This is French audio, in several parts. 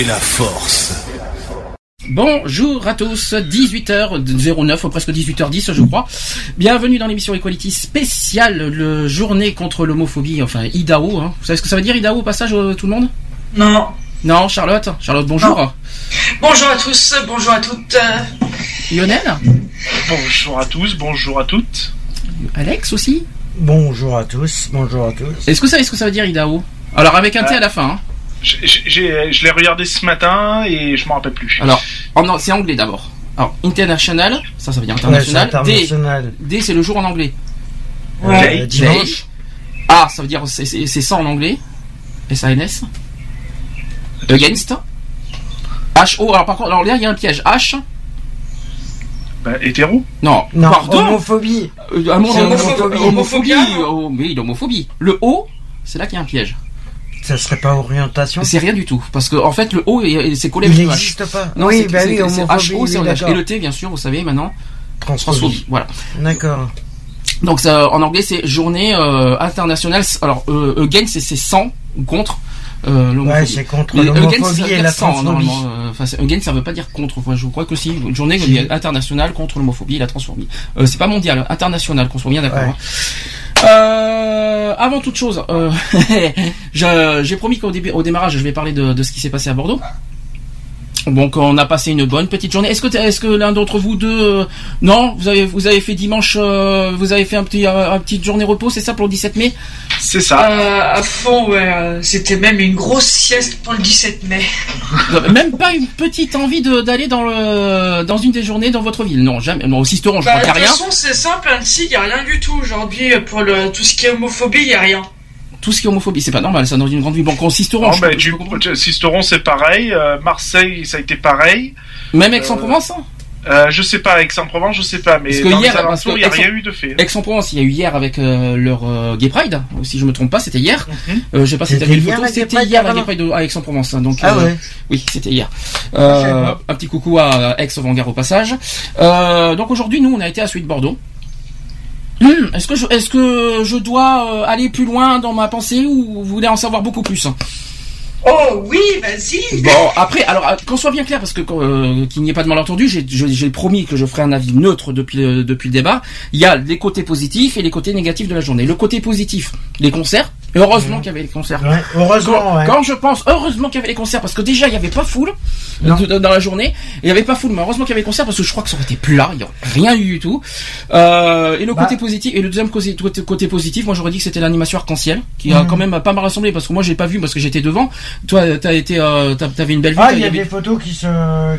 fait la force. Bonjour à tous, 18h09, presque 18h10 je crois. Bienvenue dans l'émission Equality spéciale, le journée contre l'homophobie, enfin IDAO. Hein. Vous savez ce que ça veut dire IDAO au passage euh, tout le monde? Non. Non, Charlotte? Charlotte, bonjour. Bonjour à tous, bonjour à toutes. euh, Lionel? Bonjour à tous, bonjour à toutes. Alex aussi? Bonjour à tous, bonjour à tous. Est-ce que vous savez ce que ça veut dire IDAO Alors avec un T Ah. à la fin. hein. Je l'ai regardé ce matin et je m'en rappelle plus. Alors, c'est anglais d'abord. Alors, international, ça ça veut dire Ouais, international. D, c'est le jour en anglais. Euh, dimanche. A, ça veut dire c'est ça en anglais. S-A-N-S. Against. H-O. Alors par contre, alors là il y a un piège. H. Bah, hétéro Non, Non, pardon. homophobie. Euh, mot- C'est homophobie. homophobie. Homophobie. Oh, oui, l'homophobie. Le O, c'est là qu'il y a un piège. Ça serait pas orientation C'est rien du tout. Parce que en fait, le O, il- c'est collé Il avec le H. n'existe pas. Non, oui, bah oui, c'est homophobie. H-O, c'est H. Et le T, bien sûr, vous savez maintenant. Transphobie. Voilà. D'accord. Donc ça, en anglais, c'est journée euh, internationale. Alors, euh, c'est sans contre. Euh, l'homophobie. Ouais, c'est contre l'homophobie et la transphobie. Euh, Enfin, against, ça veut pas dire contre. Je crois que si. Une journée internationale contre l'homophobie et la transphobie. Euh, c'est pas mondial, international, qu'on soit bien d'accord. Ouais. hein. Euh, avant toute chose, euh, j'ai promis qu'au démarrage, je vais parler de ce qui s'est passé à Bordeaux. Donc on a passé une bonne petite journée. Est-ce que est-ce que l'un d'entre vous deux euh, non vous avez vous avez fait dimanche euh, vous avez fait un petit un, un petit journée repos c'est ça pour le 17 mai? C'est ça. euh, à fond, ouais. euh, C'était même une grosse sieste pour le 17 mai. Même pas une petite envie de d'aller dans le dans une des journées dans votre ville non jamais non au Sisteron je Bah, crois de qu'il y a toute rien façon, c'est simple, Annecy, il n'y a rien du tout aujourd'hui euh, pour le, tout ce qui est homophobie, il n'y a rien. Tout ce qui est homophobie c'est pas normal ça dans une grande ville bon au Sisteron Non, du c'est pareil, euh, Marseille ça a été pareil. même Aix-en-Provence hein Euh, je sais pas, Aix-en-Provence, je sais pas, mais Parce que dans hier, les parce que alentours, il n'y a rien eu de fait. Aix-en-Provence il y a eu hier avec euh, leur euh, Gay Pride si je me trompe pas c'était hier Mhm. euh, je sais pas si t'as C'était vu les hier, photos c'était hier la Gay Pride de- à Aix-en-Provence hein, donc Ah euh, ouais. Oui, c'était hier. Euh, un petit coucou à Aix-Vanguard au passage. Euh, donc aujourd'hui, nous, on a été à Suite Bordeaux. Hum, est-ce que je, est-ce que je dois euh, aller plus loin dans ma pensée ou vous voulez en savoir beaucoup plus Oh oui, vas-y. Bon, après, alors euh, qu'on soit bien clair, parce que euh, qu'il n'y ait pas de malentendu, j'ai, j'ai promis que je ferai un avis neutre depuis le, depuis le débat. Il y a les côtés positifs et les côtés négatifs de la journée. Le côté positif, les concerts. Et heureusement qu'il y avait les concerts. Ouais, heureusement, Quand, ouais. quand je pense, heureusement qu'il y avait les concerts, parce que déjà il n'y avait pas foule dans la journée, il n'y avait pas foule, mais heureusement qu'il y avait les concerts, parce que je crois que ça aurait été plat, il n'y aurait rien eu du tout. Euh, et le Bah. côté positif, et le deuxième côté, côté- côté positif, moi j'aurais dit que c'était l'animation arc-en-ciel, qui a Mhm. quand même pas mal rassemblé, parce que moi j'ai pas vu, parce que j'étais devant. Toi, t'as été, euh, t'avais une belle vue. Ah, il y a avait- des photos qui se,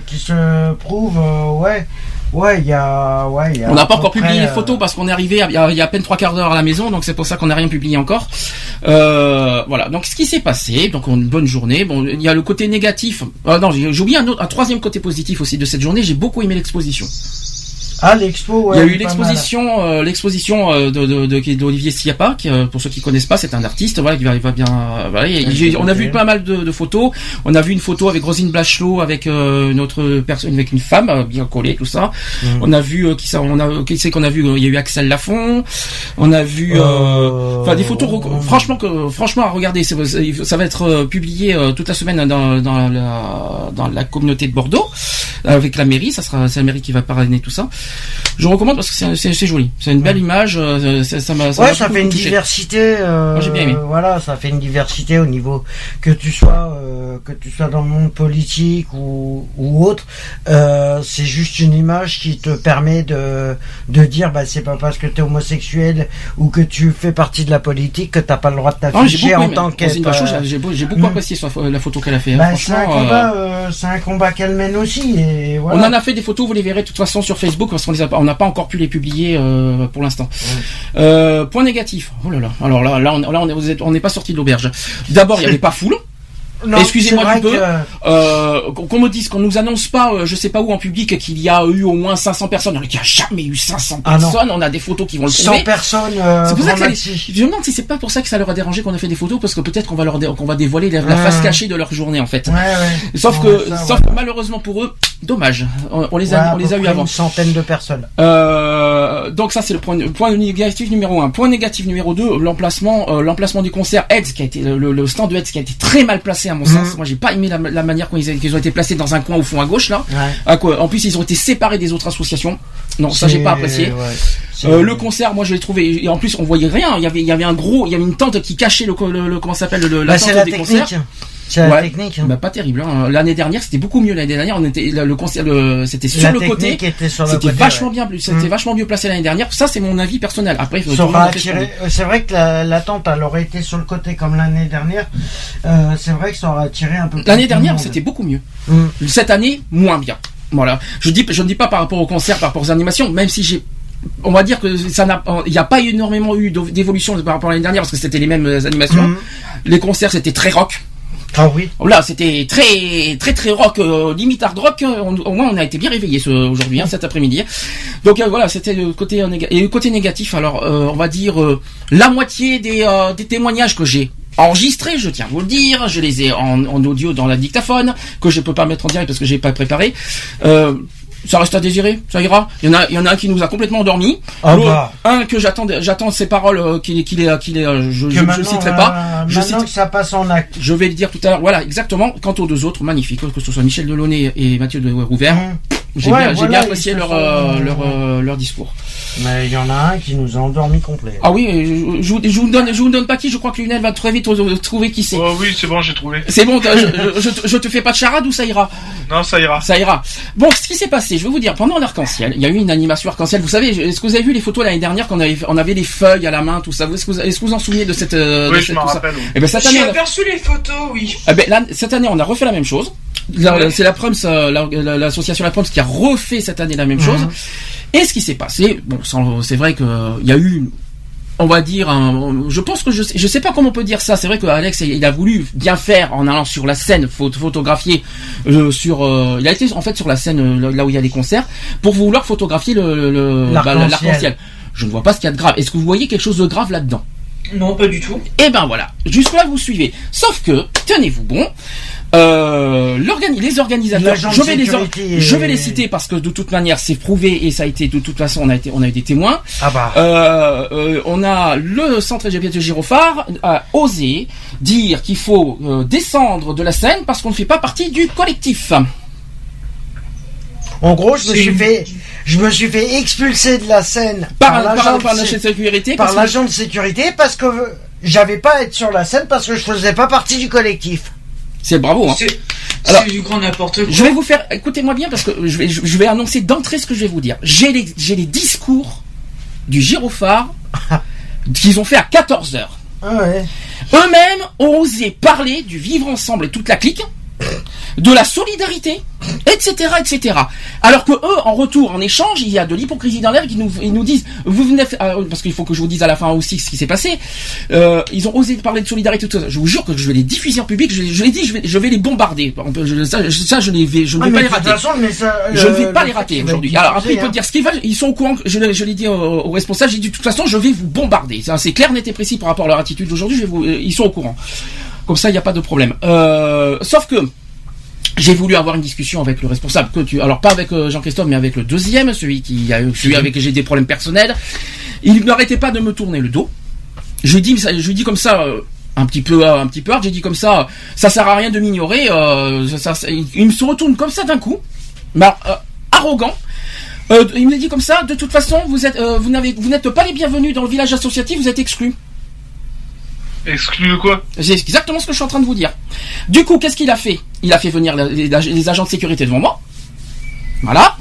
qui se prouvent, euh, ouais. Ouais, il y a, ouais, il y a. On n'a pas encore publié les euh, photos parce qu'on est arrivé il y, a, il y a à peine trois quarts d'heure à la maison, donc c'est pour ça qu'on n'a rien publié encore. Euh, voilà. Donc ce qui s'est passé, donc une bonne journée. Bon, il y a le côté négatif. Ah non, j'ai oublié un autre, un troisième côté positif aussi de cette journée. J'ai beaucoup aimé l'exposition. Ah, l'expo, ouais. il y a eu l'exposition, euh, l'exposition euh, de, de, de, d'Olivier Siapa, qui, euh, pour ceux qui connaissent pas, c'est un artiste, voilà, qui va, il va bien. euh, voilà, on a vu pas mal de, de photos. On a vu une photo avec Rosine Blachelot, avec euh, une autre personne, avec une femme euh, bien collée, tout ça. Mhm. On a vu euh, qui ça, on a, qui c'est qu'on a vu Il y a eu Axel Lafont. On a vu, enfin des photos. rec- Franchement, que franchement à regarder, ça va être publié toute la semaine dans, dans la dans la communauté de Bordeaux avec la mairie. Ça sera c'est la mairie qui va parrainer tout ça. Je recommande parce que c'est- joli. C'est une belle image. euh, ça ça m'a ouais, ça fait une touché. diversité. euh, Moi, j'ai bien aimé. Voilà, ça fait une diversité au niveau que tu sois euh, que tu sois dans le monde politique ou, ou autre. Euh, c'est juste une image qui te permet de de dire bah c'est pas parce que tu es homosexuel ou que tu fais partie de la politique que t'as pas le droit de Ah, t'afficher en tant Rosine qu'être. J'ai beau- j'ai beaucoup mm. apprécié la photo qu'elle a fait. hein. bah, c'est un combat, un combat qu'elle mène aussi et voilà. On en a fait des photos, vous les verrez de toute façon sur Facebook parce qu'on on n'a pas encore pu les publier euh, pour l'instant. Euh, point négatif. Oh là là. Alors là, là, on, là, n'est pas sorti de l'auberge. D'abord, il n'y avait pas foule. Excusez-moi vrai peu. Euh, qu'on me dise, qu'on nous annonce pas, euh, je sais pas où en public, qu'il y a eu au moins 500 personnes. Il n'y a jamais eu 500 Ah non. personnes. on a des photos qui vont le 100 prouver. personnes. euh, C'est pour ça grand que maxi. ça- je me demande si c'est pas pour ça que ça leur a dérangé qu'on a fait des photos parce que peut-être qu'on va leur dé- qu'on va dévoiler la, la face cachée de leur journée en fait. Ouais, ouais. Sauf Ouais, que, ça, sauf ouais. que malheureusement pour eux, dommage. On, on les a, Ouais, à on les peu a eu avant. Une centaine de personnes. Euh, donc ça c'est le point, point négatif numéro un. Point négatif numéro deux, l'emplacement, euh, l'emplacement du concert Heads qui a été le, le stand de Heads qui a été très mal placé à mon Mhm. sens. Moi j'ai pas aimé la, la manière qu'ils ils qu'ils ont été placés dans un coin au fond à gauche là. Ouais. À quoi, en plus ils ont été séparés des autres associations. Non ça j'ai pas apprécié. ouais. Euh, le concert, moi je l'ai trouvé. Et en plus, on voyait rien. Il y avait, il y avait un gros, il y avait une tente qui cachait le, le, le- comment s'appelle le, la Bah, tente la des technique. concerts. C'est la Ouais. technique. hein. Bah pas terrible. hein. L'année dernière, c'était beaucoup mieux. L'année dernière, on était le, le c'était sur La le côté. technique était sur le C'était côté, vachement ouais. bien, c'était Mm. vachement mieux placé l'année dernière. Ça, c'est mon avis personnel. Après, C'est vrai que la, la elle aurait été sur le côté comme l'année dernière. Euh, c'est vrai que ça aurait attiré un peu plus L'année de dernière, c'était beaucoup mieux. Mm. Cette année, moins bien. Voilà. Je dis, je ne dis pas par rapport au concert, par rapport aux animations, même si j'ai on va dire que ça n'a, il n'y a pas énormément eu d'évolution par rapport à l'année dernière parce que c'était les mêmes euh, animations. Mm. Les concerts c'était très rock. Ah oui. Là, c'était très, très, très rock, euh, limite hard rock. On- au moins, on a été bien réveillés ce, aujourd'hui, hein, cet après-midi. Donc euh, voilà, c'était le côté euh, néga- et le côté négatif. Alors, euh, on va dire euh, la moitié des, euh, témoignages que j'ai enregistrés, je tiens à vous le dire, je les ai en, en audio dans la dictaphone que je peux pas mettre en direct parce que j'ai pas préparé. Euh, ça reste à désirer, ça ira. Il y en a, il y en a un qui nous a complètement endormis. Ah bah. Un que j'attends, j'attends ses paroles, euh, qu'il est, qu'il est, qu'il est, euh, je, Que je, je maintenant, citerai euh, pas. Je maintenant cite- que ça passe en acte. je vais le dire tout à l'heure. Voilà, exactement. Quant aux deux autres, magnifiques, que ce soit Michel Delaunay et Mathieu de Rouvert. Hum. J'ai Ouais, bien, voilà, apprécié leur, sont- euh, leur, euh, leur discours. Mais il y en a un qui nous a endormis complet. Ah oui, je, je, vous- je vous donne, je vous donne pas qui. Je crois que Lionel va très vite trouver qui c'est. Oh oui, c'est bon, j'ai trouvé. C'est bon, je, je, je te- fais pas de charade ou ça ira? Non, ça ira. Ça ira. Bon, ce qui s'est passé, je vais vous dire, pendant l'arc-en-ciel, il y a eu une animation arc-en-ciel. Vous savez, est-ce que vous avez vu les photos l'année dernière qu'on avait, on avait les feuilles à la main, tout ça Est-ce que vous, est-ce que vous en souvenez de cette, euh, de Oui, cette- je m'en rappelle. oui. Eh ben cette année, J'ai aperçu les photos, oui. Eh ben, là, cette année, on a refait la même chose. C'est la Proms, la- la- l'association La Proms qui a refait cette année la même Mhm. chose. Et ce qui s'est passé, bon, c'est vrai que euh, y a eu, on va dire, un- je pense que je sais, je sais pas comment on peut dire ça. C'est vrai que Alex, il a voulu bien faire en allant sur la scène, photo- photographier euh, sur, euh, il a été en fait sur la scène là où il y a les concerts pour vouloir photographier le, le- bah, L'arc-en-ciel. Je ne vois pas ce qu'il y a de grave. Est-ce que vous voyez quelque chose de grave là-dedans? Non, pas du tout. et ben voilà, jusque là vous suivez. Sauf que, tenez-vous bon, euh, les organisateurs, je vais les, or- sécurité est- je vais les citer parce que de toute manière c'est prouvé et ça a été de toute façon on a été, on a eu des témoins. Ah bah. Euh, euh, on a le centre LGBT Girophare a osé dire qu'il faut descendre de la scène parce qu'on ne fait pas partie du collectif. En gros, je me suis fait, je me suis fait expulser de la scène Par, l'agent de sécurité. par parce que- l'agent de sécurité parce que j'avais pas à être sur la scène parce que je faisais pas partie du collectif. C'est bravo. Hein. C'est Alors- du grand n'importe quoi. Je vais vous faire, écoutez-moi bien parce que je vais, je vais annoncer d'entrée ce que je vais vous dire. J'ai les, j'ai les discours du gyrophare qu'ils ont fait à 14 heures. Ah ouais. Eux-mêmes ont osé parler du vivre ensemble et toute la clique, de la solidarité, etc., etc. Alors que eux, en retour, en échange, il y a de l'hypocrisie dans l'air qui nous, ils nous disent, vous venez, euh, parce qu'il faut que je vous dise à la fin aussi ce qui s'est passé. Euh, ils ont osé parler de solidarité, tout ça. Je vous jure que je vais les diffuser en public. Je, je l'ai dit, je vais, je vais les bombarder. Je- ça, je- ça, je, les vais, je ne Ah, vais pas les rater. façon, mais ça, Je ne euh, vais pas le les rater aujourd'hui. Alors après, ils peuvent dire ce qu'ils veulent. Ils sont au courant. que- Je, l'ai- je l'ai dit aux, aux responsables. J'ai dit de toute façon, je vais vous bombarder. C'est clair, net et précis par rapport à leur attitude d'aujourd'hui. Ils sont au courant. Comme ça, il n'y a pas de problème. Euh, sauf que. J'ai voulu avoir une discussion avec le responsable que tu, alors pas avec euh, Jean-Christophe, mais avec le deuxième, celui qui a, celui avec qui j'ai des problèmes personnels. Il n'arrêtait pas de me tourner le dos. Je lui dis, je lui dis comme ça, euh, un petit peu, euh, un petit peu hard. J'ai dit comme ça, ça sert à rien de m'ignorer. euh, ça- ça- il, se retourne comme ça d'un coup, euh, arrogant. Euh, il me dit comme ça, de toute façon, vous êtes, euh, vous n'avez, vous n'êtes pas les bienvenus dans le village associatif, vous êtes exclus. Exclu de quoi C'est exactement ce que je suis en train de vous dire. Du coup, qu'est-ce qu'il a fait? Il a fait venir les, agents de sécurité devant moi. Voilà.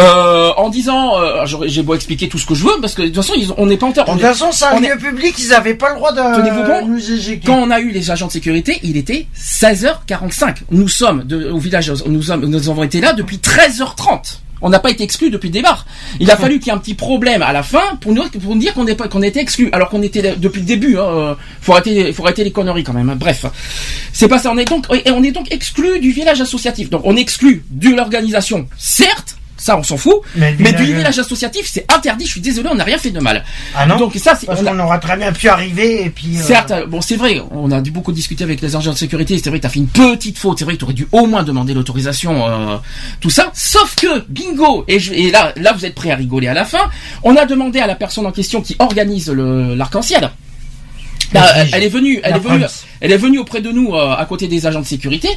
Euh, en disant, euh, j'ai beau expliquer tout ce que je veux, parce que de toute façon, ils on n'est pas en terre. De toute façon, c'est un est- lieu public, ils avaient pas le droit de Tenez-vous bon nous éjecter. Quand on a eu les agents de sécurité, il était 16h45. Nous sommes de- au village, nous, sommes, nous avons été là depuis 13h30. On n'a pas été exclus depuis le départ. Il a fallu qu'il y ait un petit problème à la fin pour nous, pour nous dire qu'on qu'on était exclus, alors qu'on était depuis le début. Hein. euh, Faut arrêter, faut arrêter les conneries quand même. hein. Bref, c'est pas ça. On est donc, on est donc exclu du village associatif. Donc on est exclu de l'organisation, certes. Ça, on s'en fout. Mais du village- associatif, c'est interdit. Je suis désolé, on n'a rien fait de mal. Ah non Donc ça, c'est, Parce on a- qu'on aurait très bien pu arriver et puis. euh, Certes, bon, c'est vrai, on a dû beaucoup discuter avec les agents de sécurité. C'est vrai, t'as fait une petite faute. C'est vrai, tu aurais dû au moins demander l'autorisation, euh, tout ça. Sauf que, bingo, et, je- et là, là, vous êtes prêts à rigoler à la fin. On a demandé à la personne en question qui organise l'arc-en-ciel. Bah, elle, est venue, elle La est venue, elle est venue auprès de nous euh, à côté des agents de sécurité.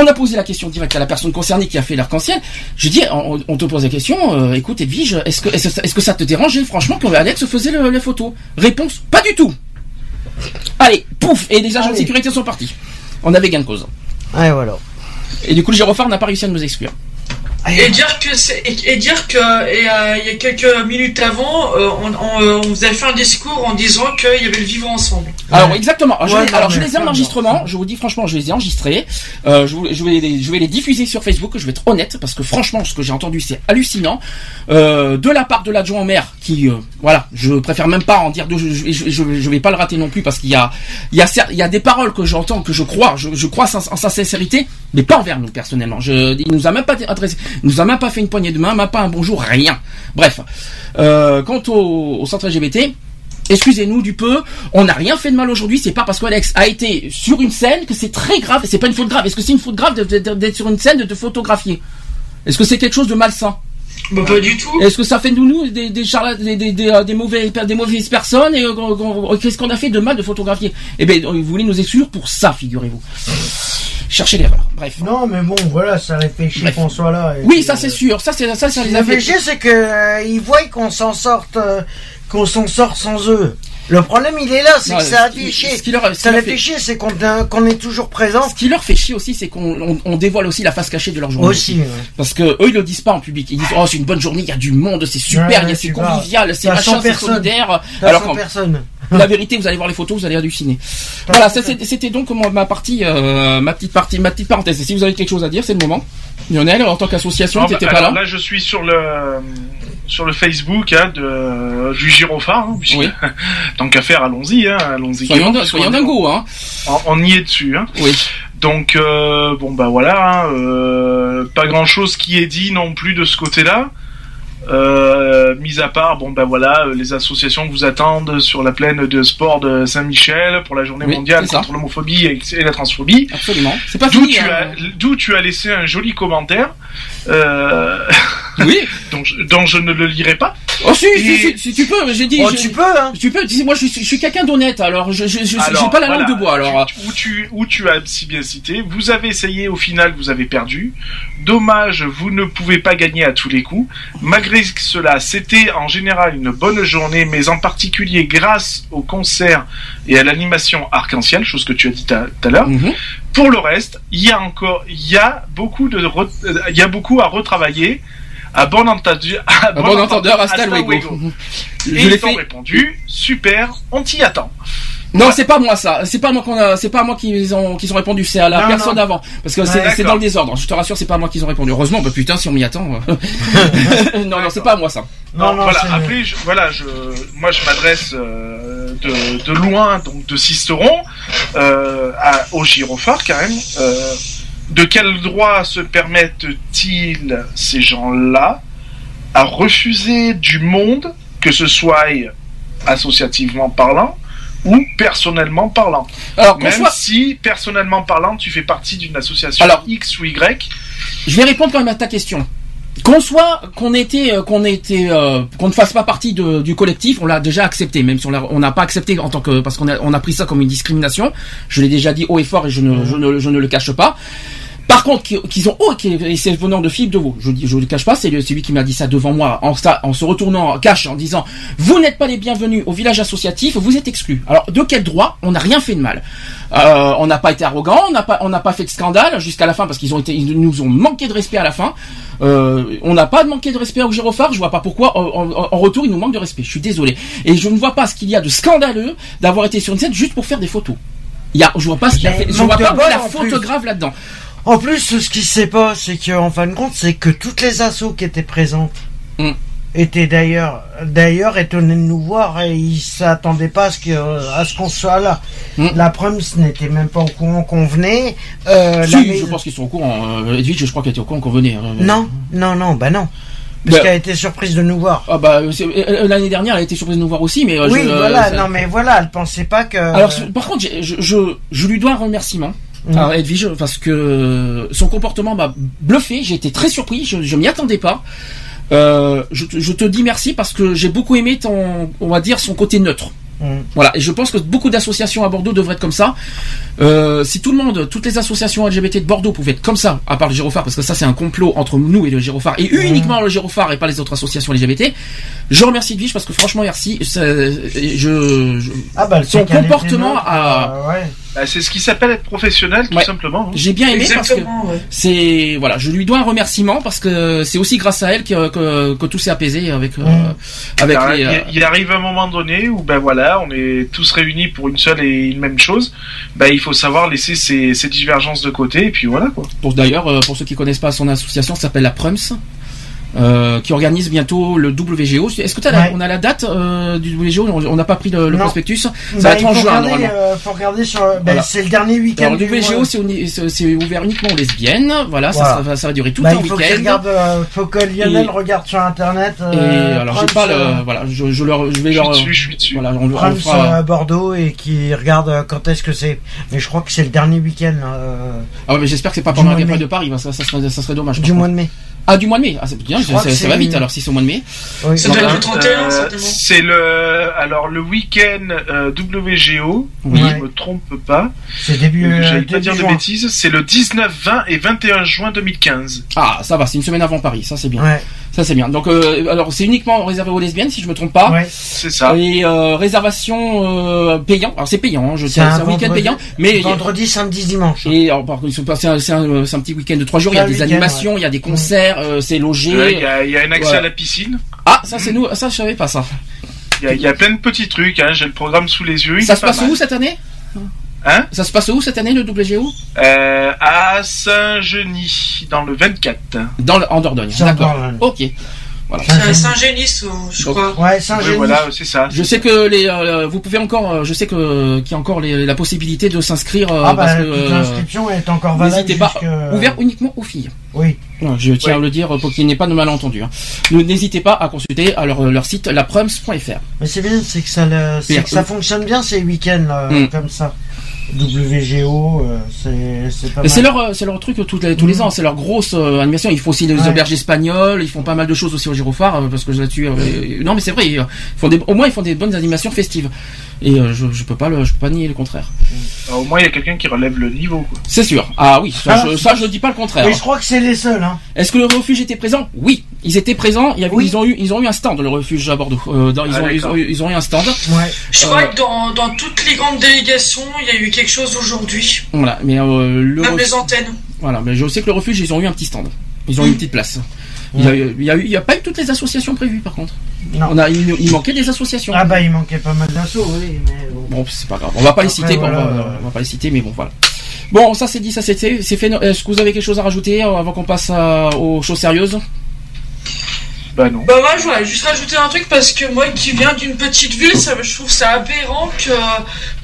On a posé la question directe à la personne concernée qui a fait l'arc-en-ciel. Je dis, on, on te pose la question, euh, écoute Edwige, est-ce que, est-ce, que ça te dérangeait franchement que Alex faisait le- les photos Réponse, pas du tout. Allez, pouf, et les agents de sécurité sont partis. On avait gain de cause. Ouais, voilà. Et du coup, le gyrophare n'a pas réussi à nous exclure. Et dire que c'est et, et dire que et, euh, il y a quelques minutes avant, euh, on, on, euh, on vous avait fait un discours en disant qu'il y avait le vivre ensemble. Alors exactement. Ouais, je, non, alors, je les ai en enregistrement. Je vous dis franchement, je les ai enregistrés. Euh, je, vous- je vais les, je vais les diffuser sur Facebook. Je vais être honnête parce que franchement, ce que j'ai entendu, c'est hallucinant. Euh, de la part de l'adjoint au maire, qui, euh, voilà, je préfère même pas en dire. De, je, je, je, vais pas le rater non plus parce qu'il y a, il y a, il y a des paroles que j'entends, que je crois, je, je crois en, en sa sincérité, mais pas envers nous personnellement. Je, il nous a même pas adressé, il nous a même pas fait une poignée de main, même pas un bonjour, rien. Bref. Euh, quant au, au centre LGBT. Excusez-nous du peu, on n'a rien fait de mal aujourd'hui, c'est pas parce qu'Alex a été sur une scène que c'est très grave, c'est pas une faute grave. Est-ce que c'est une faute grave d'être sur une scène, de te photographier? Est-ce que c'est quelque chose de malsain? Bah pas du tout. Est-ce que ça fait de nous des, des, charla- des, des, des, euh, des mauvais, des mauvaises personnes et euh, qu'est-ce qu'on a fait de mal de photographier? Eh ben, vous voulez nous exclure pour ça, figurez-vous. Cherchez l'erreur. Bref. Non, mais bon, voilà, ça réfléchit Bref. qu'on soit là. et Oui, puis, ça euh, c'est sûr. Ça c'est ça, ça les a fait. péché, c'est que euh, voient qu'on s'en sorte, euh, qu'on s'en sort sans eux. Le problème, il est là, c'est que ça a fait chier. ce qui leur- Ça leur les fait- fait chier, c'est qu'on qu'on est toujours présent. Ce qui leur fait chier aussi, c'est qu'on on, on dévoile aussi la face cachée de leur journée. Aussi, ouais. Parce que eux ils le disent pas en public. Ils disent oh c'est une bonne journée, il y a du monde, c'est super, Ouais, il y a ouais, c'est convivial, c'est machin, 100 c'est solidaire. Alors 100 qu'en personnes. La vérité, vous allez voir les photos, vous allez halluciner. Voilà, c'était donc ma partie, euh, ma petite partie, ma petite parenthèse. Et si vous avez quelque chose à dire, c'est le moment. Lionel, en tant qu'association, Ah, t'étais bah, pas là. là, je suis sur le sur le Facebook hein, de du gyrophare. Hein, puisque- Oui. Tant qu'à faire, allons-y. Hein, allons-y. Soyons, soyons dingos, hein. On, on y est dessus. Hein. Oui. Donc euh, bon bah voilà, hein, euh, pas grand chose qui est dit non plus de ce côté-là. Euh, mis à part, bon ben voilà, euh, les associations vous attendent sur la plaine de sport de Saint-Michel pour la journée Oui, mondiale contre l'homophobie et la transphobie. Absolument. C'est pas D'où tu, hein. tu as laissé un joli commentaire euh, Oui. dont, je, dont je ne le lirai pas. Oh si, si, Et- si, si tu peux. J'ai dit. Oh, je- tu peux, hein. Tu peux. Moi, je suis, je suis quelqu'un d'honnête. Alors, je, Alors, pas la voilà, langue de bois. Alors, tu- où tu, où tu as si bien cité, vous avez essayé, au final, vous avez perdu. Dommage, vous ne pouvez pas gagner à tous les coups. Malgré cela, c'était en général une bonne journée, mais en particulier grâce au concert et à l'animation arc-en-ciel, chose que tu as dit tout à- à l'heure. Mhm. Pour le reste, il y a encore, il y a beaucoup de, euh, il y a beaucoup à retravailler. À bon entendu, à un bon entendeur, hasta luego. Et Je ils fait. répondu, super, on t'y attend. Non, c'est pas moi ça. C'est pas moi qu'on a. C'est pas moi qu'ils ont qu'ils ont répondu. C'est à la Non, personne non. avant. Parce que c'est Ouais, c'est d'accord. dans le désordre. Je te rassure, c'est pas moi qu'ils ont répondu. Heureusement, bah putain, si on m'y attend. non, non, c'est pas à moi ça. Non, Non, non, voilà. Après, je, voilà, je, moi, je m'adresse euh, de, de loin, donc de Sisteron, euh, à, au gyrophare quand même. Euh, de quel droit se permettent-ils ces gens-là à refuser du monde, que ce soit associativement parlant ou personnellement parlant Alors Même soit. si personnellement parlant, tu fais partie d'une association Alors- X ou Y, Je vais répondre quand même à ta question. Qu'on soit, qu'on était, euh, qu'on était, euh, qu'on ne fasse pas partie de- du collectif, on l'a déjà accepté, même si on n'a pas accepté en tant que, parce qu'on a, on a pris ça comme une discrimination. Je l'ai déjà dit haut et fort et je ne, je ne, je ne le cache pas. Par contre, qui- qu'ils ont, oh, qui- et c'est venant de Philippe Deveau. Je dis, je le cache pas, c'est le- lui qui m'a dit ça devant moi, en, en se retournant en cash, en disant, vous n'êtes pas les bienvenus au village associatif, vous êtes exclus. Alors, de quel droit? On n'a rien fait de mal. Euh, on n'a pas été arrogant, on n'a pas, on n'a pas fait de scandale jusqu'à la fin parce qu'ils ont été, ils nous ont manqué de respect à la fin. Euh, on n'a pas manqué de respect au gyrophare. Je vois pas pourquoi. En, en- en retour, ils nous manquent de respect. Je suis désolé. Et je ne vois pas ce qu'il y a de scandaleux d'avoir été sur une scène juste pour faire des photos. Il y a, je vois pas ce qu'il y a fait- je vois pas la là-dedans. En plus, ce qui se sait pas, c'est qu'en fin de compte, c'est que toutes les assos qui étaient présentes Mm. étaient d'ailleurs, d'ailleurs étonnés de nous voir et ils s'attendaient pas à ce que, à ce qu'on soit là. Mm. La Prums n'était même pas au courant qu'on venait. Euh, Si, la je pense qu'ils sont au courant. Euh, Edwige, je crois qu'elle était au courant qu'on venait. Euh, Non, non, non, bah non. Parce Bah- qu'elle a été surprise de nous voir. Ah bah c'est- euh, l'année dernière, elle a été surprise de nous voir aussi, mais euh, oui, je, euh, voilà, ça- non mais voilà, elle pensait pas que. Alors, par contre, je, je lui dois un remerciement. Mm. à Edwige, parce que son comportement m'a bluffé, j'ai été très surpris, je, je m'y attendais pas. Euh, je, te- je te dis merci parce que j'ai beaucoup aimé ton, on va dire, son côté neutre. Mm. Voilà, et je pense que beaucoup d'associations à Bordeaux devraient être comme ça. Euh, si tout le monde, toutes les associations LGBT de Bordeaux pouvaient être comme ça, à part le Gyrophare, parce que ça c'est un complot entre nous et le Gyrophare, et uniquement le Gyrophare et pas les autres associations LGBT, je remercie Edwige parce que franchement merci, je, je- Ah bah, son comportement a- euh, ouais. Bah, c'est ce qui s'appelle être professionnel, tout Ouais. simplement. hein. j'ai bien aimé parce que ouais. c'est voilà, je lui dois un remerciement parce que c'est aussi grâce à elle que, que, que tout s'est apaisé avec euh, Mm. avec Alors, les. il, euh, il arrive un moment donné où ben voilà, on est tous réunis pour une seule et une même chose. Ben il faut savoir laisser ces, ces divergences de côté et puis voilà quoi. pour d'ailleurs euh, pour ceux qui connaissent pas son association, ça s'appelle la Prums. Euh, qui organise bientôt le WGO. Est-ce que tu Ouais. on a la date euh, du WGO On n'a pas pris le, prospectus. Ça Bah, va être il en faut juin regarder, normalement. euh, faut regarder sur. bah, Voilà. C'est le dernier week-end. Le. WGO c'est ouvert uniquement aux lesbiennes. Voilà, Ça, Voilà. ça va, ça va durer tout Bah, un il week-end. regarde, euh, faut que Lionel Et- regarde sur internet. Et alors j'ai pas le euh, voilà, je, je leur je vais Je suis leur dessus, je suis dessus. voilà, on, on fera- euh, à Bordeaux et qui regarde quand est-ce que c'est. Mais je crois que c'est le dernier week-end euh, Ah ouais, mais j'espère que c'est pas pendant la mois de Paris, bah, ça, ça, serait, ça serait dommage. du mois de mai. Ah, du mois de mai. Ah, c'est bien, ça, que ça va vite alors si c'est au mois de mai. Oui. Ça doit être Euh, le 31, certainement. c'est le alors le week-end euh, WGO, Oui. si je me trompe pas. C'est début. Euh, euh, J'allais pas début dire de juin. bêtises, c'est le 19, 20 et 21 juin 2015. Ah, ça va, c'est une semaine avant Paris, ça c'est bien. Ouais. Ça c'est bien. Donc, euh, alors c'est uniquement réservé aux lesbiennes, si je me trompe pas. Ouais. C'est ça. Et euh, réservation euh, payant. Alors c'est payant, hein, je C'est c'est un, un week-end payant, mais Vendredi, samedi, dimanche. et alors, par contre, ils sont pas- c'est un, un- un petit week-end de trois jours. Il y a des animations, il y a des concerts, euh, c'est logé. Ouais, Il y, a, y a un accès à la piscine. Ah, ça c'est nous, ça je savais pas ça. Il y a, il y a plein de petits trucs. Hein. J'ai le programme sous les yeux. Ça se pas passe mal. où cette année? Hein Ça se passe où cette année le WGO Euh, à Saint-Genis, dans le 24. Dans le, en Dordogne. D'accord. Ok. Voilà. C'est à Saint-Génis, euh, je Donc, crois. Ouais, Saint-Génie. voilà, c'est ça. Je sais que les, euh, vous pouvez encore, euh, je sais que qu'il y a encore les- la possibilité de s'inscrire euh, Ah bah, parce que toute l'inscription est encore valable. n'hésitez pas. Ouvert uniquement aux filles. Oui. Je tiens Ouais. à le dire pour qu'il n'y ait pas de malentendu. Hein. Ne- N'hésitez pas à consulter à leur, leur site laprums.fr. Mais c'est bien, c'est que ça, le- que ça fonctionne bien ces week-ends là, Mm. comme ça. WGO, euh, c'est c'est pas mal. C'est leur, euh, c'est leur truc tous les, tous les Mm. ans, c'est leur grosse euh, animation. Ils font aussi les Ouais. auberges espagnoles, ils font pas mal de choses aussi au Gyrophare, euh, parce que là-dessus, euh, non mais c'est vrai, ils font des, au moins ils font des bonnes animations festives. Et euh, je, je peux pas le, je peux pas nier le contraire. Alors, au moins, il y a quelqu'un qui relève le niveau. Quoi. C'est sûr. Ah oui, ça, Ah. je, ça je dis pas le contraire. Mais je crois que c'est les seuls. Hein. Est-ce que le refuge était présent? Oui, ils étaient présents. Il y avait, Oui. ils ont eu, ils ont eu un stand le refuge à Bordeaux. Euh, dans- ils, Ah, ont, ils, ont, eu- ils ont eu un stand. Ouais. Je Euh, crois que dans, dans toutes les grandes délégations, il y a eu quelque chose aujourd'hui. Voilà, mais euh, le Même les antennes. voilà, mais je sais que le refuge, ils ont eu un petit stand. Ils ont eu une petite place. Il y a, eu- il y a eu, il y a pas eu toutes les associations prévues par contre. Non. On a, il, il manquait des associations. Ah bah il manquait pas mal d'assauts, oui, mais bon. Bon, c'est pas grave. On va pas les citer. bon, voilà, on, va, euh, on va pas les citer, mais bon, voilà. Bon, ça c'est dit, ça c'est fait. c'est fait. Est-ce que vous avez quelque chose à rajouter euh, avant qu'on passe à- aux choses sérieuses? Bah non. Bah moi je voudrais juste rajouter un truc parce que moi qui viens d'une petite ville, ça, je trouve ça aberrant que,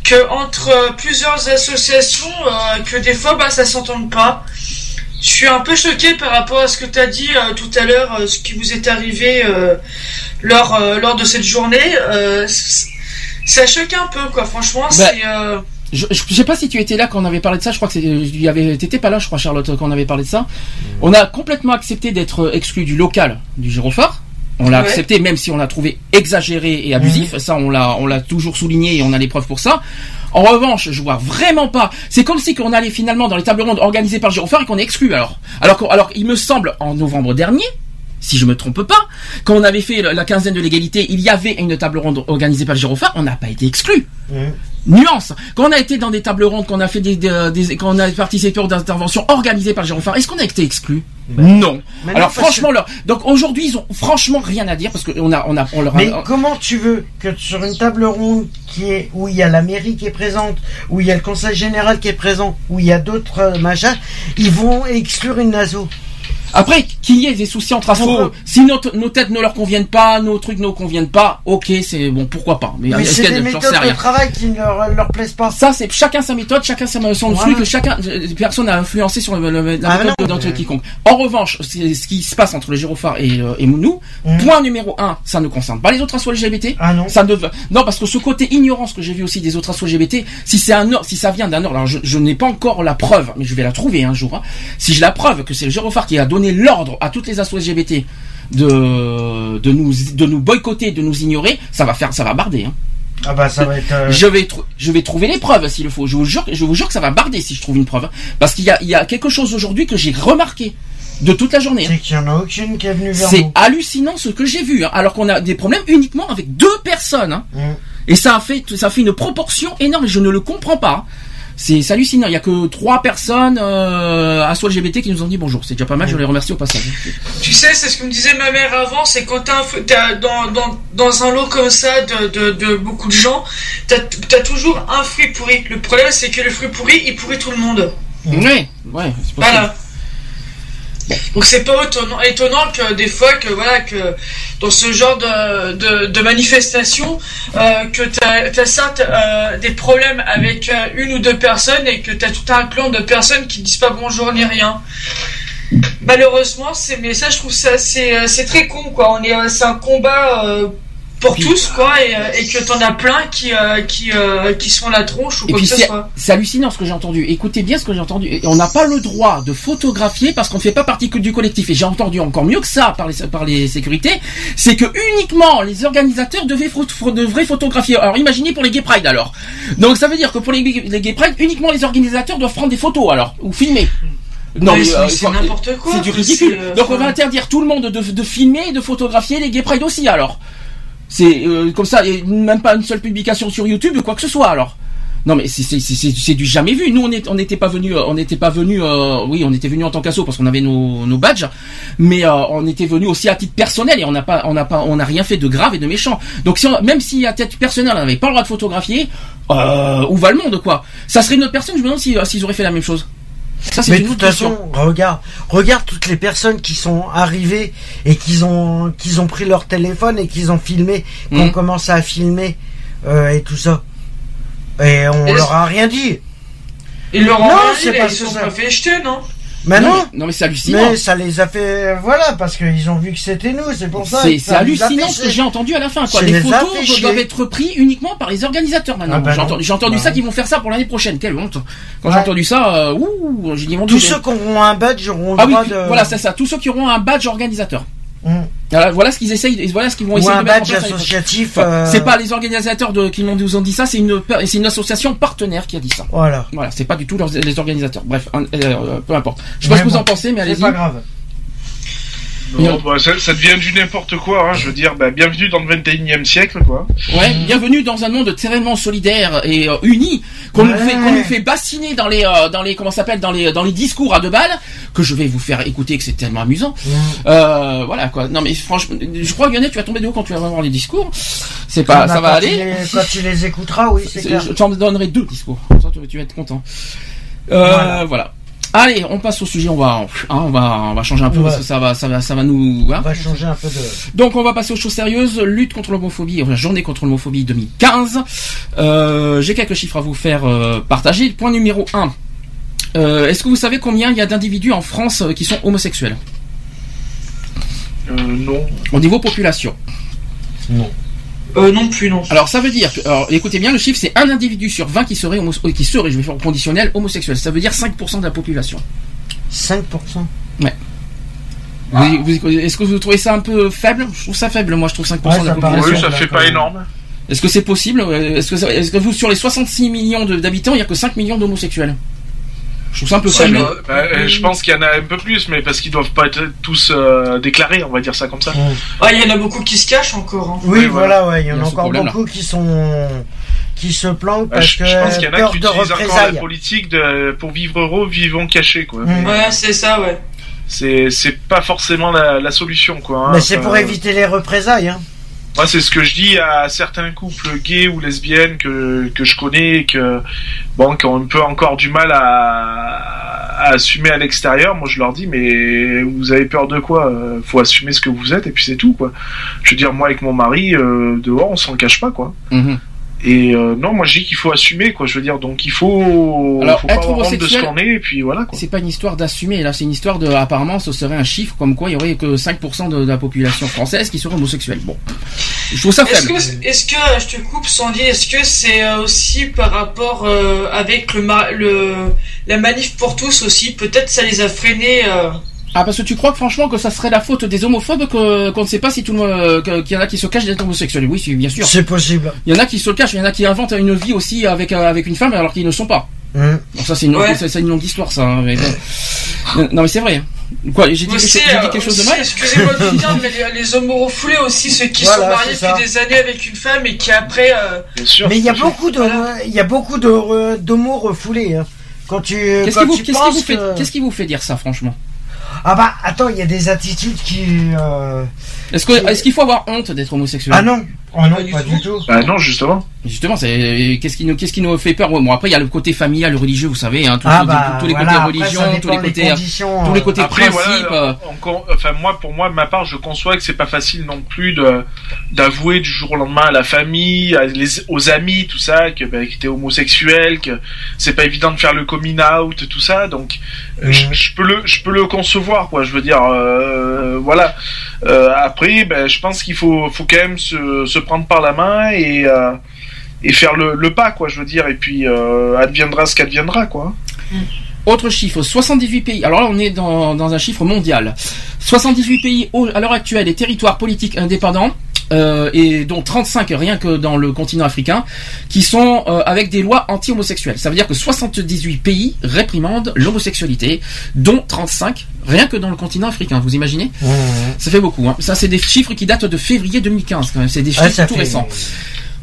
que entre plusieurs associations, euh, que des fois bah, ça s'entende pas. Je suis un peu choqué par rapport à ce que tu as dit euh, tout à l'heure, euh, ce qui vous est arrivé euh, lors, euh, lors de cette journée. euh, ça choque un peu quoi, franchement. c'est euh, je, je je sais pas si tu étais là quand on avait parlé de ça. Je crois que y avait, t'étais pas là, je crois, Charlotte, quand on avait parlé de ça. On a complètement accepté d'être exclu du local du gyrophare. On l'a Ouais. accepté, même si on l'a trouvé exagéré et abusif. Ça, on l'a, on l'a toujours souligné et on a les preuves pour ça. En revanche, je vois vraiment pas. C'est comme si on allait finalement dans les tables rondes organisées par Girophare et qu'on est exclu alors. Alors, alors il me semble en novembre dernier. Si je me trompe pas, quand on avait fait la quinzaine de l'égalité, il y avait une table ronde organisée par Girophare, on n'a pas été exclu. Nuance. Quand on a été dans des tables rondes, qu'on a fait des, des- des- quand on a participé aux interventions organisées par Girophare, est-ce qu'on a été exclu? Non. Mais non, Alors franchement, leur- donc aujourd'hui ils ont franchement rien à dire parce qu'on a, on a, on leur a- Mais comment tu veux que sur une table ronde qui est où il y a la mairie qui est présente, où il y a le conseil général qui est présent, où il y a d'autres euh, machins, ils vont exclure une naso? Après, qu'il y ait des soucis entre assos, Pourquoi si nos, nos têtes ne leur conviennent pas, nos trucs ne conviennent pas, ok, c'est bon, pourquoi pas. Mais, Mais c'est des méthodes de travail qui ne leur, leur plaisent pas. Ça, c'est chacun sa méthode, chacun sa son Voilà. truc, chacun, euh, personne n'a influencé sur le, le- la Ah, méthode non, de notre mais- quiconque. En revanche, c'est ce qui se passe entre le gyrophare et, euh, et Mounou, Mm. point numéro un, ça ne concerne pas les autres assos LGBT. Ah non. Ça ne non, parce que ce côté ignorance que j'ai vu aussi des autres assos LGBT, si c'est un si ça vient d'un ordre, alors je, je n'ai pas encore la preuve, mais je vais la trouver un jour. hein. Si je la preuve que c'est le gyrophare qui a donné l'ordre à toutes les assos LGBT de de nous de nous boycotter, de nous ignorer, ça va faire, ça va barder. Hein. Ah bah ça va être. euh, Je vais je vais trouver les preuves s'il le faut. Je vous jure, je vous jure que ça va barder si je trouve une preuve, hein. parce qu'il y a il y a quelque chose aujourd'hui que j'ai remarqué de toute la journée. C'est qu'il y en a aucune qui est venue vers C'est nous. hallucinant ce que j'ai vu, hein, alors qu'on a des problèmes uniquement avec deux personnes. hein. Mm. Et ça a fait, ça a fait une proportion énorme. Je ne le comprends pas. hein. C'est hallucinant. Il y a que trois personnes euh, à soi LGBT qui nous ont dit bonjour. C'est déjà pas mal. Je les remercie au passage. Tu sais, c'est ce que me disait ma mère avant, c'est quand t'as dans, dans, dans un lot comme ça de, de, de beaucoup de gens, t'as as toujours un fruit pourri. Le problème, c'est que le fruit pourri, il pourrit tout le monde. Ouais, ouais, c'est. Voilà. Donc c'est pas étonnant, que des fois que voilà que dans ce genre de, de, manifestation euh, que t'as as certes euh, des problèmes avec euh, une ou deux personnes et que t'as tout un clan de personnes qui disent pas bonjour ni rien. Malheureusement, c'est mais ça je trouve ça c'est très con quoi. On est c'est un combat pour tous quoi et, euh, et que t'en as plein qui euh, qui euh, qui sont la tronche ou quoi que ce soit. c'est hallucinant ce que j'ai entendu. Écoutez bien ce que j'ai entendu. Et on n'a pas le droit de photographier parce qu'on ne fait pas partie du collectif. Et j'ai entendu encore mieux que ça par les, par les sécurités, c'est que uniquement les organisateurs devaient, devraient photographier. Alors imaginez pour les Gay Pride alors. Donc ça veut dire que pour les, les Gay Pride, uniquement les organisateurs doivent prendre des photos alors ou filmer. Non, Mais mais, c'est- euh, n'importe quoi. C'est du ridicule. Donc on va interdire tout le monde de, de filmer et de photographier les Gay Pride aussi alors. C'est euh, comme ça, et même pas une seule publication sur YouTube ou quoi que ce soit alors. Non mais c'est du jamais vu. Nous on n'était pas venu on n'était pas venu oui on était venu en tant qu'asso parce qu'on avait nos, nos badges, mais euh, on était venu aussi à titre personnel et on n'a pas on n'a pas on n'a rien fait de grave et de méchant. Donc si on- même si à titre personnel on n'avait pas le droit de photographier, euh, où va le monde quoi? Ça serait une autre personne. Je me demande euh, s'ils auraient fait la même chose. Ça Mais de toute façon, regarde, regarde toutes les personnes qui sont arrivées et qui ont, qu'ils ont pris leur téléphone et qu'ils ont filmé, qui ont Mhm. commencé à filmer euh, et tout ça. Et on Et leur a rien dit. Ils leur ont Non, rien c'est dit, ils se sont ça. pas fait jeter, non? Mais non, mais, non mais c'est hallucinant. mais ça les a fait, voilà, parce qu'ils ont vu que c'était nous, c'est pour ça. C'est hallucinant ce que j'ai entendu à la fin. Quoi. Les les photos doivent être prises uniquement par les organisateurs maintenant. Ah bah j'ai entendu, j'ai entendu Bah ça qu'ils vont faire ça pour l'année prochaine. Quelle honte. Quand j'ai entendu ça, euh, ouh, j'ai dit mon Tous ceux qui auront un badge auront le Ah oui, droit puis- de. voilà, c'est ça. Tous ceux qui auront un badge organisateur. Mhm. Voilà, voilà ce qu'ils essayent, voilà ce qu'ils vont Ou essayer un de mettre en place. associatif. Enfin, euh, C'est pas les organisateurs de, qui nous ont dit ça, c'est une, c'est une association partenaire qui a dit ça. Voilà. Voilà, c'est pas du tout leurs- les organisateurs. Bref, un- euh, peu importe. Je sais pas ce que vous en pensez, mais C'est allez-y. pas grave. Non, bah, ça, ça devient du n'importe quoi. Hein. Je veux dire, bah, bienvenue dans le 21e siècle, quoi. Ouais, bienvenue dans un monde tellement solidaire et euh, uni qu'on nous Ouais. fait qu'on nous fait bassiner dans les euh, dans les comment s'appelle dans les dans les discours à deux balles que je vais vous faire écouter que c'est tellement amusant. Euh, voilà quoi. Non mais franchement, je crois Lionel, tu vas tomber de haut quand tu vas voir les discours. C'est pas Ah, ça bah, va quand aller. tu les- quand tu les écouteras, oui, c'est clair. Je t'en donnerai deux discours. Comme ça, tu, tu vas être content. Euh, Voilà. voilà. Allez, on passe au sujet. On va, hein, on va, on va changer un peu Ouais. parce que ça va, ça va, ça va nous. hein. On va changer un peu de. Donc on va passer aux choses sérieuses. Lutte contre l'homophobie, enfin, journée contre l'homophobie 2015. Euh, J'ai quelques chiffres à vous faire euh, partager. Point numéro 1. Est-ce que vous savez combien il y a d'individus en France euh, qui sont homosexuels? Euh, non. au niveau population Non. Euh, non plus, non. Alors ça veut dire, que, alors écoutez bien, le chiffre c'est un individu sur 20 qui serait, homo- qui serait, je vais faire au conditionnel, homosexuel. Ça veut dire 5% de la population. 5%. Vous- vous- Est-ce que vous trouvez ça un peu faible? Je trouve ça faible, moi je trouve 5% Ouais, de la population. Oui, ça fait pas énorme. Est-ce que c'est possible? Est-ce que, vous, sur les 66 millions de- d'habitants, il n'y a que 5 millions d'homosexuels? Je trouve ça un peu Ouais, mais, bah, euh, je pense qu'il y en a un peu plus, mais parce qu'ils doivent pas être tous euh, déclarés, on va dire ça comme ça. Ah, il y en a beaucoup qui se cachent encore. hein. Oui, voilà, ouais, il y en a encore beaucoup qui sont qui se planquent Bah, parce je, que je pense qu'il y en a qui de utilisent encore la représailles. politique de pour vivre heureux, vivons cachés quoi. Mm. Ouais, c'est ça, ouais. C'est c'est pas forcément la, la solution quoi. hein. Mais c'est Enfin, pour éviter les représailles. Hein. Moi, c'est ce que je dis à certains couples gays ou lesbiennes que, que je connais que, bon, qui ont un peu encore du mal à, à assumer à l'extérieur. Moi, je leur dis, mais vous avez peur de quoi? Euh, Faut assumer ce que vous êtes et puis c'est tout, quoi. Je veux dire, moi, avec mon mari, euh, dehors, on s'en cache pas, quoi. Mhm. Et euh, non, moi, je dis qu'il faut assumer, quoi. Je veux dire, donc il faut, Alors, faut pas être de ce qu'on est et puis voilà, quoi. C'est pas une histoire d'assumer, là, c'est une histoire de, apparemment, ce serait un chiffre comme quoi il y aurait que 5% de, de la population française qui serait homosexuelle. Bon. Je trouve ça Est-ce faible. que, est-ce que, je te coupe Sandy, est-ce que c'est euh, aussi par rapport euh, avec le, le la manif pour tous aussi? Peut-être ça les a freinés. euh, Ah, parce que tu crois que franchement que ça serait la faute des homophobes que, qu'on ne sait pas si tout le monde, que- qu'il y en a qui se cachent d'être homosexuels. Oui, bien sûr. C'est possible. Il y en a qui se le cachent, il y en a qui inventent une vie aussi avec, euh, avec une femme alors qu'ils ne sont pas. Hum. Bon, ça, c'est une, longue- Ouais. c'est- c'est une longue histoire, ça. hein, mais bon. Non, mais c'est vrai. Quoi, j'ai dit, quelque, chose- j'ai dit euh, quelque chose de mal Excusez-moi de le dire, mais les, les hommes refoulés aussi, ceux qui Voilà, sont mariés c'est depuis ça. des années avec une femme et qui après. euh, Bien sûr. Mais il y a beaucoup de il y a beaucoup de d'homos refoulés. Hein. Quand tu Qu'est-ce quand qui, vous, tu qu'est-ce qui penses vous fait, que- qu'est-ce qui vous fait dire ça, franchement? Ah bah attends, il y a des attitudes qui euh, Est-ce que, est-ce qu'il faut avoir honte d'être homosexuel? Ah non, oh non, Pas du pas tout. du tout. Bah non, justement. Justement, c'est qu'est-ce qui nous qu'est-ce qui nous fait peur? Ouais, Bon, après il y a le côté familial, religieux, vous savez, hein, tous, Ah bah tous les voilà, côtés après, religion, tous les côtés, euh, tous les euh, côtés Après, principes. voilà, euh, enfin moi, pour moi, de ma part, je conçois que c'est pas facile non plus de d'avouer du jour au lendemain à la famille, à les- aux amis, tout ça, que ben, que t'es homosexuel, que c'est pas évident de faire le coming out, tout ça. Donc, euh, je, Mhm. je peux le, je peux le concevoir, quoi. Je veux dire, euh, voilà. Euh, après, ben, je pense qu'il faut, faut quand même se, se prendre par la main et euh, et faire le, le pas, quoi. Je veux dire, et puis euh, adviendra ce qu'adviendra, quoi. Autre chiffre, 78 pays. Alors là, on est dans, dans un chiffre mondial. 78 pays au- à l'heure actuelle et territoires politiques indépendants. Euh, et dont 35 rien que dans le continent africain, qui sont euh, avec des lois anti-homosexuelles. Ça veut dire que 78 pays réprimandent l'homosexualité, dont 35 rien que dans le continent africain. Vous imaginez Mmh. Ça fait beaucoup. Hein. Ça, c'est des chiffres qui datent de février 2015 quand même. C'est des Ouais, chiffres tout fait- récents.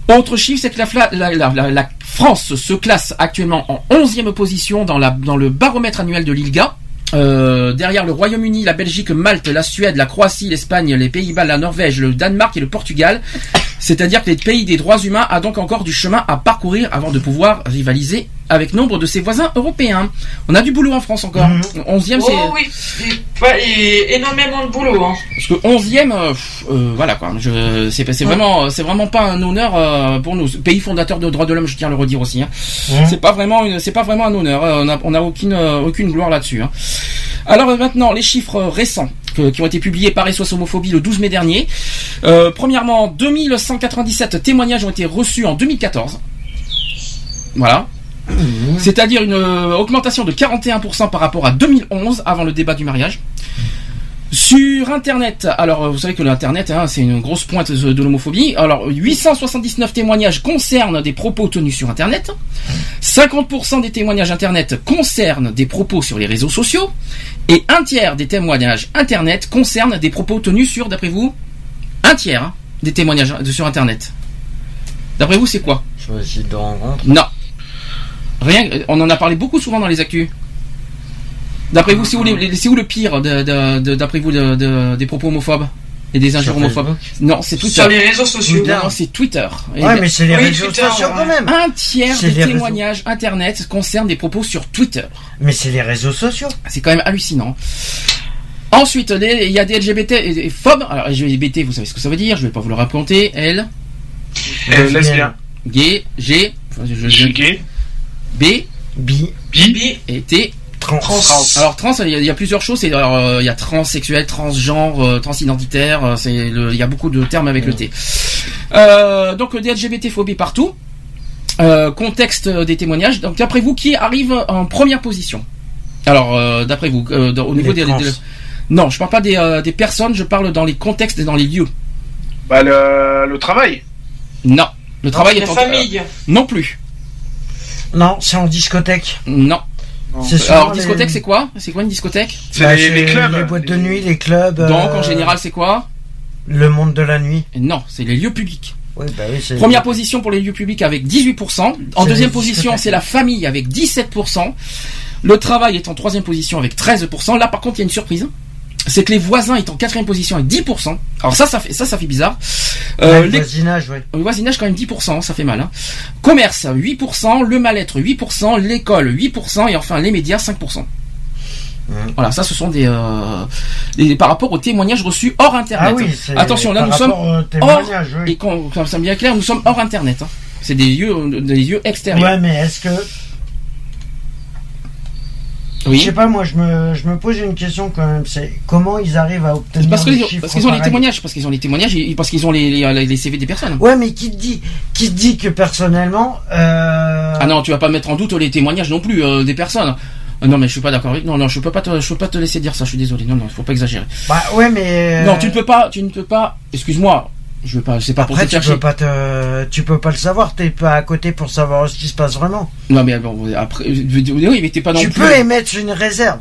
Autre chiffre, c'est que la, la, la- la- la France se classe actuellement en 11e position dans, la, dans le baromètre annuel de l'ILGA. Euh, derrière le Royaume-Uni, la Belgique, Malte, la Suède, la Croatie, l'Espagne, les Pays-Bas, la Norvège, le Danemark et le Portugal. C'est-à-dire que les pays des droits humains a donc encore du chemin à parcourir avant de pouvoir rivaliser avec nombre de ses voisins européens. On a du boulot en France encore. Mhm. 11e, c'est... Oh oui, et, pas- et énormément de boulot. Hein. Parce que 11e, euh, euh, voilà quoi. Je, c'est, c'est vraiment, c'est vraiment pas un honneur euh, pour nous. Pays fondateur de droits de l'homme, je tiens à le redire aussi. Hein. Mmh. C'est pas vraiment, une, c'est pas vraiment un honneur. On a, on a aucune, aucune gloire là-dessus. Hein. Alors maintenant, les chiffres récents qui ont été publiés par SOS Homophobie le 12 mai dernier. Euh, premièrement, 2197 témoignages ont été reçus en 2014. Voilà. C'est-à-dire une euh, augmentation de 41% par rapport à 2011, avant le débat du mariage. Sur Internet, alors euh, vous savez que l'Internet, hein, c'est une grosse pointe de, l'homophobie. Alors 879 témoignages concernent des propos tenus sur Internet. 50% des témoignages Internet concernent des propos sur les réseaux sociaux. Et un tiers des témoignages Internet concernent des propos tenus sur, d'après vous, un tiers hein, des témoignages de- sur Internet. D'après vous, c'est quoi? Sur de rencontre. non. Rien. On en a parlé beaucoup souvent dans les actus. D'après vous, c'est où, les- les- c'est où le pire de- de- de- d'après vous de- de- des propos homophobes et des injures homophobes? Non, c'est Twitter. Sur les réseaux sociaux. Non, c'est Twitter. Et mais c'est les Oui, réseaux Twitter, sociaux ouais. quand même. Un tiers des réseaux. témoignages internet concernent des propos sur Twitter. Mais c'est les réseaux sociaux. C'est quand même hallucinant. Ensuite, les- il y a des LGBT et, et phobes. Alors, LGBT, vous savez ce que ça veut dire, je vais pas vous le raconter. L, Et lesbien. gay, G, enfin, je- Je je- suis gay. B Bi, Bi. Bi- et T. trans. Trans. Alors trans, il y a, il y a plusieurs choses. Alors, euh, il y a transsexuel, transgenre, euh, transidentitaire. euh, C'est il y a beaucoup de termes avec le T. Euh, donc des LGBT phobie partout. Euh, contexte des témoignages. Donc d'après vous, qui arrive en première position? Alors euh, d'après vous, euh, dans- au niveau Les des, trans. des- non, je parle pas des, euh, des personnes. Je parle dans les contextes et dans les lieux. Bah le, le travail. Non, Le travail La est en famille. non plus. Non, c'est en discothèque. Non. Alors les- discothèque c'est quoi C'est quoi une discothèque C'est Bah, les, les clubs. les boîtes de les- nuit, les clubs. Donc en euh, général c'est quoi Le monde de la nuit. Non, c'est les lieux publics. Oui, bah oui, c'est. Première position pour les lieux publics avec 18%. En deuxième position, c'est la famille avec 17%. Le travail est en troisième position avec 13%. Là, par contre, il y a une surprise. C'est que les voisins est en quatrième position avec 10%. Alors ça, ça fait, ça, ça fait bizarre. Euh, Ouais, le les- voisinage, ouais. le voisinage quand même 10%, ça fait mal. Hein. Commerce 8%, le mal-être 8%, l'école 8% et enfin les médias 5%. Voilà, ça ce sont des, euh, des- par rapport aux témoignages reçus hors internet. Ah oui, c'est Attention, là nous sommes hors oui. et qu'on qu'on soit bien clair, nous sommes hors internet. hein. C'est des lieux, des lieux extérieurs. Ouais, mais est-ce que. Je oui. sais pas, moi, je me, je me pose une question quand même. C'est comment ils arrivent à obtenir Parce des chiffres parce qu'ils ont les témoignages, parce qu'ils ont les témoignages et parce qu'ils ont les, les, les CV des personnes. Ouais, mais qui te dit, qui te dit que personnellement, euh... Ah non, tu vas pas mettre en doute les témoignages non plus euh, des personnes. Euh, Non mais je suis pas d'accord avec. Non non, je peux pas te, je peux pas te laisser dire ça. Je suis désolé. Non non, faut pas exagérer. bah ouais, mais. Non, tu ne peux pas, tu ne peux pas. Excuse-moi. Je veux pas. C'est pas pour Après, te tu chercher. peux pas te, tu peux pas le savoir. T'es pas à côté pour savoir ce qui se passe vraiment. Non mais bon, après, oui, mais t'es pas non tu peux émettre une réserve.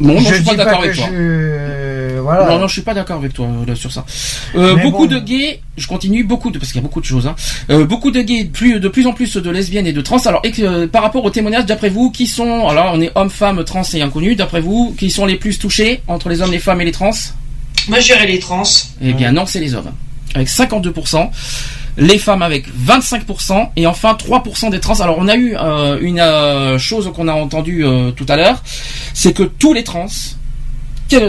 Non, non, je, je suis pas d'accord avec toi. euh, voilà. Non, non, je suis pas d'accord avec toi là, sur ça. Euh, beaucoup bon. de gays, je continue, beaucoup de, parce qu'il y a beaucoup de choses. Hein. Euh, beaucoup de gays, plus de plus en plus de lesbiennes et de trans. Alors, et euh, par rapport aux témoignages, d'après vous, qui sont, alors on est hommes, femmes, trans et inconnus. D'après vous, qui sont les plus touchés entre les hommes, les femmes et les trans? Moi, j'irais les trans. Eh bien, non, c'est les hommes, avec 52%. Les femmes avec 25% et enfin 3% des trans. Alors on a eu euh, une euh, chose qu'on a entendue euh, tout à l'heure, c'est que tous les trans,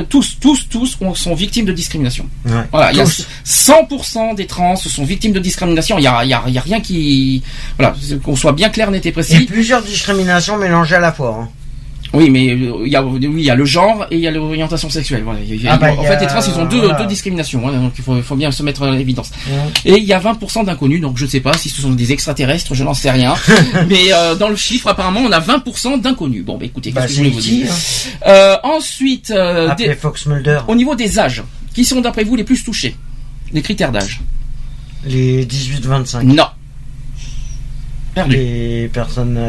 tous, tous, tous ont- sont victimes de discrimination. Ouais. Voilà, il y a Tous. 100% des trans sont victimes de discrimination. Il y a, il y a, il y a rien qui, voilà, qu'on soit bien clair, net et précis. plusieurs discriminations mélangées à la fois. hein. Oui, mais euh, il y a, oui, il y a le genre et il y a l'orientation sexuelle. Voilà. Ah bah, en fait, a- les trans, ils ont deux, voilà. deux discriminations. hein, donc il faut, faut bien se mettre à l'évidence. Ouais. Et il y a 20% d'inconnus, donc je ne sais pas si ce sont des extraterrestres, je n'en sais rien. mais euh, dans le chiffre, apparemment, on a 20% d'inconnus. Bon, bah écoutez, Bah, qu'est-ce que je voulais vous dire hein. euh, Ensuite, euh, des- Fox Mulder. au niveau des âges, qui sont d'après vous les plus touchés? Les critères d'âge? Les 18-25. Non. Perdu. Les personnes.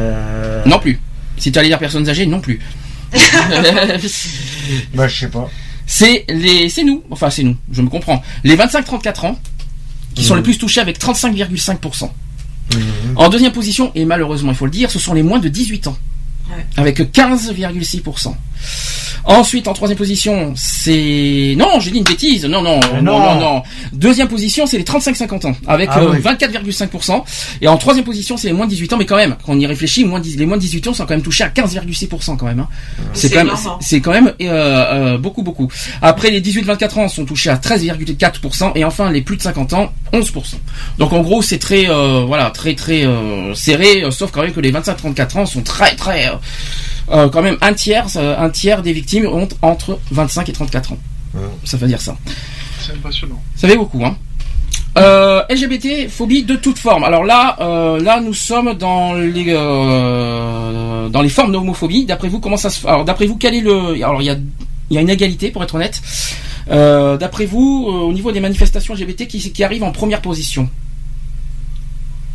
Non plus. Si tu allais dire personnes âgées, non plus. Bah, je sais pas. c'est les, c'est nous. Enfin, c'est nous. Je me comprends. Les 25-34 ans qui sont Mhm. les plus touchés avec 35,5%. Mhm. En deuxième position, et malheureusement il faut le dire, ce sont les moins de 18 ans. Ouais. Avec 15,6%. Ensuite, en troisième position, c'est... Non, j'ai dit une bêtise. Non, non, non, non, non. non. Deuxième position, c'est les 35-50 ans. Avec Ah euh, oui. 24,5%. Et en troisième position, c'est les moins de 18 ans. Mais quand même, quand on y réfléchit, moins de 10 les moins de 18 ans sont quand même touchés à 15,6% quand même. hein. C'est C'est quand même, hein. quand même euh, euh, beaucoup, beaucoup. Après, les 18-24 ans sont touchés à 13,4%. Et enfin, les plus de 50 ans, 11%. Donc en gros, c'est très, euh, voilà, très, très euh, serré. euh, sauf quand même que les 25-34 ans sont très, très... euh, quand même un tiers, euh, un tiers des victimes ont entre 25 et 34 ans. Ouais. Ça veut dire ça. C'est impressionnant. Ça fait beaucoup, hein. Euh, LGBT, phobie de toute forme. Alors là, euh, là, nous sommes dans les euh, dans les formes de homophobie. D'après vous, comment ça se Alors d'après vous, quel est le Alors il y a il y a une égalité pour être honnête. Euh, d'après vous, euh, au niveau des manifestations LGBT, qui qui arrive en première position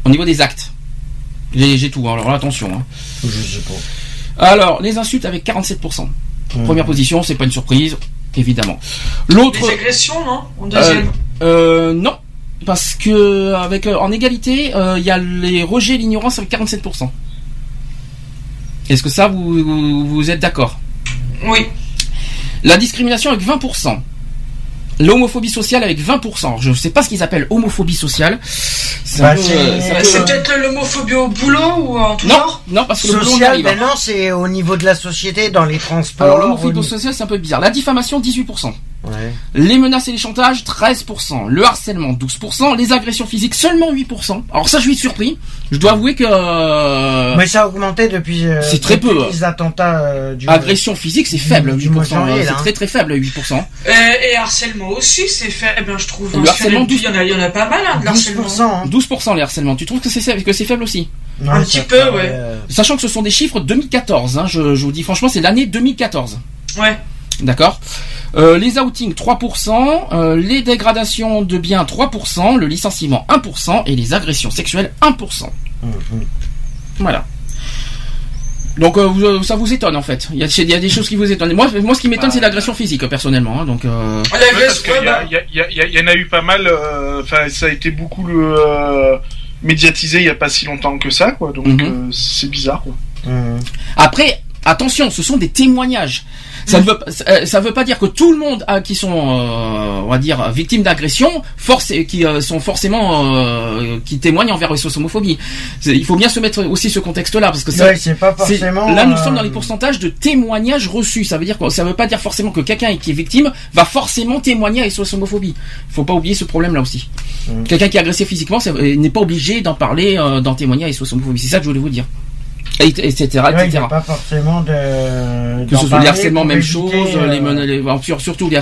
Au niveau des actes. J'ai tout. hein. Alors là, attention. hein. Je sais pas. Alors, les insultes avec 47%. Mhm. Première position, c'est pas une surprise, évidemment. L'autre, Les agressions, non En deuxième. euh, non, parce que avec euh, en égalité, euh, il y a les rejets et l'ignorance avec 47%. Est-ce que ça, vous, vous, vous êtes d'accord? Oui. La discrimination avec 20%. L'homophobie sociale avec 20%. Alors, je ne sais pas ce qu'ils appellent homophobie sociale. C'est Bah, euh, c'est euh, peut-être l'homophobie au boulot ou en tout Non, genre non, parce que le boulot, on y Social, arrive, hein. ben non, c'est au niveau de la société, dans les transports. Alors l'homophobie au- sociale, c'est un peu bizarre. La diffamation, 18%. Ouais. Les menaces et les chantages, 13%. Le harcèlement, 12%. Les agressions physiques, seulement 8%. Alors ça, je suis surpris. Je dois avouer que... euh, Mais ça a augmenté depuis. euh, C'est très peu, hein. Les attentats euh, du. Agression physique, c'est faible, du mois de 8%. janvier, C'est là, hein. très très faible, 8%. Euh, et harcèlement aussi, c'est faible, hein, je trouve. Le hein. harcèlement, il y en a, il y en a pas mal, hein, de 12%. l'harcèlement. hein. 12% les harcèlements. Tu trouves que c'est que c'est faible aussi? Non, Un petit peu, ouais. euh, Sachant que ce sont des chiffres 2014. Hein, je, je vous dis franchement, c'est l'année 2014. Ouais. D'accord? Euh, les outings 3%, euh, les dégradations de biens 3%, le licenciement 1% et les agressions sexuelles 1%. Voilà. Donc euh, vous- ça vous étonne en fait. Il y a, il y a des choses qui vous étonnent. Moi, moi ce qui m'étonne Bah, c'est l'agression physique personnellement. hein, donc euh, Ouais, parce bah, il y, a- il y a- il y a- il y en a eu pas mal. euh, Enfin, ça a été beaucoup euh, médiatisé il y a pas si longtemps que ça, quoi. Donc Mhm. euh, c'est bizarre, quoi. Mhm. Après, attention, ce sont des témoignages. Ça ne veut, pas- ça, euh, veut pas dire que tout le monde a, qui sont, euh, on va dire, victimes d'agression, qui euh, sont forcément, euh, qui témoignent envers les homophobie. Il faut bien se mettre aussi ce contexte-là, parce que ça, Ouais, c'est pas c'est- forcément. là, nous euh, sommes dans les pourcentages de témoignages reçus. Ça veut dire quoi? Ça veut pas dire forcément que quelqu'un qui est victime va forcément témoigner à SOS homophobie. Il faut pas oublier ce problème-là aussi. Mm. Quelqu'un qui est agressé physiquement euh, n'est pas obligé d'en parler, euh, d'en témoigner à SOS homophobie. C'est ça que je voulais vous dire. Et, etc. ouais, il n'y etc. a pas forcément de. Que ce soit harcèlements, pour même chose, euh, les, men- les- surtout les,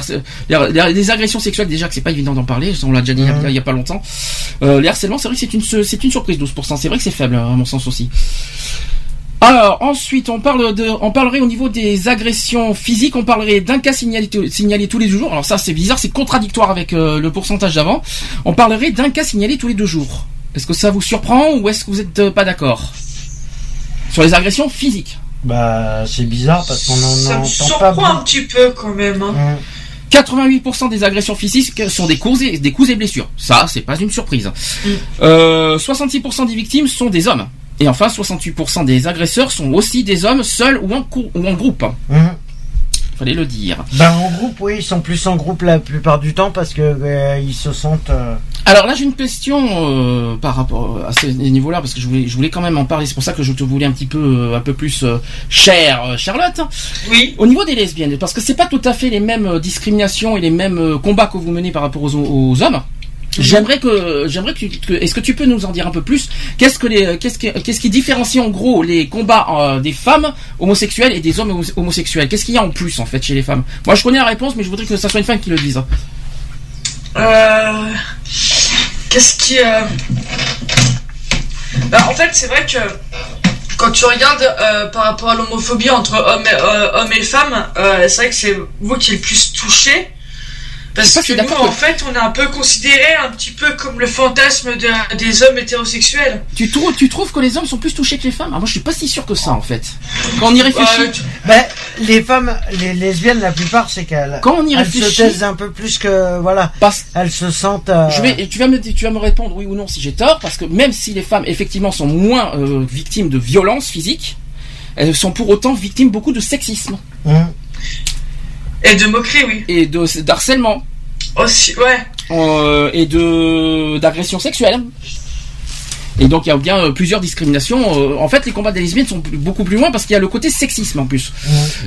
les, les- agressions sexuelles, déjà que c'est pas évident d'en parler, on l'a déjà dit il y a- Mhm. il y, a pas longtemps. Euh, les harcèlements, c'est vrai que c'est une, c'est une surprise, 12%, c'est vrai que c'est faible, à mon sens aussi. Alors, ensuite, on parle de, on parlerait au niveau des agressions physiques, on parlerait d'un cas signalé, signalé tous les deux jours. Alors ça, c'est bizarre, c'est contradictoire avec euh, le pourcentage d'avant. On parlerait d'un cas signalé tous les deux jours. Est-ce que ça vous surprend ou est-ce que vous êtes euh, pas d'accord? Sur les agressions physiques. Bah, c'est bizarre parce qu'on en ça me entend pas surprend un petit peu quand même. hein. Mhm. 88% des agressions physiques sont des coups et, des coups et blessures. Ça, c'est pas une surprise. Mm. Euh, 66% des victimes sont des hommes. Et enfin, 68% des agresseurs sont aussi des hommes seuls ou en, cou- ou en groupe. Mhm. Fallait le dire. Ben, en groupe, oui, ils sont plus en groupe la plupart du temps parce que euh, ils se sentent. euh, Alors là, j'ai une question euh, par rapport à ce niveau-là, parce que je voulais, je voulais quand même en parler. C'est pour ça que je te voulais un petit peu, euh, un peu plus euh, euh, Charlotte. Oui. Au niveau des lesbiennes, parce que c'est pas tout à fait les mêmes euh, discriminations et les mêmes euh, combats que vous menez par rapport aux, aux hommes. J'aimerais que, j'aimerais que, que- est-ce que tu peux nous en dire un peu plus? Qu'est-ce que les, qu'est-ce qui, qu'est-ce qui différencie en gros les combats euh, des femmes homosexuelles et des hommes homo- homosexuels? Qu'est-ce qu'il y a en plus en fait chez les femmes? Moi, je connais la réponse, mais je voudrais que ça soit une femme qui le dise. Euh, Qu'est-ce qui. euh, bah, en fait, c'est vrai que quand tu regardes euh, par rapport à l'homophobie entre hommes et, euh, femmes, c'est vrai que c'est vous qui est le plus touché. Parce que nous, d'accord en fait, on est un peu considéré un petit peu comme le fantasme de- des hommes hétérosexuels. Tu trouves, tu trouves que les hommes sont plus touchés que les femmes? Ah, Moi, je suis pas si sûr que ça en fait. Quand on y réfléchit, Euh, tu- Ben, les femmes, les lesbiennes, la plupart, c'est qu'elles quand on y elles se réfléchit, taisent un peu plus que. Voilà. parce Elles se sentent. euh, Je vais, tu vas me, tu vas me répondre oui ou non si j'ai tort, parce que même si les femmes effectivement sont moins euh, victimes de violences physiques, elles sont pour autant victimes beaucoup de sexisme Mhm. Et de moquerie, oui. et de d'harcèlement Aussi, ouais. euh, et de d'agression sexuelle. Et donc il y a bien euh, plusieurs discriminations. Euh, en fait, les combats des lesbiennes sont beaucoup plus loin parce qu'il y a le côté sexisme en plus.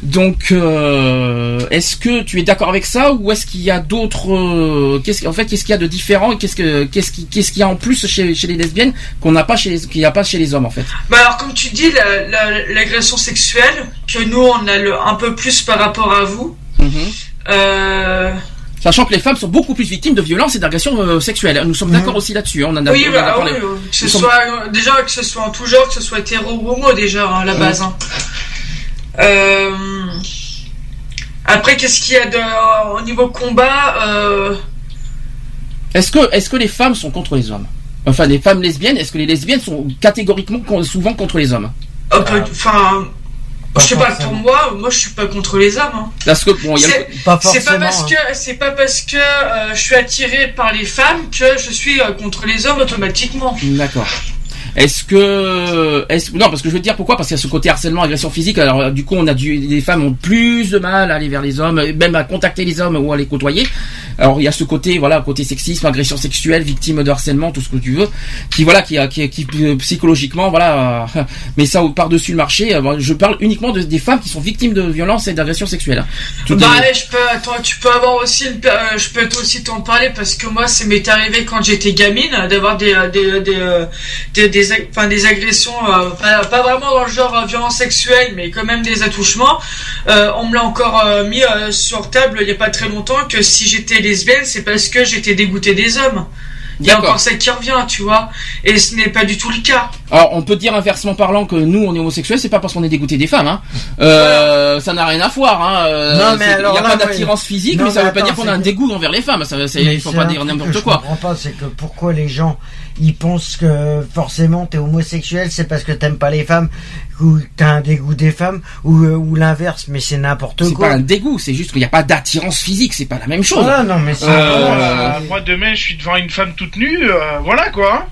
Donc, euh, est-ce que tu es d'accord avec ça ou est-ce qu'il y a d'autres euh, Qu'est-ce en fait qu'est-ce qu'il y a de différent et qu'est-ce que qu'est-ce qui qu'est-ce qu'il y a en plus chez, chez les lesbiennes qu'on n'a pas chez les, qu'il n'y a pas chez les hommes en fait? Bah alors comme tu dis, la- la- l'agression sexuelle, que nous on a le, un peu plus par rapport à vous. Euh, Sachant que les femmes sont beaucoup plus victimes de violences et d'agressions euh, sexuelles. Nous sommes d'accord aussi là-dessus. hein, On en a, oui, on en a bah, parlé. oui, euh, que ce sommes- soit euh, déjà que ce soit en tout genre, que ce soit hétéro ou homo déjà hein, à la Mm. base. hein. Euh, après, qu'est-ce qu'il y a de, au niveau combat euh, Est-ce que est-ce que les femmes sont contre les hommes? Enfin, les femmes lesbiennes. Est-ce que les lesbiennes sont catégoriquement souvent contre les hommes? Enfin, Pas je sais pas. Pour moi, moi je suis pas contre les hommes. hein. Parce que bon, C'est- Pas pas parce hein. que c'est pas parce que euh, je suis attiré par les femmes que je suis euh, contre les hommes automatiquement. D'accord. Est-ce que, est-ce, non, parce que je veux te dire pourquoi, parce qu'il y a ce côté harcèlement, agression physique. Alors, du coup, on a du, les femmes ont plus de mal à aller vers les hommes, même à contacter les hommes ou à les côtoyer. Alors, il y a ce côté, voilà, côté sexisme, agression sexuelle, victime de harcèlement, tout ce que tu veux, qui, voilà, qui, qui, qui, euh, psychologiquement, voilà, met ça par-dessus le marché. Euh, Je parle uniquement de, des femmes qui sont victimes de violences et d'agressions sexuelles. Tout bah est- ouais, je peux, attends, tu peux avoir aussi, une, euh, je peux aussi t'en parler parce que moi, ça m'est arrivé quand j'étais gamine d'avoir des, euh, des, des, des, des, ag- des agressions, euh, pas, pas vraiment dans le genre euh, violence sexuelle, mais quand même des attouchements. Euh, on me l'a encore euh, mis euh, sur table il y a pas très longtemps que si j'étais lesbienne, c'est parce que j'étais dégoûtée des hommes. il y a encore ça qui revient, tu vois. Et ce n'est pas du tout le cas. Alors, on peut dire inversement parlant que nous, on est homosexuels, c'est pas parce qu'on est dégoûté des femmes. Hein. Euh, Ça n'a rien à voir. Hein. Non, mais alors il n'y a là, pas oui. d'attirance physique, Non, mais ça mais veut pas attends, dire qu'on a un dégoût envers les femmes. Ça, il faut pas dire n'importe que quoi. Je comprends pas, c'est que pourquoi les gens ils pensent que forcément t'es homosexuel, c'est parce que t'aimes pas les femmes ou que t'as un dégoût des femmes ou, euh, ou l'inverse, mais c'est n'importe C'est quoi. pas un dégoût, c'est juste qu'il n'y a pas d'attirance physique, c'est pas la même chose. Ah non, mais c'est Euh, moi demain je suis devant une femme toute nue, euh, voilà quoi.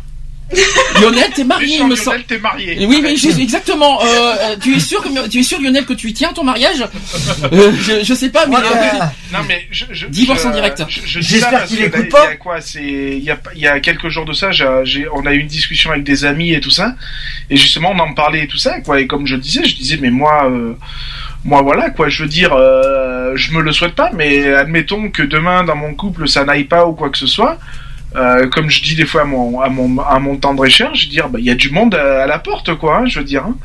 Lionel, t'es marié, il me Lionel, semble. t'es marié. Oui, oui, je- exactement. Euh, euh, tu es sûr, que- tu es sûr, Lionel, que tu y tiens ton mariage Euh, je, je sais pas, mais Voilà. Non mais je, je, Divorce je- en direct. je- je dis J'espère qu'il que écoute là, pas. Il y a quoi C'est il y a il y a quelques jours de ça, j'ai, j'ai- on a eu une discussion avec des amis et tout ça, et justement on en parlait et tout ça quoi. Et comme je disais, je disais mais moi. euh, moi voilà quoi, je veux dire, euh, je me le souhaite pas, mais admettons que demain dans mon couple ça n'aille pas ou quoi que ce soit, euh, comme je dis des fois à mon à mon à mon tendre et cher, je veux dire, bah, il y a du monde à, à la porte quoi, hein, je veux dire. hein.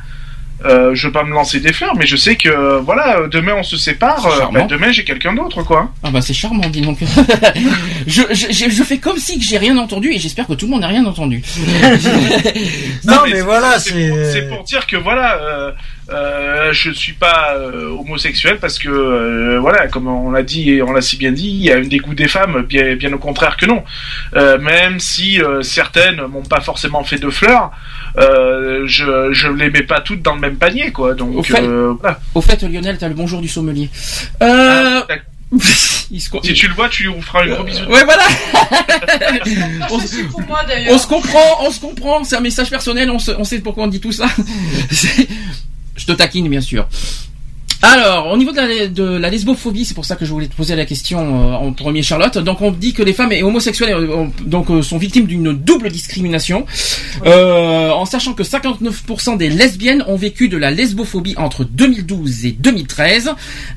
Euh, je veux pas me lancer des fleurs, mais je sais que voilà, demain on se sépare, euh, bah, demain j'ai quelqu'un d'autre quoi. Ah bah c'est charmant, dis donc. je, je, je, je fais comme si que j'ai rien entendu et j'espère que tout le monde n'a rien entendu. Non, mais voilà, c'est c'est- pour, c'est pour dire que voilà, euh, euh, je suis pas euh, homosexuel parce que euh, voilà, comme on l'a dit et on l'a si bien dit, il y a un dégoût des femmes, bien, bien au contraire que non. Euh, même si euh, certaines m'ont pas forcément fait de fleurs, euh, je je les mets pas toutes dans le même panier quoi. Au Donc fait- euh, voilà. Au fait, Lionel, t'as le bonjour du sommelier. Euh... Ah, il se co- si tu le vois, tu lui feras un gros bisou. Ouais, voilà. on, pour moi se comprend, on se comprend. C'est un message personnel. On, se- on sait pourquoi on dit tout ça. Je te taquine, bien sûr. Alors, au niveau de la, de la lesbophobie, c'est pour ça que je voulais te poser la question euh, en premier, Charlotte. Donc, on dit que les femmes et homosexuelles euh, donc euh, sont victimes d'une double discrimination, en sachant que 59% des lesbiennes ont vécu de la lesbophobie entre 2012 et 2013.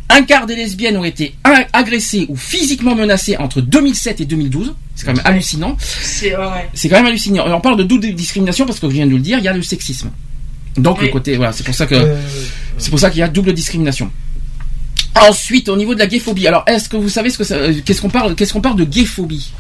Un quart des lesbiennes ont été agressées ou physiquement menacées entre 2007 et 2012. C'est quand même hallucinant. C'est ouais, quand même hallucinant. Et on parle de double discrimination parce que je viens de le dire, il y a le sexisme. Donc le côté, voilà, c'est pour ça que Euh, c'est pour ça qu'il y a double discrimination. Ensuite, au niveau de la gayphobie. Alors, est-ce que vous savez ce que ça, euh, qu'est-ce qu'on parle, qu'est-ce qu'on parle de gayphobie?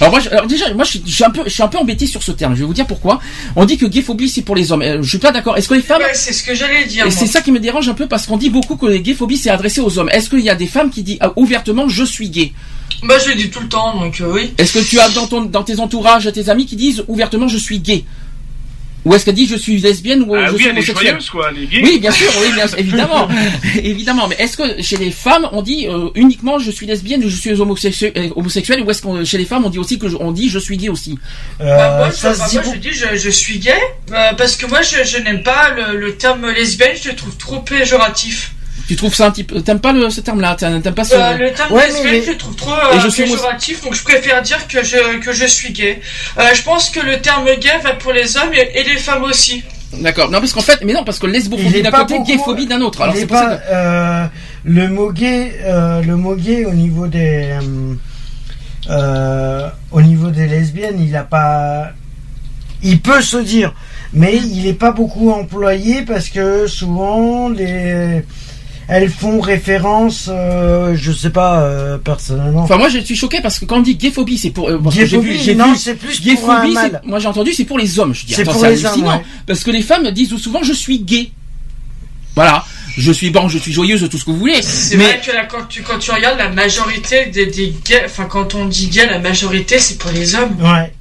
Alors moi, je- alors déjà, moi, je suis, je suis un peu, je suis un peu embêté sur ce terme. Je vais vous dire pourquoi. On dit que gayphobie c'est pour les hommes. Euh, Je suis pas d'accord. Est-ce que les femmes Ouais, c'est ce que j'allais dire. et c'est ça qui me dérange un peu parce qu'on dit beaucoup que les gayphobies c'est adressé aux hommes. Est-ce qu'il y a des femmes qui disent ah, ouvertement je suis gay? Bah, je le dis tout le temps, donc euh, oui. Est-ce que tu as dans ton, dans tes entourages tes amis qui disent ouvertement je suis gay? Ou est-ce qu'elle dit je suis lesbienne ou Ah je oui, suis elle est homosexuelle joyeuse quoi, elle est gay. Oui, bien sûr, oui, bien sûr, évidemment, évidemment. Mais est-ce que chez les femmes, on dit euh, uniquement je suis lesbienne, je suis homosexuelle, euh, homosexuelle, ou est-ce que chez les femmes, on dit aussi que je, on dit je suis gay aussi? Euh, Bah, moi, je, ça bah, moi, je dis je, je suis gay euh, parce que moi je, je n'aime pas le, le terme lesbienne, je le trouve trop péjoratif. Tu trouves ça un petit peu T'aimes pas le, ce terme-là T'aimes t'aimes pas ce Euh, le terme Ouais, lesbienne, mais- je le trouve trop euh, je suis homo- péjoratif, donc je préfère dire que je, que je suis gay. Euh, je pense que le terme gay va pour les hommes et, et les femmes aussi. D'accord. Non, parce qu'en fait, mais non, parce que lesbophobie d'un côté, beaucoup- gayphobie d'un autre. Alors c'est pas, que... euh, le mot gay, euh, le mot gay au niveau des, euh, euh, au niveau des lesbiennes, il a pas, il peut se dire, mais il est pas beaucoup employé parce que souvent les, elles font référence, euh, je sais pas euh, personnellement. Enfin, moi, je suis choqué parce que quand on dit gayphobie, c'est pour. euh, vu, Gayphobie, j'ai non, vu- c'est plus pour un Gayphobie, moi j'ai entendu, c'est pour les hommes. Je dis, C'est attends, pour c'est les hommes, hallucinant. ouais. Parce que les femmes disent souvent je suis gay. Voilà. Je suis bon, je suis joyeuse, tout ce que vous voulez. C'est Mais vrai que là, quand tu, quand tu regardes la majorité des, des gays, enfin quand on dit gay, la majorité c'est pour les hommes. Ouais.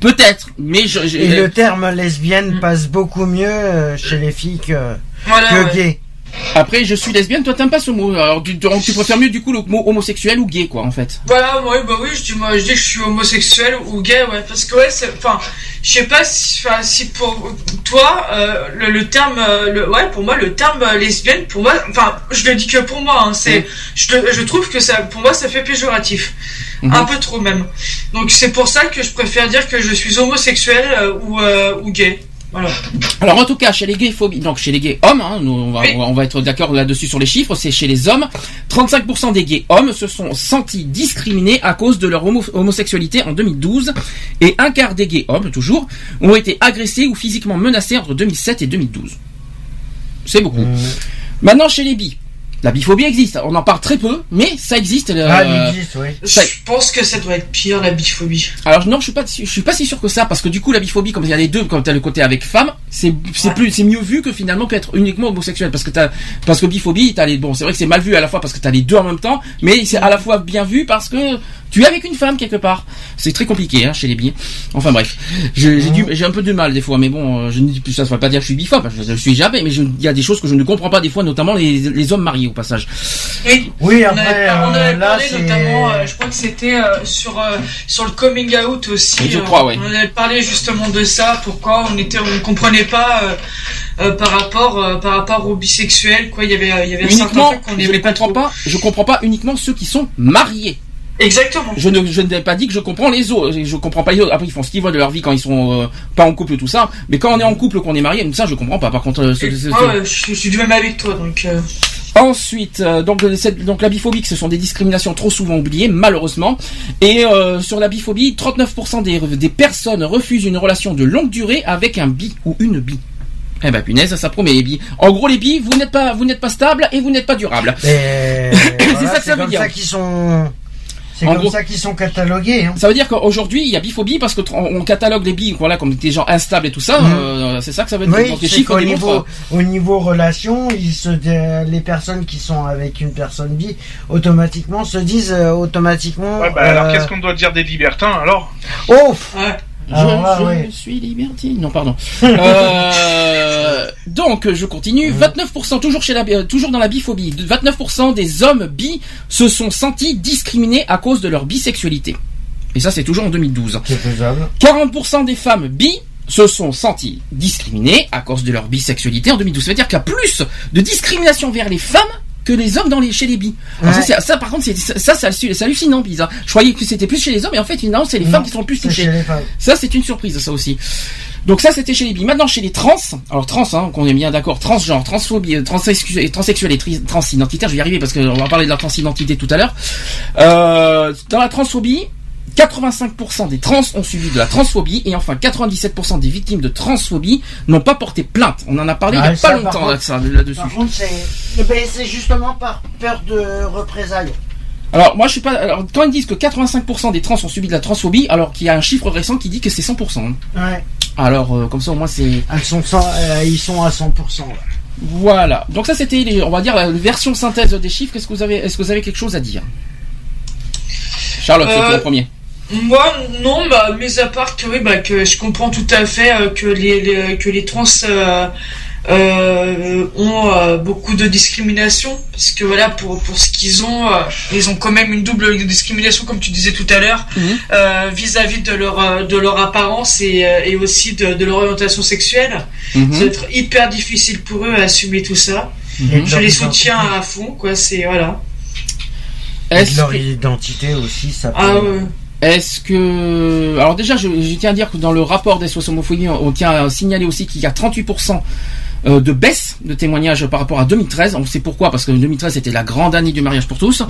peut-être, mais je, je- Et le terme lesbienne passe beaucoup mieux euh, chez les filles que, Voilà. que ouais. gay. Après je suis lesbienne, toi t'aimes pas ce mot. Alors tu, donc, tu préfères mieux du coup le mot homosexuel ou gay quoi en fait. Voilà, ouais, bah oui, je dis, moi, je dis que je suis homosexuel ou gay, ouais, parce que ouais, c'est, enfin, je sais pas si, si pour toi, euh, le, le terme, euh, le, ouais, pour moi, le terme euh, lesbienne, pour moi, enfin, je le dis que pour moi, hein, c'est, Mm. je, trouve que ça, pour moi, ça fait péjoratif, Mhm. un peu trop même. Donc c'est pour ça que je préfère dire que je suis homosexuel ou ou gay. Voilà. Alors en tout cas chez les gays phobies, donc chez les gays hommes, hein, nous, on, va, Oui. on va- on va être d'accord là-dessus sur les chiffres, c'est chez les hommes, 35% des gays hommes se sont sentis discriminés à cause de leur homo- homosexualité en 2012 et un quart des gays hommes, toujours, ont été agressés ou physiquement menacés entre 2007 et 2012. C'est beaucoup. Maintenant chez les bi. La biphobie existe. On en parle très peu, mais ça existe. euh, Ah, il existe, oui. ça- Je pense que ça doit être pire la biphobie. Alors non, je suis pas, je suis pas si sûr que ça, parce que du coup la biphobie, comme il y a les deux, quand t'as le côté avec femme, c'est c'est Ouais. plus, c'est mieux vu que finalement qu'être uniquement homosexuel, parce que t'as, parce que biphobie, t'as les, bon, c'est vrai que c'est mal vu à la fois parce que t'as les deux en même temps, mais c'est à la fois bien vu parce que tu es avec une femme quelque part. C'est très compliqué hein, chez les bi. Enfin bref, Je- j'ai un peu de mal des fois, mais bon, euh, je ne dis plus ça, ça veut pas dire que je suis biphobe, je, je le suis jamais, mais je- il y a des choses que je ne comprends pas des fois, notamment les, les hommes mariés au passage. Oui. Oui, On après, on euh, avait là, parlé c'est- notamment, euh, je crois que c'était euh, sur euh, sur le coming out aussi. Oui, je euh, crois, ouais. On avait parlé justement de ça, pourquoi on était, on ne comprenait pas euh, euh, par rapport euh, par rapport aux bisexuels, quoi. Il y avait euh, il y avait Uniquement, qu'on je ne n'aimait pas comprends trop. pas, je comprends pas uniquement ceux qui sont mariés. Exactement. Je ne, je n'ai pas dit que je comprends les autres. Je comprends pas les autres. Après, ils font ce qu'ils veulent de leur vie quand ils sont euh, pas en couple, tout ça. Mais quand on est en couple, qu'on est marié, ça, je comprends pas. Par contre, euh, ce- ce- ouais, je, je suis du même avec toi, donc. euh, ensuite, euh, donc, euh, cette- donc la biphobie, ce sont des discriminations trop souvent oubliées, malheureusement. Et euh, sur la biphobie, 39% des, des personnes refusent une relation de longue durée avec un bi ou une bi. Eh ben punaise, ça promet les bi. En gros, les bi, vous n'êtes pas, vous n'êtes pas stable et vous n'êtes pas durable. Et voilà, ça que ça veut comme dire. ça qu'ils sont. C'est comme gros- ça qu'ils sont catalogués. Hein. Ça veut dire qu'aujourd'hui, il y a biphobie parce que tr- on on catalogue les bi, voilà, comme des gens instables et tout ça. Mhm. euh, c'est ça que ça veut dire. Oui, les chiffres niveau, au niveau relation, ils se, dé- les personnes qui sont avec une personne bi, automatiquement se disent euh, automatiquement. Ouais, bah, alors euh, qu'est-ce qu'on doit dire des libertins alors? Oh ouais. Je, Alors là, je suis libertine. Non, pardon. Euh, donc, je continue. 29% toujours chez la, euh, toujours dans la biphobie. 29% des hommes bi se sont sentis discriminés à cause de leur bisexualité. Et ça, c'est toujours en 2012. C'est faisable. 40% des femmes bi se sont senties discriminées à cause de leur bisexualité en 2012. Ça veut dire qu'il y a plus de discrimination vers les femmes que les hommes dans les, chez les bi. Alors Ouais. ça, par contre, c'est, ça, ça, c'est hallucinant, bizarre. Je croyais que c'était plus chez les hommes, et en fait, finalement, c'est les Non, femmes qui sont le plus touchées. Ça, c'est une surprise, ça aussi. Donc ça, c'était chez les bi. Maintenant, chez les trans, alors trans, hein, qu'on est bien d'accord, transgenre, transphobie, euh, transsexu- et transsexuel et transidentitaire, je vais y arriver parce qu'on va parler de la transidentité tout à l'heure. Euh, dans la transphobie, 85% des trans ont subi de la transphobie et enfin 97% des victimes de transphobie n'ont pas porté plainte. On en a parlé il Ouais, y a ça, pas longtemps contre- là, ça, là-dessus. Par contre, c'est ben, justement par peur de représailles. Alors moi je suis pas. Alors quand ils disent que 85% des trans ont subi de la transphobie, alors qu'il y a un chiffre récent qui dit que c'est 100%. hein. Ouais. Alors euh, comme ça au moins c'est. Sont euh, ils sont à 100%. là. Voilà. Donc ça c'était, on va dire la version synthèse des chiffres. Est-ce que vous avez, est-ce que vous avez quelque chose à dire? Charlotte, c'est Euh, toi le premier. Moi, non, bah, mis à part que oui, bah, que je comprends tout à fait euh, que les, les- que les trans euh, euh, ont euh, beaucoup de discrimination, parce que voilà, pour pour ce qu'ils ont, euh, ils ont quand même une double discrimination, comme tu disais tout à l'heure, Mhm. euh, vis-à-vis de leur de leur apparence et, et aussi de, de leur orientation sexuelle. Mhm. Ça va être hyper difficile pour eux à assumer tout ça. De Je les soutiens à fond, quoi. C'est voilà. Et de leur identité aussi, ça peut. Ah ouais. Est-ce que alors déjà je, je tiens à dire que dans le rapport des homophobie on tient à signaler aussi qu'il y a 38% euh, de baisse de témoignages par rapport à 2013. On sait pourquoi parce que 2013 c'était la grande année du mariage pour tous. Mmh.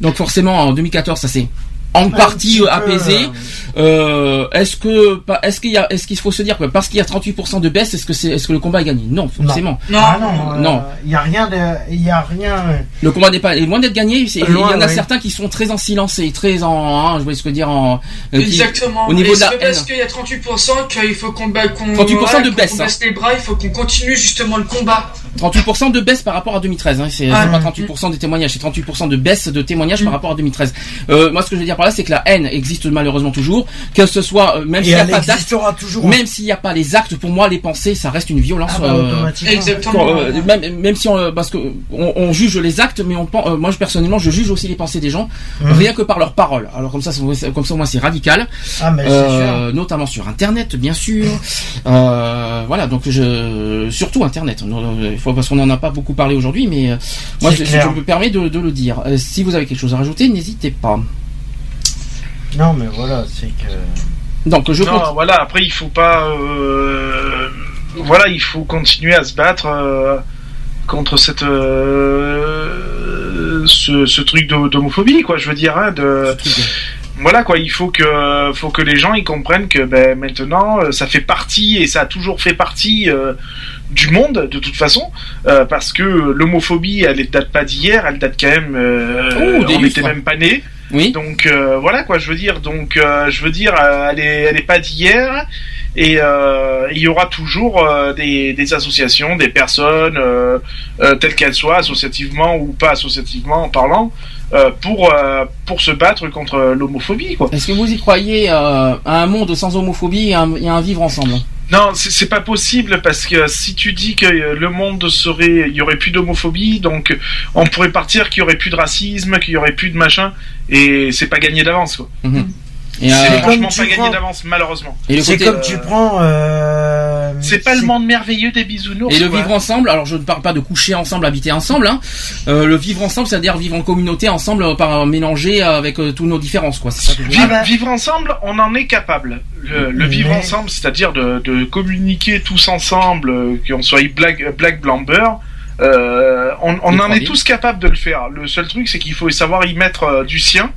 Donc forcément en 2014 ça s'est en Un partie euh, apaisé. euh, Euh, est-ce que est-ce qu'il y a est-ce qu'il faut se dire que parce qu'il y a 38% de baisse est-ce que c'est est-ce que le combat est gagné? Non forcément. Non. Ah non, Non. il y a rien de, il y a rien. euh, Le combat n'est pas est loin d'être gagné. Il y en a oui. certains qui sont très en silence et très en hein, je vois ce que dire en euh, qui- Exactement. au niveau Et de la parce qu'il y a 38% qu'il faut qu'on ba- qu'on 38% de qu'on- baisse, qu'on hein. baisse les bras, il faut qu'on continue justement le combat. 38% de baisse par rapport à 2013. Hein. C'est Ah, pas mm. 38% des témoignages, c'est 38% de baisse de témoignages Mm. par rapport à 2013. Euh, moi, ce que je veux dire par là, c'est que la haine existe malheureusement toujours, que ce soit euh, même Et s'il n'y a pas d'actes, toujours. même s'il n'y a pas les actes. Pour moi, les pensées, ça reste une violence. Ah bah, euh. Exactement. euh, même, même si on, parce que on, on juge les actes, mais on pen- euh, moi je, personnellement je juge aussi les pensées des gens Mhm. rien que par leurs paroles. Alors comme ça, comme ça moi c'est radical, Ah mais c'est sûr. Notamment sur Internet bien sûr. Euh, voilà donc je surtout Internet. Non, Il faut parce qu'on n'en a pas beaucoup parlé aujourd'hui, mais moi je, je me permets de, de le dire. Si vous avez quelque chose à rajouter, n'hésitez pas. Non mais voilà, c'est que. Donc je Non, compte. voilà, après il faut pas. euh, voilà, il faut continuer à se battre euh, contre cette. euh, ce, ce truc d'ho- d'homophobie, quoi, je veux dire. Hein, de, voilà quoi, il faut que, faut que les gens ils comprennent que ben, maintenant ça fait partie et ça a toujours fait partie euh, du monde de toute façon, euh, parce que l'homophobie elle date pas d'hier, elle date quand même, euh, Oh, on n'était même pas nés. Oui. Donc euh, voilà quoi, je veux dire. Donc euh, je veux dire, euh, elle est, elle est pas d'hier. Et euh, il y aura toujours euh, des, des associations, des personnes, euh, euh, telles qu'elles soient, associativement ou pas associativement en parlant, euh, pour euh, pour se battre contre l'homophobie. Est-ce que vous y croyez euh, à un monde sans homophobie et un, et un vivre ensemble? Non, c'est pas possible parce que si tu dis que euh, le monde serait, il y aurait plus d'homophobie, donc on pourrait partir qu'il y aurait plus de racisme, qu'il y aurait plus de machin, et c'est pas gagné d'avance quoi. Et, C'est euh, franchement tu pas gagné prends- d'avance malheureusement. Et le C'est côté, comme tu prends. euh, C'est pas le monde merveilleux des bisounours. Et le vivre ensemble, alors je ne parle pas de coucher ensemble, habiter ensemble. Hein. Euh, le vivre ensemble, c'est-à-dire vivre en communauté ensemble, par mélanger avec euh, toutes nos différences, quoi. C'est. Vivre, Ah bah. vivre ensemble, on en est capable. Le, le vivre Mais- ensemble, c'est-à-dire de, de communiquer tous ensemble, qu'on soit black, black, blanc, beurre, euh, on, en est tous capables de le faire. Le seul truc, c'est qu'il faut savoir y mettre euh, du sien.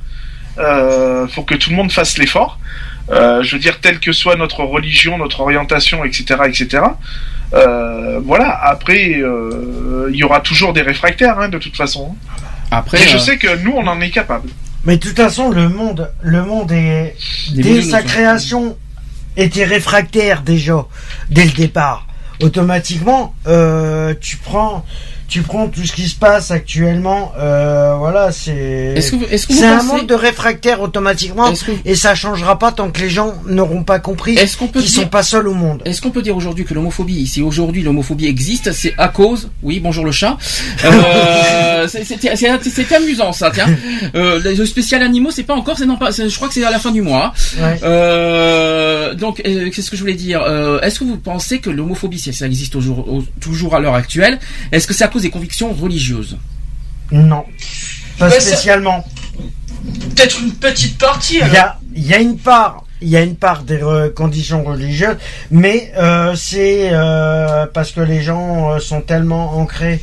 Euh, faut que tout le monde fasse l'effort. Euh, je veux dire, telle que soit notre religion, notre orientation, etc., etc. Euh, voilà. Après, euh, il y aura toujours des réfractaires, hein, de toute façon. Après, Mais je euh, sais que nous, on en est capable. Mais de toute façon, le monde, le monde est Des dès sa ouais. création était réfractaire déjà dès le départ. Automatiquement, euh, tu prends, tu prends tout ce qui se passe actuellement. Euh, voilà, c'est est-ce que, vous- est-ce que vous c'est un monde de réfractaire automatiquement, que, et ça changera pas tant que les gens n'auront pas compris est-ce qu'on peut qu'ils dire, sont pas seuls au monde. Est-ce qu'on peut dire aujourd'hui que l'homophobie, si aujourd'hui l'homophobie existe, c'est à cause, oui, bonjour le chat, euh, c'est- c'est c'est- c'est amusant ça, tiens. Euh, le spécial animaux, c'est pas encore, c'est non pas, je crois que c'est à la fin du mois. Ouais. Euh, donc, qu'est-ce que je voulais dire Est-ce que vous pensez que l'homophobie, si ça existe toujours à l'heure actuelle, est-ce que c'est à cause des convictions religieuses Non, pas ça- spécialement. Peut-être une petite partie. Il y a, il y a une part, il y a une part des re- conditions religieuses, mais euh, c'est euh, parce que les gens euh, sont tellement ancrés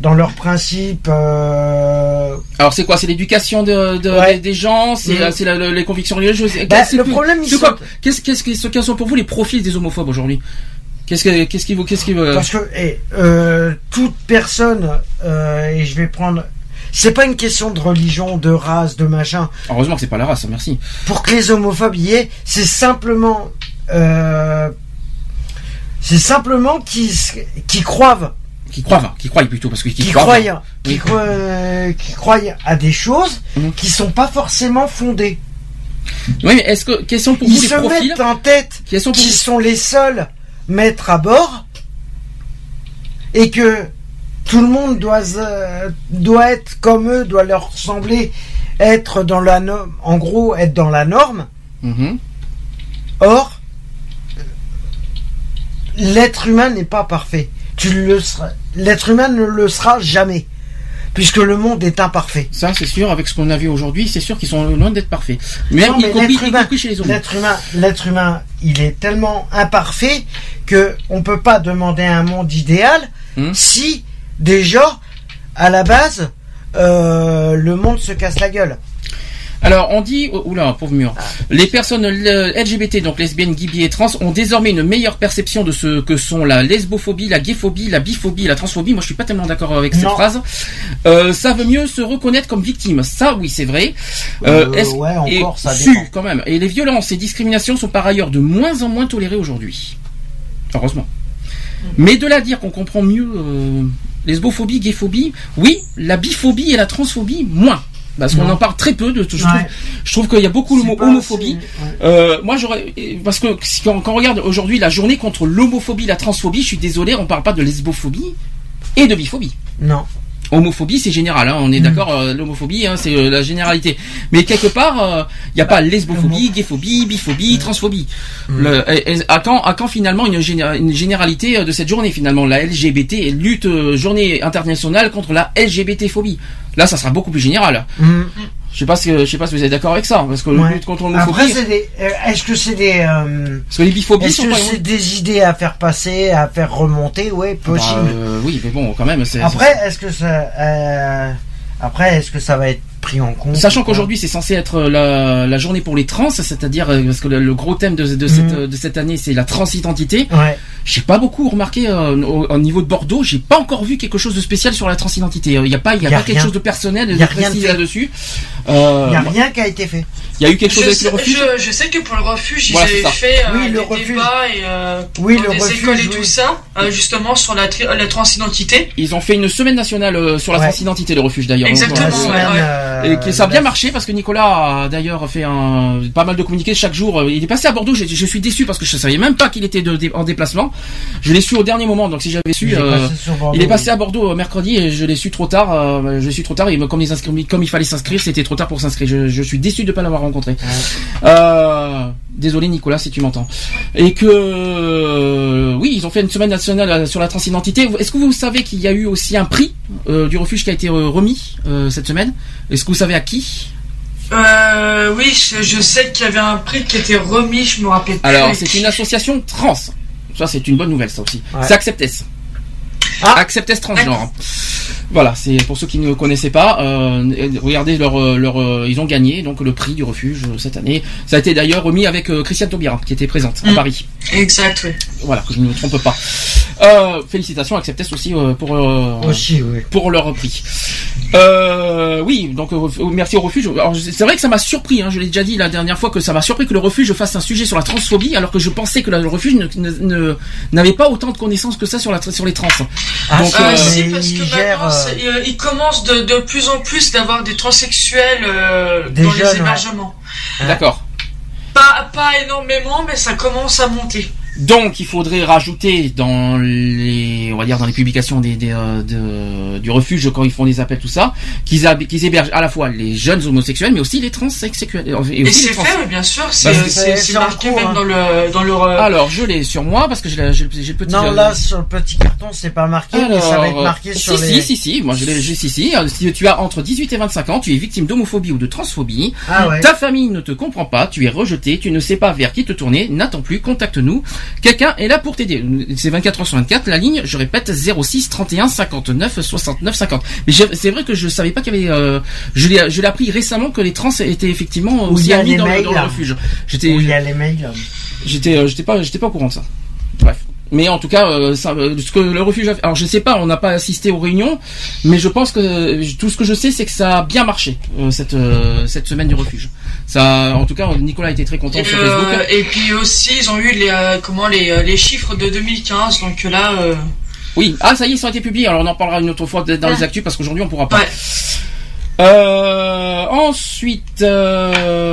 dans leurs principes. euh, Alors c'est quoi? C'est l'éducation de, de- Ouais. des, des gens, c'est le- les convictions religieuses? Bah, C'est le que- problème, Qu'est-ce que quels sont pour vous les profils des homophobes aujourd'hui? Qu'est-ce que qu'est-ce qui vous qu'est-ce qui vous Parce que eh, euh, toute personne, euh, et je vais prendre. C'est pas une question de religion, de race, de machin. Heureusement que c'est pas la race, merci. Pour que les homophobes y aient, c'est simplement. euh, c'est simplement qu'ils qui croient Qui croient, qui croient plutôt parce que qui, qui croient. croient, Oui. qui, croient, euh, qui croient à des choses Mhm. qui sont pas forcément fondées. Oui, mais est-ce que quels sont pour Ils vous les se profils mettent en tête Quels sont qui vous sont les seuls maîtres à bord et que tout le monde doit, euh, doit être comme eux, doit leur sembler être dans la norme, en gros être dans la norme. Mhm. Or, l'être humain n'est pas parfait. Tu le seras- L'être humain ne le sera jamais, puisque le monde est imparfait. Ça, c'est sûr. Avec ce qu'on a vu aujourd'hui, c'est sûr qu'ils sont loin d'être parfaits. Mais, Non, mais l'être humain- compris chez les homos. L'être humain, humain, il est tellement imparfait que on peut pas demander un monde idéal Hmm. si déjà à la base euh, le monde se casse la gueule. Alors, on dit, oh, oula, pauvre mur. Les personnes euh, LGBT, donc lesbiennes, gays, bi et trans, ont désormais une meilleure perception de ce que sont la lesbophobie, la gayphobie, la biphobie et la transphobie. Moi, je suis pas tellement d'accord avec cette Non. phrase. Euh, ça veut mieux se reconnaître comme victime. Ça, oui, c'est vrai. Euh, Euh, est-ce- ouais, et encore ça dépend. quand même. Et les violences et discriminations sont par ailleurs de moins en moins tolérées aujourd'hui. Heureusement. Mais de là à dire qu'on comprend mieux euh, lesbophobie, gayphobie, oui, la biphobie et la transphobie, moins. Parce qu'on en parle très peu de. Je trouve, Ouais. je trouve qu'il y a beaucoup le ouais. Euh, moi, j'aurais parce que quand, quand on regarde aujourd'hui la journée contre l'homophobie, la transphobie, je suis désolé, on parle pas de lesbophobie et de biphobie. Non. Homophobie, c'est général, hein, on est Mm. d'accord. euh, L'homophobie, hein, c'est euh, la généralité. Mais quelque part, il n'y a pas lesbophobie, gayphobie, biphobie, transphobie. Mm. Le- et- et à quand, à quand finalement une, géné- une généralité euh, de cette journée finalement? La LGBT lutte euh, journée internationale contre la LGBT-phobie. Là, ça sera beaucoup plus général. Je sais pas ce que, je sais pas si vous êtes d'accord avec ça, parce que Ouais. lutte contre l'homophobie. Après, c'est des. euh, Est-ce que c'est des. euh, Parce que les biphobies Est-ce sont que pas. c'est des idées à faire passer, à faire remonter? Ouais, possible. Bah, euh, oui, mais bon, quand même, c'est. Après, est-ce que ça, euh, après, est-ce que ça va être pris en compte. Sachant qu'aujourd'hui c'est censé être la, la journée pour les trans, c'est-à-dire euh, parce que le, le gros thème de, de, cette, Mhm. de cette année c'est la transidentité. Ouais. J'ai pas beaucoup remarqué euh, au, au niveau de Bordeaux, j'ai pas encore vu quelque chose de spécial sur la transidentité. Il y a pas, il y a, Y a pas quelque chose de personnel, Y de a rien de précis là-dessus. Euh, Il n'y a rien qui a été fait. il y a eu quelque chose Je avec sais, le refuge. je, je sais que pour le refuge, ils Voilà, avaient ça. fait euh, Oui, le des refuge. débats et, euh, Oui, dans le les refuge, écoles et tout ça, euh, justement sur la, transidentité. Ils ont fait une semaine nationale euh, sur la Ouais. transidentité, le refuge d'ailleurs. Exactement. La Donc, ouais, semaine, ouais. euh, Et que ça a bien marché parce que Nicolas a d'ailleurs fait un, pas mal de communiqués chaque jour. Il est passé à Bordeaux. Je, je suis déçu parce que je savais même pas qu'il était de- de- en déplacement. Je l'ai su au dernier moment. Donc si j'avais su, Il est euh, passé sur Bordeaux, il est passé oui. à Bordeaux euh, mercredi et je l'ai su trop tard. euh, je l'ai su trop tard et comme, les inscrits- comme il fallait s'inscrire, c'était trop tard pour s'inscrire. Je, je suis déçu de pas l'avoir rencontré. Euh, désolé Nicolas si tu m'entends. Et que euh, oui, ils ont fait une semaine nationale euh, sur la transidentité. Est-ce que vous savez qu'il y a eu aussi un prix euh, du refuge qui a été euh, remis euh, cette semaine? Est-ce que vous savez à qui? Euh, oui, je, je sais qu'il y avait un prix qui était remis, je me rappelle plus. Alors, c'est une association trans. Ça, c'est une bonne nouvelle, ça aussi. Ouais. C'est Acceptes. Ah. Acceptes transgenre. Voilà, c'est pour ceux qui ne connaissaient pas. euh, regardez leur, euh, leur, euh, ils ont gagné donc le prix du refuge cette année. Ça a été d'ailleurs remis avec euh, Christiane Taubira qui était présente à Mm. Paris. Exact, oui. Voilà, que je ne me trompe pas. Euh, félicitations Acceptes aussi euh, pour euh, Aussi, oui. pour leur prix. Euh, oui, donc euh, merci au refuge. C'est vrai que ça m'a surpris, hein, je l'ai déjà dit la dernière fois que ça m'a surpris que le refuge fasse un sujet sur la transphobie, alors que je pensais que le refuge ne- ne- ne- n'avait pas autant de connaissances que ça sur, la, sur les trans. Ah, Donc, Euh, si, parce que maintenant, euh, il commence de, de plus en plus d'avoir des transsexuels euh, Des dans jeunes, les ouais. hébergements. D'accord. Pas, pas énormément, mais ça commence à monter. Donc il faudrait rajouter dans les, on va dire dans les publications des, des, euh, de- du refuge quand ils font des appels tout ça, qu'ils hébergent à la fois les jeunes homosexuels mais aussi les transsexuels et c'est trans. fait, bien sûr. C'est Bah, en marqué cours, même hein. dans le dans leur. euh, Alors je l'ai sur moi parce que j'ai le petit. Non, euh, là, sur le petit carton, c'est pas marqué, mais ça va être Alors, marqué si, sur si, les... si, si, moi je l'ai, si, si, Euh, si tu as entre 18 et 25 ans, tu es victime d'homophobie ou de transphobie, Ah ouais. ta famille ne te comprend pas, tu es rejeté, tu ne sais pas vers qui te tourner, n'attends plus, contacte-nous, quelqu'un est là pour t'aider. C'est 24 heures sur 24, la ligne, je répète, 06 31 59 69 50. Mais c'est vrai que je savais pas qu'il y avait, euh, je l'ai, je l'ai appris récemment que les trans étaient effectivement il aussi admis dans, le- mails, dans le là. refuge. J'étais, Où il y a les mails. J'étais, euh, j'étais pas, j'étais pas au courant de ça. Bref. Mais en tout cas, euh, ça, euh, ce que le refuge a fait, alors je sais pas, on n'a pas assisté aux réunions, mais je pense que euh, tout ce que je sais, c'est que ça a bien marché euh, cette euh, cette semaine du refuge. Ça, en tout cas, Nicolas était très content Et, sur euh, Facebook. et puis aussi, ils ont eu les euh, comment les, euh, les chiffres de 2015. Donc là, euh, Oui, ah ça y est, ça a été publié. Alors on en parlera une autre fois dans les actus parce qu'aujourd'hui on pourra pas. ouais. Euh, ensuite,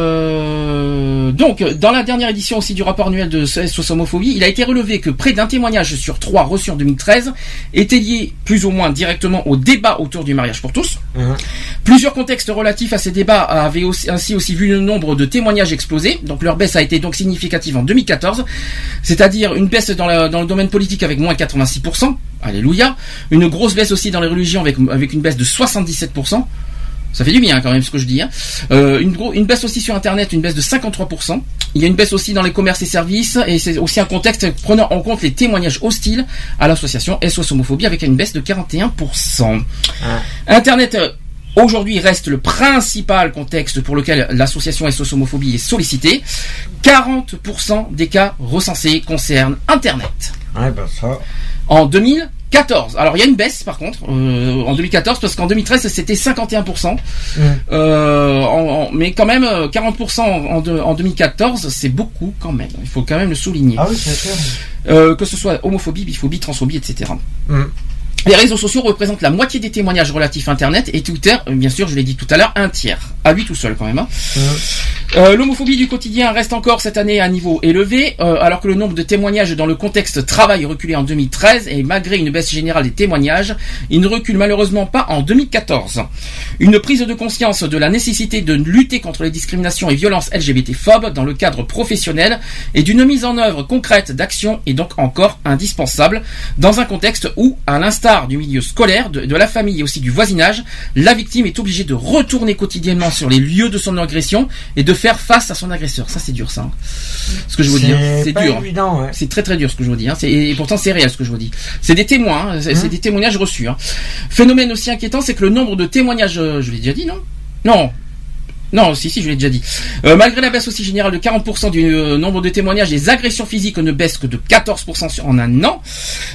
euh, donc, dans la dernière édition aussi du rapport annuel de SOS Homophobie, il a été relevé que près d'un témoignage sur trois reçus en 2013 était lié plus ou moins directement au débat autour du mariage pour tous. Mhm. Plusieurs contextes relatifs à ces débats avaient aussi, ainsi aussi vu le nombre de témoignages exploser. Donc leur baisse a été donc significative en 2014, c'est-à-dire une baisse dans, la- dans le domaine politique avec moins 86%. Alléluia. Une grosse baisse aussi dans les religions avec, avec une baisse de 77%. Ça fait du bien quand même ce que je dis. hein. Euh, une, baisse aussi sur Internet, une baisse de 53%. Il y a une baisse aussi dans les commerces et services, et c'est aussi un contexte prenant en compte les témoignages hostiles à l'association SOS Homophobie avec une baisse de 41%. Internet euh, aujourd'hui reste le principal contexte pour lequel l'association SOS Homophobie est sollicitée. 40% des cas recensés concernent Internet Ouais, bah ça. en 2014. Alors il y a une baisse par contre euh, en 2014 parce qu'en 2013 c'était 51%. Mm. Euh, en- en- mais quand même euh, 40% en, en de- en 2014 c'est beaucoup quand même. Il faut quand même le souligner. Ah oui, c'est sûr. Euh, que ce soit homophobie, biphobie, transphobie, etc. Les réseaux sociaux représentent la moitié des témoignages relatifs à Internet et Twitter, euh, bien sûr, je l'ai dit tout à l'heure, un tiers. À lui tout seul quand même. hein. Euh, L'homophobie du quotidien reste encore cette année à un niveau élevé, euh, alors que le nombre de témoignages dans le contexte travail reculé en 2013 et malgré une baisse générale des témoignages, il ne recule malheureusement pas en 2014. Une prise de conscience de la nécessité de lutter contre les discriminations et violences LGBT-phobes dans le cadre professionnel et d'une mise en œuvre concrète d'actions est donc encore indispensable dans un contexte où, à l'instar du milieu scolaire, de, de la famille et aussi du voisinage, la victime est obligée de retourner quotidiennement sur les lieux de son agression et de faire face à son agresseur. Ça, c'est dur, ça. hein. Ce que je vous dis, hein. c'est dur. ouais. C'est très très dur ce que je vous dis. Hein. Et pourtant c'est réel ce que je vous dis. C'est des témoins, hein. c'est c'est des témoignages reçus. Hein. Phénomène aussi inquiétant, c'est que le nombre de témoignages, euh, je l'ai déjà dit non? Non. Non, si, si, je l'ai déjà dit. Euh, malgré la baisse aussi générale de 40% du euh, nombre de témoignages, les agressions physiques ne baissent que de 14% sur- en un an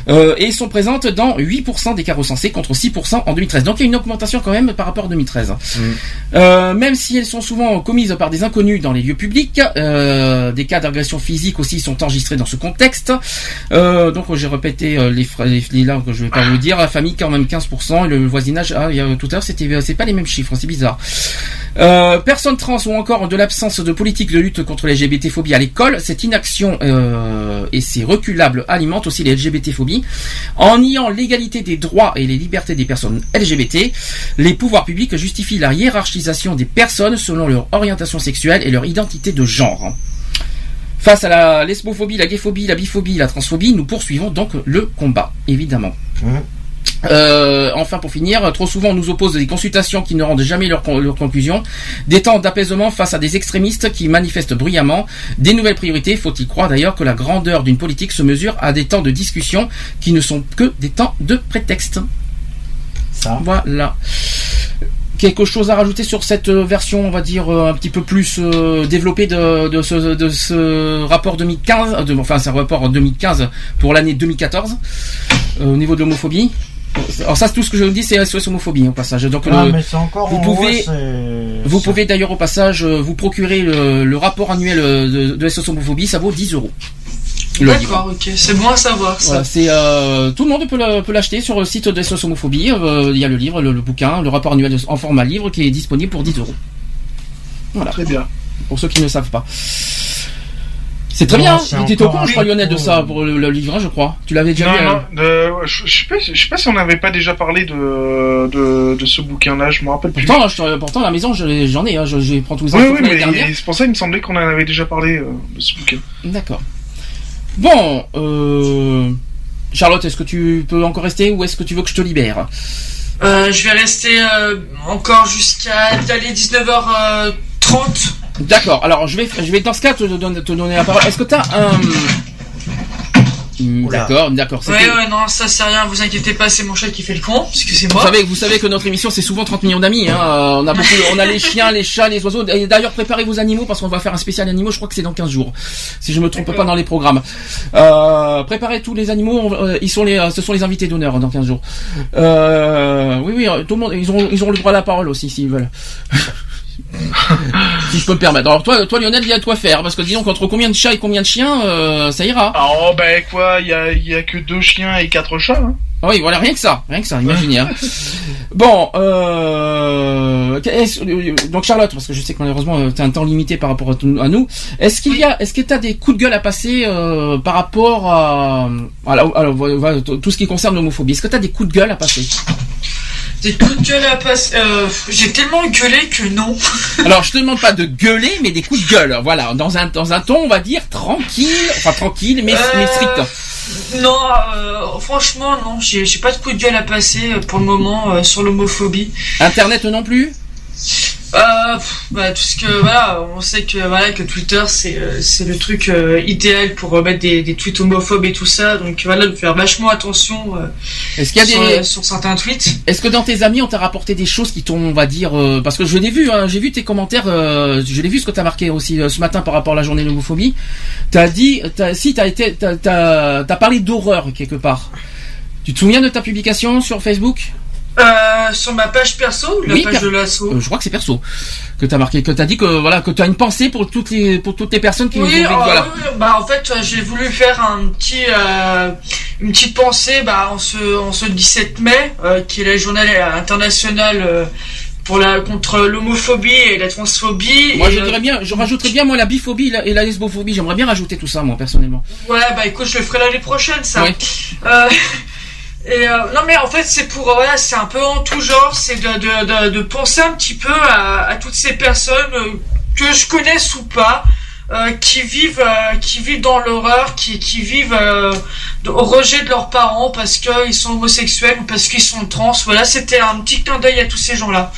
euh, et sont présentes dans 8% des cas recensés contre 6% en 2013. Donc il y a une augmentation quand même par rapport à 2013. Euh, même si elles sont souvent commises par des inconnus dans les lieux publics, des cas d'agression physique aussi sont enregistrés dans ce contexte. Donc j'ai répété les, les, les là que je vais pas vous dire. La famille quand même 15% et le voisinage. Ah, il y a, tout à l'heure c'était c'est pas les mêmes chiffres, c'est bizarre. Euh, personnes trans ou encore de l'absence de politique de lutte contre les LGBT-phobies à l'école, cette inaction euh, et ces reculables alimentent aussi les LGBT-phobies. En niant l'égalité des droits et les libertés des personnes LGBT, les pouvoirs publics justifient la hiérarchisation des personnes selon leur orientation sexuelle et leur identité de genre. Face à la lesbophobie, la gayphobie, la biphobie, la transphobie, nous poursuivons donc le combat, évidemment. Euh, enfin, pour finir, trop souvent on nous oppose des consultations qui ne rendent jamais leur, con- leur conclusion, des temps d'apaisement face à des extrémistes qui manifestent bruyamment, des nouvelles priorités. Faut-il croire d'ailleurs que la grandeur d'une politique se mesure à des temps de discussion qui ne sont que des temps de prétexte. Ça. Voilà. Quelque chose à rajouter sur cette euh, version, on va dire, euh, un petit peu plus développée de, de, ce, de ce rapport 2015, euh, de, enfin c'est un rapport en 2015 pour l'année 2014, euh, au niveau de l'homophobie? Alors ça, c'est tout ce que je vous dis, c'est SOS homophobie au passage. Donc Ah, le- mais c'est encore. vous pouvez- vous pouvez d'ailleurs au passage euh, vous procurer le, le rapport annuel euh, de, de SOS homophobie, ça vaut 10 euros. D'accord, ok, c'est bon à savoir ça. Voilà, c'est euh, tout le monde peut le- peut l'acheter sur le site de SOS homophobie. Euh, il y a le livre, le, le bouquin, le rapport annuel en format livre qui est disponible pour 10 euros. Voilà. Très bien. Pour ceux qui ne savent pas. C'est très Non, bien. Tu étais au courant, je crois, Lionel, de ça pour le, le livre, hein, je crois. Tu l'avais déjà Non, vu. non, hein euh, je, je sais pas, je sais pas si on n'avait pas déjà parlé de, de, de ce bouquin-là, je me rappelle plus. Pourtant, je- pourtant, à la maison, je- j'en ai. Hein, je, je prends tous les oui, infos oui, mais c'est pour ça qu'il me semblait qu'on en avait déjà parlé euh, de ce bouquin. D'accord. Bon, euh... Charlotte, est-ce que tu peux encore rester ou est-ce que tu veux que je te libère? Euh, je vais rester euh, encore jusqu'à d'aller 19h30. D'accord. Alors, je vais, je vais dans ce cas te, donner- te donner la parole. Est-ce que tu as un Hmm. D'accord, d'accord. Ouais, ouais, non, ça c'est rien, vous inquiétez pas, c'est mon chat qui fait le con, Vous excusez-moi. savez, vous savez que notre émission c'est souvent 30 millions d'amis. Hein. On a beaucoup, on a les chiens, les chats, les oiseaux. Et d'ailleurs, préparez vos animaux parce qu'on va faire un spécial animaux. Je crois que c'est dans 15 jours, si je me trompe pas dans les programmes. Euh, préparez tous les animaux. euh, ils sont les, euh, ce sont les invités d'honneur dans 15 jours. Euh, oui, oui, euh, tout le monde, ils ont, ils ont le droit à la parole aussi s'ils veulent. si je peux me permettre. Alors toi, toi Lionel, il y a de quoi faire parce que disons qu'entre combien de chats et combien de chiens, euh, ça ira. Ah, oh, ben quoi, il y a, il y a que deux chiens et quatre chats. Hein. Ah oui, voilà, rien que ça, rien que ça, imaginez. Hein. bon, euh, euh, donc Charlotte, parce que je sais que malheureusement tu as un temps limité par rapport à, à nous, est-ce qu'il y a, est-ce que tu as des coups de gueule à passer euh, par rapport à, voilà, voilà, tout ce qui concerne l'homophobie? Est-ce que tu as des coups de gueule à passer? Des coups de gueule à passer. Euh, J'ai tellement gueulé que non. Alors, je te demande pas de gueuler, mais des coups de gueule, voilà, dans un dans un ton, on va dire tranquille, enfin tranquille, mais, mais Euh, strict. Non, euh, franchement, non, j'ai j'ai pas de coup de gueule à passer euh, pour le moment euh, sur l'homophobie. Internet non plus? Euh, pff, bah, tout ce que voilà, on sait que voilà que Twitter c'est euh, c'est le truc euh, idéal pour euh, mettre des, des tweets homophobes et tout ça, donc voilà de faire vachement attention euh, Est-ce qu'il y a sur, des, sur certains tweets. Est-ce que dans tes amis on t'a rapporté des choses qui t'ont, on va dire, euh, parce que je l'ai vu, hein, j'ai vu tes commentaires, euh, je l'ai vu ce que t'as marqué aussi euh, ce matin par rapport à la journée de l'homophobie. T'as dit, t'as, si t'as été, t'as, t'as, t'as parlé d'horreur quelque part. Tu te souviens de ta publication sur Facebook? Euh, sur ma page perso ou la Oui, page per- de l'assaut Euh, Je crois que c'est perso que t'as marqué, que t'as dit que voilà, que t'as une pensée pour toutes les, pour toutes les personnes qui Oui, ont vécu, euh, voilà. oui, oui, bah en fait j'ai voulu faire un petit une petite pensée bah en ce en ce 17 mai qui est la journée internationale pour la contre l'homophobie et la transphobie. Moi, je dirais bien, je rajouterais bien moi la biphobie et la, et la lesbophobie. J'aimerais bien rajouter tout ça, moi personnellement. Ouais, bah écoute, je le ferai l'année prochaine, ça. Ouais. Et euh, non, mais en fait, c'est pour euh, voilà, c'est un peu en tout genre, c'est de, de, de, de penser un petit peu à, à toutes ces personnes euh, que je connaisse ou pas. euh, qui vivent euh, qui vivent dans l'horreur qui, qui vivent au rejet de leurs parents parce qu'ils sont homosexuels ou parce qu'ils sont trans voilà c'était un petit clin d'œil à tous ces gens là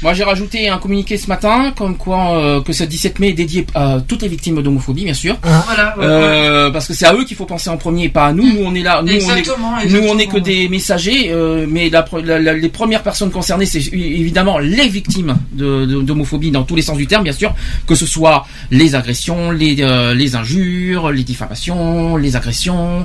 Moi, j'ai rajouté un communiqué ce matin, comme quoi euh, que ce 17 mai est dédié à toutes les victimes d'homophobie, bien sûr. Voilà. ouais, ouais. Euh, parce que c'est à eux qu'il faut penser en premier, et pas à nous. Nous, on est là. Nous, on est, Exactement, nous, on est que des messagers. euh, mais la, la- la- les premières personnes concernées, c'est évidemment les victimes de- de- d'homophobie dans tous les sens du terme, bien sûr. Que ce soit les agressions, les, euh, les injures, les diffamations, les agressions.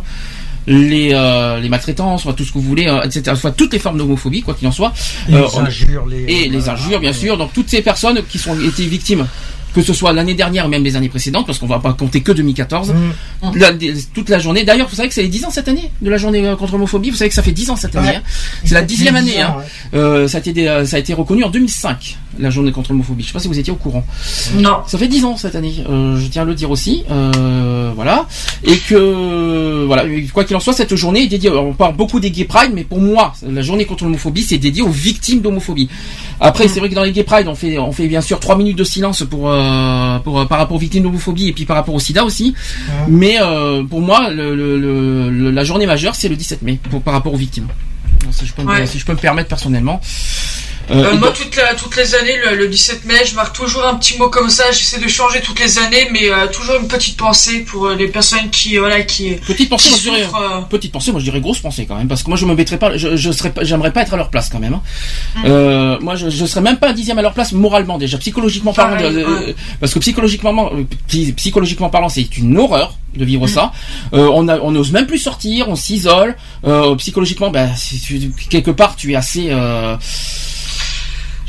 Les, euh, les maltraitances, soit tout ce que vous voulez, euh, etc. Soit toutes les formes d'homophobie, quoi qu'il en soit. Les Euh, on- injures, les. et les injures, bien sûr. Donc toutes ces personnes qui sont été victimes, que ce soit l'année dernière ou même les années précédentes, parce qu'on va pas compter que 2014, Mm. la- toute la journée. D'ailleurs, vous savez que c'est les 10 ans cette année de la journée euh, contre l'homophobie. Vous savez que ça fait 10 ans cette année. Ouais. hein. C'est la dixième Dix année. ans, hein. ouais. Euh, ça, a été, euh, ça a été reconnu en 2005, la journée contre l'homophobie. Je sais pas si vous étiez au courant. Non. Ça fait 10 ans cette année, euh, je tiens à le dire aussi. Euh, voilà. Et que, voilà, quoi qu'il en soit, cette journée est dédiée, on parle beaucoup des Gay Pride, mais pour moi, la journée contre l'homophobie, c'est dédié aux victimes d'homophobie. Après, c'est vrai que dans les Gay Pride, on fait, on fait bien sûr 3 minutes de silence pour, euh, pour, euh, par rapport aux victimes d'homophobie et puis par rapport au sida aussi. Mais euh, pour moi, le, le- le- le- la journée majeure, c'est le 17 mai, pour, par rapport aux victimes. Si je peux, me- Ouais. si je peux me permettre personnellement. Euh, Euh, moi, toutes, la- toutes les années, le, le 17 mai, je marque toujours un petit mot comme ça. J'essaie de changer toutes les années, mais euh, toujours une petite pensée pour euh, les personnes qui, voilà, qui, Petite pensée, qui moi, je dirais, euh, petite pensée, moi je dirais grosse pensée quand même, parce que moi je me mettrais pas, je, je serais, pas- j'aimerais pas être à leur place quand même. hein. Mm. Euh, moi je, je serais même pas un dixième à leur place moralement déjà, psychologiquement parlant, Pareil, ouais. parce que psychologiquement, euh, psy- psychologiquement parlant, c'est une horreur de Mm. vivre ça. Euh, on a, on n'ose même plus sortir, on s'isole. Euh, psychologiquement, ben si tu- quelque part tu es assez, euh,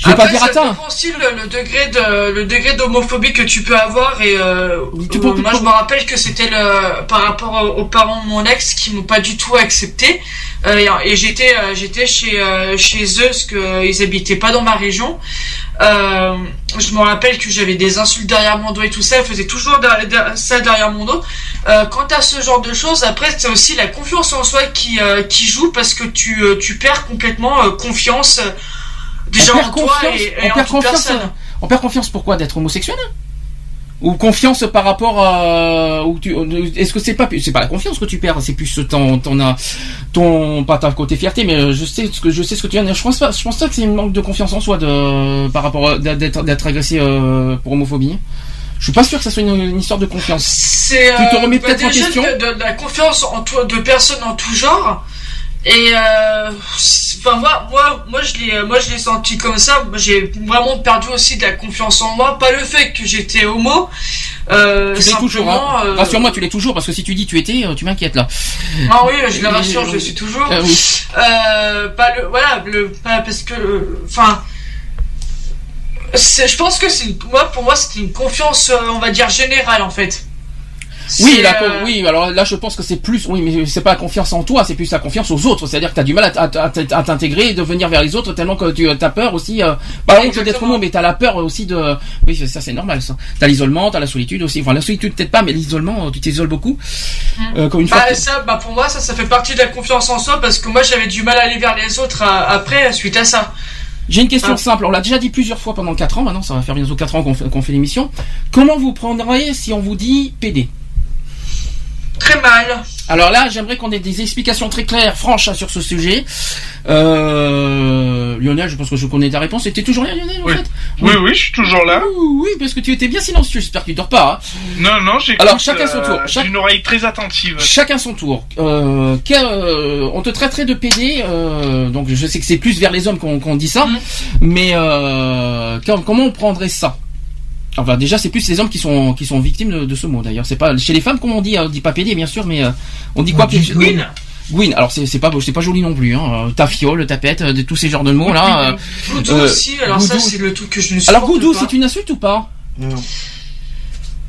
je vais Après, pas dire ça dépend aussi le, le degré de le degré d'homophobie que tu peux avoir et euh, Tu euh, peux- moi je me rappelle que c'était le par rapport aux, parents de mon ex qui m'ont pas du tout accepté. Euh, et, et j'étais euh, j'étais chez euh, chez eux parce que ils habitaient pas dans ma région. Euh, je me rappelle que j'avais des insultes derrière mon dos et tout ça. Ils faisaient toujours ça derrière mon dos. Euh, quant à ce genre de choses après c'est aussi la confiance en soi qui euh, qui joue parce que tu tu perds complètement confiance euh, on perd toi confiance, et, et on en perd confiance, personne. on perd confiance pourquoi d'être homosexuel ou confiance par rapport à ou tu est-ce que c'est pas c'est pas la confiance que tu perds c'est plus ton ton euh, ton pas ta côté fierté mais euh, je sais ce que je sais ce que tu viens de dire je pense pas je pense pas que c'est une manque de confiance en soi de par rapport à- d'être d'être agressé euh, pour homophobie je suis pas sûr que ça soit une, une histoire de confiance C'est Tu te euh, remets bah, peut-être en question de, de- de la confiance en toi, de personnes en tout genre. Et euh, enfin moi, moi, moi je l'ai, moi je l'ai senti comme ça. J'ai vraiment perdu aussi de la confiance en moi. Pas le fait que j'étais homo. Euh, tu l'es toujours hein. euh, rassure-moi tu l'es toujours parce que si tu dis tu étais euh, tu m'inquiètes là Ah oui, je le rassure, je le suis toujours. Euh, oui. Euh, pas le, voilà, le, pas parce que, enfin, je pense que c'est, moi, pour moi, c'était une confiance, euh, on va dire générale en fait. Oui, la euh, oui, alors là je pense que c'est plus, oui, mais c'est pas la confiance en toi, c'est plus la confiance aux autres. C'est-à-dire que tu as du mal à, t'intégrer et de venir vers les autres tellement que tu as peur aussi. Euh, pas honte d'être homo, mais t'as la peur aussi de. Oui, ça c'est normal ça. T'as l'isolement, t'as la solitude aussi. Enfin la solitude peut-être pas, mais l'isolement, tu t'isoles beaucoup. Euh, comme une. Bah, ça, bah, pour moi, ça, ça fait partie de la confiance en soi parce que moi, j'avais du mal à aller vers les autres euh, après, suite à ça. J'ai une question Ah. simple. On l'a déjà dit plusieurs fois pendant 4 ans. Maintenant, ça va faire bientôt 4 ans qu'on fait, qu'on fait l'émission. Comment vous prendrez si on vous dit PD Très mal. Alors là, j'aimerais qu'on ait des explications très claires, franches hein, sur ce sujet. Euh, Lionel, je pense que je connais ta réponse. C'était toujours là, Lionel, en Oui. fait Oui, oui, je suis toujours là. Ouh, Oui, parce que tu étais bien silencieux. J'espère que tu dors pas. hein. Non, non, j'écoute. Alors, chacun son euh, tour. Chaque- Une oreille très attentive. Chacun son tour. Euh, quel- euh, on te traiterait de PD, euh, donc je sais que c'est plus vers les hommes qu'on dit ça, Mhm. mais euh, comment on prendrait ça? Enfin, déjà, c'est plus les hommes qui sont qui sont victimes de, de ce mot. D'ailleurs, c'est pas chez les femmes, comme on dit, hein, on dit pas PD, bien sûr, mais euh, on dit quoi On dit plus- Gwyn. Gwyn. Alors c'est c'est pas c'est pas joli non plus. Hein. Euh, Ta fiole, ta pète, de tous ces genres de mots là. euh. Goudou Euh, aussi, alors ça, goudou. c'est le truc que je ne supporte Alors goudou, c'est une insulte ou pas? Non.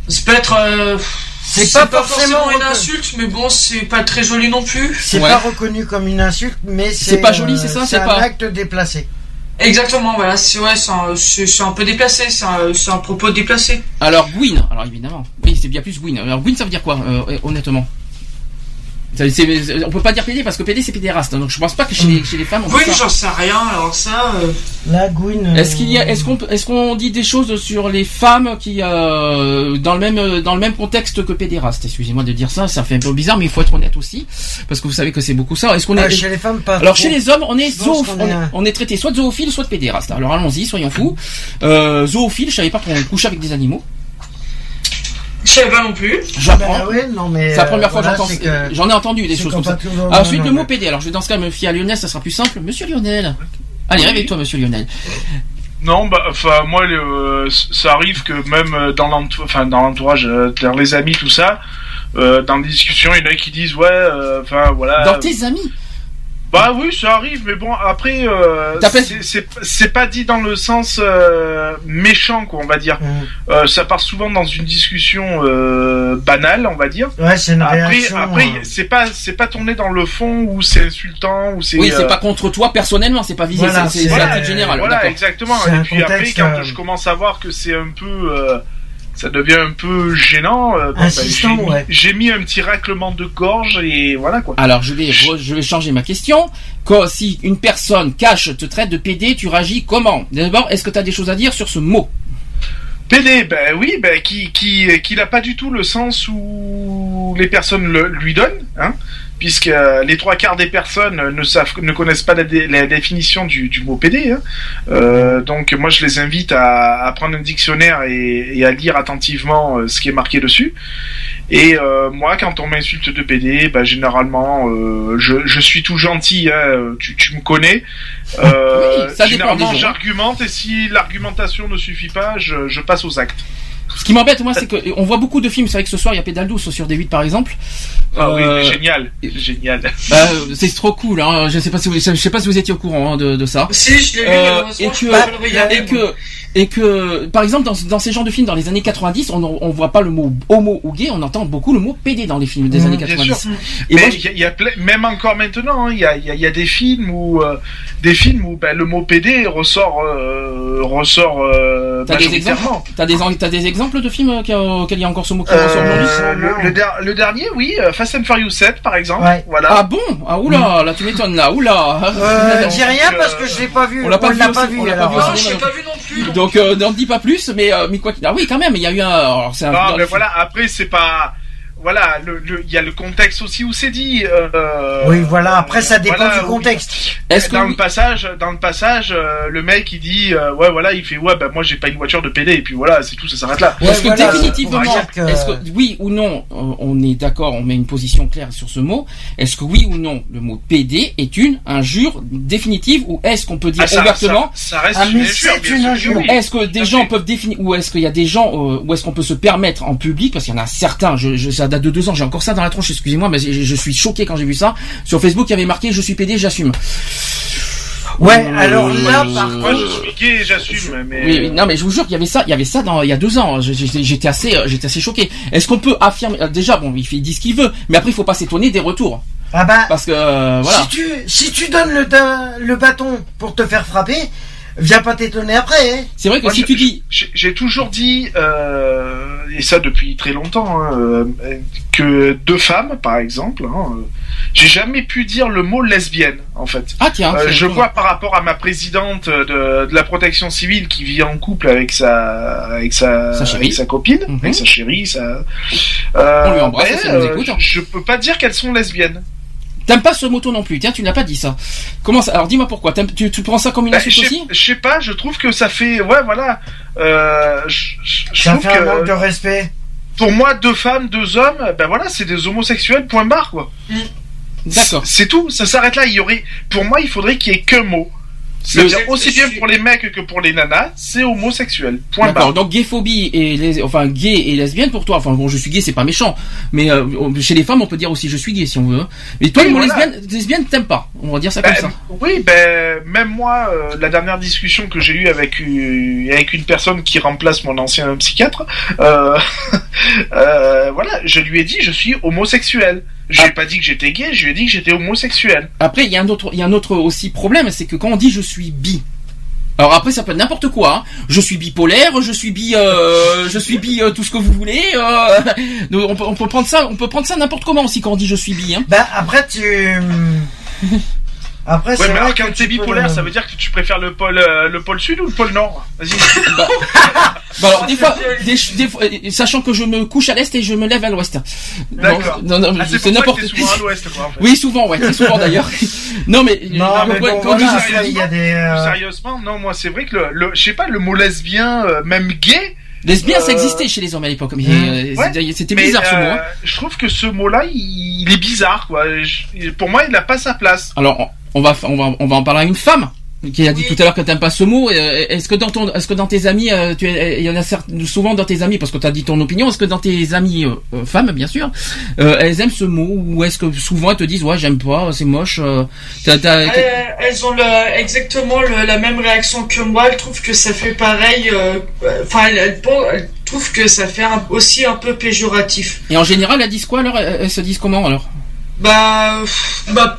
Ça peut être. euh, C'est pas pas, forcément forcément une insulte, mais bon, c'est pas très joli non plus. C'est Ouais. pas reconnu comme une insulte, mais c'est. C'est pas joli, c'est ça, C'est c'est un pas- acte déplacé. Exactement, voilà, c'est ouais, un, peu déplacé, c'est un, propos déplacé. Alors Gwyn. Alors évidemment, oui, c'est bien plus Gwyn. Alors Gwyn, ça veut dire quoi, euh, honnêtement? On peut pas dire PD parce que PD c'est pédéraste. hein, Donc je pense pas que chez, les, chez les femmes on Oui, j'en sais rien, alors ça. euh, La Gwyn. euh, Est-ce qu'il y a, est-ce qu'on, est-ce qu'on dit des choses sur les femmes qui, euh, dans le même, dans le même contexte que pédéraste Excusez-moi de dire ça, ça fait un peu bizarre, mais il faut être honnête aussi, parce que vous savez que c'est beaucoup ça. Est-ce qu'on Ah, est, chez les femmes, pas alors trop. chez les hommes, on est on est traité soit de zoophile, soit de pédéraste. Alors allons-y, soyons fous. Euh, zoophile, je savais pas qu'on couchait avec des animaux. Je savais pas non plus. J'apprends. Bah ouais, non, mais, C'est la première euh, fois que j'entends, j'en ai entendu des choses comme ça. Ah, Ensuite, non, le mot PD. Alors, je vais dans ce cas me fier à Lionel, ça sera plus simple. Monsieur Lionel. Allez, Oui. réveille-toi, monsieur Lionel. Non, bah, enfin, moi, le- ça arrive que même euh, dans l'entourage, enfin, dans l'entourage, euh, dans les amis, tout ça, euh, dans les discussions, il y en a qui disent, ouais, euh, enfin, voilà. Dans tes amis. Bah oui, ça arrive, mais bon, après, euh, c'est- c'est c'est pas dit dans le sens euh, méchant, quoi, on va dire. Mm. Euh, ça part souvent dans une discussion euh, banale, on va dire. Ouais, c'est une Après, réaction. après, euh, c'est pas, c'est pas tourné dans le fond où c'est insultant, où c'est. Oui, c'est euh, pas contre toi personnellement, c'est pas visé, Voilà, c'est- voilà, générale. Voilà, exactement. Et puis après, quand euh, je commence à voir que c'est un peu, euh, ça devient un peu gênant. euh, ben, j'ai mis- ouais. j'ai mis un petit raclement de gorge et voilà quoi. Alors, je vais, je vais changer ma question. Quand, si une personne cache, te traite de PD, tu réagis comment? D'abord, est-ce que tu as des choses à dire sur ce mot? PD, ben oui, ben qui qui qui n'a pas du tout le sens où les personnes le, lui donnent, hein, puisque euh, les trois quarts des personnes ne savent ne connaissent pas la, dé- la définition du, du mot PD. Hein. Euh, donc moi je les invite à, à prendre un dictionnaire et, et à lire attentivement euh, ce qui est marqué dessus. Et euh, moi quand on m'insulte de PD, ben généralement euh, je, je suis tout gentil, hein, tu, tu me connais. Oui, ça dépend généralement j'argumente et si l'argumentation ne suffit pas, je, je passe aux actes. Ce qui m'embête, moi, c'est que on voit beaucoup de films. C'est vrai que ce soir, il y a Pédale douce sur D8, par exemple. Ah Euh, oui, génial, génial. euh, c'est trop cool. Hein. Je sais pas si vous, je sais pas si vous étiez au courant hein, de, de ça. Si, je l'ai vu, Euh, et que- regarder, et que et que par exemple dans, dans ces genres de films dans les années 90 on on voit pas le mot homo ou gay on entend beaucoup le mot PD dans les films des Mmh, années bien 90 sûr. et Mais moi, il y a, il y a plein- même encore maintenant, hein, il y, a, il y, a, il y a des films où euh, des films où ben, le mot PD ressort euh, ressort euh, T'as des majoritairement. exemples? T'as des, en- t'as des exemples? De films euh, il y a encore ce mot qui Euh, ressort aujourd'hui le, le der- le dernier, oui, euh, Fast and Furious 7 par exemple. Ouais. Voilà. Ah bon? Ah oula, là tu m'étonnes là, oula Euh, dis rien euh, parce que je l'ai pas vu. on l'a pas vu pas vu. on l'a pas alors. vu Non, au je cinéma, l'ai pas vu non plus. donc. Donc euh, n'en dis pas plus, mais, euh, mais quoi qu'il- Ah oui quand même, il y a eu un... alors, c'est un Non, dans mais le- voilà. Après, c'est pas. Voilà, le- le- il y a le contexte aussi où c'est dit. euh, Oui, voilà. Après, ça dépend voilà, du contexte. Est-ce que dans oui- le passage, dans le passage, euh, le mec il dit euh, ouais voilà, il fait ouais bah moi j'ai pas une voiture de PD et puis voilà, c'est tout, ça s'arrête là. Ouais, Est-ce que voilà, définitivement, que- est-ce que oui ou non, euh, on est d'accord, on met une position claire sur ce mot. Est-ce que oui ou non, le mot PD est une injure définitive ou est-ce qu'on peut dire Ah, ça, ouvertement ça, ça reste Ah, une mais injure, c'est une injure. oui. Est-ce que des gens fait. peuvent définir ou est-ce qu'il y a des gens euh, ou est-ce qu'on peut se permettre en public parce qu'il y en a certains, je, je- date de deux ans, j'ai encore ça dans la tronche, excusez-moi, mais je, je suis choqué quand j'ai vu ça sur Facebook, il y avait marqué je suis PD, j'assume. Ouais, Euh, alors là, par Moi contre, je suis gay, j'assume, mais Oui, non, mais je vous jure qu'il y avait ça, il y avait ça dans, il y a deux ans. Je- J'étais assez, euh, j'étais assez choqué. Est-ce qu'on peut affirmer, euh, déjà, bon, il fait, il dit ce qu'il veut, mais après, il faut pas s'étonner des retours. ah bah, Parce que, euh, voilà. si tu si tu donnes le le bâton pour te faire frapper, viens pas t'étonner après. Hein. C'est vrai que Moi, si je- tu dis, j'ai toujours dit, euh, et ça depuis très longtemps, hein, euh, que deux femmes, par exemple, hein, euh, j'ai jamais pu dire le mot lesbienne, en fait. ah, tiens, Euh, je vois par rapport à ma présidente de, de la protection civile qui vit en couple avec sa avec sa, Sa chérie. avec sa copine, Mhm. avec sa chérie, sa. Euh, On lui embrasse, si elle nous écoute. je, je peux pas dire qu'elles sont lesbiennes. T'aimes pas ce moto non plus, tiens, tu n'as pas dit ça. Comment ça, alors dis-moi pourquoi, tu, tu prends ça comme une insulte sais- aussi? je sais pas, je trouve que ça fait, ouais, voilà. Euh, je, Ça fait un manque que de respect. pour moi, deux femmes, deux hommes, ben voilà, c'est des homosexuels. Point barre, quoi. D'accord. C'est tout, ça s'arrête là. Il y aurait, pour moi, il faudrait qu'il y ait qu'un mot. C'est-à-dire Le- aussi bien pour les mecs que pour les nanas, c'est homosexuel. Point barre. Donc gayphobie et les, enfin gay et lesbienne pour toi. Enfin bon, je suis gay, c'est pas méchant. Mais euh, chez les femmes, on peut dire aussi je suis gay si on veut. hein. Mais toi, Oui, voilà. lesbienne, lesbienne, t'aimes pas. On va dire ça Ben, comme ça. oui, ben même moi, euh, la dernière discussion que j'ai eue avec euh, avec une personne qui remplace mon ancien psychiatre, euh, euh, voilà, je lui ai dit je suis homosexuel. J'ai Ah. pas dit que j'étais gay, je lui ai dit que j'étais homosexuel. Après, il y a un autre, il y a un autre aussi problème, c'est que quand on dit je suis bi, Alors après ça peut être n'importe quoi. hein. Je suis bipolaire, je suis bi, euh, je suis bi, euh, tout ce que vous voulez. euh, nous, on, peut, on peut prendre ça, on peut prendre ça n'importe comment aussi quand on dit je suis bi. Hein. Bah après tu. Après Ouais, c'est mais vrai alors, quand que t'es tu peux bipolaire, ça veut dire que tu préfères le pôle, euh, le pôle sud ou le pôle nord? Vas-y. Bah, bah alors des fois, des, des fois, euh, sachant que je me couche à l'est et je me lève à l'ouest. D'accord. Non, non, Ah, c'est n'importe t'es souvent à l'ouest, quoi, en fait. Oui, souvent, ouais, très souvent d'ailleurs. non mais, Non, mais ouais, bon, quand voilà, je suis- après, il y a des. euh, Sérieusement, non, moi, c'est vrai que le, le- je sais pas, le mot lesbien, euh, même gay. Lesbien, ça existait chez les hommes à l'époque, Mmh. euh, Ouais, c'était- c'était mais, bizarre ce mot. hein. Je trouve que ce mot-là, il, il est bizarre, quoi. Je- pour moi, il n'a pas sa place. Alors, on va, on va, on va en parler à une femme qui a dit tout à l'heure que t'aimes pas ce mot. Euh, Est-ce que dans ton, est-ce que dans tes amis, euh, tu, il y en a certes, souvent dans tes amis, parce que tu as dit ton opinion, est-ce que dans tes amis euh, femmes, bien sûr, euh, elles aiment ce mot ou est-ce que souvent elles te disent ouais j'aime pas, c'est moche. t'as- t'as- Elles, elles ont le- exactement le- la même réaction que moi. Elles trouvent que ça fait pareil. euh, Enfin, elles, elles pen- elles trouvent que ça fait un- aussi un peu péjoratif. Et en général, elles disent quoi alors elles, se disent comment alors? Bah, bah,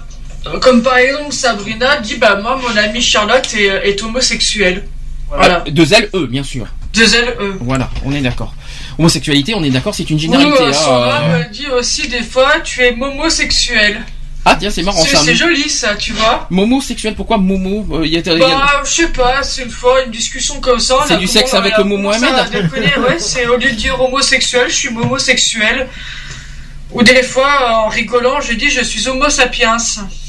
comme par exemple Sabrina dit bah moi mon amie Charlotte est, est homosexuelle. Voilà. Deux L E bien sûr. Deux L E. Voilà, on est d'accord. Homosexualité, on est d'accord, c'est une généralité. euh, hein, Sandra euh. me dit aussi des fois tu es momosexuel. Ah tiens, c'est marrant C'est ça. c'est joli ça, tu vois. Momo sexuel, pourquoi Momo Euh, il y a- il y a- Bah, je sais pas, c'est une fois une discussion comme ça. C'est du sexe avec le mot commencé Mohamed ouais, c'est au lieu de dire homosexuel, je suis homosexuel. Ou des fois, en rigolant, je dis je suis homo sapiens.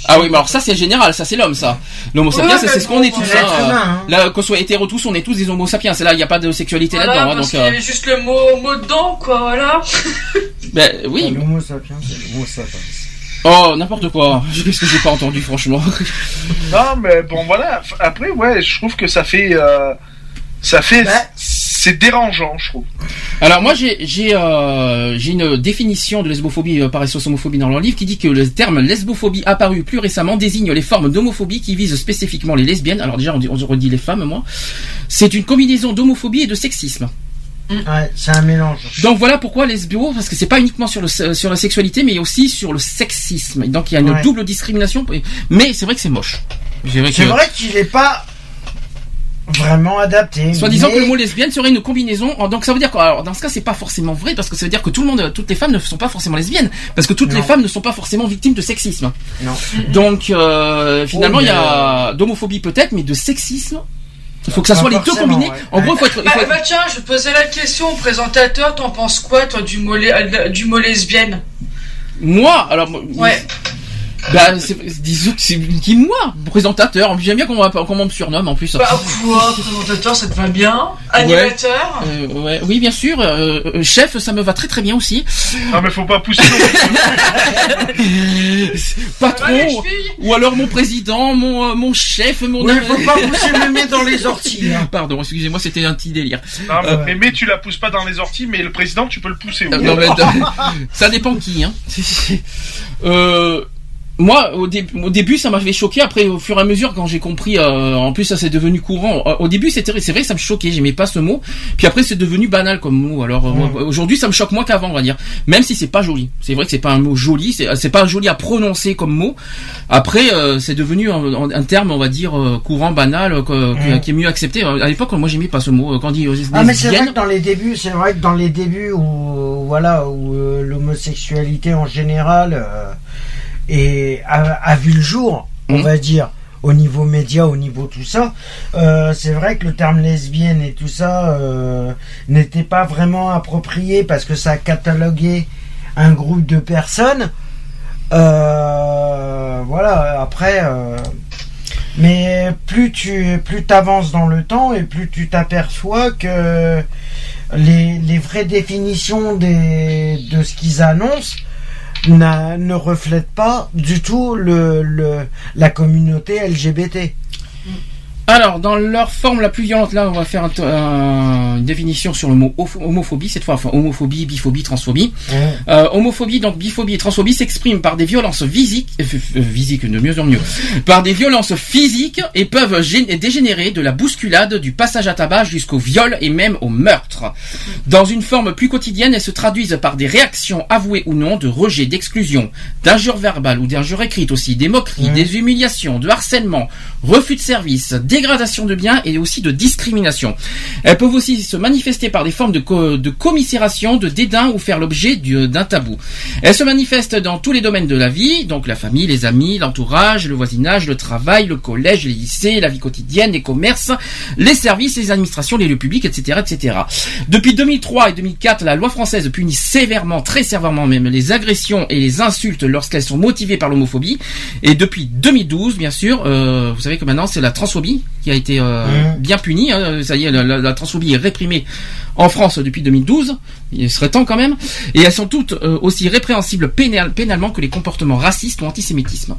Ah oui, mais alors ça c'est général, ça c'est l'homme ça. L'homo sapiens, Ouais, c'est ce qu'on est tous. hein. humain, hein. Là, qu'on soit hétéro tous, on est tous des homo sapiens. C'est là, il n'y a pas de sexualité Voilà, là-dedans. hein, donc, y euh, avait juste le mot homo dedans, quoi, voilà. ben, oui. L'homo sapiens, c'est l'homo sapiens. Oh, n'importe quoi. Qu'est-ce que j'ai pas entendu, franchement. Non, mais bon, voilà. Après, ouais, je trouve que ça fait, euh, ça fait, Bah. C'est dérangeant, je trouve. Alors moi j'ai j'ai euh, une définition de lesbophobie euh, par SOS homophobie dans leur livre qui dit que le terme lesbophobie apparu plus récemment désigne les formes d'homophobie qui visent spécifiquement les lesbiennes. Alors déjà on, dit, on redit les femmes moi. C'est une combinaison d'homophobie et de sexisme. Ouais, c'est un mélange. Donc voilà pourquoi lesbo parce que c'est pas uniquement sur le sur la sexualité mais aussi sur le sexisme. Donc il y a une Ouais. double discrimination mais c'est vrai que c'est moche. C'est vrai qu'il est pas vraiment adapté. Soit disant mais- que le mot lesbienne serait une combinaison, donc ça veut dire quoi? Alors dans ce cas, c'est pas forcément vrai parce que ça veut dire que tout le monde, toutes les femmes ne sont pas forcément lesbiennes, parce que toutes Non. les femmes ne sont pas forcément victimes de sexisme. Non. Donc euh, finalement, Oh, il y a d'homophobie peut-être, mais de sexisme. Il faut que ça soit les deux combinés. ouais. En gros, il faut être. il Bah, faut être- bah tiens, je posais la question au présentateur, t'en penses quoi, toi, du mot, euh, du mot lesbienne? Moi, alors. Ouais. Bah, c'est, disons que c'est qui moi, présentateur. J'aime bien qu'on m'a- qu'on me surnomme en plus. Bah quoi, présentateur, ça te va bien Animateur Euh, ouais, oui, bien sûr. euh, euh, chef, ça me va très très bien aussi. Non, mais faut pas pousser. Patron, ou alors mon président, mon, euh, mon chef, mon. Oui, faut pas pousser le nez dans les orties. hein. Pardon, excusez-moi, c'était un petit délire. Non, mais, Euh. mais, mais tu la pousses pas dans les orties, mais le président, tu peux le pousser. Euh, oui. non, mais, ça dépend qui, hein. Euh, moi, au, dé- au début, ça m'avait choqué. Après, au fur et à mesure, quand j'ai compris, euh, en plus, ça c'est devenu courant. Euh, Au début, c'était, c'est vrai que ça me choquait. J'aimais pas ce mot. Puis après, c'est devenu banal comme mot. Alors euh, aujourd'hui, ça me choque moins qu'avant, on va dire. Même si c'est pas joli. C'est vrai que c'est pas un mot joli. C'est, c'est pas joli à prononcer comme mot. Après, euh, c'est devenu un, terme, on va dire euh, courant, banal, que- qui- qui est mieux accepté. À l'époque, moi, j'aimais pas ce mot. Quand on dit Ah mais c'est vrai que dans les débuts, c'est vrai que dans les débuts où voilà où l'homosexualité en général est- a, a vu le jour, on Mhm. va dire au niveau média, au niveau tout ça, euh, c'est vrai que le terme lesbienne et tout ça euh, n'était pas vraiment approprié parce que ça cataloguait un groupe de personnes. Euh, voilà, après. mais plus tu plus avances dans le temps et plus tu t'aperçois que les, les vraies définitions des, de ce qu'ils annoncent ne reflètent pas du tout le, le, la communauté LGBT. Alors, dans leur forme la plus violente, là, on va faire un- un- une définition sur le mot homophobie, cette fois, enfin, homophobie, biphobie, transphobie. Euh, homophobie, donc biphobie et transphobie s'expriment par des violences physiques, euh, euh, physiques de mieux en mieux, par des violences physiques et peuvent gé- dégénérer de la bousculade, du passage à tabac jusqu'au viol et même au meurtre. Dans une forme plus quotidienne, elles se traduisent par des réactions avouées ou non de rejet, d'exclusion, d'injures verbales ou d'injures écrites aussi, des moqueries, des humiliations, de harcèlement, refus de service, dégradation de biens et aussi de discrimination. Elles peuvent aussi se manifester par des formes de, co- de commisération, de dédain ou faire l'objet du- d'un tabou. Elles se manifestent dans tous les domaines de la vie, donc la famille, les amis, l'entourage, le voisinage, le travail, le collège, les lycées, la vie quotidienne, les commerces, les services, les administrations, les lieux publics, etc., etc. Depuis 2003 et 2004, la loi française punit sévèrement, très sévèrement même, les agressions et les insultes lorsqu'elles sont motivées par l'homophobie. Et depuis 2012, bien sûr, euh, vous savez que maintenant c'est la transphobie qui a été euh, Mhm. bien punie. hein. ça y est, la, la- la transphobie est réprimée en France depuis 2012. Il serait temps quand même. Et elles sont toutes euh, aussi répréhensibles pénal- pénalement que les comportements racistes ou antisémitisme.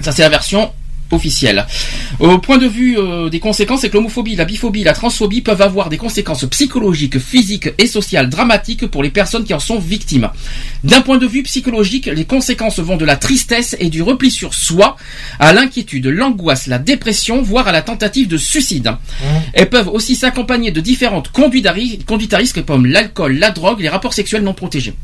Ça c'est la version officielle. Au point de vue euh, des conséquences, c'est que l'homophobie, la biphobie, la transphobie peuvent avoir des conséquences psychologiques, physiques et sociales dramatiques pour les personnes qui en sont victimes. D'un point de vue psychologique, les conséquences vont de la tristesse et du repli sur soi à l'inquiétude, l'angoisse, la dépression, voire à la tentative de suicide. Elles peuvent aussi s'accompagner de différentes conduites à conduites à risque comme l'alcool, la drogue, les rapports sexuels non protégés.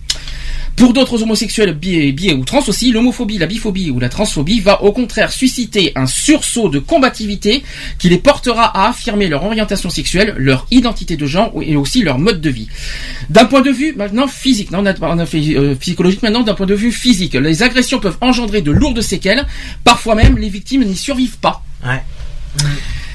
Pour d'autres homosexuels bi, bi ou trans aussi, l'homophobie, la biphobie ou la transphobie va au contraire susciter un sursaut de combativité qui les portera à affirmer leur orientation sexuelle, leur identité de genre et aussi leur mode de vie. D'un point de vue maintenant physique, non, on a, on a fait euh, psychologique maintenant, d'un point de vue physique, les agressions peuvent engendrer de lourdes séquelles, parfois même les victimes n'y survivent pas. Ouais.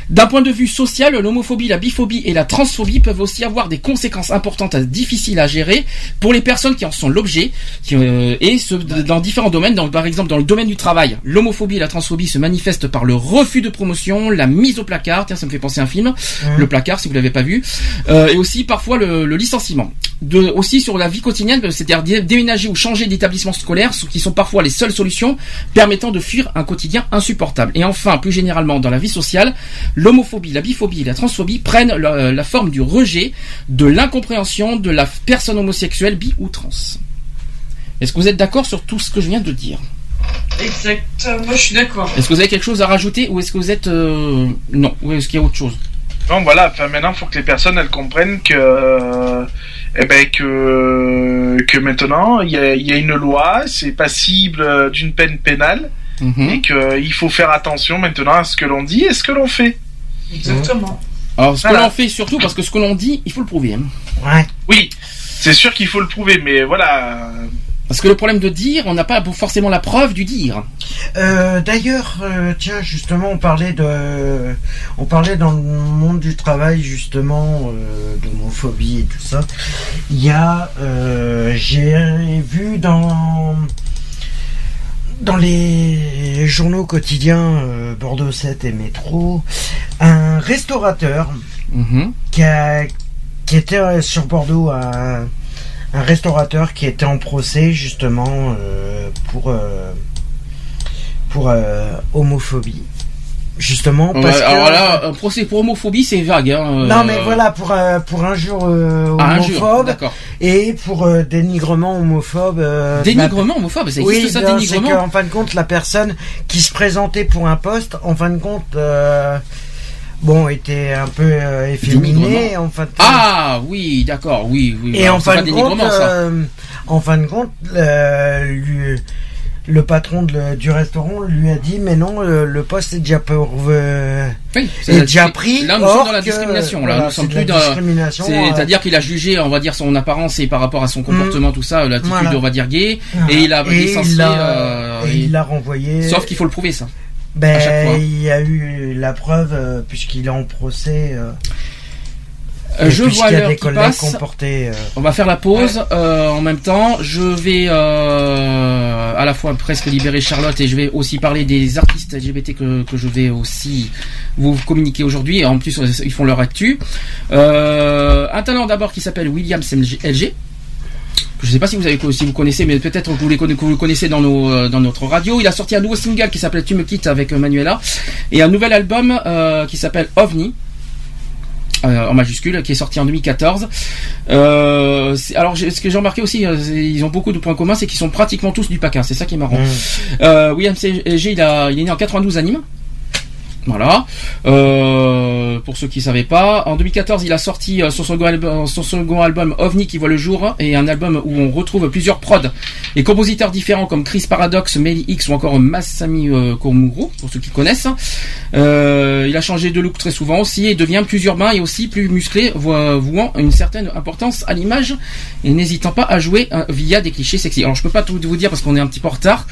D'un point de vue social, l'homophobie, la biphobie et la transphobie peuvent aussi avoir des conséquences importantes difficiles à gérer pour les personnes qui en sont l'objet, qui, euh, et ce, dans différents domaines. Donc, par exemple, dans le domaine du travail, l'homophobie et la transphobie se manifestent par le refus de promotion, la mise au placard. Tiens, ça me fait penser à un film, Le placard, si vous l'avez pas vu, euh, et aussi parfois le, le licenciement. De, aussi sur la vie quotidienne, c'est-à-dire dé- déménager ou changer d'établissement scolaire, ce qui sont parfois les seules solutions permettant de fuir un quotidien insupportable. Et enfin, plus généralement dans la vie sociale, l'homophobie, la biphobie et la transphobie prennent la, la forme du rejet, de l'incompréhension de la personne homosexuelle, bi ou trans. Est-ce que vous êtes d'accord sur tout ce que je viens de dire? Exact. Euh, Moi, je suis d'accord. Est-ce que vous avez quelque chose à rajouter ou est-ce que vous êtes euh, non ou est-ce qu'il y a autre chose? Non, voilà. Enfin, maintenant, faut que les personnes elles comprennent que, euh, eh ben, que, que maintenant, il y a, il y a une loi, c'est passible euh, d'une peine pénale, Mhm. et qu'il faut faire attention maintenant à ce que l'on dit et ce que l'on fait. Exactement. Alors ce que l'on fait surtout parce que ce que l'on dit, il faut le prouver. hein. Ouais. Oui, c'est sûr qu'il faut le prouver, mais voilà. Parce que le problème de dire, on n'a pas forcément la preuve du dire. Euh, D'ailleurs, euh, tiens, justement, on parlait de, on parlait dans le monde du travail justement euh, d'homophobie et tout ça. Il y a, euh, j'ai vu dans dans les journaux quotidiens euh, Bordeaux 7 et Métro un restaurateur Mhm. qui, a, qui était euh, sur Bordeaux un, un restaurateur qui était en procès justement euh, pour pour homophobie justement Ouais, parce que alors là, un procès pour homophobie, c'est vague. Hein, non euh, mais voilà pour euh, pour injure euh, Ah, injure, homophobe d'accord. et pour euh, dénigrement homophobe euh, la- Dénigrement homophobe, ça existe oui, ça, non, c'est dénigrement qu'en fin de compte, la personne qui se présentait pour un poste, en fin de compte, euh, bon, était un peu euh, efféminée, Dénigrement. en fin de compte. Ah oui, d'accord, oui, oui. Et alors, en fin de compte, dénigrement, euh, en fin de compte, euh, lui- le patron de- du restaurant lui a dit, mais non, le, le poste est déjà pourvu. Oui, est déjà pris. Là, nous sommes dans la discrimination. Là, voilà, nous sommes c'est de plus la dans. discrimination. euh, C'est-à-dire qu'il a jugé, on va dire, son apparence et par rapport à son comportement, tout ça, l'attitude, Voilà. on va dire, gay, voilà. et il a Et licencié. il l'a- euh, et et- il l'a renvoyé. Sauf qu'il faut le prouver, ça. Ben, il y a eu la preuve, euh, puisqu'il est en procès. Euh, et je vois l'heure qui passe. euh, On va faire la pause euh, en même temps. Je vais euh, à la fois presque libérer Charlotte et je vais aussi parler des artistes LGBT que, que je vais aussi vous communiquer aujourd'hui. En plus, ils font leur actu. Un talent d'abord qui s'appelle Williams LG. Je ne sais pas si vous avez si vous connaissez, mais peut-être que vous, les conna- que vous le connaissez dans nos dans notre radio. Il a sorti un nouveau single qui s'appelle Tu me quittes avec Manuela et un nouvel album qui s'appelle OVNI. Euh, en majuscule, qui est sorti en 2014. Euh, alors, ce que j'ai remarqué aussi, euh, ils ont beaucoup de points communs, c'est qu'ils sont pratiquement tous du PACA. C'est ça qui est marrant. mm. Euh, William CG, il, a, il est né en 92 à Nîmes. Voilà. Euh, pour ceux qui ne savaient pas, en 2014, il a sorti euh, son second, album, son second album OVNI qui voit le jour et un album où on retrouve plusieurs prods et compositeurs différents comme Chris Paradox, Melly X ou encore Masami euh, Komuro pour ceux qui connaissent. Euh, il a changé de look très souvent aussi et devient plus urbain et aussi plus musclé, vo- vouant une certaine importance à l'image et n'hésitant pas à jouer euh, via des clichés sexy. Alors je peux pas tout vous dire parce qu'on est un petit peu en retard.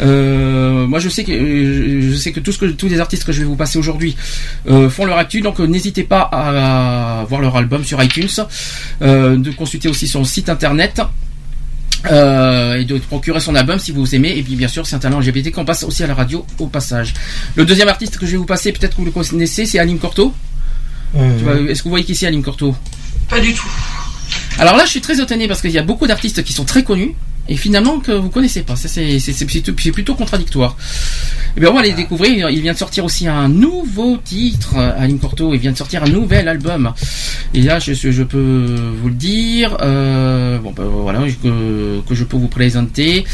Euh, moi je sais que euh, je sais que tout ce que tous les artistes que je vais vous passer aujourd'hui euh, font leur actu, donc euh, n'hésitez pas à, voir leur album sur iTunes, euh, de consulter aussi son site internet. euh, et de procurer son album si vous aimez et puis bien sûr c'est un talent LGBT qu'on passe aussi à la radio au passage. Le deuxième artiste que je vais vous passer peut-être que vous le connaissez c'est Aline Corto. Est-ce que vous voyez qui c'est Aline Corto Pas du tout. alors là, je suis très étonné parce qu'il y a beaucoup d'artistes qui sont très connus et finalement que vous connaissez pas. C'est plutôt, contradictoire. Eh bien, on va les découvrir. Il vient de sortir aussi un nouveau titre, Aline Corto. Il vient de sortir un nouvel album. Et là, je, je peux vous le dire. Euh, bon, ben voilà, que, je peux vous présenter.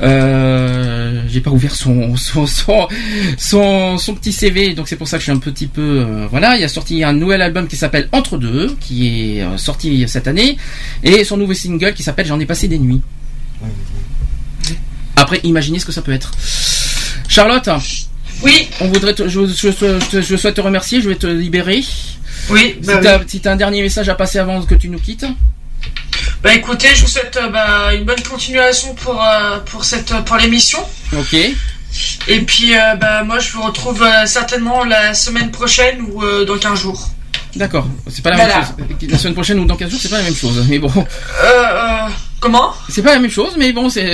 Euh, J'ai pas ouvert son petit CV, donc c'est pour ça que je suis un petit peu euh, voilà. Il a sorti un nouvel album qui s'appelle Entre deux, qui est euh, sorti cette année, et son nouveau single qui s'appelle J'en ai passé des nuits. Après, imaginez ce que ça peut être. Charlotte, Oui, on voudrait, te- je, je- je- je souhaite te remercier. Je vais te libérer. oui. Si Bah, t'as oui. si t'as un dernier message à passer avant que tu nous quittes. Bah, écoutez, je vous souhaite euh, bah, une bonne continuation pour euh, pour cette euh, pour l'émission. Ok. Et puis euh, bah moi je vous retrouve euh, certainement la semaine prochaine ou dans 15 jours. D'accord. C'est pas la Voilà. même chose. La semaine prochaine ou dans 15 jours, c'est pas la même chose. Mais bon, euh, comment c'est pas la même chose. Mais bon, c'est.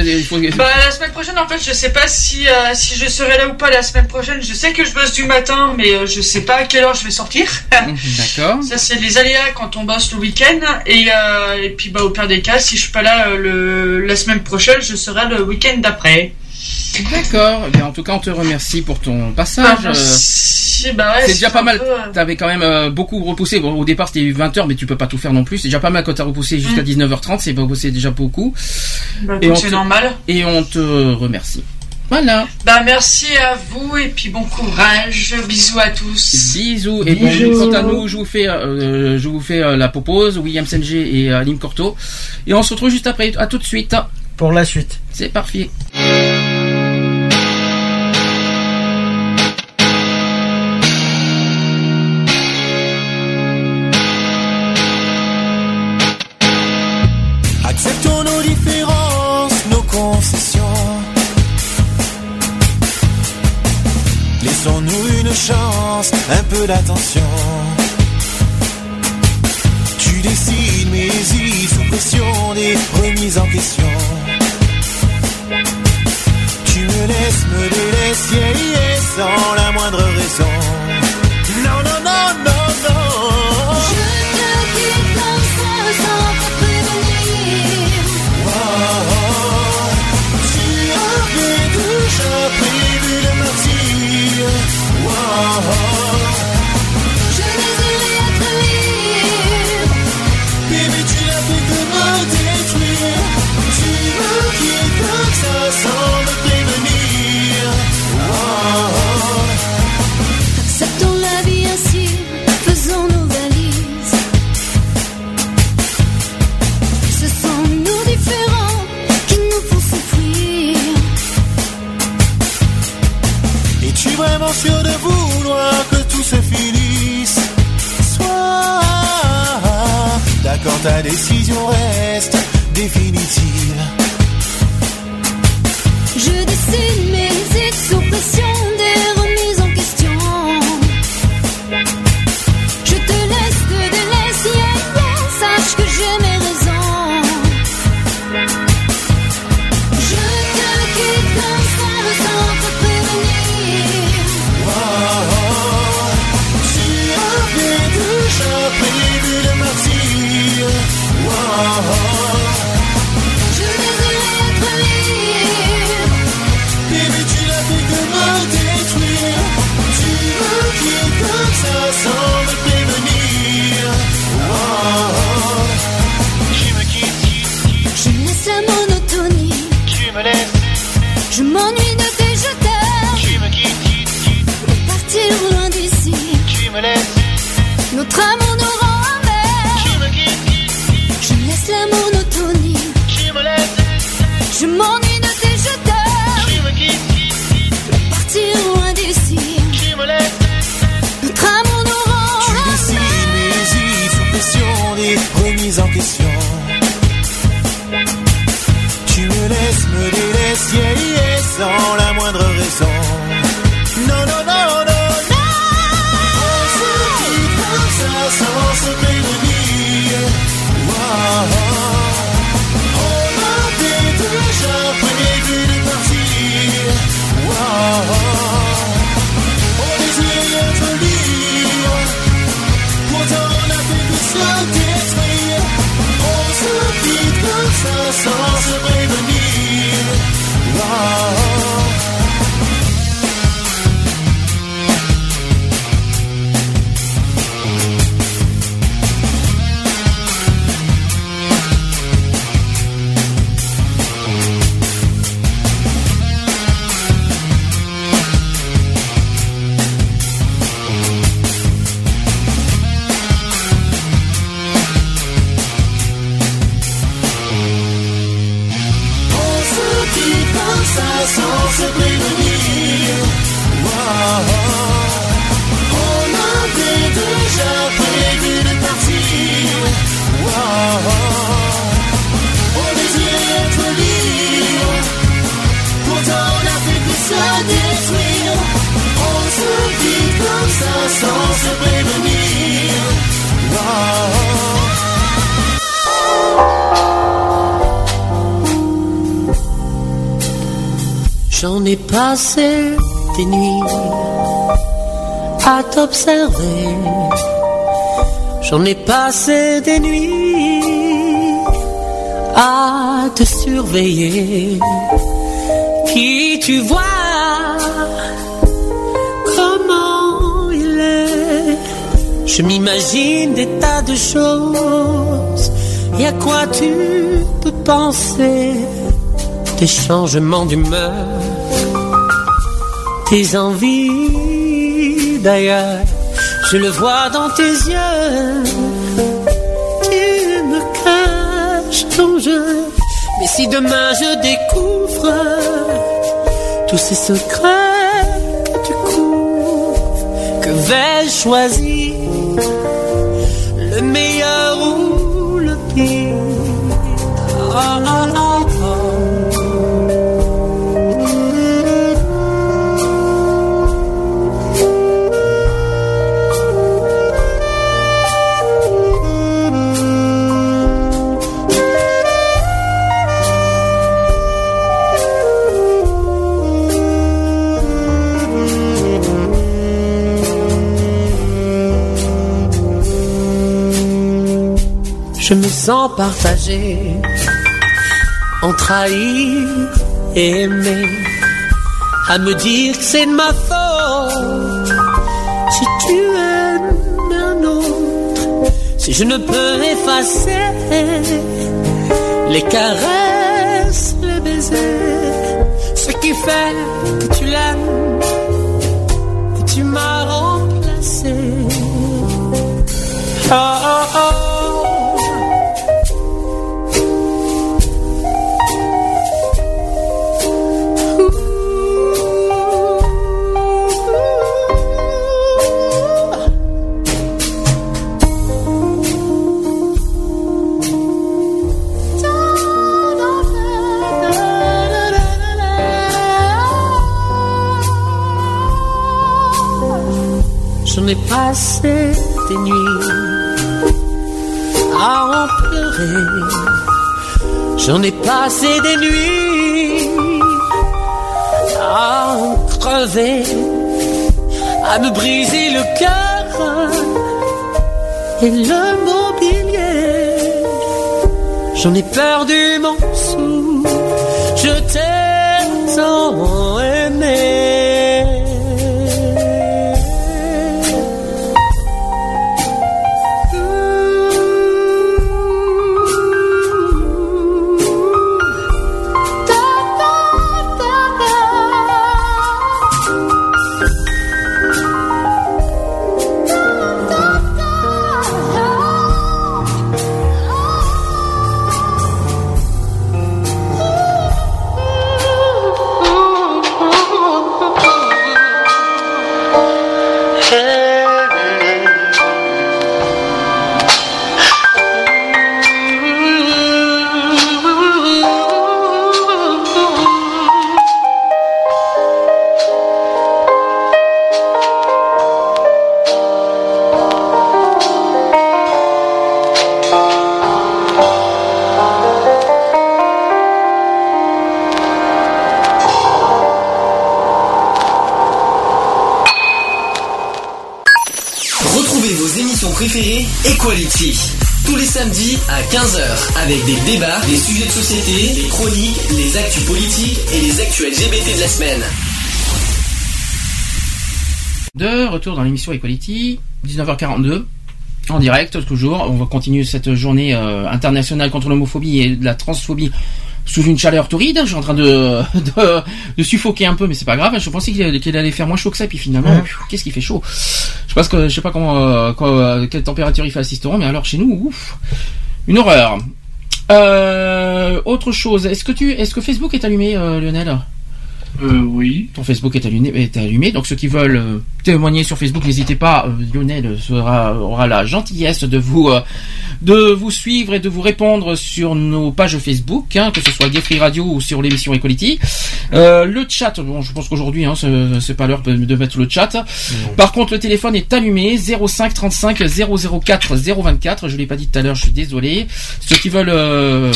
Bah la semaine prochaine en fait je sais pas si euh, si je serai là ou pas la semaine prochaine. Je sais que je bosse du matin mais euh, je sais pas à quelle heure je vais sortir. D'accord. Ça c'est les aléas quand on bosse le week-end et euh, et puis bah au pire des cas si je suis pas là euh, le la semaine prochaine je serai le week-end d'après. D'accord. Eh en tout cas, on te remercie pour ton passage. Euh, merci, bah ouais, c'est déjà pas mal. peu, euh, T'avais quand même euh, beaucoup repoussé. Bon, au départ, c'était 20h, mais tu peux pas tout faire non plus. C'est déjà pas mal quand t'as repoussé jusqu'à Mm. 19h30. C'est pas- c'est déjà beaucoup. bah, et on c'est te- normal. Et on te remercie. Voilà. Bah merci à vous et puis bon courage. Bisous à tous. Bisous. Et bon, Bisous. quant à nous, je vous fais, euh, je vous fais euh, la propose. William Senge et euh, Aline Corto. Et on se retrouve juste après. À tout de suite. Pour la suite. C'est parfait. Un peu d'attention. Tu décides, mais hésite sous pression des remises en question. Tu me laisses, me délaisses, yeah, sans la moindre raison. Non, non, non, non. Sûr de vouloir que tout se finisse Sois d'accord, ta décision reste définitive. Je décide, mais hésite Passé des nuits à t'observer. J'en ai passé des nuits à te surveiller. Qui tu vois? Comment il est? Je m'imagine des tas de choses. Et à quoi tu peux penser? Tes changements d'humeur, tes envies d'ailleurs. Je le vois dans tes yeux. Tu me caches ton jeu. Mais si demain je découvre tous ces secrets que tu que vais-je choisir? Le meilleur ou le pire? Oh, Je me sens partagé entre haïr et aimer. À me dire que c'est de ma faute si tu aimes un autre. Si je ne peux effacer les caresses, les baisers, ce qui fait que tu l'aimes, que tu m'as remplacé. Oh, oh, oh. Passé des nuits à en pleurer. J'en ai passé des nuits à en crever, à me briser le cœur et le mobilier. J'en ai perdu mon souffle, je t'ai avec des débats, des sujets de société, des chroniques, les actus politiques et les actus LGBT de la semaine. De retour dans l'émission Equality, 19h42. En direct, toujours. On va continuer cette journée euh, internationale contre l'homophobie et la transphobie sous une chaleur torride. Je suis en train de, de, de suffoquer un peu, mais c'est pas grave. Je pensais qu'il allait, faire moins chaud que ça, puis finalement, Ouais. qu'est-ce qu'il fait chaud? Je pense que je sais pas comment, euh, quoi, euh, quelle température il fait à Sisteron, mais alors chez nous, ouf, une horreur. Euh, autre chose, est-ce que tu, est-ce que Facebook est allumé, euh, Lionel? Euh, oui. Ton Facebook est allumé, est allumé. Donc ceux qui veulent euh, témoigner sur Facebook, n'hésitez pas. euh, Lionel sera, aura la gentillesse de vous de vous suivre et de vous répondre sur nos pages Facebook, hein, que ce soit Gay Free Radio ou sur l'émission Equality. Euh, le chat, bon, je pense qu'aujourd'hui, hein, c'est pas l'heure de mettre le chat. Par contre, le téléphone est allumé 05 35 004 024. Je l'ai pas dit tout à l'heure, je suis désolé. Ceux qui veulent euh,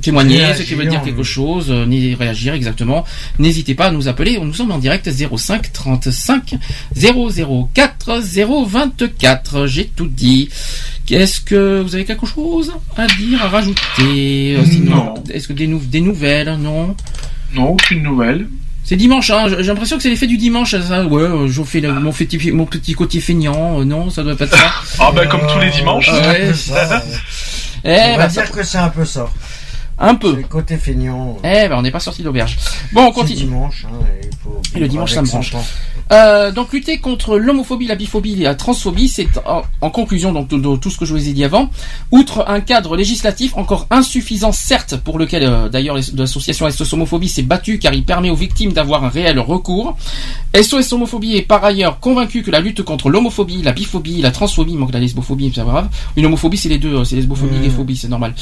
témoigner, Réagir, ceux qui veulent dire quelque chose, euh, ni réagir exactement, n'hésitez pas à nous appeler. Nous sommes en direct 05 35 004 024. J'ai tout dit. Qu'est-ce que vous avez quelque chose à dire, à rajouter Euh, Sinon, Non. est-ce que des, nou- des nouvelles Non? Non, aucune nouvelle. C'est dimanche, hein. J'ai l'impression que c'est l'effet du dimanche. Ça. Ouais, euh, je fais le- mon, petit, mon petit côté feignant. Euh, non, ça doit pas être ça. Ah ben comme tous les dimanches. Ah ouais. Ça, Eh, on va bah, ça- dire que c'est un peu ça. un peu. Le côté feignant. Eh ben, on n'est pas sorti d'auberge. Bon, on C'est continue. dimanche. Hein, et Et le dimanche, ça me branche. Euh, donc lutter contre l'homophobie, la biphobie et la transphobie, c'est en, en conclusion donc de, de tout ce que je vous ai dit avant. Outre un cadre législatif encore insuffisant, certes, pour lequel euh, d'ailleurs l'association SOS Homophobie s'est battue car il permet aux victimes d'avoir un réel recours. SOS Homophobie est par ailleurs convaincu que la lutte contre l'homophobie, la biphobie, la transphobie, manque la lesbophobie, c'est pas grave. Une homophobie, c'est les deux, euh, c'est lesbophobie, Mmh. gayphobie, c'est normal.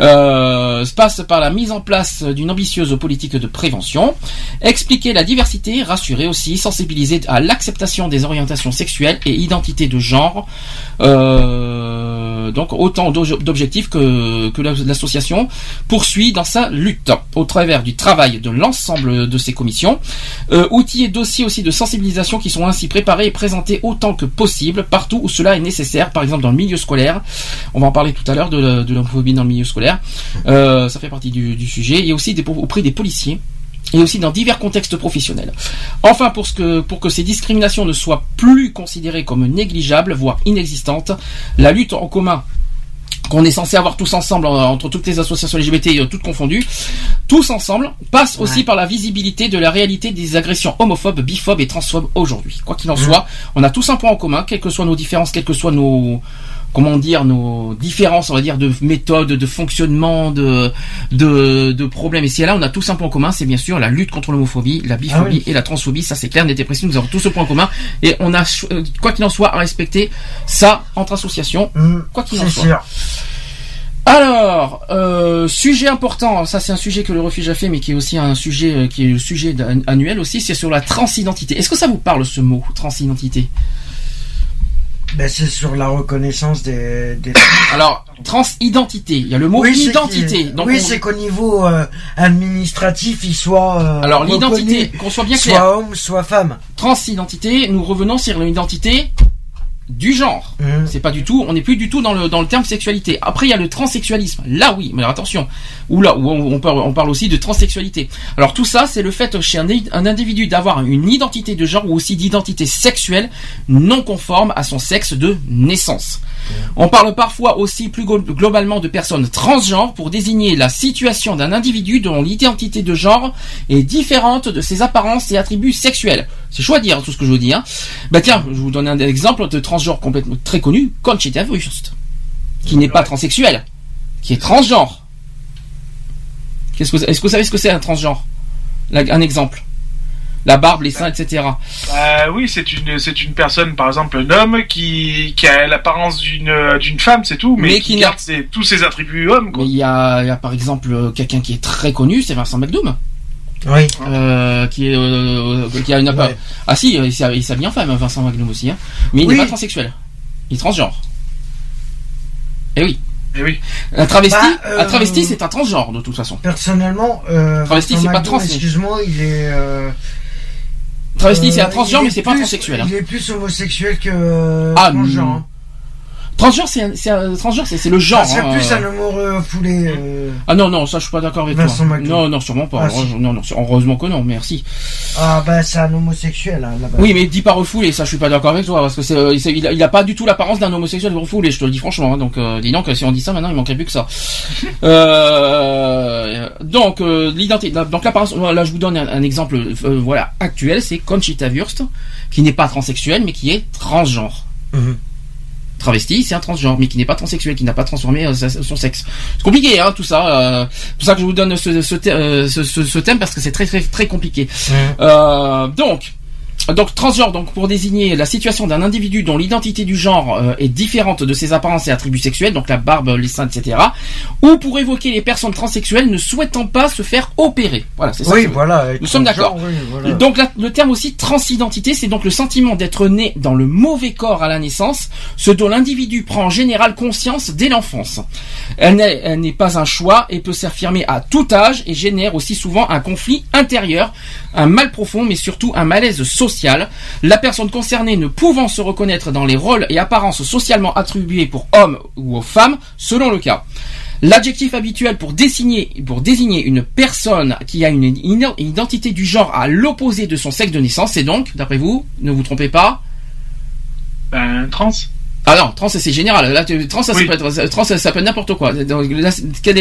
Euh, se passe par la mise en place d'une ambitieuse politique de prévention. Expliquer la diversité, rassurer aussi, sensibiliser à l'acceptation des orientations sexuelles et identités de genre. Euh, donc autant d'obje- d'objectifs que, que la- l'association poursuit dans sa lutte au travers du travail de l'ensemble de ses commissions. Euh, outils et dossiers aussi de sensibilisation qui sont ainsi préparés et présentés autant que possible partout où cela est nécessaire, par exemple dans le milieu scolaire. On va en parler tout à l'heure de, l'homophobie dans le milieu scolaire. Euh, ça fait partie du, du sujet. Et aussi auprès des policiers et aussi dans divers contextes professionnels. Enfin, pour, ce que, pour que ces discriminations ne soient plus considérées comme négligeables, voire inexistantes, la lutte en commun qu'on est censé avoir tous ensemble entre toutes les associations LGBT euh, toutes confondues, tous ensemble, passe aussi par la visibilité de la réalité des agressions homophobes, biphobes et transphobes aujourd'hui. Quoi qu'il en soit, on a tous un point en commun, quelles que soient nos différences, quelles que soient nos comment dire nos différences on va dire de méthode de fonctionnement de de, de problèmes et si là on a tous un point en commun c'est bien sûr la lutte contre l'homophobie la biphobie Ah oui. et la transphobie ça c'est clair net et précis nous avons tous ce point en commun et on a euh, quoi qu'il en soit à respecter ça entre associations Hum, quoi qu'il en soit sûr. alors, euh, sujet important, ça c'est un sujet que le refuge a fait, mais qui est aussi un sujet euh, qui est le sujet annuel aussi, c'est sur la transidentité. Est-ce que ça vous parle ce mot, transidentité? Ben, c'est sur la reconnaissance des. des... Alors, transidentité, il y a le mot Oui, identité. Donc, oui, on- c'est qu'au niveau euh, administratif, il soit. euh, Alors l'identité, qu'on soit bien clair, Soit homme, soit femme. transidentité, nous revenons sur l'identité du genre. Hum. C'est pas du tout, on n'est plus du tout dans le dans le terme sexualité. Après il y a le transsexualisme. Là oui, mais alors, attention. Ou là où on, on parle on parle aussi de transsexualité. Alors tout ça c'est le fait chez un, un individu d'avoir une identité de genre ou aussi d'identité sexuelle non conforme à son sexe de naissance. On parle parfois aussi plus glo- globalement de personnes transgenres pour désigner la situation d'un individu dont l'identité de genre est différente de ses apparences et attributs sexuels. C'est chaud à dire tout ce que je vous dis. Hein. Bah tiens, je vous donne un exemple de transgenre complètement très connu, Conchita Wurst, qui n'est pas transsexuel, qui est transgenre. Qu'est-ce que vous- est-ce que vous savez ce que c'est un transgenre? Un exemple. La barbe, les seins, etc. Bah oui, c'est une c'est une personne, par exemple, un homme qui qui a l'apparence d'une d'une femme, c'est tout, mais, Mais qui, garde ses- tous ses attributs hommes. Quoi. Mais il y a, il y a par exemple euh, quelqu'un qui est très connu, c'est Vincent McDoom. Oui. Euh, qui est euh, qui a une Ouais. ah si il s'ha- il s'habille en femme Vincent Magnum aussi hein. mais il Oui. n'est pas transsexuel il est transgenre et oui Eh oui. un travesti Bah, euh, un travesti c'est un transgenre de toute façon Personnellement, euh, Travesti, c'est pas trans, Excuse-moi, il est. euh, travesti c'est euh, un transgenre mais est c'est pas transsexuel hein. Il est plus homosexuel que Ah, transgenre. Transgenre, c'est c'est c'est c'est le genre. Ça serait hein, plus euh. un amoureux poulet. euh, Ah non, non, ça je suis pas d'accord avec Vincent toi. McDo. Non, non, sûrement pas. Ah, si. non, non, heureusement que non, merci. Ah bah c'est un homosexuel hein, là-bas. Oui, mais dis pas refoulé, ça je suis pas d'accord avec toi, parce que c'est, euh, c'est- il, a, il a pas du tout l'apparence d'un homosexuel refoulé, je te le dis franchement. hein. donc, euh, dis donc, si on dit ça maintenant, il manquerait plus que ça. Euh, donc, euh, l'identité, donc l'apparence, là je vous donne un, un exemple, euh, voilà, actuel, c'est Conchita Wurst, qui n'est pas transsexuel, mais qui est transgenre. Mhm. Travesti, c'est un transgenre, mais qui n'est pas transsexuel, qui n'a pas transformé euh, son sexe. C'est compliqué, hein, tout ça. euh, c'est pour ça que je vous donne ce, ce, euh, ce- ce- ce thème parce que c'est très très très compliqué. Euh, donc, donc transgenre, donc pour désigner la situation d'un individu dont l'identité du genre euh, est différente de ses apparences et attributs sexuels, donc la barbe, les seins, etc. Ou pour évoquer les personnes transsexuelles ne souhaitant pas se faire opérer. Voilà, c'est ça. Oui, que- voilà. Nous sommes d'accord. Oui, voilà. Donc la- le terme aussi transidentité, c'est donc le sentiment d'être né dans le mauvais corps à la naissance, ce dont l'individu prend en général conscience dès l'enfance. Elle n'est elle n'est pas un choix et peut s'affirmer à tout âge et génère aussi souvent un conflit intérieur, un mal profond mais surtout un malaise social. La personne concernée ne pouvant se reconnaître dans les rôles et apparences socialement attribués pour hommes ou aux femmes, selon le cas. L'adjectif habituel pour désigner, pour désigner une personne qui a une ino- identité du genre à l'opposé de son sexe de naissance, c'est donc, d'après vous, ne vous trompez pas, Ben, trans. Ah non, trans c'est général. Là, tu- trans ça, Oui. peut être, trans ça, ça peut être n'importe quoi. Donc, là,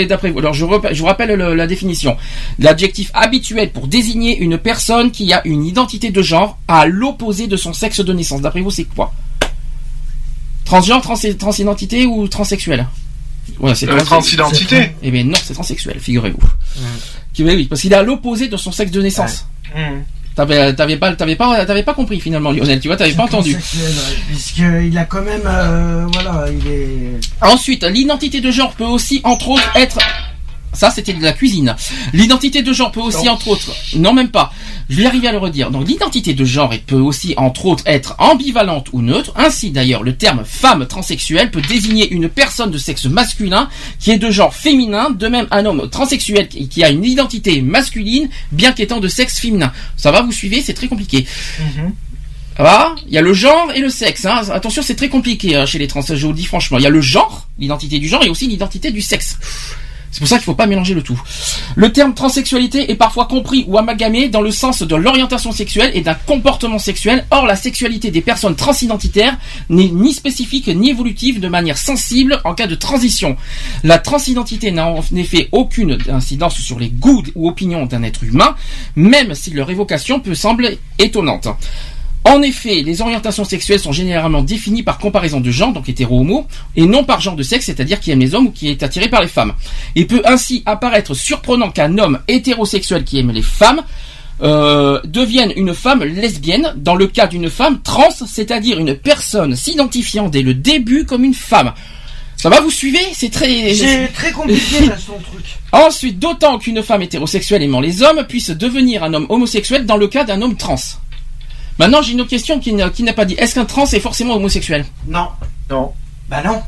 d'après vous? Alors je, rep- je vous rappelle le- la définition. L'adjectif habituel pour désigner une personne qui a une identité de genre à l'opposé de son sexe de naissance. D'après vous, c'est quoi? Transgenre, trans, transidentité ou transsexuel? Ouais, c'est Euh, trans- transidentité. Eh bien non, c'est transsexuel, figurez-vous. Qui- Oui, oui, parce qu'il est à l'opposé de son sexe de naissance. Hmm. T'avais, t'avais pas, t'avais pas, t'avais pas compris finalement, Lionel. Tu vois, t'avais pas entendu. Puisqu'il a quand même, euh, voilà, il est. Ensuite, l'identité de genre peut aussi, entre autres, être... Ça, c'était de la cuisine. L'identité de genre peut aussi, entre autres... Non, même pas. Je vais arriver à le redire. Donc, l'identité de genre peut aussi, entre autres, être ambivalente ou neutre. Ainsi, d'ailleurs, le terme femme transsexuelle peut désigner une personne de sexe masculin qui est de genre féminin. De même, un homme transsexuel qui a une identité masculine, bien qu'étant de sexe féminin. Ça va, vous suivez C'est très compliqué. Ça va Il y a le genre et le sexe. Hein. Attention, c'est très compliqué hein, chez les trans. Je vous le dis franchement. Il y a le genre, l'identité du genre, et aussi l'identité du sexe. C'est pour ça qu'il faut pas mélanger le tout. Le terme transsexualité est parfois compris ou amalgamé dans le sens de l'orientation sexuelle et d'un comportement sexuel. Or, la sexualité des personnes transidentitaires n'est ni spécifique ni évolutive de manière sensible en cas de transition. La transidentité n'a en effet aucune incidence sur les goûts ou opinions d'un être humain, même si leur évocation peut sembler étonnante. En effet, les orientations sexuelles sont généralement définies par comparaison de genre, donc hétéro-homo, et non par genre de sexe, c'est-à-dire qui aime les hommes ou qui est attiré par les femmes. Il peut ainsi apparaître surprenant qu'un homme hétérosexuel qui aime les femmes euh, devienne une femme lesbienne dans le cas d'une femme trans, c'est-à-dire une personne s'identifiant dès le début comme une femme. Ça va, vous suivez? C'est très... C'est très compliqué là son truc. Ensuite, d'autant qu'une femme hétérosexuelle aimant les hommes puisse devenir un homme homosexuel dans le cas d'un homme trans. Maintenant, j'ai une autre question qui n'a qui n'a pas dit. Est-ce qu'un trans est forcément homosexuel? Non. Non. Bah non.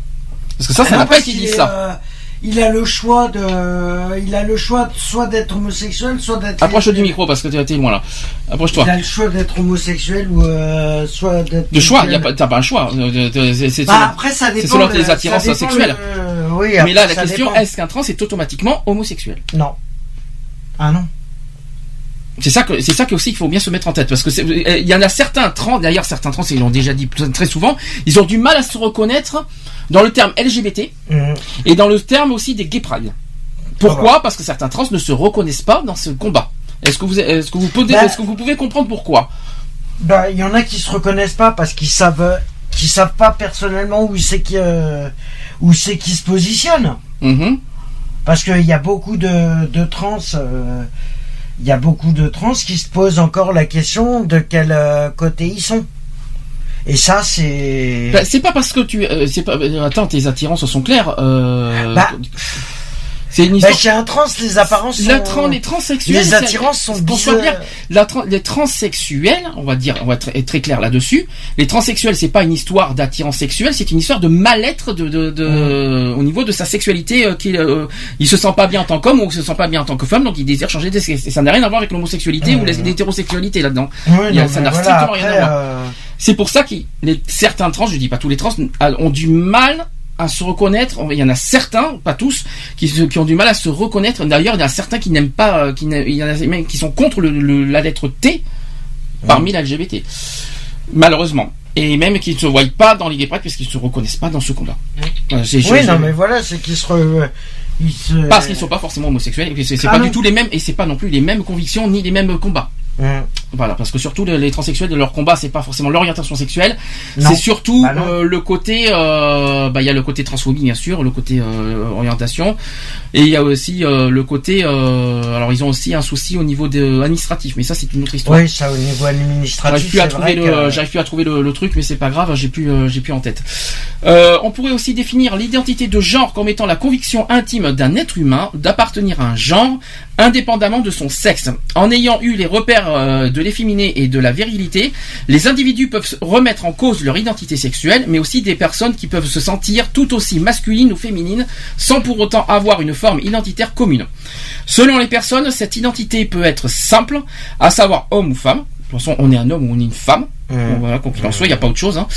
Parce que ça, ça Ah n'a pas été qu'il dit ça. euh, il a le choix de, il a le choix de- soit d'être homosexuel, soit d'être. Approche du micro parce que t'es t'es loin là. Approche-toi. Il a le choix d'être homosexuel ou euh, soit d'être. De choix, y a pas, t'as pas un choix. Euh, c'est- c'est Bah, après, ça C'est dépend selon le- tes attirances sexuelles. le- oui, Mais là, la question, dépend. est-ce qu'un trans est automatiquement homosexuel? Non. Ah non. C'est ça que c'est ça que aussi qu'il faut bien se mettre en tête parce que euh, il y en a certains trans d'ailleurs certains trans ils l'ont déjà dit très souvent ils ont du mal à se reconnaître dans le terme LGBT Mhm. et dans le terme aussi des gay pride. Pourquoi? Parce que certains trans ne se reconnaissent pas dans ce combat. Est-ce que vous est-ce que vous pouvez Bah- est-ce que vous pouvez comprendre pourquoi? Bah, il y en a qui se reconnaissent pas parce qu'ils savent, savent pas personnellement où c'est qui, euh, où c'est qui se positionne. Mhm. Parce qu'il y a beaucoup de, de trans, euh, il y a beaucoup de trans qui se posent encore la question de quel euh, côté ils sont. Et ça, c'est. Bah, c'est pas parce que tu euh, c'est pas euh, attends tes attirances sont claires Bah, c'est une Bah, histoire chez un trans, les apparences sont. La tran- les transsexuels, Les attirances sont bizarres. clair, la tran- les transsexuels, on va dire, on va être très clair là-dessus. Les transsexuels, c'est pas une histoire d'attirance sexuelle, c'est une histoire de mal-être de, de, de- au niveau de sa sexualité. Euh, qu'il, euh, il se sent pas bien en tant qu'homme ou il se sent pas bien en tant que femme, donc il désire changer de sexe. Et ça n'a rien à voir avec l'homosexualité ou l'hétérosexualité là-dedans. Ça n'a voilà, strictement rien à voir. euh, C'est pour ça que les, certains trans, je dis pas tous les trans, ont du mal à se reconnaître. Il y en a certains, pas tous, qui, ont du mal à se reconnaître. D'ailleurs, il y en a certains qui n'aiment pas, euh, qui, n'a- il y en a même qui sont contre le- le- la lettre T parmi la LGBT. Malheureusement. Et même qui ne se voient pas dans l'idée prête parce qu'ils ne se reconnaissent pas dans ce combat. C'est- Oui, je- non, mais voilà, c'est qu'ils se. re- ils se- Parce qu'ils ne sont pas forcément homosexuels. et C'est Ah pas non. du tout les mêmes, et c'est pas non plus les mêmes convictions ni les mêmes combats. Voilà, parce que surtout les, les transsexuels, de leur combat, c'est pas forcément l'orientation sexuelle, c'est surtout Bah euh, le côté, euh, bah il y a le côté transphobie bien sûr, le côté euh, orientation, et il y a aussi le côté, alors ils ont aussi un souci au niveau de, administratif, mais ça c'est une autre histoire. Oui, ça au niveau administratif. J'arrive plus à trouver le, j'arrive plus à trouver le, le truc, mais c'est pas grave, j'ai plus, j'ai plus en tête. On pourrait aussi définir l'identité de genre comme étant la conviction intime d'un être humain d'appartenir à un genre, indépendamment de son sexe. En ayant eu les repères euh, de l'efféminé et de la virilité, les individus peuvent remettre en cause leur identité sexuelle, mais aussi des personnes qui peuvent se sentir tout aussi masculines ou féminines, sans pour autant avoir une forme identitaire commune. Selon les personnes, cette identité peut être simple, à savoir homme ou femme. De toute façon, on est un homme ou on est une femme. Voilà, quoi qu'il en soit, il n'y a pas autre chose. Hein.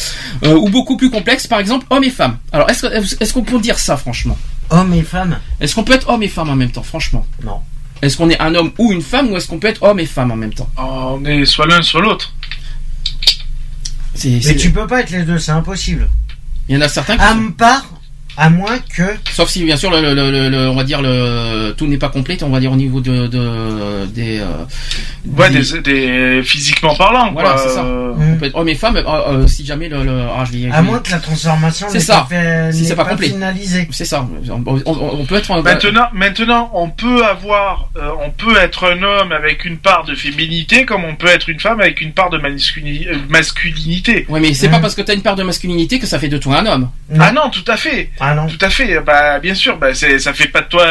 Euh, ou beaucoup plus complexe, par exemple, homme et femme. Alors, est-ce qu'on peut dire ça, franchement? Homme et femme? Est-ce qu'on peut être homme et femme en même temps, franchement? Non. Est-ce qu'on est un homme ou une femme, ou est-ce qu'on peut être homme et femme en même temps On est soit l'un, soit l'autre. Mais tu peux pas être les deux, c'est impossible. Il y en a certains qui À sont- part, à moins que. Sauf si, bien sûr, le, le- le- le- on va dire, le, tout n'est pas complet, on va dire, au niveau de, de- des... euh, Ouais, des, des- physiquement parlant, Voilà, quoi. c'est ça. Euh, On peut être homme et femme, euh, euh, si jamais le... le- ah, je vais- je À moins que la transformation C'est n'est ça. pas, fait- Si pas pas complet. finalisée. C'est ça. On, on- on peut être... Maintenant, maintenant, on peut avoir, euh, on peut être un homme avec une part de féminité, comme on peut être une femme avec une part de masculi- masculinité. Ouais, mais c'est pas parce que t'as une part de masculinité que ça fait de toi un homme. Ah non, tout à fait. Ah non. Tout à fait. Bah, bien sûr. Bah, c'est, ça fait pas de toi.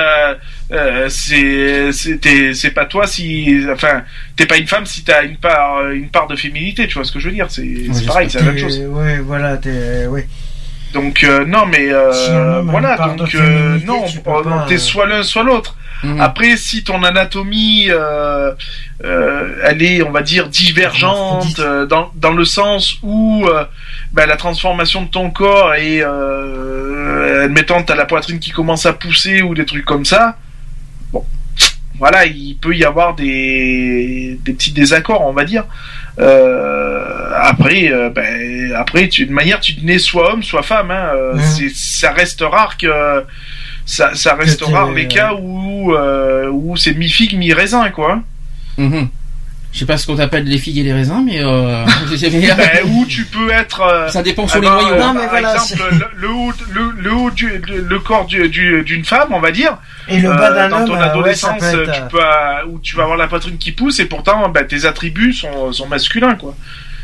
Euh, c'est, c'est, pas toi si, enfin, t'es pas une femme si t'as une part, une part de féminité. Tu vois ce que je veux dire C'est, c'est pareil, c'est la même chose. Ouais, voilà, t'es. Ouais. Donc euh, non, mais euh, Si voilà. Donc euh, non, t'es soit l'un, soit l'autre. Mhm. Après, si ton anatomie, euh, elle est, on va dire, divergente dans, dans le sens où bah, la transformation de ton corps est, euh, admettons, t'as la poitrine qui commence à pousser ou des trucs comme ça. Bon, voilà, il peut y avoir des, des petits désaccords, on va dire. Euh, après, euh, ben, après, tu, de manière, tu nais soit homme, soit femme. Hein, euh, ça reste rare que ça, ça reste rare les cas où où c'est mi figue mi raisin quoi. Mhm. Je sais pas ce qu'on appelle les figues et les raisins, mais euh, Ben, où tu peux être. euh, ça dépend sur les avoir, noyaux. euh, Non, mais par voilà, exemple, le, le haut, le, le haut du, le, le corps du- du- d'une femme, on va dire. Et le euh, bas d'un dans homme, ton euh, ouais, adolescence, peut être. tu euh, peux, euh, où tu vas avoir la poitrine qui pousse et pourtant, ben, tes attributs sont, sont masculins, quoi.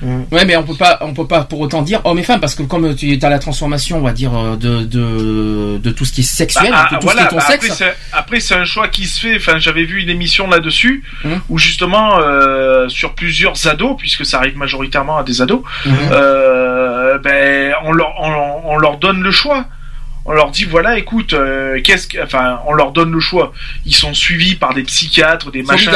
Ouais, mais on peut pas, on peut pas pour autant dire homme et femme parce que comme tu as la transformation, on va dire euh, de de, de tout ce qui est sexuel, Bah, de tout voilà, ce qui est ton bah, après, sexe. c'est, après, c'est un choix qui se fait. Enfin, j'avais vu une émission là-dessus Hum. où justement, euh, sur plusieurs ados, puisque ça arrive majoritairement à des ados, Mhm. euh, ben, on leur, on, on leur donne le choix. On leur dit voilà, écoute, euh, qu'est-ce que, enfin, on leur donne le choix. Ils sont suivis par des psychiatres, des C'est machins,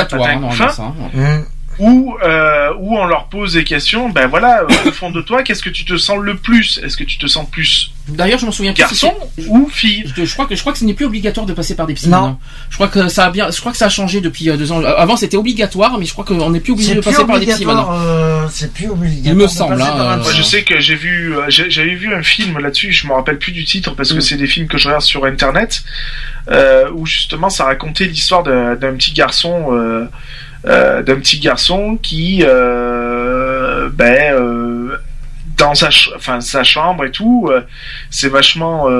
hein, hein. Ou euh, où on leur pose des questions. Ben voilà, euh, au fond de toi, qu'est-ce que tu te sens le plus? Est-ce que tu te sens plus D'ailleurs, je m'en souviens plus garçon ou fille? Je, je crois que je crois que ce n'est plus obligatoire de passer par des psys. Non. Je crois que ça a bien, je crois que ça a changé depuis euh, deux ans. Euh, Avant, c'était obligatoire, mais je crois qu'on n'est plus obligé de plus passer par des psys maintenant. euh, C'est plus obligatoire. Il me semble, hein, euh, Moi, je sais que j'ai vu, j'avais vu un film là-dessus. Je me rappelle plus du titre parce que Mm. c'est des films que je regarde sur Internet, euh, où justement ça racontait l'histoire d'un petit garçon, d'un petit garçon qui, euh, ben, euh, dans sa, ch- enfin sa chambre et tout, euh, c'est vachement euh,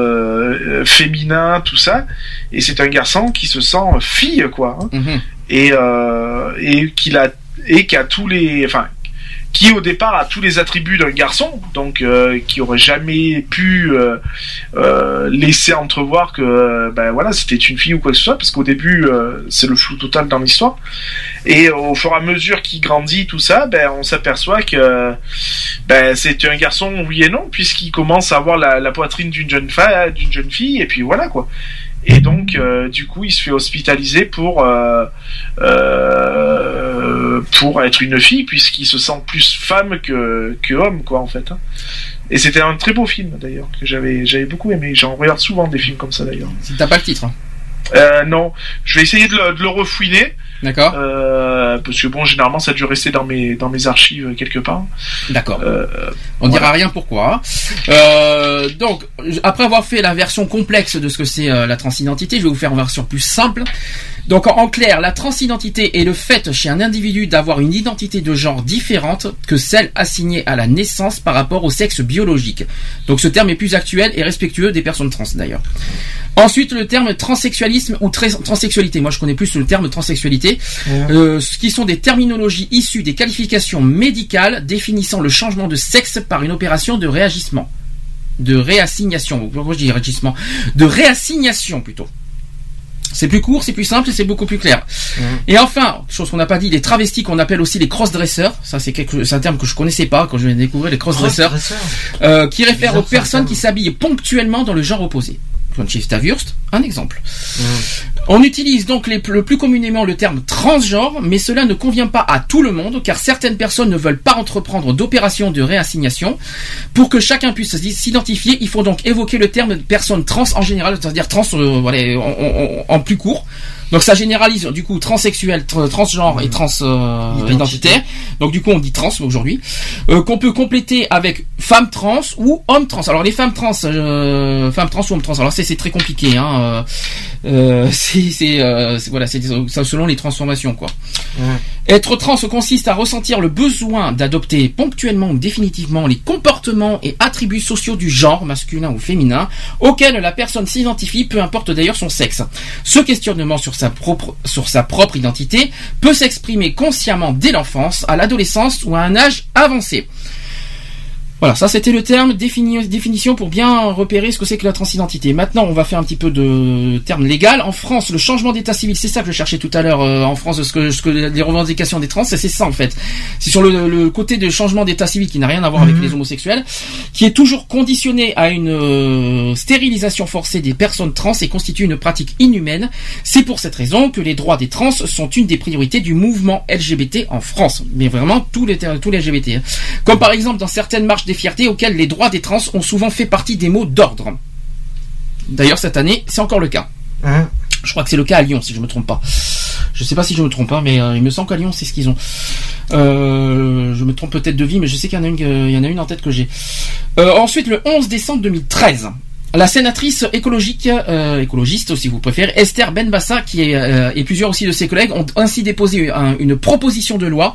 euh, féminin tout ça, et c'est un garçon qui se sent fille quoi. hein Mhm. et euh, et qu'il a et qui a tous les enfin qui au départ a tous les attributs d'un garçon donc euh, qui aurait jamais pu euh, euh, laisser entrevoir que euh, ben voilà c'était une fille ou quoi que ce soit parce qu'au début euh, c'est le flou total dans l'histoire. Et au fur et à mesure qu'il grandit tout ça ben on s'aperçoit que ben c'est un garçon oui et non puisqu'il commence à avoir la, la poitrine d'une jeune femme d'une jeune fille et puis voilà quoi. Et donc, euh, du coup, il se fait hospitaliser pour euh, euh, pour être une fille, puisqu'il se sent plus femme que, que homme, quoi, en fait. hein. Et c'était un très beau film, d'ailleurs, que j'avais j'avais beaucoup aimé. J'en regarde souvent des films comme ça, d'ailleurs. T'as pas le titre. hein. Euh, non, je vais essayer de le, de le refouiner. D'accord. Euh, parce que bon, généralement, ça a dû rester dans mes dans mes archives euh, quelque part. D'accord. Euh, On dira rien pourquoi. Euh, donc, après avoir fait la version complexe de ce que c'est euh, la transidentité, je vais vous faire une version plus simple. Donc, en, en clair, la transidentité est le fait chez un individu d'avoir une identité de genre différente que celle assignée à la naissance par rapport au sexe biologique. Donc, ce terme est plus actuel et respectueux des personnes trans d'ailleurs. Ensuite, le terme transsexualisme ou transsexualité. Moi, je connais plus le terme transsexualité. Euh, ce qui sont des terminologies issues des qualifications médicales définissant le changement de sexe par une opération de réagissement. De réassignation. Pourquoi je dis réagissement? De réassignation plutôt. C'est plus court, c'est plus simple et c'est beaucoup plus clair. Et enfin, chose qu'on n'a pas dit, les travestis qu'on appelle aussi les cross-dressers. Ça, c'est quelque, c'est un terme que je connaissais pas quand je viens de découvrir les cross-dressers. Cross-dressers. Euh, qui réfère Bizarre, aux personnes qui s'habillent ponctuellement dans le genre opposé. Un exemple. On utilise donc les- le plus communément le terme transgenre, mais cela ne convient pas à tout le monde, car certaines personnes ne veulent pas entreprendre d'opérations de réassignation. Pour que chacun puisse s'identifier, il faut donc évoquer le terme de personne trans en général, c'est-à-dire trans euh, voilà, en, en- en plus court. Donc ça généralise du coup transsexuel, tr- transgenre et trans euh, identitaire. Donc du coup on dit trans aujourd'hui. Euh, qu'on peut compléter avec femme trans ou homme trans. Alors les femmes trans, euh, femmes trans ou hommes trans. Alors c'est très compliqué. Hein. Euh, euh, c'est voilà, c'est selon les transformations quoi. Être trans consiste à ressentir le besoin d'adopter ponctuellement ou définitivement les comportements et attributs sociaux du genre masculin ou féminin auquel la personne s'identifie, peu importe d'ailleurs son sexe. Ce questionnement sur sa propre, sur sa propre identité peut s'exprimer consciemment dès l'enfance, à l'adolescence ou à un âge avancé. Voilà, ça c'était le terme défini- définition pour bien repérer ce que c'est que la transidentité. Maintenant, on va faire un petit peu de terme légal. En France, le changement d'état civil, c'est ça que je cherchais tout à l'heure euh, en France, ce que, ce que les revendications des trans, c'est ça en fait. C'est sur le, le côté de changement d'état civil qui n'a rien à voir avec les homosexuels, qui est toujours conditionné à une euh, stérilisation forcée des personnes trans et constitue une pratique inhumaine. C'est pour cette raison que les droits des trans sont une des priorités du mouvement LGBT en France. Mais vraiment tous les tous les LGBT. hein. Comme par exemple dans certaines marches des fiertés auxquelles les droits des trans ont souvent fait partie des mots d'ordre. D'ailleurs cette année, c'est encore le cas. Hein Je crois que c'est le cas à Lyon, si je me trompe pas. Je sais pas si je me trompe pas, mais euh, il me semble qu'à Lyon, c'est ce qu'ils ont. Euh, je me trompe peut-être de vie, mais je sais qu'il y en a une, que- il y en a une en tête que j'ai. Euh, ensuite, le 11 décembre 2013. La sénatrice écologique, euh, écologiste si vous préférez, Esther Benbassa, qui est, euh, et plusieurs aussi de ses collègues ont ainsi déposé un- une proposition de loi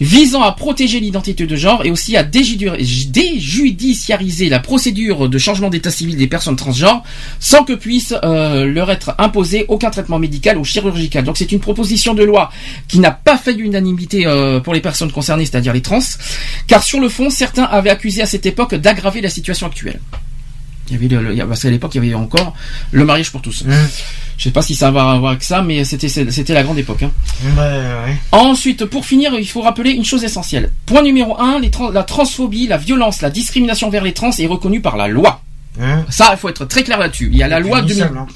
visant à protéger l'identité de genre et aussi à déjudiciariser la procédure de changement d'état civil des personnes transgenres sans que puisse euh, leur être imposé aucun traitement médical ou chirurgical. Donc c'est une proposition de loi qui n'a pas fait l'unanimité pour les personnes concernées, c'est-à-dire les trans, car sur le fond, certains avaient accusé à cette époque d'aggraver la situation actuelle. Il y avait le, le- parce qu'à l'époque, il y avait encore le mariage pour tous. Je sais pas si ça va avoir avec ça, mais c'était c'était la grande époque. hein. Bah, ouais. Ensuite, pour finir, il faut rappeler une chose essentielle. Point numéro 1, la transphobie, la violence, la discrimination vers les trans est reconnue par la loi. Hein Ça, il faut être très clair là-dessus. Il y a la loi, 2000 punissable, hein.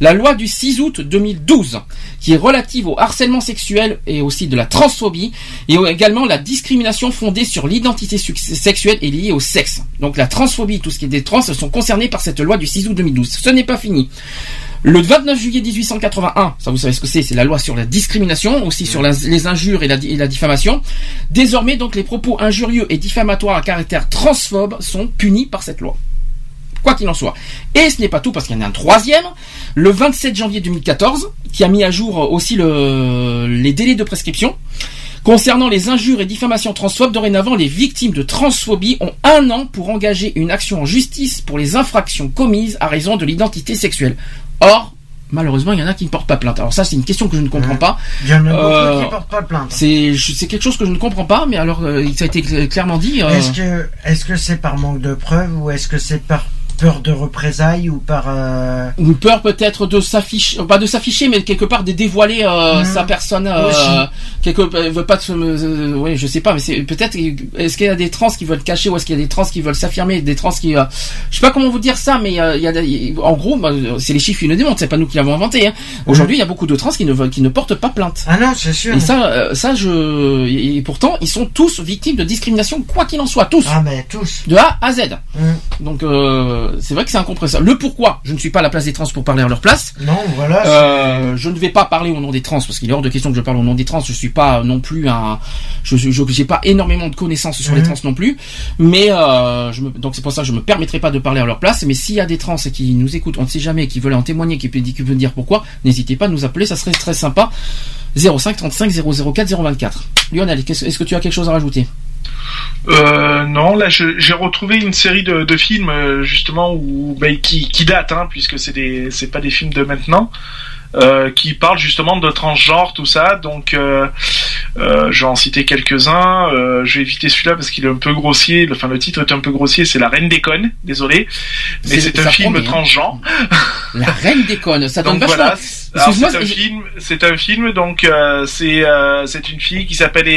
la loi du 6 août 2012, qui est relative au harcèlement sexuel et aussi de la transphobie, et également la discrimination fondée sur l'identité sexuelle et liée au sexe. Donc la transphobie, tout ce qui est des trans, sont concernés par cette loi du 6 août 2012. Ce n'est pas fini. Le 29 juillet 1881, ça vous savez ce que c'est, c'est la loi sur la discrimination, aussi sur la- les injures et la, di- et la diffamation. Désormais, donc, les propos injurieux et diffamatoires à caractère transphobe sont punis par cette loi. Quoi qu'il en soit. Et ce n'est pas tout parce qu'il y en a un troisième, le 27 janvier 2014, qui a mis à jour aussi le- les délais de prescription. Concernant les injures et diffamations transphobes, dorénavant, les victimes de transphobie ont un an pour engager une action en justice pour les infractions commises à raison de l'identité sexuelle. Or, malheureusement, il y en a qui ne portent pas plainte. Alors ça, c'est une question que je ne comprends pas. Il y en a beaucoup Euh, qui portent pas plainte. C'est quelque chose que je ne comprends pas, mais alors euh, ça a été cl- clairement dit. euh, Est-ce que est-ce que c'est par manque de preuves ou est-ce que c'est par peur de représailles ou par euh, Une peur peut-être de s'afficher, pas de s'afficher, mais quelque part de dévoiler euh, Mhm. sa personne. Euh, quelque, veut pas de se, euh, oui, je sais pas, mais c'est peut-être. Est-ce qu'il y a des trans qui veulent cacher ou est-ce qu'il y a des trans qui veulent s'affirmer, des trans qui, euh, je sais pas comment vous dire ça, mais euh, il y a, des- en gros, bah, c'est les chiffres qui le démontrent. C'est pas nous qui l'avons inventé. Hein. Aujourd'hui, il y a beaucoup de trans qui ne veulent, qui ne portent pas plainte. Ah non, c'est sûr. Et ça, euh, ça, je, et pourtant, ils sont tous victimes de discrimination, quoi qu'il en soit, tous. Ah mais tous. De A à Z. Hum. Donc euh, c'est vrai que c'est incompressible. Le pourquoi, je ne suis pas à la place des trans pour parler à leur place. Non, voilà. Euh, je ne vais pas parler au nom des trans parce qu'il est hors de question que je parle au nom des trans. Je suis pas non plus un, je j'ai pas énormément de connaissances sur les Mhm. trans non plus. Mais euh, je me, donc c'est pour ça que je me permettrai pas de parler à leur place. Mais s'il y a des trans qui nous écoutent, on ne sait jamais, qui veulent en témoigner, qui peut qui veulent dire pourquoi, n'hésitez pas à nous appeler, ça serait très sympa. 05 35 004 024. Lionel, est-ce que tu as quelque chose à rajouter? Euh, non, là j'ai retrouvé une série de, films euh, justement où bah, qui, qui datent, hein, puisque c'est des c'est pas des films de maintenant, euh, qui parlent justement de transgenre tout ça. Donc euh, je vais en citer quelques-uns. Euh, je vais éviter celui-là parce qu'il est un peu grossier. Le- Enfin le titre est un peu grossier. C'est La Reine des connes. Désolé, mais C'est- un film promet, hein. transgenre. La reine des connes, ça donne Donc vachement. voilà, c'est- un film, c'est un film donc euh, c'est euh, c'est une fille qui s'appelle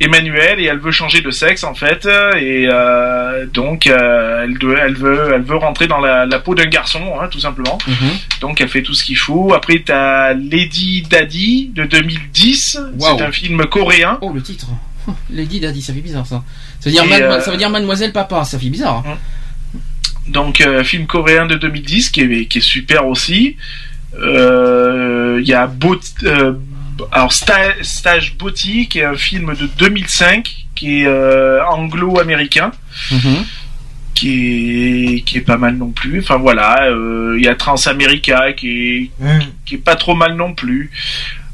Emmanuelle et elle veut changer de sexe en fait et euh, donc euh, elle doit, elle veut elle veut rentrer dans la, la peau d'un garçon hein, tout simplement. Mhm. Donc elle fait tout ce qu'il faut. Après t'as Lady Daddy de 2010, Waouh. c'est un film coréen. Oh le titre. Lady Daddy, ça fait bizarre ça. Ça veut dire, Et, mademo- euh, ça veut dire Mademoiselle Papa, ça fait bizarre. hein. Donc euh, film coréen de 2010 qui est, qui est super aussi. Euh, Il y a Bot, euh, alors Sta- Stage Boti qui est un film de 2005 qui est euh, anglo-américain Mhm. qui est qui est pas mal non plus. Enfin voilà, euh, il y a Transamerica qui est qui est pas trop mal non plus.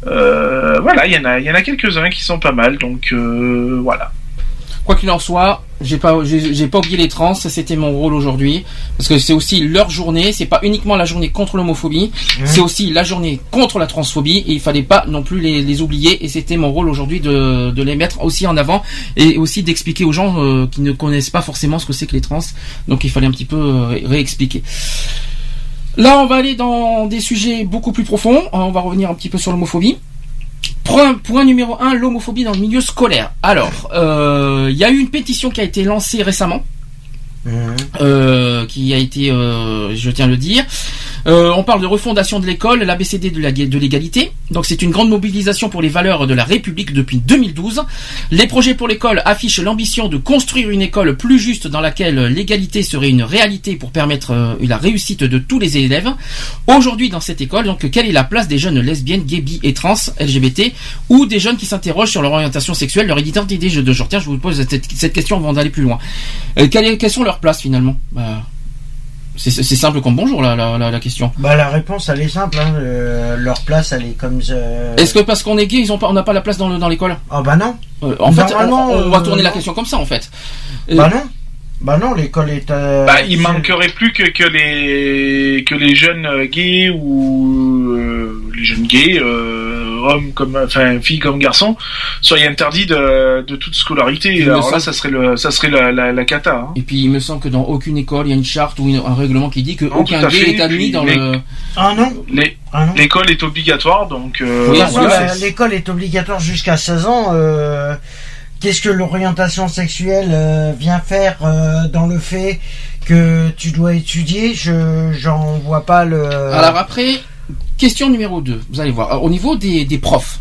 Euh, voilà, il y en a il y en a quelques-uns qui sont pas mal donc euh, voilà. Quoi qu'il en soit, j'ai pas, j'ai pas oublié les trans, c'était mon rôle aujourd'hui, parce que c'est aussi leur journée, c'est pas uniquement la journée contre l'homophobie, c'est aussi la journée contre la transphobie, et il fallait pas non plus les, les oublier, et c'était mon rôle aujourd'hui de, de les mettre aussi en avant, et aussi d'expliquer aux gens euh, qui ne connaissent pas forcément ce que c'est que les trans, donc il fallait un petit peu euh, ré- réexpliquer. Là, on va aller dans des sujets beaucoup plus profonds. On va revenir un petit peu sur l'homophobie. Point, point numéro 1, l'homophobie dans le milieu scolaire. Alors, euh, il y a eu une pétition qui a été lancée récemment. euh, qui a été, euh, je tiens à le dire. Euh, on parle de refondation de l'école, l'ABCD de l'égalité. Donc c'est une grande mobilisation pour les valeurs de la République depuis 2012. Les projets pour l'école affichent l'ambition de construire une école plus juste dans laquelle l'égalité serait une réalité pour permettre euh, la réussite de tous les élèves. Aujourd'hui dans cette école, donc quelle est la place des jeunes lesbiennes, gays, bi et trans, LGBT, ou des jeunes qui s'interrogent sur leur orientation sexuelle, leur identité de genre? Je vous pose cette, cette question avant d'aller plus loin. Euh, quelle est- quelles sont leurs places finalement? Bah, c'est simple comme bonjour la, la, la, la question. Bah la réponse elle est simple, hein. euh, leur place elle est comme. euh, Est-ce que parce qu'on est gay, ils ont pas, on n'a pas la place dans le- dans l'école? Ah bah non. Euh, En fait, on, va euh, tourner la question comme ça en fait. Euh, Bah non. Bah non, l'école est. euh, Bah, il manquerait plus que, que les que les jeunes euh, gays ou euh, les jeunes gays, euh, hommes comme enfin filles comme garçons, soient interdits de, de toute scolarité. Il Alors là, ça serait le ça serait la, la, la cata. hein. Et puis il me semble que dans aucune école il y a une charte ou une- un règlement qui dit que Non, aucun gay fait, est admis dans les- le. Ah non. Les- Ah. L'école est obligatoire, donc. euh, Oui, l'école est obligatoire jusqu'à 16 ans. Qu'est-ce que l'orientation sexuelle euh, vient faire euh, dans le fait que tu dois étudier? Je j'en vois pas le. Alors après, question numéro 2, vous allez voir. Au niveau des profs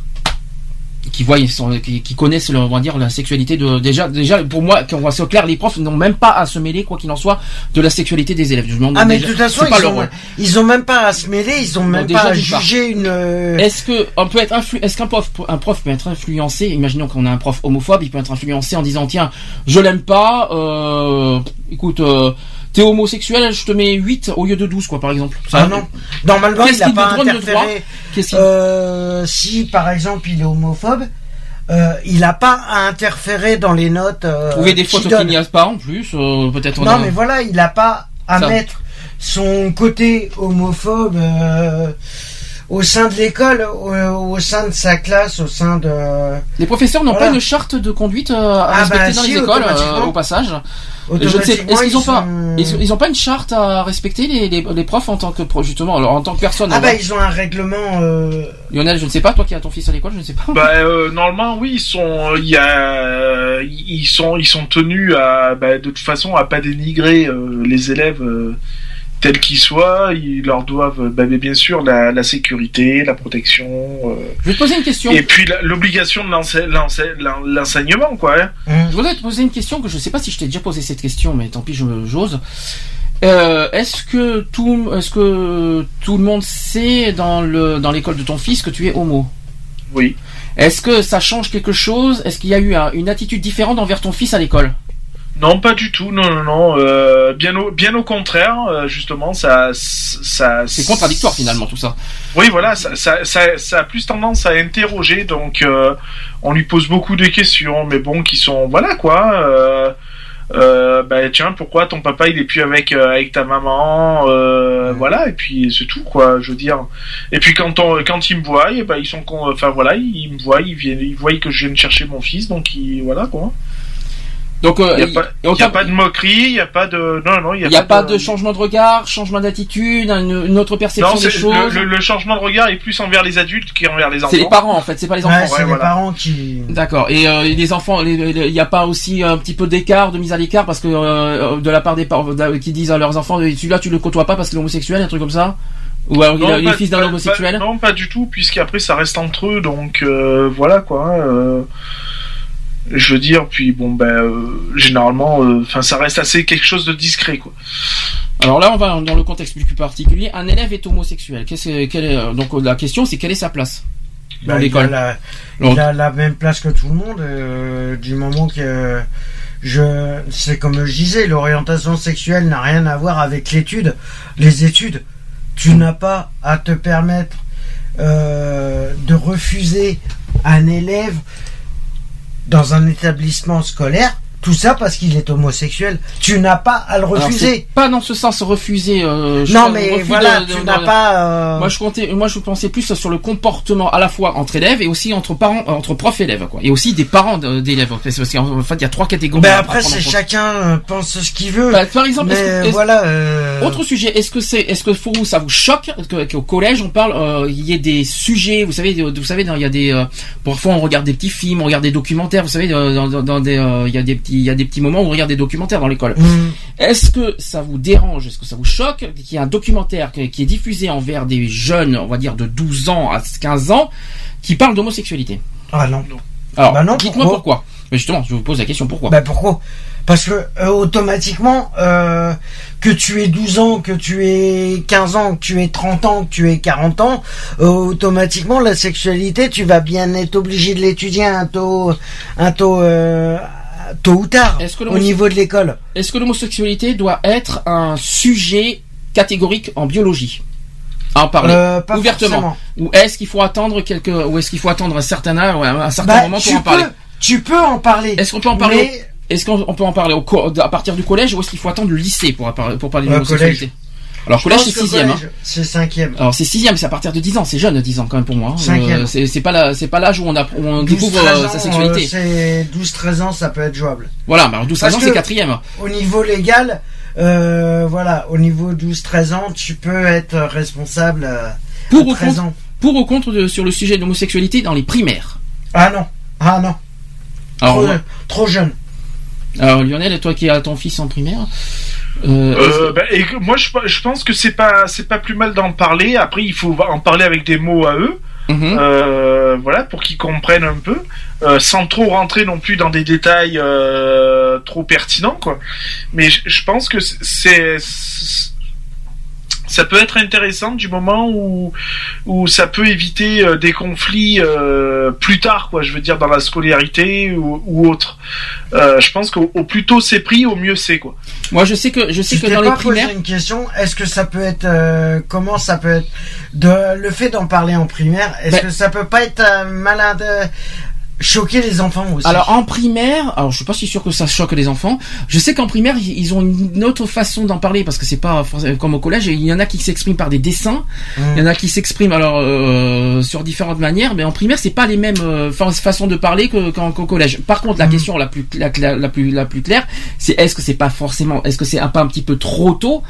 qui voient, ils sont- qui, qui connaissent, on va dire, la sexualité de déjà, déjà pour moi, qu'on voit ça clair, les profs n'ont même pas à se mêler, quoi qu'il en soit, de la sexualité des élèves. Je me demande ah mais de déjà- toute façon c'est pas ils leur ont, rôle. ils ont même pas à se mêler, ils ont même pas à juger une. euh, Est-ce que on peut être influ- est-ce qu'un prof un prof peut être influencé? Imaginons qu'on a un prof homophobe, il peut être influencé en disant tiens, je l'aime pas, euh, écoute, euh, t'es homosexuel, je te mets 8 au lieu de 12 quoi par exemple. Ça- Ah non. Normalement, il n'a pas interféré. Qu'il- Euh, si par exemple il est homophobe, euh, il n'a pas à interférer dans les notes. Euh, Trouver des fautes qu'il n'y a pas en plus, euh, peut-être. on Non, a- mais voilà, il n'a pas à Ça. mettre son côté homophobe. Au sein de l'école, au, au sein de sa classe, au sein de. Les professeurs n'ont Voilà. pas une charte de conduite euh, à Ah, respecter bah, dans si, les écoles, euh, au passage. Je ne sais, est-ce qu'ils ont ils pas, sont- ils, ont pas une charte à respecter les, les, les profs en tant que pro- justement, alors en tant que personne. Ah bah ils ont un règlement. Euh... Lionel, je ne sais pas, toi qui as ton fils à l'école, je ne sais pas. Bah euh, normalement oui ils sont il y a ils sont ils sont tenus à bah, de toute façon à pas dénigrer euh, les élèves euh, tels qu'ils soient ils leur doivent bah, mais bien sûr la, la sécurité la protection euh, Je vais te poser une question. et puis l'obligation de l'ense- l'ense- l'en- l'enseignement quoi hein. Je voudrais te poser une question que je ne sais pas si je t'ai déjà posé cette question, mais tant pis, j'ose. Euh, est-ce que tout, est-ce que tout le monde sait dans le dans l'école de ton fils que tu es homo? Oui. Est-ce que ça change quelque chose? Est-ce qu'il y a eu un- une attitude différente envers ton fils à l'école? Non, pas du tout. Non, non, non. euh, bien au, bien au contraire. euh, justement, ça, ça. C'est contradictoire finalement tout ça. Oui, voilà. Ça, ça, ça, ça a plus tendance à interroger. Donc, euh, on lui pose beaucoup de questions, mais bon, qui sont, voilà quoi. Bah tiens, pourquoi ton papa il est plus avec avec ta maman Voilà. Et puis c'est tout quoi. Je veux dire. Et puis quand on, quand ils me voient, eh ben, ils sont, enfin voilà, ils me voient, ils viennent, ils voient que je viens chercher mon fils, donc ils, voilà quoi. Donc euh, Il n'y a, pas- y a pas de moquerie, il n'y a pas de. Non, non, il il n'y a pas de changement de regard, changement d'attitude, une, une autre perception Non, des c'est- choses. le, le- le changement de regard est plus envers les adultes qu'envers les enfants. C'est les parents en fait, c'est pas les Ouais, enfants. c'est Ouais, les voilà. parents qui. D'accord. Et euh, les enfants, il n'y a pas aussi un petit peu d'écart, de mise à l'écart, parce que euh, de la part des parents qui disent à leurs enfants, celui-là tu le côtoies pas parce qu'il est homosexuel, un truc comme ça? Ou alors il est pas- fils d'un pas- homosexuel? pas- Non, pas du tout, puisqu'après ça reste entre eux, donc euh, voilà quoi. euh, je veux dire, puis bon ben euh, généralement, enfin ça reste assez quelque chose de discret quoi. Alors là, on va dans le contexte plus particulier. Un élève est homosexuel. Qu'est-ce que- quelle est, euh, donc euh, la question, c'est quelle est sa place dans Bah, il, a l'école la, il a la même place que tout le monde euh, du moment que je c'est comme je disais l'orientation sexuelle n'a rien à voir avec l'étude les études tu n'as pas à te permettre euh, de refuser un élève dans un établissement scolaire tout ça parce qu'il est homosexuel tu n'as pas à le refuser pas dans ce sens refuser. euh, je non mais voilà de- de- tu n'as pas euh, Moi je comptais, moi je pensais plus sur le comportement à la fois entre élèves et aussi entre parents, euh, entre profs élèves quoi, et aussi des parents d'élèves. Parce qu'en fait il y a trois catégories. Ben à après, c'est chacun pense ce qu'il veut. Bah, par exemple, mais que- voilà. euh, Autre sujet, est-ce que c'est, est-ce que pour vous ça vous choque que- qu'au collège on parle, il y ait des sujets, vous savez, vous savez, il y a des, parfois on regarde des petits films, on regarde des documentaires, vous savez, dans, dans- dans des, il y a des petits, il y a des petits moments où on regarde des documentaires dans l'école. Mm. Est-ce que ça vous dérange, est-ce que ça vous choque qu'il y ait un documentaire qui, est diffusé envers des jeunes, on va dire de 12 ans à 15 ans, qui parle d'homosexualité? Ah non. Alors, Bah non, dites-moi pourquoi pourquoi. Mais justement, je vous pose la question pourquoi? Bah pourquoi? Parce que euh, automatiquement, euh, que tu aies 12 ans, que tu aies 15 ans, que tu aies 30 ans, que tu aies 40 ans, euh, automatiquement la sexualité, tu vas bien être obligé de l'étudier un taux, un taux, euh, tôt ou tard, que au niveau de l'école. Est-ce que l'homosexualité doit être un sujet catégorique en biologie? À en parler Euh, pas ouvertement forcément. ou est-ce qu'il faut attendre quelques ou est-ce qu'il faut attendre un certain âge ouais, un certain Bah, moment pour tu en parler? peux, tu peux en parler. est-ce qu'on peut en parler mais- est-ce qu'on on peut en parler au à partir du collège ou est-ce qu'il faut attendre le lycée pour, pour parler de l'homosexualité? Alors collège c'est sixième hein. C'est cinquième. alors c'est sixième c'est à partir de 10 ans c'est jeune 10 ans quand même pour moi hein. Cinquième. Euh, c'est pas la- c'est pas l'âge où on, a, où on 12, découvre 13 euh, ans, sa sexualité euh, c'est 12-13 ans, ça peut être jouable. voilà mais alors 12 13 Parce ans que- c'est quatrième Au niveau légal, euh, voilà, au niveau 12-13 ans, tu peux être responsable pour à ou 13 contre ans. pour ou contre de- sur le sujet de l'homosexualité dans les primaires? Ah non, ah non, alors, trop, trop jeune. alors Lionel et toi qui as ton fils en primaire euh, Euh, bah, et moi je, je pense que c'est pas c'est pas plus mal d'en parler. Après il faut en parler avec des mots à eux. Mhm. Euh, voilà, pour qu'ils comprennent un peu, euh, sans trop rentrer non plus dans des détails euh, trop pertinents, quoi. Mais je je pense que c'est- ça peut être intéressant du moment où où ça peut éviter euh, des conflits euh, plus tard, quoi. Je veux dire dans la scolarité ou, ou autre. Euh, je pense qu'au au plus tôt c'est pris, au mieux c'est, quoi. moi je sais que je sais Tu que dans les pas posé primaires une question Est-ce que ça peut être euh, comment ça peut être de le fait d'en parler en primaire Est-ce Ben- que ça peut pas être euh, malin de- choquer les enfants aussi. Alors en primaire, alors je suis pas si sûr que ça choque les enfants. Je sais qu'en primaire ils ont une autre façon d'en parler parce que c'est pas forcément comme au collège. Il y en a qui s'expriment par des dessins, il y en a qui s'expriment alors euh, sur différentes manières. Mais en primaire c'est pas les mêmes euh, fa- façons de parler que qu'en- qu'au collège. Par contre la question la plus la, la- la plus la plus claire, c'est est-ce que c'est pas forcément, est-ce que c'est un pas un petit peu trop tôt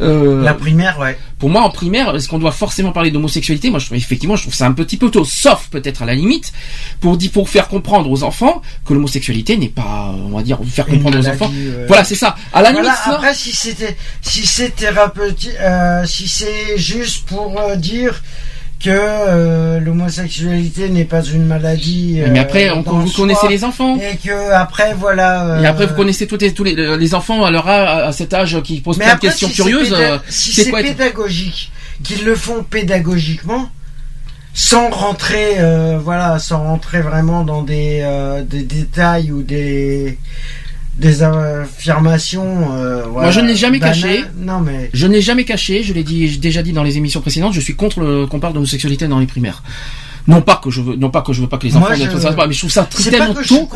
euh, La primaire, ouais. Pour moi, en primaire, est-ce qu'on doit forcément parler d'homosexualité? Moi, je trouve effectivement, je trouve ça un petit peu tôt, sauf peut-être à la limite, pour dire, pour faire comprendre aux enfants que l'homosexualité n'est pas, on va dire, faire comprendre aux enfants. euh, Voilà, c'est ça. À la Voilà, limite, ça- après, si c'était, si c'est thérapeutique, euh, si c'est juste pour euh, dire que euh, l'homosexualité n'est pas une maladie. Mais après, on- dans vous soi, connaissez les enfants. Et que après, voilà. Et après, euh, vous connaissez tous les, tous les, les enfants à leur âge, à cet âge qui posent plein de après, questions si curieuses. euh, si c'est pédagogique, qu'ils le font pédagogiquement, sans rentrer, euh, voilà, sans rentrer vraiment dans des, euh, des détails ou des des affirmations. euh, Moi, voilà, je ne l'ai jamais banales. caché. Non, mais Je n'ai jamais caché, je l'ai dit, j'ai déjà dit dans les émissions précédentes, je suis contre le- qu'on parle d'homosexualité dans les primaires. Non pas que je veux, non pas que je veux pas que les Moi, enfants, je- ça, mais je trouve ça tellement tôt.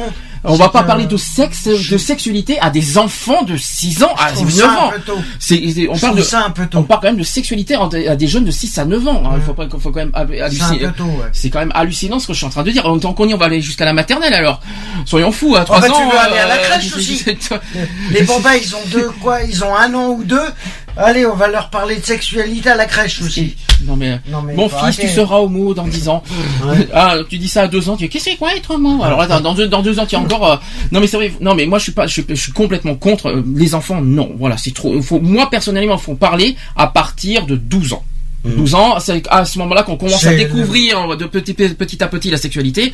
On va pas que- parler de sexe, de sexualité à des enfants de 6 ans à Je trouve 9 ça un ans. C'est, on Je parle de, ça un peu tôt. on parle quand même de sexualité à des- jeunes de 6 à 9 ans. hein. Il faut pas, faut quand même hal- halluciner. ouais. C'est quand même hallucinant ce que je suis en train de dire. En tant qu'on y, on va aller jusqu'à la maternelle alors. Soyons fous, à 3 bah, tu ans. veux aller à la euh, crèche je- aussi. les bambins, ils ont deux, quoi, ils ont un an ou deux. Allez, on va leur parler de sexualité à la crèche aussi. Non mais, Non, mais mon fils, tu seras homo dans 10 ans. Ah, tu dis ça à 2 ans, tu dis qu'est-ce que c'est quoi être homo? Alors attends, dans deux, dans deux ans, tu as encore. euh, Non mais c'est vrai. Non mais moi je suis pas, je suis, je suis complètement contre euh, les enfants. Non, voilà, c'est trop. Faut, moi personnellement, faut parler à partir de 12 ans. 12 ans, c'est à ce moment-là qu'on commence à découvrir de petit, petit à petit la sexualité.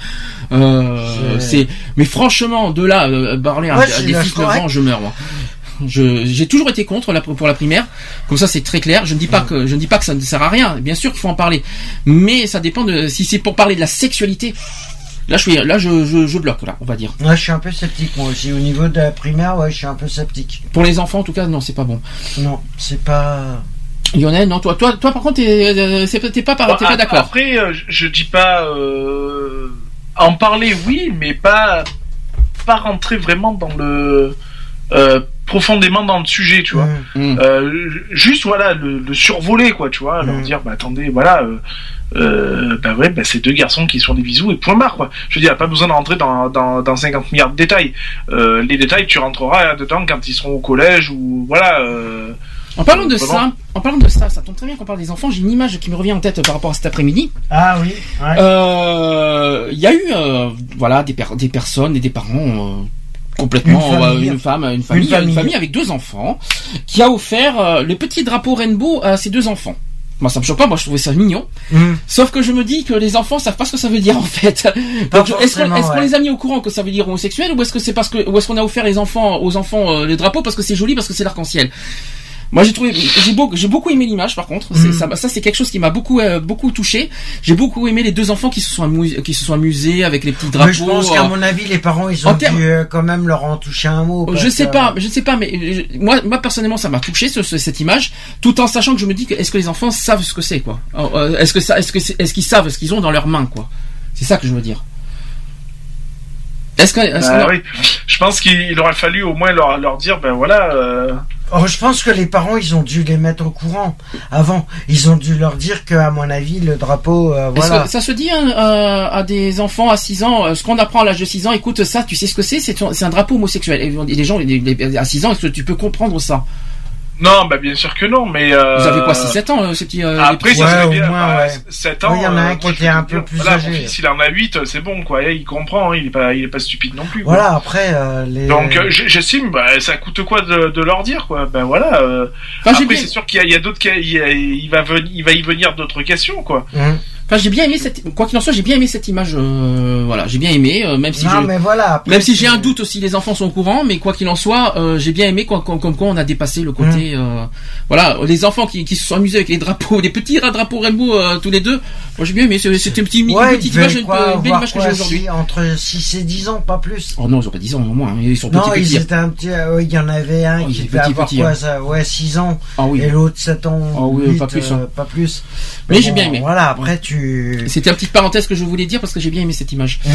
Euh, C'est- mais franchement, de là, euh, parler à, des la fils de 9 correct. ans, je meurs moi. J'ai toujours été contre la, pour la primaire. Comme ça, c'est très clair. Je ne dis pas que, je ne dis pas que ça ne sert à rien. Bien sûr qu'il faut en parler. Mais ça dépend de, si c'est pour parler de la sexualité. Là, je suis, là, je, je, je bloque, là, on va dire. Ouais, je suis un peu sceptique moi aussi. Au niveau de la primaire, ouais, je suis un peu sceptique. Pour les enfants, en tout cas, non, c'est pas bon. Non, c'est pas. Lionel, non, toi, toi, toi, par contre, t'es, euh, pas, par- t'es pas d'accord. Après, euh, je- je dis pas euh, en parler, oui, mais pas pas rentrer vraiment dans le euh, profondément dans le sujet, tu vois. Mm. Euh, juste voilà le, le survoler, quoi, tu vois, leur Mm. dire, bah attendez, voilà. Euh, euh, bah ouais, bah c'est deux garçons qui se font des bisous et point barre quoi. Je veux dire, pas besoin de rentrer dans, dans, dans 50 milliards de détails. Euh, les détails, tu rentreras dedans quand ils seront au collège ou voilà. Euh, En parlant de ça, en parlant de ça, ça tombe très bien qu'on parle des enfants. J'ai une image qui me revient en tête par rapport à cet après-midi. Ah oui. ouais. Euh, Il y a eu, euh, voilà, des, per- des personnes et des parents euh, complètement Une famille. une femme, une famille, une famille, famille. avec deux enfants, qui a offert euh, le petit drapeau rainbow à ses deux enfants. Moi, ça me choque pas. Moi, je trouvais ça mignon. Mm. Sauf que je me dis que les enfants savent pas ce que ça veut dire en fait. Donc, est-ce qu'on ouais. les a mis au courant que ça veut dire homosexuel ou est-ce que c'est parce que ou est-ce qu'on a offert les enfants aux enfants euh, les drapeaux parce que c'est joli parce que c'est l'arc-en-ciel? Moi j'ai trouvé j'ai beaucoup j'ai beaucoup aimé l'image par contre Mm. ça, ça c'est quelque chose qui m'a beaucoup euh, beaucoup touché j'ai beaucoup aimé les deux enfants qui se sont amusés qui se sont amusés avec les petits drapeaux Mais je pense qu'à euh, mon avis, les parents, ils ont termes- dû euh, quand même leur en toucher un mot. je sais que- pas, je sais pas, mais je- moi, moi personnellement, ça m'a touché ce- ce- cette image, tout en sachant que je me dis que est-ce que les enfants savent ce que c'est quoi? Est-ce que ça, est-ce que est-ce qu'ils savent ce qu'ils ont dans leurs mains quoi? C'est ça que je veux dire. Est-ce que, est-ce bah que- oui. Je pense qu'il aurait fallu au moins leur, leur dire, ben voilà. Oh, je pense que les parents, ils ont dû les mettre au courant avant. Ils ont dû leur dire que, à mon avis, le drapeau, euh, voilà. ça se dit hein, euh, à des enfants à 6 ans, euh, ce qu'on apprend à l'âge de 6 ans, écoute ça, tu sais ce que c'est, c'est c'est un drapeau homosexuel. Et les gens les- les- à 6 ans, est-ce que tu peux comprendre ça? Non, bah bien sûr que non, mais. Euh... Vous avez quoi, 6-7 ans, euh, ces petits... euh, Après, petits- ça Ouais, serait bien. moins, bah, ouais. 7 ans. Oui, il y en a un euh, qui je était vais un peu plus voilà, âgé. Mon fils, il en a 8, c'est bon, quoi. Il comprend, hein, il est pas, il est pas stupide non plus. quoi. Voilà, après, euh, les... Donc euh, j'estime, bah, ça coûte quoi de, de leur dire quoi? Ben voilà. euh, Enfin, j'ai après c'est sûr qu'il y a, il y a d'autres, cas- il, y a- il va venir, il va y venir d'autres questions quoi. Hum. Enfin, j'ai bien aimé cette, quoi qu'il en soit, j'ai bien aimé cette image. euh, voilà, j'ai bien aimé, euh, même si non, je- mais voilà. après, même si j'ai un doute aussi, les enfants sont au courant, mais quoi qu'il en soit, euh, j'ai bien aimé quoi, comme, comme quoi on a dépassé le côté, Mmh. euh, voilà, les enfants qui, qui se sont amusés avec les drapeaux, les petits drapeaux rainbow euh, tous les deux. Moi j'ai bien aimé, c'était une petite, une Ouais, petite il devait image, une, quoi, une belle image que j'ai aujourd'hui. Entre 6 et 10 ans, pas plus. Oh non, ils ont pas 10 ans au moins, ils sont Non, petits ils petits. étaient un petit, euh, oui, il y en avait un Oh, qui devait avoir petits, quoi, hein. ça, ouais, 6 ans. Ah oui. Et l'autre 7 ans. Ah oui, huit, pas plus, hein. pas plus. Mais j'ai bien aimé. Voilà, après, tu, tu. C'était une petite parenthèse que je voulais dire parce que j'ai bien aimé cette image. Mmh.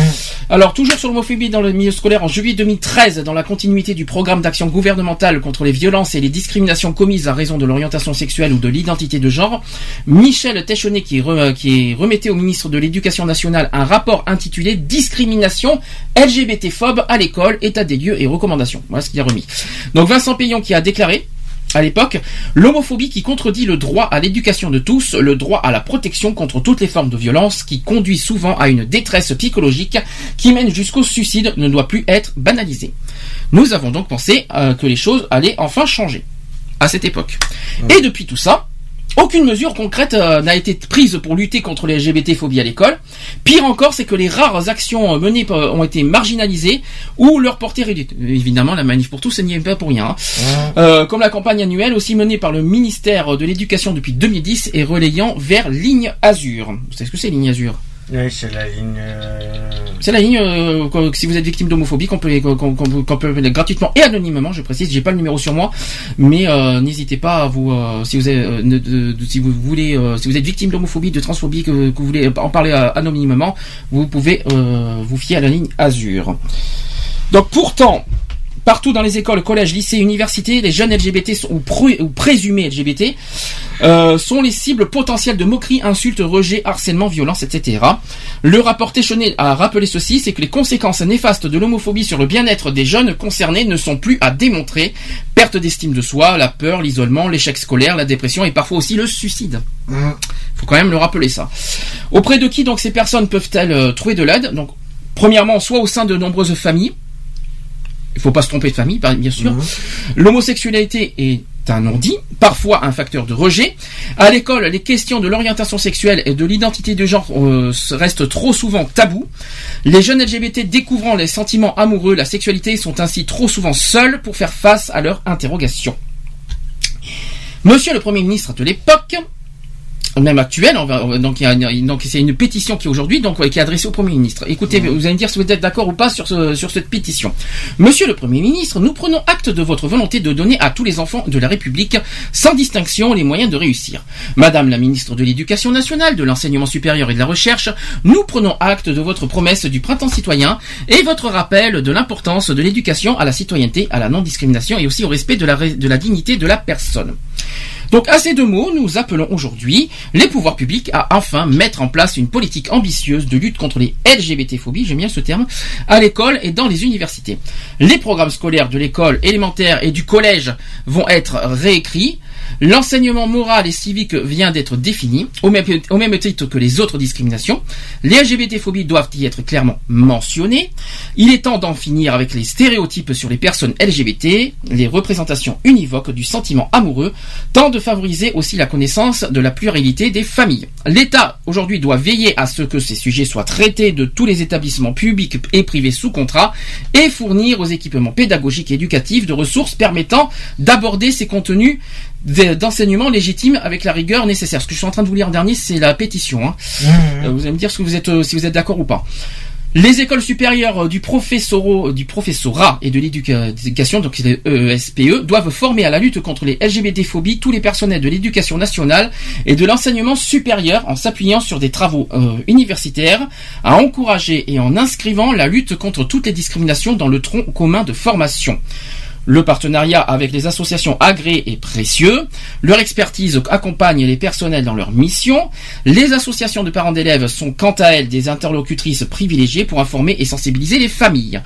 Alors, toujours sur l'homophobie dans le milieu scolaire, en juillet 2013, dans la continuité du programme d'action gouvernementale contre les violences et les discriminations commises à raison de l'orientation sexuelle ou de l'identité de genre, Michel Téchonnet, qui, re- qui remettait au ministre de l'Éducation nationale un rapport intitulé Discrimination LGBT-phobe à l'école, état des lieux et recommandations. Voilà ce qu'il a remis. Donc, Vincent Payon qui a déclaré à l'époque, l'homophobie qui contredit le droit à l'éducation de tous, le droit à la protection contre toutes les formes de violence, qui conduit souvent à une détresse psychologique qui mène jusqu'au suicide, ne doit plus être banalisée. Nous avons donc pensé euh, que les choses allaient enfin changer à cette époque. Et depuis tout ça, aucune mesure concrète euh, n'a été prise pour lutter contre les LGBT-phobies à l'école. Pire encore, c'est que les rares actions euh, menées euh, ont été marginalisées ou leur portée réduite. Évidemment, la manif pour tous, ce n'y est pas pour rien. hein. Euh, comme la campagne annuelle aussi menée par le ministère de l'Éducation depuis 2010 et relayant vers Ligne Azur. Vous savez ce que c'est Ligne Azur? Oui, c'est la ligne. euh, c'est la ligne, euh, si vous êtes victime d'homophobie, qu'on peut, qu'on, qu'on- qu'on peut gratuitement et anonymement, je précise, j'ai pas le numéro sur moi, mais euh, n'hésitez pas à vous, euh, si vous êtes, euh, ne- si vous voulez, euh, si vous êtes victime d'homophobie, de transphobie, que, vous voulez en parler anonymement, vous pouvez vous fier à la ligne Azur. Donc pourtant, partout dans les écoles, collèges, lycées, universités, les jeunes LGBT sont, ou, pré- ou présumés LGBT euh, sont les cibles potentielles de moqueries, insultes, rejets, harcèlement, violence, etc. Le rapport Téchonnet a rappelé ceci, c'est que les conséquences néfastes de l'homophobie sur le bien-être des jeunes concernés ne sont plus à démontrer. Perte d'estime de soi, la peur, l'isolement, l'échec scolaire, la dépression et parfois aussi le suicide. mmh. faut quand même le rappeler ça. Auprès de qui donc ces personnes peuvent-elles euh, trouver de l'aide? Donc, premièrement, soit au sein de nombreuses familles. Il faut pas se tromper de famille, bien sûr. L'homosexualité est un non-dit, parfois un facteur de rejet. À l'école, les questions de l'orientation sexuelle et de l'identité de genre euh, restent trop souvent tabous. Les jeunes LGBT découvrant les sentiments amoureux, la sexualité, sont ainsi trop souvent seuls pour faire face à leurs interrogations. Monsieur le Premier ministre de l'époque, même actuel, on va- on va- donc c'est une pétition qui est aujourd'hui donc qui est adressée au Premier ministre. Écoutez, vous allez me dire si vous êtes d'accord ou pas sur ce, sur cette pétition. Monsieur le Premier ministre, nous prenons acte de votre volonté de donner à tous les enfants de la République, sans distinction, les moyens de réussir. Madame la ministre de l'Éducation nationale, de l'enseignement supérieur et de la recherche, nous prenons acte de votre promesse du printemps citoyen et votre rappel de l'importance de l'éducation à la citoyenneté, à la non-discrimination et aussi au respect de la, de la dignité de la personne. Donc à ces deux mots, nous appelons aujourd'hui les pouvoirs publics à enfin mettre en place une politique ambitieuse de lutte contre les LGBT-phobies, j'aime bien ce terme, à l'école et dans les universités. Les programmes scolaires de l'école élémentaire et du collège vont être réécrits. L'enseignement moral et civique vient d'être défini, au même, titre que les autres discriminations. Les LGBT-phobies doivent y être clairement mentionnées. Il est temps d'en finir avec les stéréotypes sur les personnes LGBT, les représentations univoques du sentiment amoureux, tant de favoriser aussi la connaissance de la pluralité des familles. L'État aujourd'hui doit veiller à ce que ces sujets soient traités de tous les établissements publics et privés sous contrat et fournir aux équipements pédagogiques et éducatifs de ressources permettant d'aborder ces contenus d'enseignement légitimes avec la rigueur nécessaire. Ce que je suis en train de vous lire en dernier, c'est la pétition. hein. Euh, vous allez me dire ce que vous êtes, euh, si vous êtes d'accord ou pas. Les écoles supérieures euh, du professorat, du professorat et de l'éducation, donc c'est les ESPE, doivent former à la lutte contre les LGBT-phobies tous les personnels de l'éducation nationale et de l'enseignement supérieur en s'appuyant sur des travaux euh, universitaires, à encourager et en inscrivant la lutte contre toutes les discriminations dans le tronc commun de formation. Le partenariat avec les associations agréées est précieux. Leur expertise accompagne les personnels dans leur mission. Les associations de parents d'élèves sont quant à elles des interlocutrices privilégiées pour informer et sensibiliser les familles.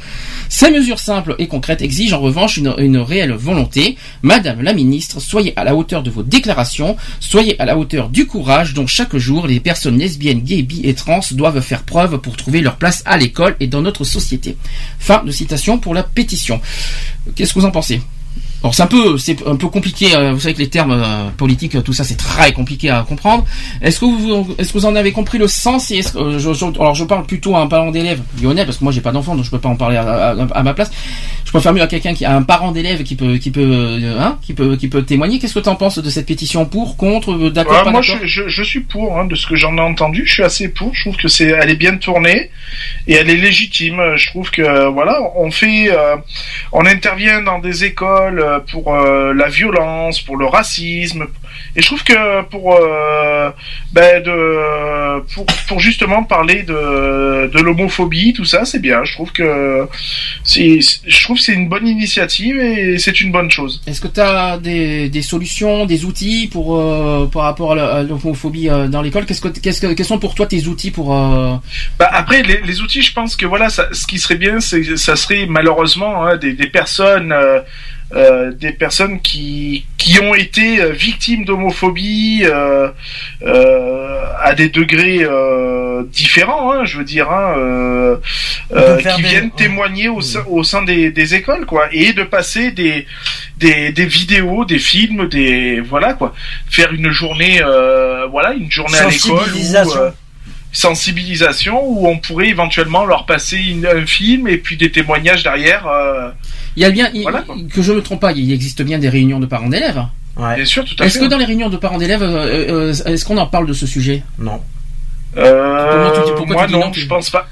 Ces mesures simples et concrètes exigent en revanche une, une réelle volonté. Madame la ministre, soyez à la hauteur de vos déclarations, soyez à la hauteur du courage dont chaque jour les personnes lesbiennes, gays, bi et trans doivent faire preuve pour trouver leur place à l'école et dans notre société. Fin de citation pour la pétition. Qu'est-ce que vous en pensez alors c'est un peu c'est un peu compliqué. euh, vous savez que les termes euh, politiques, euh, tout ça, c'est très compliqué à comprendre. Est-ce que vous est-ce que vous en avez compris le sens et est-ce que je, je- alors je parle plutôt à un parent d'élève lyonnais parce que moi j'ai pas d'enfant donc je peux pas en parler à, à- à ma place. Je préfère mieux à quelqu'un qui a un parent d'élève qui peut qui peut hein, qui peut qui peut témoigner. Qu'est-ce que tu en penses de cette pétition pour contre d'accord Ouais, pas moi, je, je, je suis pour, hein, de ce que j'en ai entendu. Je suis assez pour. Je trouve que c'est, elle est bien tournée et elle est légitime. Je trouve que, voilà, on fait, euh, on intervient dans des écoles pour euh, la violence, pour le racisme. Et je trouve que pour euh, ben, de pour, pour justement parler de, de l'homophobie, tout ça, c'est bien. Je trouve que c'est je trouve que c'est une bonne initiative et c'est une bonne chose. Est-ce que tu as des, des solutions, des outils pour euh, par rapport à l'homophobie dans l'école? Qu'est-ce que qu'est-ce que quels sont pour toi tes outils pour Bah, après, les, les outils, je pense que voilà, ça, ce qui serait bien, c'est ça serait malheureusement hein, des, des personnes, euh, euh, des personnes qui qui ont été euh, victimes d'homophobie euh, euh, à des degrés euh, différents, hein, je veux dire, hein, euh, euh, qui viennent témoigner au, sein- au sein des, des écoles, quoi, et de passer des des, des vidéos, des films, des voilà quoi, faire une journée, euh, voilà, une journée à l'école. sensibilisation où on pourrait éventuellement leur passer une- un film et puis des témoignages derrière. euh, Il y a bien il- Voilà, quoi. que je me trompe pas, il existe bien des réunions de parents d'élèves. Bien sûr, tout à Est-ce fait. que dans les réunions de parents d'élèves, euh, euh, est-ce qu'on en parle de ce sujet? Non. Euh, tu dis- pourquoi moi tu dis non, non, tu- je pense pas.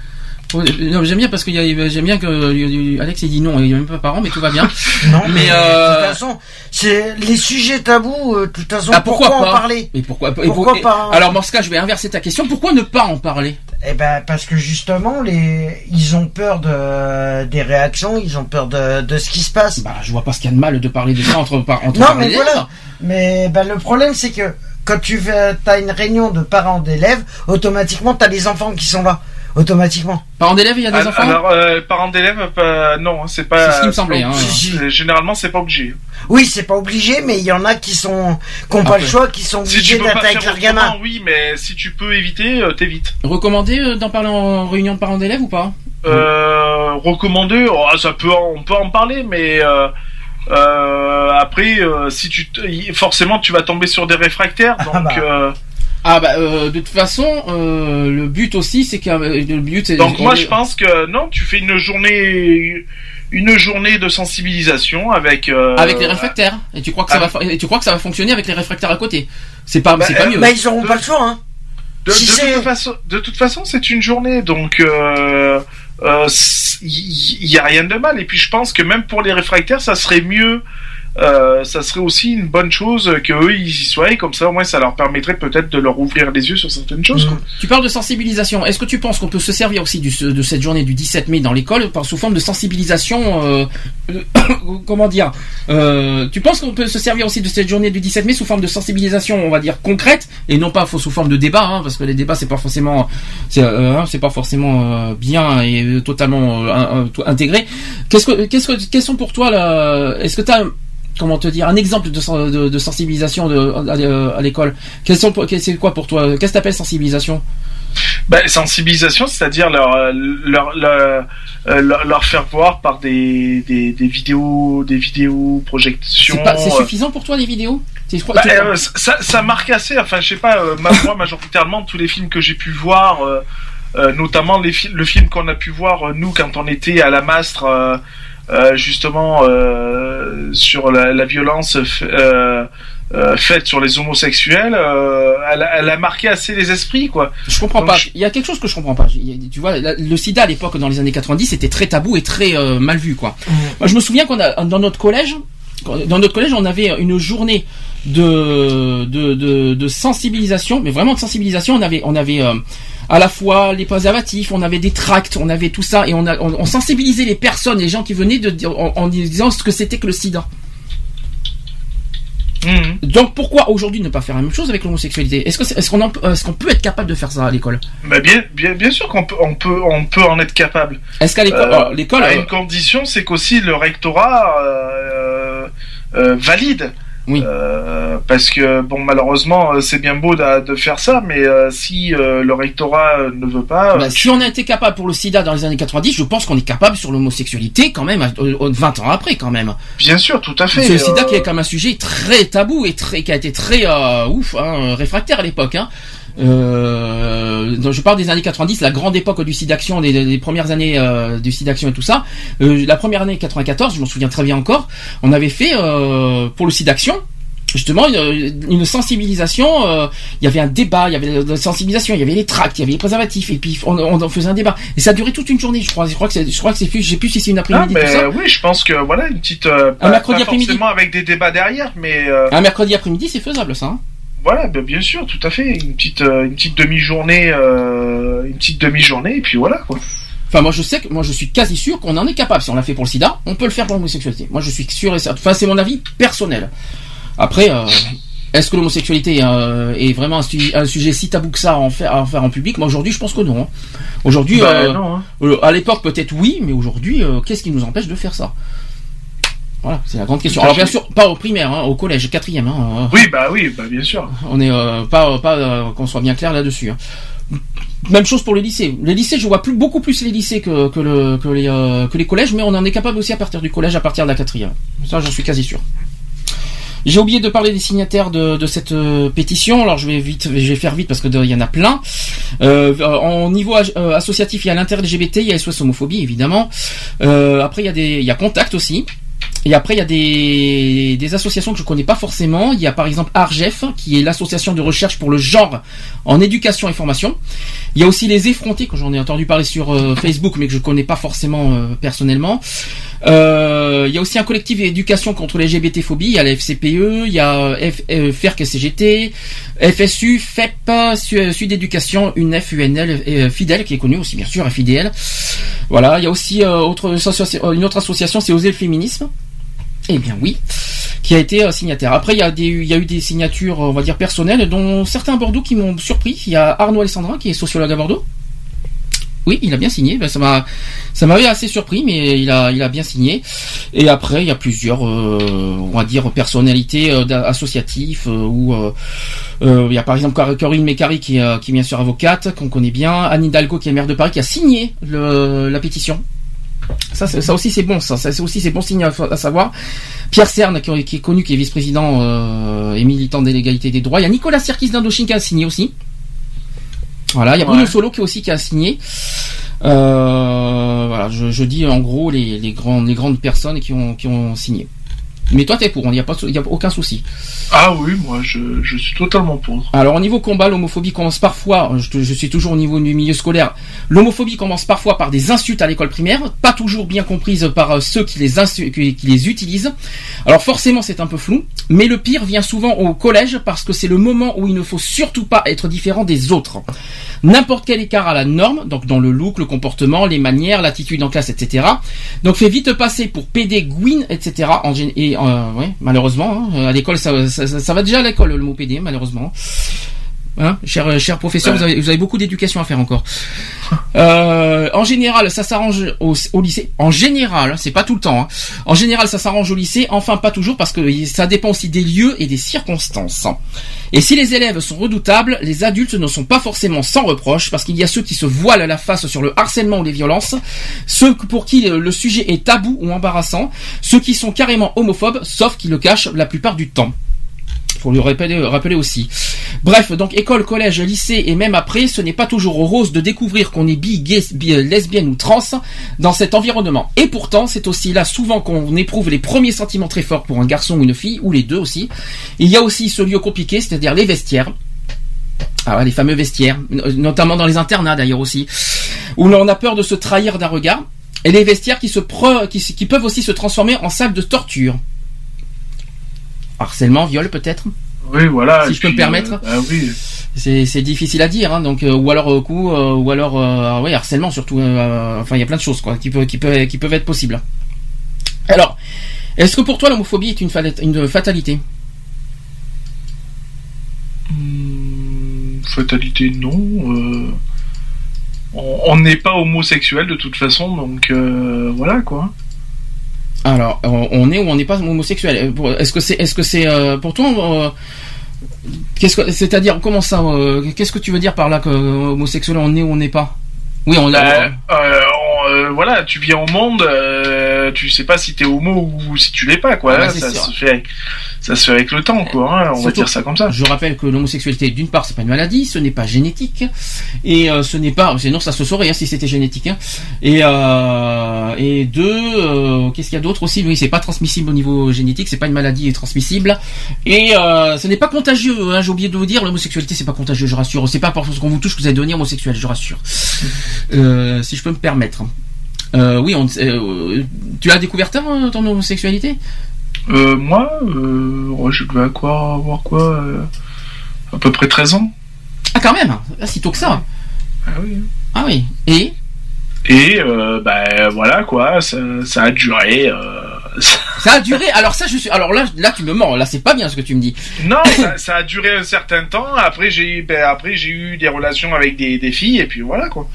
J'aime bien parce que j'aime bien que euh, Alex il dit non, il y a même pas parents, mais tout va bien. Non, mais mais, euh, de toute façon, c'est les sujets tabous. euh, De toute façon, ah, pourquoi, pourquoi, pas en parler? Mais pourquoi, et Pourquoi pour- pas? Alors dans ce cas, je vais inverser ta question. Pourquoi ne pas en parler? Eh ben, parce que justement, les, ils ont peur de des réactions, ils ont peur de, de ce qui se passe. Bah, je vois pas ce qu'il y a de mal de parler de ça entre, par- entre non, mais voilà. Mais ben, le problème, c'est que quand tu as une réunion de parents d'élèves, automatiquement, t'as les enfants qui sont là. Automatiquement. Parents d'élèves, il y a des Alors, enfants alors, euh, parents d'élèves, pas- non, c'est pas. C'est ce qui me c'est semblait, pas hein. obligé. Euh, Généralement, c'est pas obligé. Oui, c'est pas obligé, mais il y en a qui sont qui ont pas le choix, qui sont Si obligés peux d'être avec leur gamin. oui, mais si tu peux éviter, euh, t'évites. Recommandé euh, d'en parler en réunion de parents d'élèves ou pas? Euh, recommandé, oh, ça peut, on peut en parler, mais euh, euh, après, euh, si tu, forcément, tu vas tomber sur des réfractaires, donc. bah. euh, Ah bah euh, de toute façon, euh, le but aussi c'est que euh, le but c'est Donc on moi je pense que non, tu fais une journée une journée de sensibilisation avec euh, avec les réfractaires et tu crois que ça avec- va fa- et tu crois que ça va fonctionner avec les réfractaires à côté? C'est pas Bah, c'est pas euh, mieux. Bah, ils auront pas le choix, hein. de, si de toute façon de toute façon c'est une journée donc il y, a rien de mal et puis je pense que même pour les réfractaires ça serait mieux euh, ça serait aussi une bonne chose que eux ils y soient et comme ça au moins ça leur permettrait peut-être de leur ouvrir les yeux sur certaines choses quoi. Tu parles de sensibilisation. Est-ce que tu penses qu'on peut se servir aussi du, de cette journée du 17 mai dans l'école par sous forme de sensibilisation euh, euh, Comment dire euh, Tu penses qu'on peut se servir aussi de cette journée du 17 mai sous forme de sensibilisation, on va dire concrète, et non pas sous forme de débat, hein, parce que les débats c'est pas forcément, c'est euh, hein, c'est pas forcément euh, bien et totalement euh, intégré. Qu'est-ce que, qu'est-ce que, quels sont pour toi là Est-ce que tu as comment te dire un exemple de, de, de sensibilisation de, à, à l'école c'est quoi pour toi Qu'est-ce que t'appelles sensibilisation? Bah, sensibilisation, c'est-à-dire leur, euh, leur, leur, leur, leur faire voir par des, des, des vidéos, des vidéos, projections. C'est euh, suffisant pour toi les vidéos? Crois- tu- euh, ça, ça marque assez. Enfin, je sais pas. euh, ma- moi, majoritairement, tous les films que j'ai pu voir, euh, notamment les fi- le film qu'on a pu voir nous quand on était à la Mastre, justement euh, sur la, la violence euh, euh, faite sur les homosexuels, euh, elle, a- elle a marqué assez les esprits, quoi. Je comprends Donc, pas. je- Il y a quelque chose que je comprends pas. Tu vois, la- le sida à l'époque, dans les années 90, c'était très tabou et très euh, mal vu, quoi. Moi, je me souviens qu'on a dans notre collège, dans notre collège, on avait une journée de de, de, de sensibilisation, mais vraiment de sensibilisation. On avait on avait euh, à la fois les préservatifs, on avait des tracts, on avait tout ça et on a on, on sensibilisait les personnes, les gens qui venaient de en, en disant ce que c'était que le sida. Mhm. Donc pourquoi aujourd'hui ne pas faire la même chose avec l'homosexualité? Est-ce qu'on peut- être capable de faire ça à l'école? Bah, bien, bien, bien sûr qu'on peut, on peut, on peut en être capable. Est-ce qu'à l'école, Euh, euh, une condition, c'est qu'aussi le rectorat euh, euh, valide. Oui. Euh, parce que bon, malheureusement, euh, c'est bien beau de, de faire ça, mais euh, si euh, le rectorat euh, ne veut pas, bah, euh, si on a été capable pour le sida dans les années 90, je pense qu'on est capable sur l'homosexualité quand même, euh, euh, 20 ans après quand même. bien sûr, tout à fait. C'est le sida qui est comme un sujet très tabou et très, qui a été très euh, ouf, hein, réfractaire à l'époque. Hein. Euh, donc je parle des années 90, la grande époque du SIDAction, des, des premières années euh, du SIDAction et tout ça. Euh, la première année 94, je m'en souviens très bien encore, on avait fait euh, pour le SIDAction justement une, une sensibilisation. euh, Il y avait un débat, il y avait la sensibilisation, il y avait les tracts, il y avait les préservatifs, et puis on, on faisait un débat. Et ça a duré toute une journée, je crois. Je crois que c'est, je crois que c'est plus, si c'est une Ah, après-midi tout mais ça. oui, je pense que voilà une petite. euh, Un pas- mercredi après-midi. avec des débats derrière, mais euh, Un mercredi après-midi, c'est faisable, ça. hein. Voilà, ben, bien sûr, tout à fait, une petite, euh, une petite demi-journée, euh, une petite demi-journée, et puis voilà quoi. Enfin, moi, je sais que, moi, je suis quasi sûr qu'on en est capable. Si on l'a fait pour le sida, on peut le faire pour l'homosexualité. Moi, je suis sûr et certain. Enfin, c'est mon avis personnel. Après, euh, est-ce que l'homosexualité euh, est vraiment un, su- un sujet si tabou que ça à en faire, à en faire en public? Moi, aujourd'hui, je pense que non. hein. Aujourd'hui, Bah, euh, hein. à l'époque, peut-être oui, mais aujourd'hui, qu'est-ce qui nous empêche de faire ça? Voilà, c'est la grande question. Alors, bien sûr, pas au primaire, hein, au collège, quatrième. Hein, Oui, bah oui, bah bien sûr. on est euh, pas pas euh, qu'on soit bien clair là-dessus. hein. Même chose pour les lycées. Les lycées, je vois plus beaucoup plus les lycées que, que, le, que, les, euh, que les collèges, mais on en est capable aussi à partir du collège, à partir de la quatrième. Ça, j'en suis quasi sûr. J'ai oublié de parler des signataires de, de cette euh, pétition. Alors je vais vite, je vais faire vite parce que il y en a plein. Euh, en niveau euh, associatif, il y a l'inter-LGBT, il y a SOS homophobie évidemment. Euh, après il y a des, il y a Contact aussi. Et après, il y a des, associations que je connais pas forcément. Il y a par exemple ARGEF, qui est l'association de recherche pour le genre en éducation et formation. Il y a aussi les effrontés, que j'en ai entendu parler sur euh, Facebook, mais que je connais pas forcément euh, personnellement. Euh, il y a aussi un collectif d'éducation contre les LGBT-phobie. Il y a la FCPE, il y a euh, F, euh, FERC et CGT, FSU, FEP, Su- Sud Éducation, UNEF, UNL, et Fidel, qui est connu aussi bien sûr, FIDL. Voilà, il y a aussi une autre association, c'est Oser le féminisme. Eh bien oui, qui a été signataire. Après, il y, a des, eu des signatures, on va dire, personnelles, dont certains à Bordeaux qui m'ont surpris. Il y a Arnaud Alessandrin, qui est sociologue à Bordeaux. Oui, il a bien signé. Ben, ça m'a, m'avait assez surpris, mais il a, bien signé. Et après, il y a plusieurs, euh, on va dire, personnalités euh, associatives euh, où euh, il y a par exemple Cor- Corinne Mécari qui, qui est bien sûr avocate, qu'on connaît bien, Anne Hidalgo qui est maire de Paris, qui a signé la pétition. Ça, aussi c'est bon, ça, ça c'est aussi c'est bon signe à, à savoir. Pierre Cerne qui, qui est connu, qui est vice-président euh, et militant de l'égalité des droits. Il y a Nicolas Serkis d'Indochine qui a signé aussi. Voilà, il y a Bruno Ouais. Solo qui aussi qui a signé. Euh, voilà, je, je dis en gros les, les grandes les grandes personnes qui ont qui ont signé. Mais toi t'es pour, il n'y a pas y a aucun souci. Ah oui, moi je, je suis totalement pour. Alors au niveau combat, l'homophobie commence parfois, je, je suis toujours au niveau du milieu scolaire, l'homophobie commence parfois par des insultes à l'école primaire, pas toujours bien comprises par euh, ceux qui les, qui les utilisent. Alors forcément c'est un peu flou, mais le pire vient souvent au collège parce que c'est le moment où il ne faut surtout pas être différent des autres. N'importe quel écart à la norme, donc dans le look, le comportement, les manières, l'attitude en classe, etc. Donc fait vite passer pour PD, Gwyn, etc. En et euh, ouais, malheureusement, hein, à l'école ça, ça- ça va déjà à l'école le mot PD, malheureusement. Hein, cher, cher professeur, Ouais. vous, avez, vous avez beaucoup d'éducation à faire encore. Euh, en général, ça s'arrange au, au lycée. En général, c'est pas tout le temps. hein. En général, ça s'arrange au lycée. Enfin, pas toujours parce que ça dépend aussi des lieux et des circonstances. Et si les élèves sont redoutables, les adultes ne sont pas forcément sans reproche parce qu'il y a ceux qui se voilent la face sur le harcèlement ou les violences, ceux pour qui le sujet est tabou ou embarrassant, ceux qui sont carrément homophobes, sauf qu'ils le cachent la plupart du temps. Faut lui rappeler, rappeler aussi. Bref, donc école, collège, lycée et même après, ce n'est pas toujours rose de découvrir qu'on est bi, gay, bi- euh, lesbienne ou trans dans cet environnement. Et pourtant, c'est aussi là souvent qu'on éprouve les premiers sentiments très forts pour un garçon ou une fille, ou les deux aussi. Il y a aussi ce lieu compliqué, c'est-à-dire les vestiaires. Ah les fameux vestiaires, no- notamment dans les internats d'ailleurs aussi, où l'on a peur de se trahir d'un regard, et les vestiaires qui, qui peuvent aussi se transformer en salle de torture. Harcèlement, viol peut-être Oui, voilà. Si je peux me permettre. euh, ah oui. c'est difficile à dire, hein, donc euh, ou alors euh, coup, euh, ou alors euh, oui harcèlement surtout. enfin, il y a plein de choses quoi qui peuvent qui qui peuvent être possibles. Alors, est-ce que pour toi l'homophobie est une, fatalité? Hmm, fatalité, non. on- n'est pas homosexuel de toute façon, donc voilà quoi. Alors, on on est ou on n'est pas homosexuel Euh, Est-ce que c'est est-ce que c'est euh, pour toi euh, Qu'est-ce que c'est-à-dire comment ça euh, Qu'est-ce que tu veux dire par là que euh, homosexuel on est ou on n'est pas? Oui, on Euh, a. euh, on- euh, voilà, tu viens au monde, euh, euh, tu sais pas si t'es homo ou si tu l'es pas, quoi. Ah Là, c'est ça sûr. se fait, ça se fait avec le temps, quoi. hein, on va dire ça comme ça. Je rappelle que l'homosexualité, d'une part, c'est pas une maladie, ce n'est pas génétique, et euh, ce n'est pas, sinon ça se saurait hein, si c'était génétique. hein. Et euh, et deux, euh, qu'est-ce qu'il y a d'autre aussi? Oui, c'est pas transmissible au niveau génétique, c'est pas une maladie transmissible, et ce n'est pas contagieux. Hein, J'ai oublié de vous dire, l'homosexualité c'est pas contagieux, je rassure. C'est pas parce qu'on vous touche que vous allez devenir homosexuel, je rassure. Si je peux me permettre. Oui, on, tu as découvert ton homosexualité? Euh, moi, euh, je devais quoi, avoir quoi, euh, à peu près 13 ans. Ah quand même, ah, si tôt que ça. Ah oui. Ah oui. Et? Et euh, ben voilà quoi, ça, ça a duré. euh, Ça a duré. Alors ça, je suis. Alors là, là, tu me mens. Là, c'est pas bien ce que tu me dis. non, ça, ça a duré un certain temps. Après j'ai, ben, après j'ai eu des relations avec des, des filles et puis voilà quoi.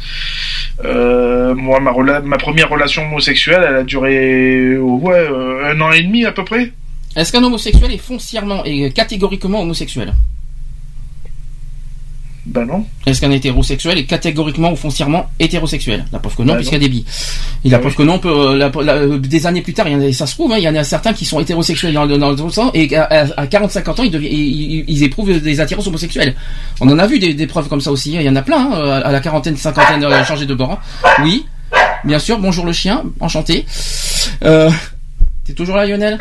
Euh, moi, ma, rela- ma première relation homosexuelle, elle a duré oh, ouais euh, un an et demi à peu près. Est-ce qu'un homosexuel est foncièrement et catégoriquement homosexuel? Ben non. Est-ce qu'un hétérosexuel est catégoriquement ou foncièrement hétérosexuel La preuve que non, Bah puisqu'il y a des billes. Et la Ah preuve oui. que non, peut, euh, la- la- euh, des années plus tard, il y en a, ça se trouve, hein, il y en a certains qui sont hétérosexuels dans, le- dans le sens et à, à 45 ans, ils, deviennent- ils, ils- ils éprouvent des attirances homosexuelles. On en a vu des, des preuves comme ça aussi. hein. Il y en a plein hein, à la quarantaine, cinquantaine, euh, changer de bord. Oui, bien sûr. Bonjour le chien, enchanté. Euh, T'es toujours là, Lionel?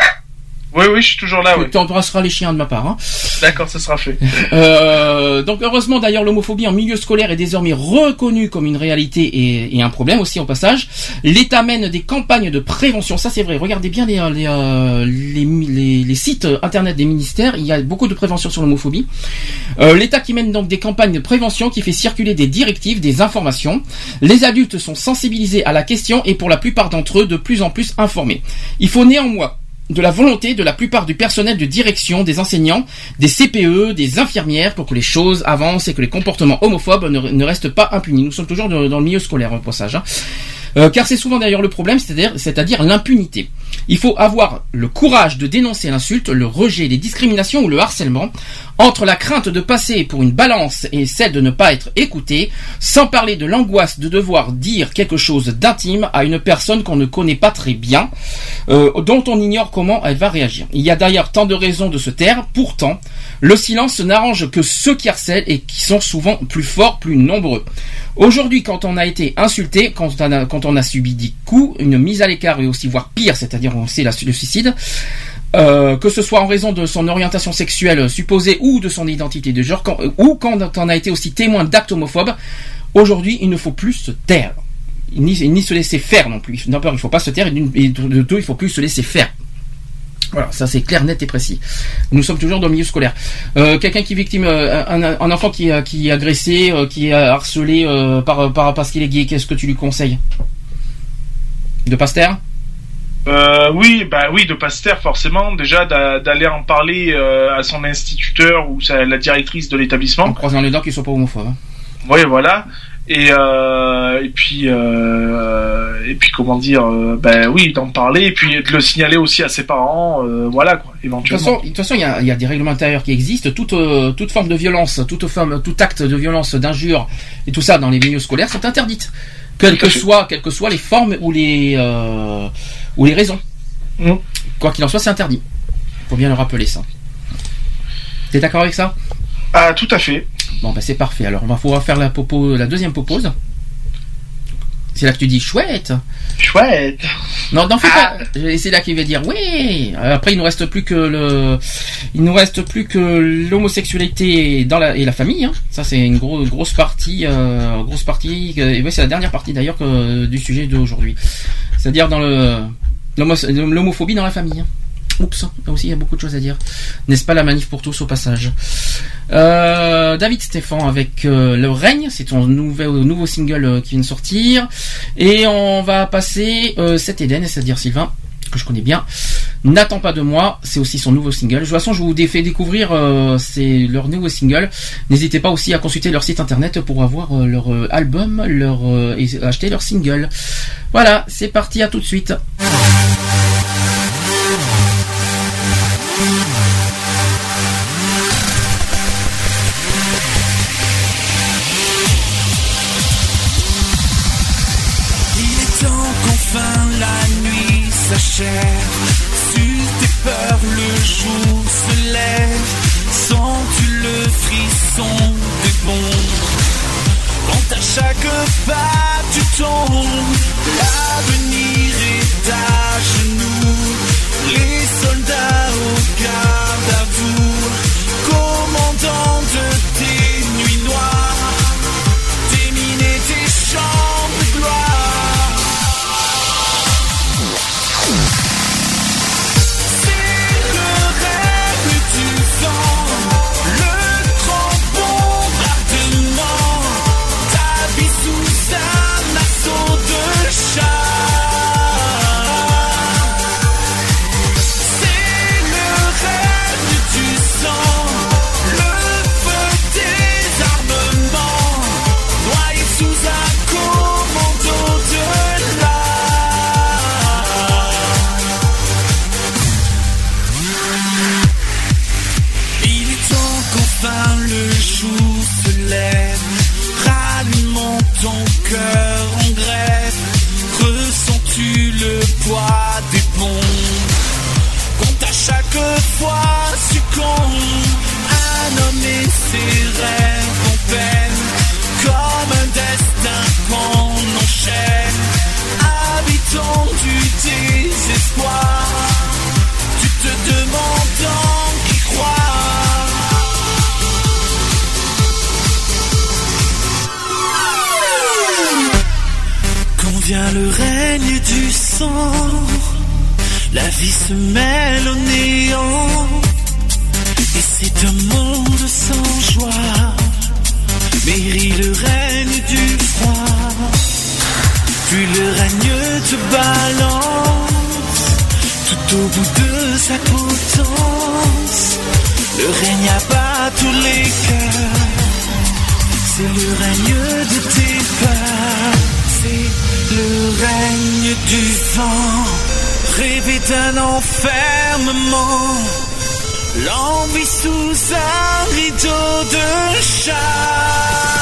Oui, oui, je suis toujours là. Tu Oui. tu embrasseras les chiens de ma part. Hein. D'accord, ça sera fait. Euh, donc heureusement d'ailleurs l'homophobie en milieu scolaire est désormais reconnue comme une réalité et, et un problème aussi au passage. L'État mène des campagnes de prévention, ça c'est vrai. Regardez bien les, euh, les, euh, les, les- les sites internet des ministères, il y a beaucoup de prévention sur l'homophobie. Euh, L'État qui mène donc des campagnes de prévention qui fait circuler des directives, des informations. Les adultes sont sensibilisés à la question et pour la plupart d'entre eux de plus en plus informés. Il faut néanmoins de la volonté de la plupart du personnel de direction, des enseignants, des CPE, des infirmières pour que les choses avancent et que les comportements homophobes ne, restent pas impunis. Nous sommes toujours dans, le milieu scolaire au passage. hein. Euh, car c'est souvent d'ailleurs le problème, c'est-à-dire l'impunité. Il faut avoir le courage de dénoncer l'insulte, le rejet, les discriminations ou le harcèlement, entre la crainte de passer pour une balance et celle de ne pas être écouté, sans parler de l'angoisse de devoir dire quelque chose d'intime à une personne qu'on ne connaît pas très bien, euh, dont on ignore comment elle va réagir. Il y a d'ailleurs tant de raisons de se taire, pourtant, le silence n'arrange que ceux qui harcèlent et qui sont souvent plus forts, plus nombreux. Aujourd'hui, quand on a été insulté, quand on a, subi des coups, une mise à l'écart et aussi voire pire, c'est-à-dire on sait la, le suicide, euh, que ce soit en raison de son orientation sexuelle supposée ou de son identité de genre, quand- ou quand on a été aussi témoin d'actes homophobes, aujourd'hui, il ne faut plus se taire. Ni, se laisser faire non plus. Il ne faut pas se taire, et de deux, il faut plus se laisser faire. Voilà, ça c'est clair, net et précis. Nous sommes toujours dans le milieu scolaire. Euh, Quelqu'un qui est victime, euh, un, enfant qui, est- agressé, euh, qui est harcelé euh, par, par parce qu'il est gay, qu'est-ce que tu lui conseilles? De pas se taire? Euh, oui, bah oui, de pas se taire forcément. Déjà d'a- d'aller en parler euh, à son instituteur ou sa- la directrice de En l'établissement. croisant les dents qu'il soit pas homophobe. hein. Oui, voilà. Et euh, et puis euh, et puis comment dire, ben oui, d'en parler et puis de le signaler aussi à ses parents. voilà quoi, éventuellement. de toute façon, il y a, il y a des règlements intérieurs qui existent. Toute, toute forme de violence, toute forme, tout acte de violence, d'injure et tout ça dans les milieux scolaires sont interdites. Quelles que soient, quelles que soient les formes ou les ou les raisons. Mm. Quoi qu'il en soit, c'est interdit. Faut bien le rappeler ça. T'es d'accord avec ça? Ah, tout à fait. Bon, ben c'est parfait. Alors, on va pouvoir faire la popo, la deuxième popose. C'est là que tu dis chouette. Chouette. Non, n'en fais pas. Et c'est là qu'il va dire oui. Après, il nous reste plus que le, il nous reste plus que l'homosexualité dans la et la famille. hein. Ça, c'est une grosse grosse partie, euh, grosse partie. Et ouais, c'est la dernière partie d'ailleurs du sujet d'aujourd'hui. C'est-à-dire dans l'homophobie dans la famille. hein. Oups, là aussi il y a beaucoup de choses à dire. N'est-ce pas la manif pour tous au passage? Euh, David Stéphan avec euh, Le Règne, c'est son nouveau, nouveau single euh, qui vient de sortir. Et on va passer euh, cet Eden, c'est-à-dire Sylvain, que je connais bien. N'attends pas de moi, c'est aussi son nouveau single. De toute façon, je vous ai fait découvrir euh, leur nouveau single. N'hésitez pas aussi à consulter leur site internet pour avoir euh, leur euh, album, leur et acheter leur single. Voilà, c'est parti, à tout de suite. Frisson des bons Quand à chaque pas tu tombes, la vie se mêle au néant. Et c'est un monde sans joie. Mairie le règne du froid. Puis le règne te balance tout au bout de sa potence. Le règne abat tous les cœurs. C'est le règne de tes. C'est le règne du vent. Rêver d'un enfermement. L'envie sous un rideau de char.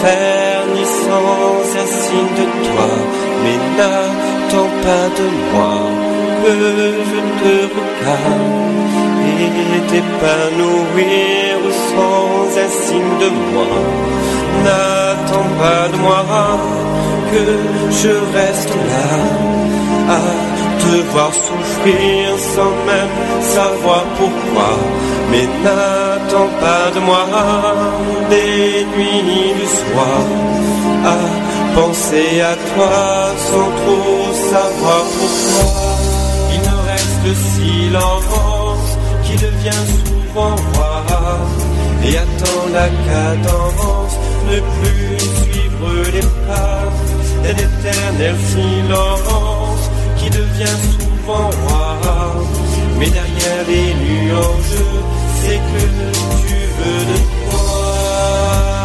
Faire, ni sans un signe de toi. Mais n'attends pas de moi que je te regarde et t'épanouir sans un signe de moi. N'attends pas de moi que je reste là à te voir souffrir sans même savoir pourquoi. Mais n'attends pas de moi des nuits du soir à penser à toi sans trop savoir pourquoi. Il me reste le silence qui devient souvent roi et attend la cadence, ne plus suivre les pas d'un éternel silence qui devient souvent roi. Mais derrière les nuages, c'est que tu veux de moi.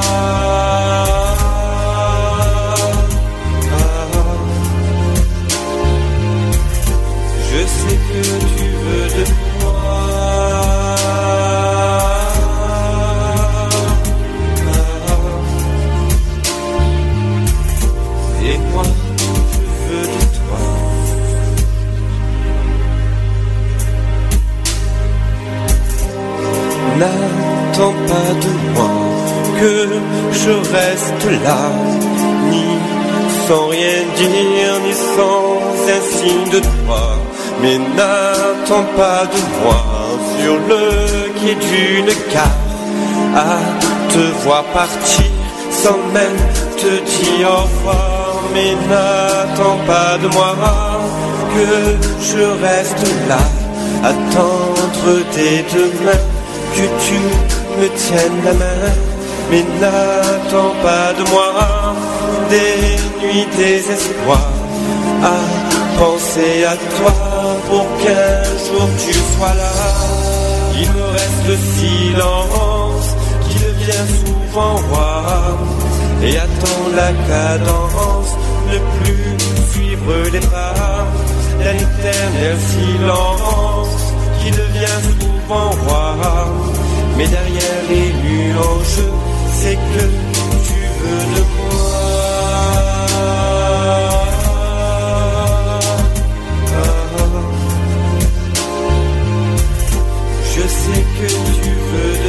Je sais que tu veux de moi. Pas de moi que je reste là, ni sans rien dire ni sans un signe de toi. Mais n'attends pas de moi sur le quai d'une gare à te voir partir sans même te dire au revoir. Mais n'attends pas de moi que je reste là, attendre tes deux mains, que tu me tiennes la main. Mais n'attends pas de moi des nuits désespoir à penser à toi pour qu'un jour tu sois là. Il me reste le silence qui devient souvent roi et attend la cadence, ne plus suivre les pas d'un éternel silence qui devient souvent roi. Mais derrière les nuages, c'est que tu veux de moi. Je sais que tu veux de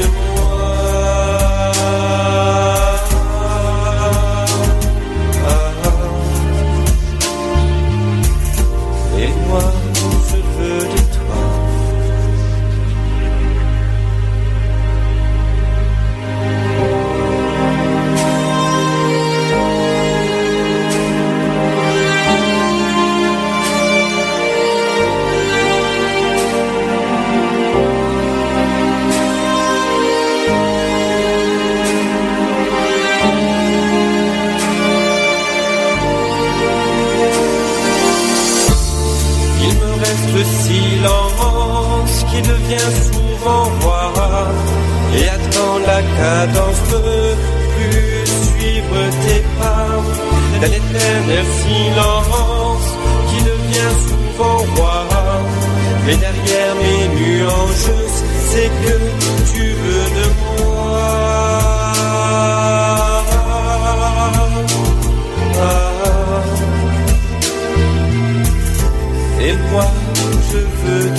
souvent roi et attend la cadence de plus suivre tes pas. D'un éternel silence qui devient souvent roi. Mais derrière mes nuages, c'est que tu veux de moi. Et moi, je veux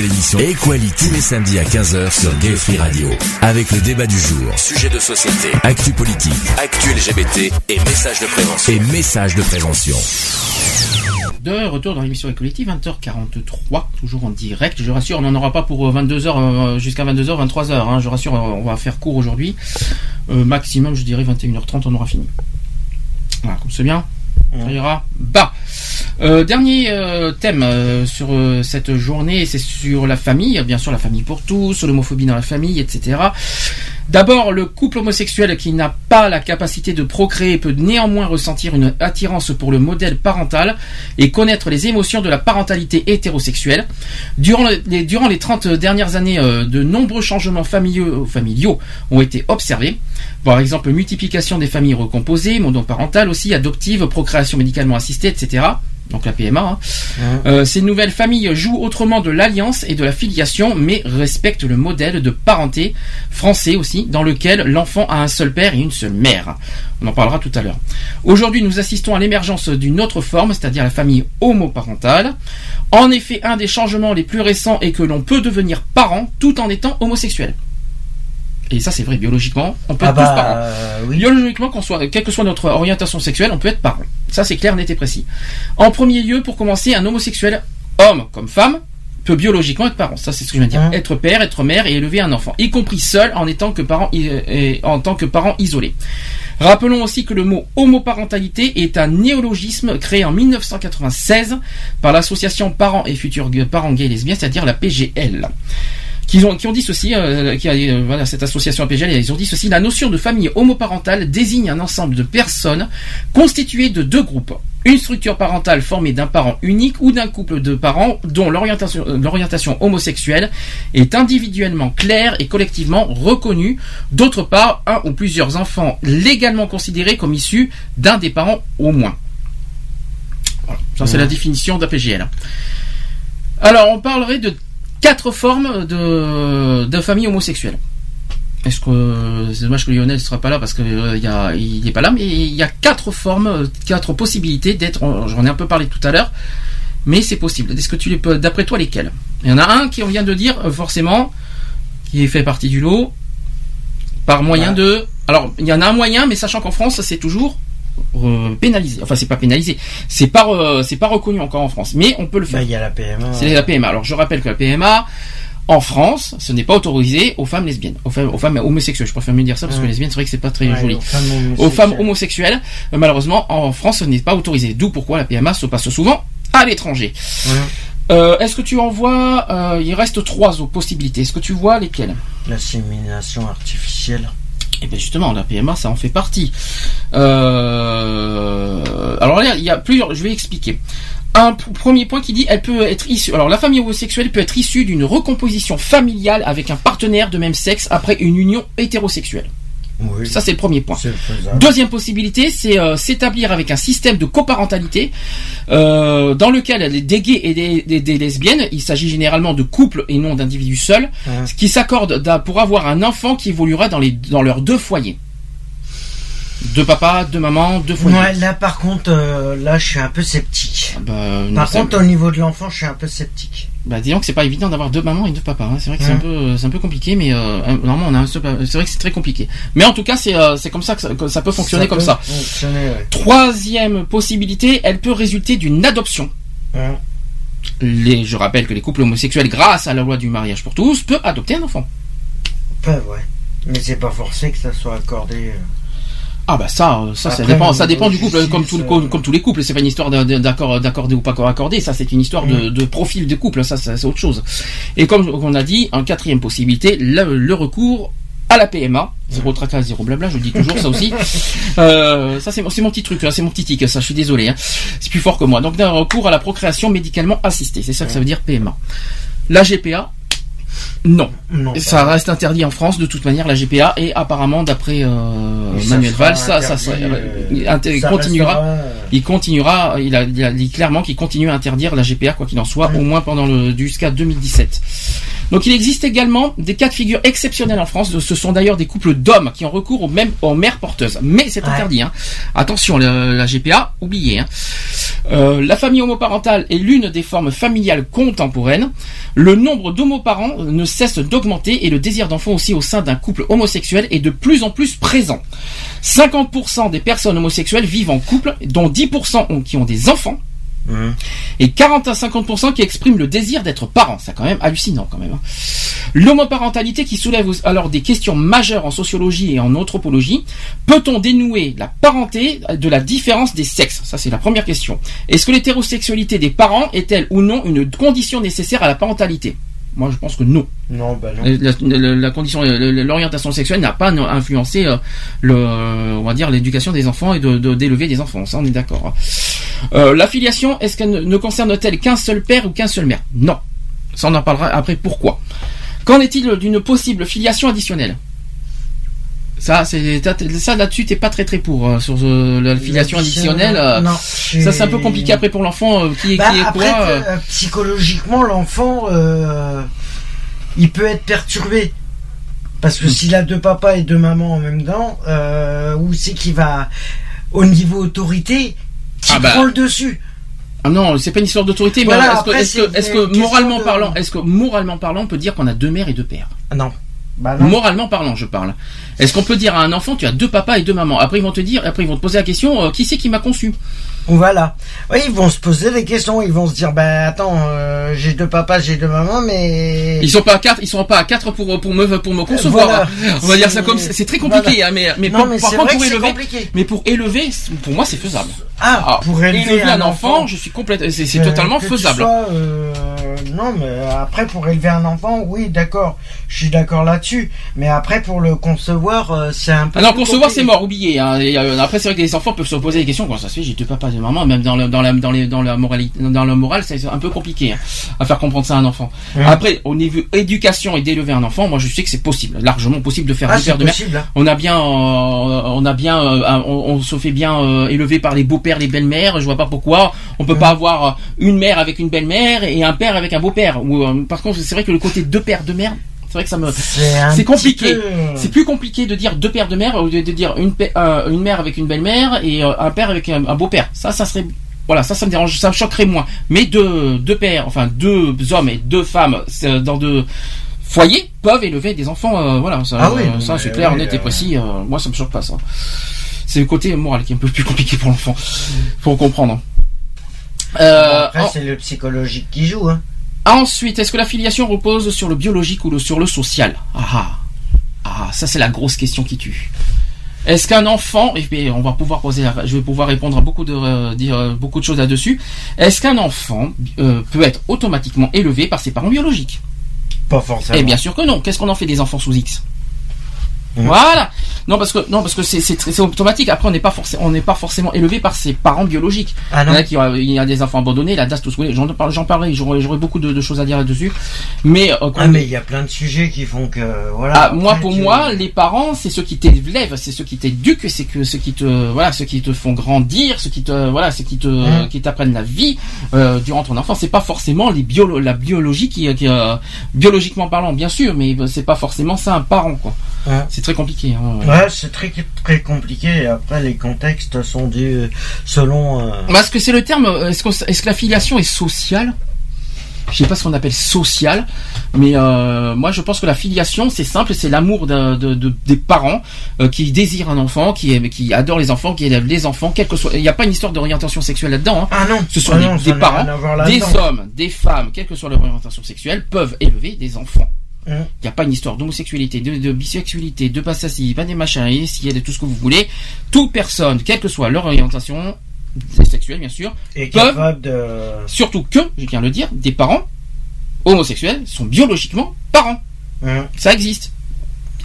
l'émission Equality tous les samedis à 15h sur Gay Free Radio. Avec le débat du jour, Sujet de société, actu politique actu LGBT et messages de prévention. et messages de prévention. De retour dans l'émission Equality, 20h43, toujours en direct. Je rassure, on n'en aura pas pour 22h jusqu'à 22h, 23h. hein. Je rassure, euh, on va faire court aujourd'hui. Euh, maximum, je dirais 21h30, on aura fini. Voilà, comme c'est bien. Ça ira. Euh, dernier euh, thème euh, sur euh, cette journée, c'est sur la famille, bien sûr la famille pour tous, l'homophobie dans la famille, etc. D'abord, le couple homosexuel qui n'a pas la capacité de procréer peut néanmoins ressentir une attirance pour le modèle parental et connaître les émotions de la parentalité hétérosexuelle. Durant le- les, durant les 30 dernières années, euh, de nombreux changements familiaux, familiaux ont été observés. Par exemple, multiplication des familles recomposées, monoparentales aussi, adoptives, procréation médicalement assistée, etc. Donc la PMA. hein. Euh, ces nouvelles familles jouent autrement de l'alliance et de la filiation, mais respectent le modèle de parenté français aussi, dans lequel l'enfant a un seul père et une seule mère. On en parlera tout à l'heure. Aujourd'hui, nous assistons à l'émergence d'une autre forme, c'est-à-dire la famille homoparentale. En effet, un des changements les plus récents est que l'on peut devenir parent tout en étant homosexuel. Et ça, c'est vrai, biologiquement, on peut Ah être bah, tous parents. euh, oui. Biologiquement, qu'on soit, quelle que soit notre orientation sexuelle, on peut être parent. Ça, c'est clair, net et précis. En premier lieu, pour commencer, un homosexuel, homme comme femme, peut biologiquement être parent. Ça, c'est ce que je viens de dire. Hein. Être père, être mère et élever un enfant, y compris seul en étant que parent, et en tant que parent isolé. Rappelons aussi que le mot homoparentalité est un néologisme créé en 1996 par l'association Parents et Futurs Parents Gays et Lesbiens, c'est-à-dire la PGL qui ont, qui ont dit ceci, euh, qui euh, voilà, cette association APGL, ils ont dit ceci, la notion de famille homoparentale désigne un ensemble de personnes constituées de deux groupes. Une structure parentale formée d'un parent unique ou d'un couple de parents dont l'orientation euh, l'orientation homosexuelle est individuellement claire et collectivement reconnue. D'autre part, un ou plusieurs enfants légalement considérés comme issus d'un des parents au moins. Voilà. Ça, c'est la définition d'APGL. Alors, on parlerait de quatre formes de, de famille homosexuelle. Est-ce que c'est dommage que Lionel ne sera pas là parce que euh, il y a- il n'est pas là, mais il y a quatre formes, euh, quatre possibilités d'être. J'en ai un peu parlé tout à l'heure, mais c'est possible. Est-ce que tu les d'après toi, lesquelles? Il y en a un qui on vient de dire euh, forcément qui fait partie du lot par moyen de. Alors, il y en a un moyen, mais sachant qu'en France, c'est toujours euh, pénalisé. Enfin, c'est pas pénalisé. C'est pas, euh, c'est pas reconnu encore en France, mais on peut le faire. Il y a la PMA. C'est la PMA. Alors, je rappelle que la PMA. En France, ce n'est pas autorisé aux femmes lesbiennes, aux femmes, aux femmes homosexuelles. Je préfère mieux dire ça parce que Ouais. lesbiennes, c'est vrai que c'est pas très Ouais, joli. aux femmes Aux femmes homosexuelles. euh, malheureusement, en France, ce n'est pas autorisé. D'où pourquoi la PMA se passe souvent à l'étranger. Euh, Est-ce que tu en vois euh, Il reste trois autres possibilités. Est-ce que tu vois lesquelles? L'insémination artificielle. Eh bien justement, la PMA, ça en fait partie. Euh, alors là, il y a plusieurs. Je vais expliquer. Un premier point qui dit, elle peut être issue. Alors la famille homosexuelle peut être issue d'une recomposition familiale avec un partenaire de même sexe après une union hétérosexuelle. Ça c'est le premier point. Deuxième possibilité, c'est euh, s'établir avec un système de coparentalité euh, dans lequel les des gays et des, des- des lesbiennes, il s'agit généralement de couples et non d'individus seuls, qui s'accordent pour avoir un enfant qui évoluera dans, les, dans leurs deux foyers. Deux papas, deux mamans, deux foyers. Ouais, là par contre, euh, là je suis un peu sceptique. Bah, non, par contre, au niveau de l'enfant, je suis un peu sceptique. Bah disons que c'est pas évident d'avoir deux mamans et deux papas. hein. C'est vrai que c'est un peu, c'est un peu compliqué, mais euh, normalement on a un seul. C'est vrai que c'est très compliqué. Mais en tout cas, c'est euh, c'est comme ça que ça, que ça peut fonctionner Ça comme peut ça. fonctionner, ouais. Troisième possibilité, elle peut résulter d'une adoption. Les, je rappelle que les couples homosexuels, grâce à la loi du mariage pour tous, peuvent adopter un enfant. Ouais, ouais. Mais c'est pas forcé que ça soit accordé. Euh. Ah bah ça, euh, ça, ça dépend, ça niveau dépend du couple, comme, tout, le- euh, comme tous les couples. C'est pas une histoire d'accord, d'accorder ou pas accorder. Ça, c'est une histoire de, de profil de couple. Ça, ça, c'est autre chose. Et comme on a dit, en quatrième possibilité, le, le recours à la PMA, zéro tracas, zéro blabla, je le dis toujours ça aussi. Euh, ça c'est mon, c'est mon petit truc, c'est mon petit tic, ça, je suis désolé. hein. C'est plus fort que moi. Donc d'un recours à la procréation médicalement assistée, c'est ça que ça veut dire PMA. La GPA, non. Non, ça reste interdit en France de toute manière la GPA et apparemment d'après euh, Manuel Valls ça, ça, interdit, ça- euh, il ça continuera restera, euh, il continuera il a, il a dit clairement qu'il continue à interdire la GPA quoi qu'il en soit au moins pendant le jusqu'à 2017 donc il existe également des cas de figure exceptionnels en France ce sont d'ailleurs des couples d'hommes qui ont recours aux mêmes aux mères porteuses mais c'est Ouais. interdit hein. attention le- la GPA oubliez hein. Euh, la famille homoparentale est l'une des formes familiales contemporaines. Le nombre d'homoparents ne cesse d'augmenter et le désir d'enfant aussi au sein d'un couple homosexuel est de plus en plus présent. 50% des personnes homosexuelles vivent en couple, dont 10% ont- qui ont des enfants. Et 40 à 50% qui expriment le désir d'être parents. C'est quand même hallucinant quand même. hein. L'homoparentalité qui soulève alors des questions majeures en sociologie et en anthropologie. Peut-on dénouer la parenté de la différence des sexes? Ça c'est la première question. Est-ce que l'hétérosexualité des parents est-elle ou non une condition nécessaire à la parentalité? Moi je pense que non. Non, bah non. La, la- la condition, l'orientation sexuelle n'a pas influencé euh, le, on va dire l'éducation des enfants et de de- d'élever des enfants. Ça, on est d'accord. Euh, la filiation, est-ce qu'elle ne, ne concerne-t-elle qu'un seul père ou qu'un seul mère? Non. Ça, on en parlera après. Pourquoi? Qu'en est-il d'une possible filiation additionnelle? Ça, c'est ça là-dessus, t'es pas très très pour euh, sur euh, la filiation additionnelle. euh, Non, ça, c'est un peu compliqué après pour l'enfant euh, qui, est- Bah, qui est après, quoi. euh, euh, psychologiquement, l'enfant, il peut être perturbé. Parce que s'il a deux papas et deux mamans en même temps, où c'est qu'il va, au niveau autorité, qui Ah bah. prend le dessus Ah non, c'est pas une histoire d'autorité, mais est-ce que, après, est-ce que, moralement de- parlant, est-ce que moralement parlant, on peut dire qu'on a deux mères et deux pères? Ah Non. Bah. Moralement parlant, je parle. Est-ce qu'on peut dire à un enfant, tu as deux papas et deux mamans? Après, ils vont te dire, après, ils vont te poser la question, euh, qui c'est qui m'a conçu? Voilà. Oui, ils vont se poser des questions. Ils vont se dire, bah attends, euh, j'ai deux papas, j'ai deux mamans, mais Ils sont pas à quatre, ils sont pas à quatre pour pour me pour me concevoir. Voilà. On va dire ça comme c'est très compliqué, voilà. hein, mais mais, Non, pour- mais par contre vrai pour élever, compliqué. mais pour élever, pour moi c'est faisable. Ah, pour élever un un enfant, enfant, je suis complètement, c'est que- totalement faisable. sois, euh, non, mais après pour élever un enfant, oui, d'accord, je suis d'accord là-dessus. Mais après pour le concevoir, euh, c'est un peu. Alors concevoir c'est mort, oublié. Hein. Et, euh, après c'est vrai que les enfants peuvent se poser des questions. Comment ça se fait J'ai deux papas, deux mamans. Même dans le, dans la dans les dans la moralité dans la morale, c'est un peu compliqué hein, à faire comprendre ça à un enfant. Après au niveau éducation et d'élever un enfant, moi je sais que c'est possible, largement possible de faire Ah, deux de mère. hein. On a bien, euh, on a bien, euh, on, on se fait bien euh, élever par les beaux-pères, les belles-mères. Je vois pas pourquoi on peut pas avoir euh, une mère avec une belle-mère et un père avec un beau-père. Ou euh, par contre, c'est vrai que le côté deux pères, deux mères, c'est vrai que ça me, C'est compliqué. peu, C'est plus compliqué de dire deux pères, deux mères, au lieu de dire une, euh, une mère avec une belle-mère et euh, un père avec un, un beau-père. Ça, ça serait, voilà, ça, ça me dérange, ça me choquerait moins. Mais deux, deux pères, enfin deux hommes et deux femmes, dans deux foyers peuvent élever des enfants. euh, voilà, ça, Ah oui, ça c'est clair, oui, net et précis. moi, ça me choque pas ça. C'est le côté moral qui est un peu plus compliqué pour l'enfant. Faut comprendre. Euh, Après, en- c'est le psychologique qui joue. Hein. Ensuite, est-ce que la filiation repose sur le biologique ou le- sur le social? Ah ah. Ah, ça c'est la grosse question qui tue. Est-ce qu'un enfant, et puis on va pouvoir poser, je vais pouvoir répondre à beaucoup de euh, dire euh, beaucoup de choses là-dessus. Est-ce qu'un enfant euh, peut être automatiquement élevé par ses parents biologiques? Pas forcément. Eh bien sûr que non. Qu'est-ce qu'on en fait des enfants sous X? Mmh. Voilà. Non parce que non parce que c'est c'est automatique. Après on n'est pas forcément on n'est pas forcément élevé par ses parents biologiques. Ah non. Il y en a qui ont- il y a des enfants abandonnés, la DAS tout ce. J'en parle- j'en parlerai. J'aurais j'aurais beaucoup de, de choses à dire là-dessus. Mais euh, Ah, mais il y a plein de sujets qui font que. Voilà. ah, moi, pour moi, les parents, c'est ceux qui t'élèvent, c'est ceux qui t'éduquent, c'est que ceux qui te, voilà, ceux qui te font grandir, ceux qui te, voilà, ceux qui te, Mm. qui t'apprennent la vie euh, durant ton enfance. C'est pas forcément les biolo la biologie qui, qui euh, biologiquement parlant, bien sûr, mais c'est pas forcément ça un parent, quoi. Ouais. C'est très compliqué. Hein. Ouais, c'est très très compliqué. Après, les contextes sont dus selon. euh, Parce que c'est le terme. euh, Est-ce que, la filiation est sociale? Je sais pas ce qu'on appelle social, mais euh, moi je pense que la filiation c'est simple, c'est l'amour de, de- de- des parents euh, qui désirent un enfant, qui qui adorent les enfants, qui élèvent les enfants, quel que soit. Il n'y a pas une histoire d'orientation sexuelle là-dedans. hein. Ah non. Ce sont Ah des, non, des parents, des hommes, des femmes, quelle que soit leur orientation sexuelle, peuvent élever des enfants. Il n'y a pas une histoire d'homosexualité, de, de bisexualité, de passassi, pas des machins, et s'il y a de tout ce que vous voulez. Toute personne, quelle que soit leur orientation sexuelle, bien sûr, Et peuvent, capable de. surtout que, je viens de le dire, des parents homosexuels sont biologiquement parents. Hum. Ça existe.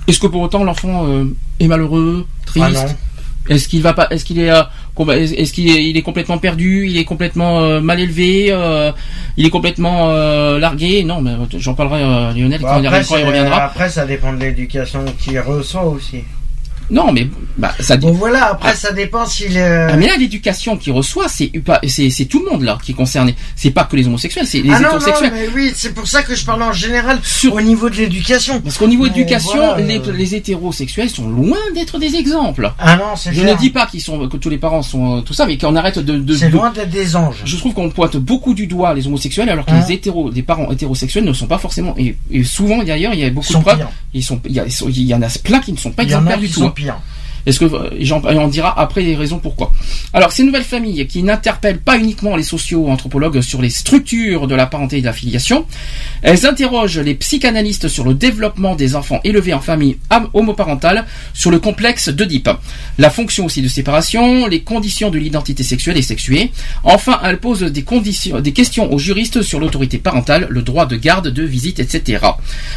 Est-ce que pour autant l'enfant euh, est malheureux, triste Ah non. Est-ce qu'il va pas Est-ce qu'il est euh, qu'on va- Est-ce qu'il est, il est complètement perdu Il est complètement euh, mal élevé euh, Il est complètement euh, largué? Non, mais j'en parlerai euh, à Lionel Bon, quand, il, après, reviendra. après, ça dépend de l'éducation qu'il reçoit aussi. Non, mais bah, ça. Bon, voilà. Après, ça dépend s'il est. Ah, mais là, l'éducation qu'il reçoit, c'est c'est c'est tout le monde là qui est concerné. C'est pas que les homosexuels, c'est les ah non, non, hétérosexuels. mais oui, c'est pour ça que je parle en général au niveau de l'éducation. Parce qu'au niveau Mais éducation, voilà, les, euh, les hétérosexuels sont loin d'être des exemples. Ah non, c'est Je clair. ne dis pas qu'ils sont que tous les parents sont euh, tout ça, mais qu'on arrête de. de C'est de- loin d'être des anges. Je trouve qu'on pointe beaucoup du doigt les homosexuels, alors que Hein les hétéros, les parents hétérosexuels ne sont pas forcément. Et, et souvent d'ailleurs, il y a beaucoup de preuves. Ils sont, il y, a- il y en a plein qui ne sont pas exemplaires du tout. Est-ce que on dira après les raisons pourquoi. Alors ces nouvelles familles qui n'interpellent pas uniquement les socio-anthropologues sur les structures de la parenté et de la filiation, elles interrogent les psychanalystes sur le développement des enfants élevés en famille homoparentale, sur le complexe d'Oedipe, la fonction aussi de séparation, les conditions de l'identité sexuelle et sexuée. Enfin, elles posent des conditions, des questions aux juristes sur l'autorité parentale, le droit de garde, de visite, etc.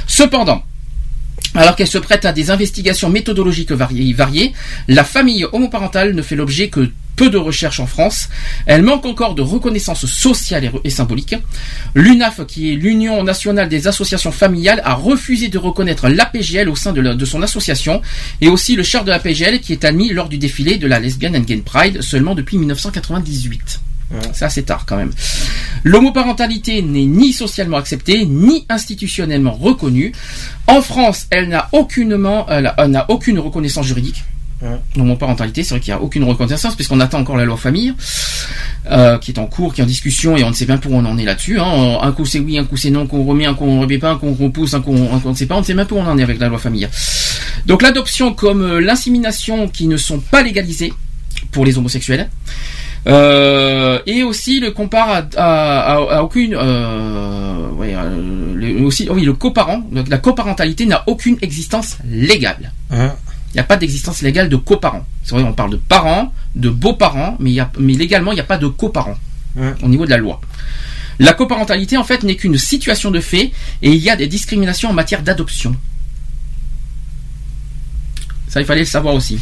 Cependant, alors qu'elle se prête à des investigations méthodologiques variées, la famille homoparentale ne fait l'objet que peu de recherches en France. Elle manque encore de reconnaissance sociale et, symbolique. L'UNAF, qui est l'Union nationale des associations familiales, a refusé de reconnaître l'APGL au sein de son association, et aussi le char de l'APGL qui est admis lors du défilé de la Lesbian and Gay Pride seulement depuis 1998. C'est assez tard quand même. L'homoparentalité n'est ni socialement acceptée, ni institutionnellement reconnue. En France, elle n'a aucunement, elle n'a aucune reconnaissance juridique. L'homoparentalité, c'est vrai qu'il n'y a aucune reconnaissance puisqu'on attend encore la loi famille, euh, qui est en cours, qui est en discussion et on ne sait bien pour où on en est là-dessus. hein. Un coup c'est oui, un coup c'est non, qu'on remet, un coup on remet pas, un coup on repousse, un coup on, un coup on ne sait pas, on ne sait même pas où on en est avec la loi famille. Donc l'adoption comme euh, l'insémination qui ne sont pas légalisées pour les homosexuels. Euh, et aussi le compare à, à- à- à aucune euh, ouais, euh, le- aussi oui le coparent la coparentalité n'a aucune existence légale. Hein. Il n'y a pas d'existence légale de coparents c'est vrai on parle de parents de beaux-parents mais y a mais légalement il n'y a pas de coparents Hein. au niveau de la loi. La coparentalité en fait n'est qu'une situation de fait et il y a des discriminations en matière d'adoption. Ça il fallait le savoir aussi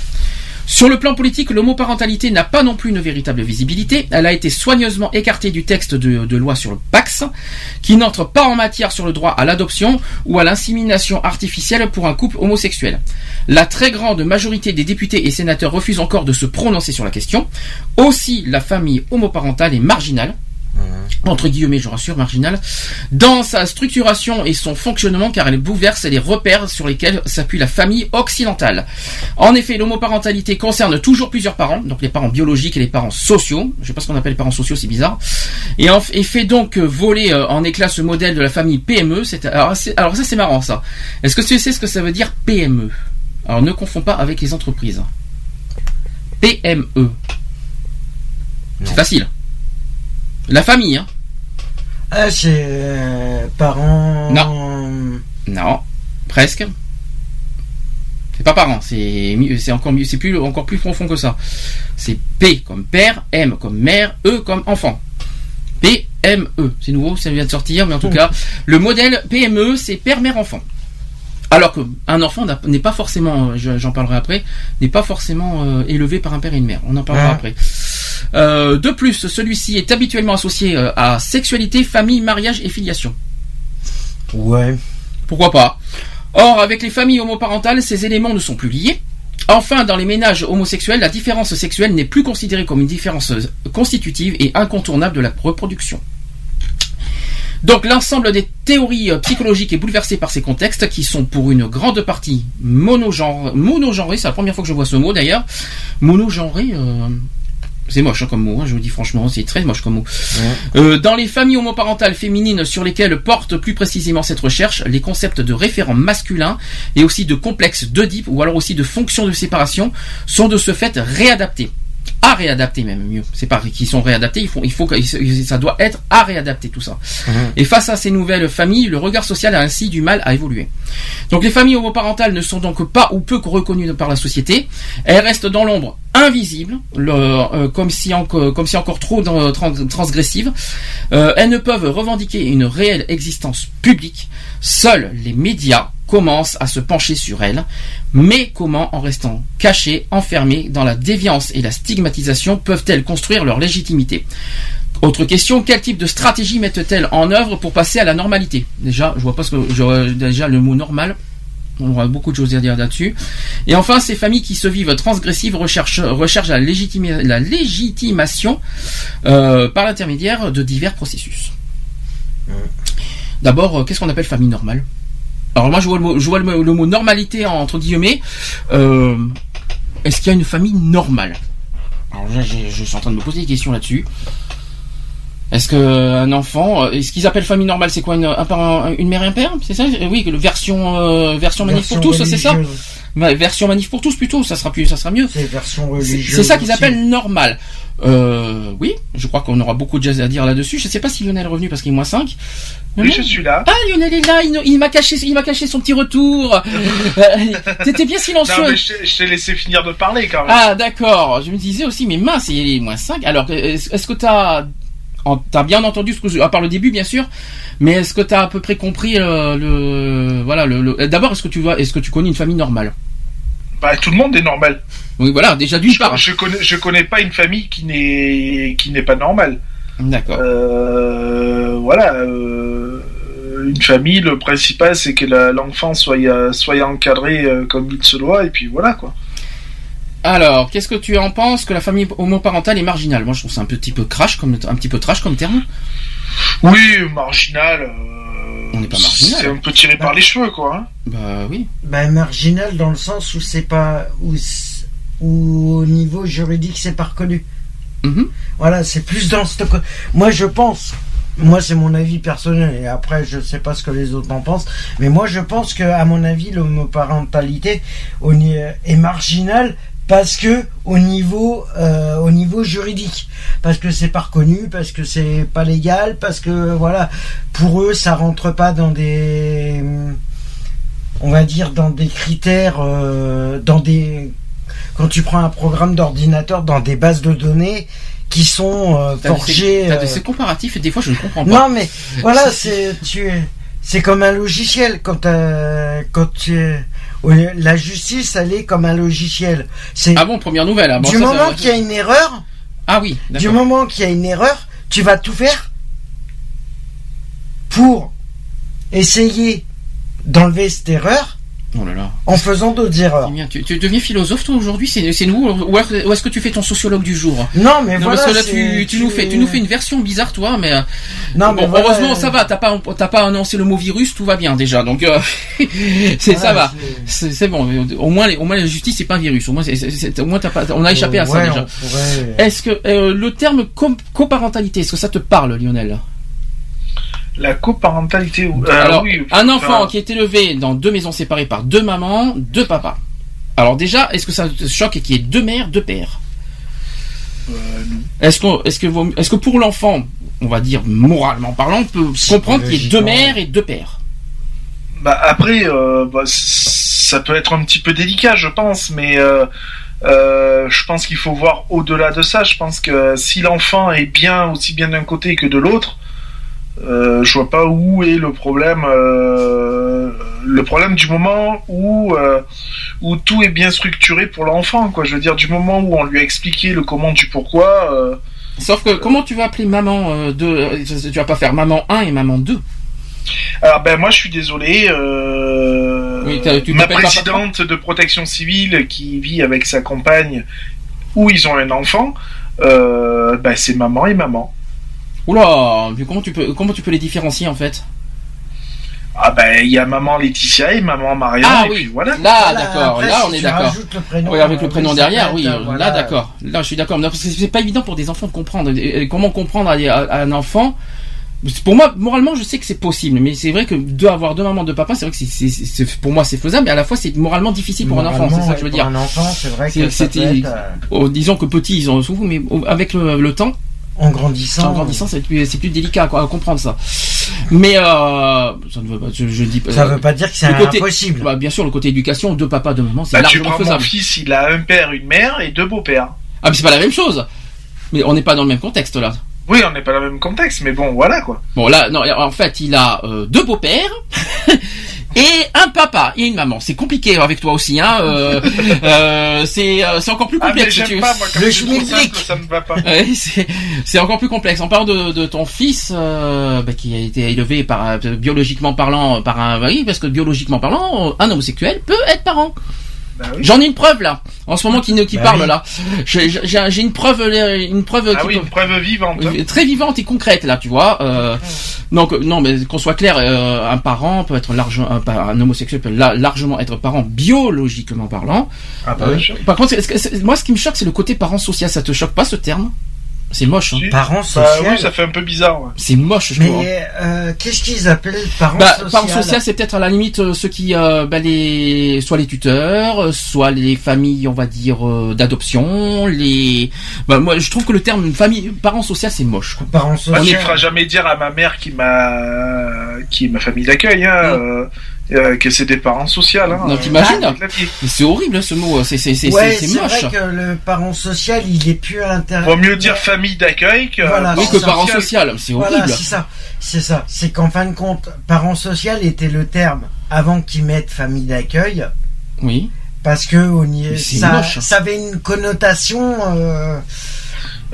sur le plan politique, l'homoparentalité n'a pas non plus une véritable visibilité. Elle a été soigneusement écartée du texte de, loi sur le Pax, qui n'entre pas en matière sur le droit à l'adoption ou à l'insémination artificielle pour un couple homosexuel. La très grande majorité des députés et sénateurs refusent encore de se prononcer sur la question. Aussi, la famille homoparentale est marginale. Entre guillemets, je rassure, marginale, dans sa structuration et son fonctionnement car elle bouleverse les repères sur lesquels s'appuie la famille occidentale. En effet, l'homoparentalité concerne toujours plusieurs parents, donc les parents biologiques et les parents sociaux. Je sais pas ce qu'on appelle les parents sociaux, c'est bizarre. Et, en- et fait donc euh, voler euh, en éclat ce modèle de la famille PME. C'est- Alors, alors ça c'est marrant ça. Est-ce que tu sais ce que ça veut dire PME Alors ne confonds pas avec les entreprises. PME. C'est facile. La famille, hein Ah, c'est euh, parents. Non. Non, presque. C'est pas parent, c'est mieux- c'est encore mieux, c'est plus encore plus profond que ça. C'est P comme père, M comme mère, E comme enfant. PME, c'est nouveau, ça vient de sortir, mais en tout cas, le modèle PME, c'est père, mère, enfant. Alors qu'un enfant n'est pas forcément, euh, je- j'en parlerai après, n'est pas forcément euh, élevé par un père et une mère. On en parlera Ah. après. Euh, de plus, celui-ci est habituellement associé euh, à sexualité, famille, mariage et filiation. Ouais. Pourquoi pas? Or, avec les familles homoparentales, ces éléments ne sont plus liés. Enfin, dans les ménages homosexuels, la différence sexuelle n'est plus considérée comme une différence euh, constitutive et incontournable de la reproduction. Donc l'ensemble des théories psychologiques est bouleversé par ces contextes qui sont pour une grande partie monogenrés, c'est la première fois que je vois ce mot d'ailleurs. Monogenré, euh, c'est moche hein, comme mot, hein, je vous dis franchement, c'est très moche comme mot. Euh, dans les familles homoparentales féminines sur lesquelles porte plus précisément cette recherche, les concepts de référent masculin et aussi de complexe d'Oedipe ou alors aussi de fonction de séparation sont de ce fait réadaptés. À réadapter même mieux. C'est pas qu'ils sont réadaptés, il faut, il faut que ça doit être à réadapter tout ça. Et face à ces nouvelles familles, le regard social a ainsi du mal à évoluer. Donc les familles homoparentales ne sont donc pas ou peu reconnues par la société. Elles restent dans l'ombre, invisibles, le- euh, comme, si encore, comme si encore trop dans- tran- transgressives. Euh, elles ne peuvent revendiquer une réelle existence publique. Seuls les médias commencent à se pencher sur elles. Mais comment, en restant cachées, enfermées dans la déviance et la stigmatisation, peuvent-elles construire leur légitimité? Autre question, quel type de stratégie mettent-elles en œuvre pour passer à la normalité? Déjà, je vois pas ce que je- déjà le mot normal. On aura beaucoup de choses à dire là-dessus. Et enfin, ces familles qui se vivent transgressives recherchent, recherchent la, légitimation euh, par l'intermédiaire de divers processus. D'abord, euh, qu'est-ce qu'on appelle famille normale? Alors moi, je vois le mot, normalité entre guillemets. Euh, Est-ce qu'il y a une famille normale? Alors là, je suis en train de me poser des questions là-dessus. Est-ce que un enfant, euh, ce qu'ils appellent famille normale, c'est quoi une, un parent, une mère et un père, c'est ça? Euh, Oui, le version euh, version manif Version pour tous, c'est ça? Version manif pour tous plutôt, ça sera plus, ça sera mieux. C'est version C'est religieuse. c'est ça qu'ils appellent normal. Euh, oui, je crois qu'on aura beaucoup de jazz à dire là-dessus. Je sais pas si Lionel est revenu parce qu'il est moins 5. Oui, je suis là. Ah, Lionel est là, il, il m'a caché, il m'a caché son petit retour. Euh, T'étais bien silencieux. Non, mais je t'ai- je t'ai laissé finir de parler quand même. Ah d'accord, je me disais aussi, mais mince, il est moins 5. Alors, est-ce que t'as t'as bien entendu ce que je, à part le début bien sûr, mais est-ce que t'as à peu près compris euh, le voilà le, le- d'abord est-ce que tu vois est-ce que tu connais une famille normale? Bah, tout le monde est normal. Oui voilà déjà d'une part. Je connais, je connais pas une famille qui n'est qui n'est pas normale. D'accord. Euh, voilà. euh, une famille, le principal, c'est que l'enfant soit, euh, soit encadré euh, comme il se doit, et puis voilà quoi. Alors, qu'est-ce que tu en penses que la famille homoparentale est marginale? Moi, je trouve ça un petit peu crash, comme un petit peu trash comme terme. Oui, marginal. euh, On n'est pas marginal. C'est un peu tiré par les cheveux, quoi. hein. Bah oui. Bah, marginal dans le sens où c'est pas. Où, au niveau juridique, c'est pas reconnu. Mhm. Voilà, c'est plus dans ce. Moi, je pense. Moi, c'est mon avis personnel, et après, je sais pas ce que les autres en pensent, mais moi, je pense que, à mon avis, l'homoparentalité est marginale parce que au niveau euh, au niveau juridique. Parce que c'est pas reconnu parce que c'est pas légal parce que voilà. Pour eux ça rentre pas dans des on va dire dans des critères euh, dans des quand tu prends un programme d'ordinateur dans des bases de données qui sont euh, des- forgées t'as euh, des- C'est comparatif et des fois je ne comprends pas. non mais voilà c'est tu c'est comme un logiciel. Quand euh, quand tu la justice elle est comme un logiciel c'est Ah bon, première nouvelle. ah bon, du ça, moment qu'il y a une erreur Ah oui, du moment qu'il y a une erreur tu vas tout faire pour essayer d'enlever cette erreur Oh là là. en faisant d'autres erreurs. Bien. Tu, tu deviens philosophe toi aujourd'hui C'est c'est nous ou est- ou est-ce que tu fais ton sociologue du jour? Non, mais Non, voilà. parce que là c'est- tu, tu nous fais tu nous fais une version bizarre toi mais euh, Non, bon, mais voilà, heureusement euh, ça va t'as pas t'as pas annoncé le mot virus tout va bien déjà donc euh, c'est ça va c'est c'est bon au moins les- au moins la justice c'est pas un virus au moins c'est- c'est- c'est- au moins t'as pas on a échappé à ça ouais, déjà pourrait- est-ce que le terme coparentalité est-ce que ça te parle Lionel? La coparentalité. ou- euh, Alors, oui, un enfant enfin, qui est élevé dans deux maisons séparées par deux mamans, deux papas. Alors déjà, est-ce que ça te choque qu'il y ait deux mères, deux pères? Euh, Est-ce que, pour l'enfant, on va dire moralement parlant, on peut comprendre qu'il y ait deux mères et deux pères? Bah après, euh, bah, ça peut être un petit peu délicat, je pense, mais euh, euh, je pense qu'il faut voir au-delà de ça. Je pense que si l'enfant est bien aussi bien d'un côté que de l'autre, euh, je vois pas où est le problème. euh, le problème du moment où euh, où tout est bien structuré pour l'enfant, quoi. Je veux dire, du moment où on lui a expliqué le comment du pourquoi. euh, Sauf que comment tu vas appeler maman euh, deux euh, Tu vas pas faire maman 1 et maman 2 Alors ben moi je suis désolé. Oui, tu ma présidente de protection civile qui vit avec sa compagne où ils ont un enfant, ben, c'est maman et maman. Oula, puis comment tu peux, comment tu peux les différencier en fait? Ah ben il y a maman Laetitia et maman Marion Ah et oui, puis voilà. Là, Voilà, d'accord, là si on est d'accord. rajoutes le prénom, Oui, avec le prénom derrière, oui, voilà. là d'accord. Là je suis d'accord. Non, parce que c'est pas évident pour des enfants de comprendre. Et- Comment comprendre à, à- à un enfant? Pour moi, moralement, je sais que c'est possible, mais c'est vrai que de avoir deux mamans, deux papas, c'est vrai que c'est, pour moi c'est faisable, mais à la fois c'est moralement difficile pour un enfant. C'est ça que je veux Pour dire. Un enfant, c'est vrai que ça peut c'était- être, euh, Oh, disons que petits ils en souffrent, mais avec le, le temps, en grandissant. en grandissant, c'est plus, délicat quoi, à comprendre ça. Mais euh, ça ne veut pas, je, je dis pas. Ça veut pas dire que c'est le côté- impossible. Bah, bien sûr, le côté éducation, deux papas, deux mamans, c'est Bah, tu largement prends mon fils, il a un père, une mère et deux beaux-pères. Ah, mais c'est pas la même chose. Mais on n'est pas dans le même contexte là. Oui, on n'est pas dans le même contexte, mais bon, voilà quoi. Bon là, non, en fait, il a euh, deux beaux-pères et un papa et une maman. C'est compliqué avec toi aussi, hein. euh, euh, c'est euh, c'est encore plus Ah, mais complexe. j'aime veux. pas, moi, Le schmilblick. ça me va pas. Ouais, c'est c'est encore plus complexe. On parle de, de ton fils euh, bah, qui a été élevé par euh, biologiquement parlant par un oui parce que biologiquement parlant un homosexuel peut être parent. Bah oui. J'en ai une preuve là en ce moment qui Bah parle oui. là. J'ai une preuve euh, une preuve Ah qui oui, peut- une preuve vivante. très vivante et concrète là tu vois euh, donc non mais qu'on soit clair euh, un parent peut être largement un, homosexuel peut la- largement être parent biologiquement parlant Ah bah Euh, par contre moi ce qui me choque c'est le côté parent social ça te choque pas ce terme? C'est moche hein. Parents Bah social. oui, ça fait un peu bizarre. ouais. c'est moche je trouve hein. Mais euh, qu'est-ce qu'ils appellent parents bah, social parents social, c'est peut-être à la limite euh, ceux qui, euh, bah, les, soit les tuteurs, euh, soit les familles, on va dire euh, d'adoption, les. Bah, moi, je trouve que le terme famille, parent social, c'est moche. quoi. Parents Bah, social. tu feras jamais dire à ma mère qui m'a qui est ma famille d'accueil hein, Mm. Euh, que c'est des parents sociaux. Hein, Non, euh, t'imagines. Mais C'est horrible ce mot, c'est c'est c'est ouais, c'est- c'est moche. vrai que le parent social, il est plus intéressant. Vaut mieux dire famille d'accueil que Voilà, Oui, parent que c'est parent social. c'est horrible. Voilà, c'est ça. C'est ça. C'est qu'en fin de compte, parent social était le terme avant qu'ils mettent famille d'accueil. Oui. Parce que au niveau, Mais c'est ça, moche. ça avait une connotation. euh,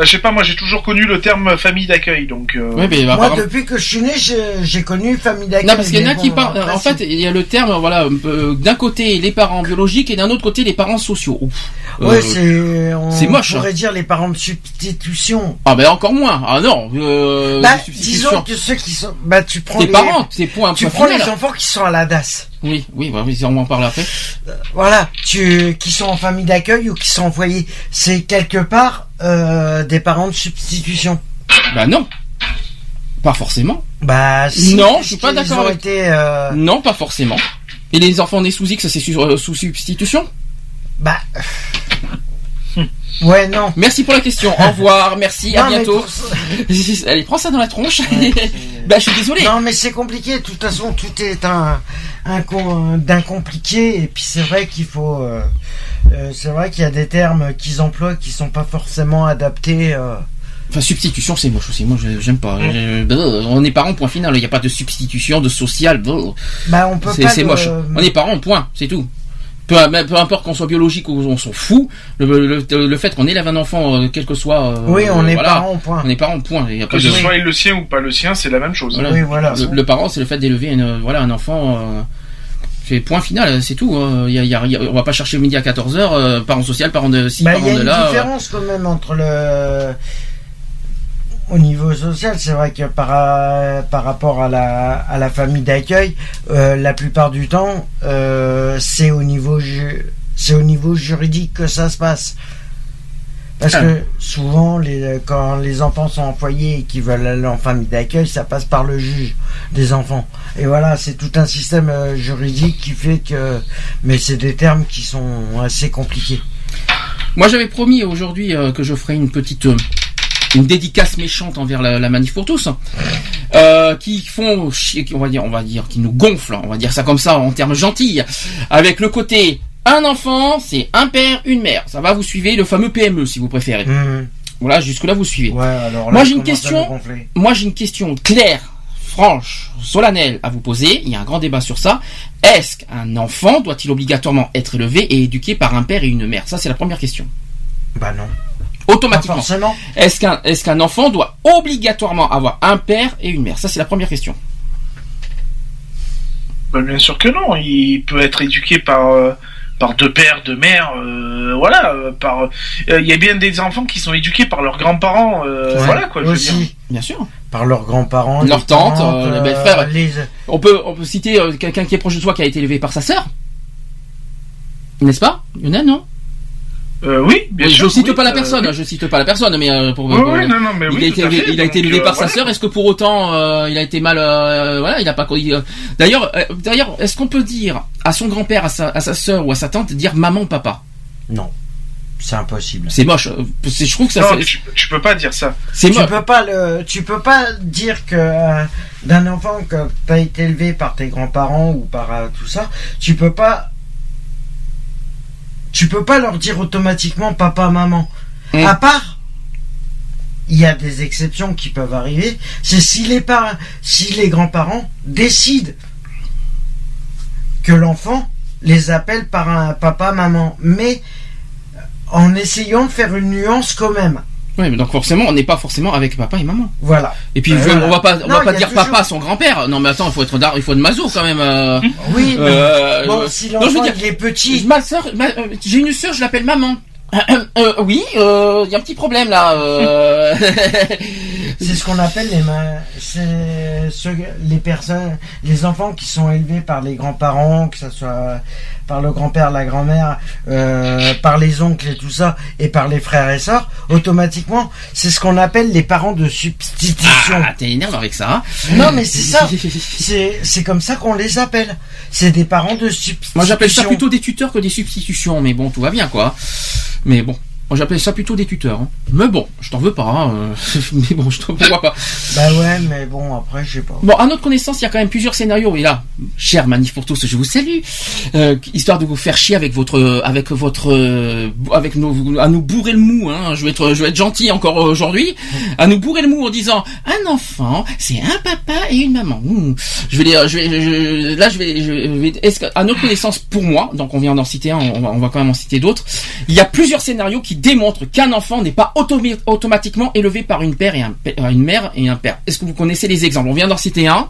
je sais pas, moi j'ai toujours connu le terme famille d'accueil, donc. euh, Ouais, mais Moi, apparemment- depuis que je suis né, j'ai j'ai connu famille d'accueil. Non, parce qu'il y en a qui parlent. En fait, il y a le terme, voilà, euh, d'un côté les parents biologiques et d'un autre côté les parents sociaux. Ouf. ouais, Euh, c'est. on c'est moche, pourrait dire les parents de substitution. Ah ben encore moins. Ah non. Euh, bah, disons que ceux qui sont. Bah, tu prends les. parents, c'est point. Tu point prends final. les enfants qui sont à la DAS. Oui, oui, bah, on va en parler après. Voilà, tu, qui sont en famille d'accueil ou qui sont envoyés, c'est quelque part euh, des parents de substitution. Bah non. Pas forcément. Bah si, Non, je suis pas d'accord ont avec- été, euh, Non, pas forcément. Et les enfants nés sous X, c'est sous, euh, sous substitution Bah. Ouais, non. Merci pour la question. Au revoir, merci, à Non, bientôt. pour Allez, prends ça dans la tronche. bah, je suis désolé. Non, mais c'est compliqué. De toute façon, tout est un, d'un compliqué. Et puis c'est vrai qu'il faut. euh, euh, c'est vrai qu'il y a des termes qu'ils emploient qui sont pas forcément adaptés. euh. Enfin, substitution, c'est moche aussi. Moi, je- j'aime pas. On est parents, point final. Il n'y a pas de substitution, de social. Bah, on peut C'est pas. c'est le- moche. On est parents, point. C'est tout. Peu, peu importe qu'on soit biologique ou on s'en fout. Le, le, le fait qu'on élève un enfant, euh, quel que soit. euh, Oui, on est voilà, parents, point. On est parents, point. Il y a pas Que de- ce soit le sien ou pas le sien, c'est la même chose. Voilà. Oui, voilà. Le, le parent, c'est le fait d'élever voilà, un enfant. euh, C'est point final, c'est tout. hein. Il y a- il y a- il y a- on va pas chercher le midi à 14h, euh, parents social, parents de ci, Bah, il parents y a de une là. euh. différence quand même entre le. Au niveau social, c'est vrai que par, euh, par rapport à la, à la famille d'accueil, euh, la plupart du temps, euh, c'est au niveau c'est au niveau juridique que ça se passe. Parce Ah. que souvent, les, quand les enfants sont employés et qu'ils veulent aller en famille d'accueil, ça passe par le juge des enfants. Et voilà, c'est tout un système euh, juridique qui fait que. Mais c'est des termes qui sont assez compliqués. Moi, j'avais promis aujourd'hui euh, que je ferais une petite euh, une dédicace méchante envers la, la manif pour tous, euh, qui font on va dire, on va dire, qui nous gonflent, on va dire ça comme ça en termes gentils, avec le côté un enfant, c'est un père, une mère. Ça va, vous suivez le fameux PME si vous préférez. Voilà, jusque là vous suivez. alors là, Moi j'ai une question. gonfler. Moi j'ai une question claire, franche, solennelle à vous poser. Il y a un grand débat sur ça. Est-ce qu'un enfant doit-il obligatoirement être élevé et éduqué par un père et une mère? Ça c'est la première question. Bah non. Automatiquement. Pas forcément. Est-ce qu'un est-ce qu'un enfant doit obligatoirement avoir un père et une mère? Ça c'est la première question. Bah, bien sûr que non. Il peut être éduqué par euh, par deux pères, deux mères. euh, voilà. euh, par. euh, Il y a bien des enfants qui sont éduqués par leurs grands-parents. euh, Ouais, voilà quoi. Je veux aussi. dire. Bien sûr. Par leurs grands-parents, Leur les tante, tantes, euh, les belles-frères. les- On peut on peut citer quelqu'un qui est proche de toi qui a été élevé par sa sœur? N'est-ce pas? Lionel, non? Euh, oui, bien Oui, sûr. je cite oui, pas la euh, personne, je cite pas la personne, mais euh, pour, Oui, pour- oui, non, non, mais il, oui, a été, fait, il a été élevé euh, par sa sœur. Est-ce que pour autant euh, il a été mal euh, Voilà, il a pas. il- euh, D'ailleurs, euh, d'ailleurs, est-ce qu'on peut dire à son grand-père, à sa, à sa sœur ou à sa tante, dire maman, papa? Non, c'est impossible. C'est moche. c'est- Je trouve que ça. Non, fait- tu, tu peux pas dire ça. C'est tu peux pas le, tu peux pas dire que euh, d'un enfant que t'as été élevé par tes grands-parents ou par euh, tout ça, tu peux pas, tu peux pas leur dire automatiquement papa, maman. Mm. À part, il y a des exceptions qui peuvent arriver. C'est si les parents, si les grands-parents décident que l'enfant les appelle par un papa, maman, mais en essayant de faire une nuance quand même. Oui, mais donc forcément, on n'est pas forcément avec papa et maman. Voilà. Et puis Euh, voilà. on va pas, on Non, va pas dire toujours- papa son grand-père. Non, mais attends, il faut être dar- il faut être maso quand même. euh. Oui, mais Euh, bon, si non, je veux dire- il est petit, Ma ma- euh, j'ai une sœur, je l'appelle maman. Euh, oui, il y a un petit problème là. c'est ce qu'on appelle les mains, c'est ceux- les personnes, les enfants qui sont élevés par les grands-parents, que ce soit par le grand-père, la grand-mère, euh, par les oncles et tout ça, et par les frères et sœurs, automatiquement, c'est ce qu'on appelle les parents de substitution. Ah, t'es énervé avec ça. hein Non, mais c'est ça. C'est c'est comme ça qu'on les appelle. C'est des parents de substitution. Moi j'appelle ça plutôt des tuteurs que des substitutions, mais bon, tout va bien quoi. Mais bon, moi j'appelle ça plutôt des tuteurs. hein. Mais bon, je t'en veux pas. hein, euh, mais bon, je t'en vois pas. Bah ouais, mais bon, après, je sais pas. Bon, à notre connaissance, il y a quand même plusieurs scénarios. Et là, cher Manif pour tous, je vous salue. Euh, histoire de vous faire chier avec votre, avec votre, euh, avec nos, à nous bourrer le mou. Hein. Je vais être, je vais être gentil encore aujourd'hui. À nous bourrer le mou en disant un enfant, c'est un papa et une maman. Je vais les, je vais, je- là, je vais, je vais est-ce que, à notre connaissance, pour moi, donc on vient d'en citer un, on va, on va quand même en citer d'autres. Il y a plusieurs scénarios qui démontrent qu'un enfant n'est pas automatiquement élevé par une père et un, père- une mère et un père. Est-ce que vous connaissez les exemples? On vient d'en citer un.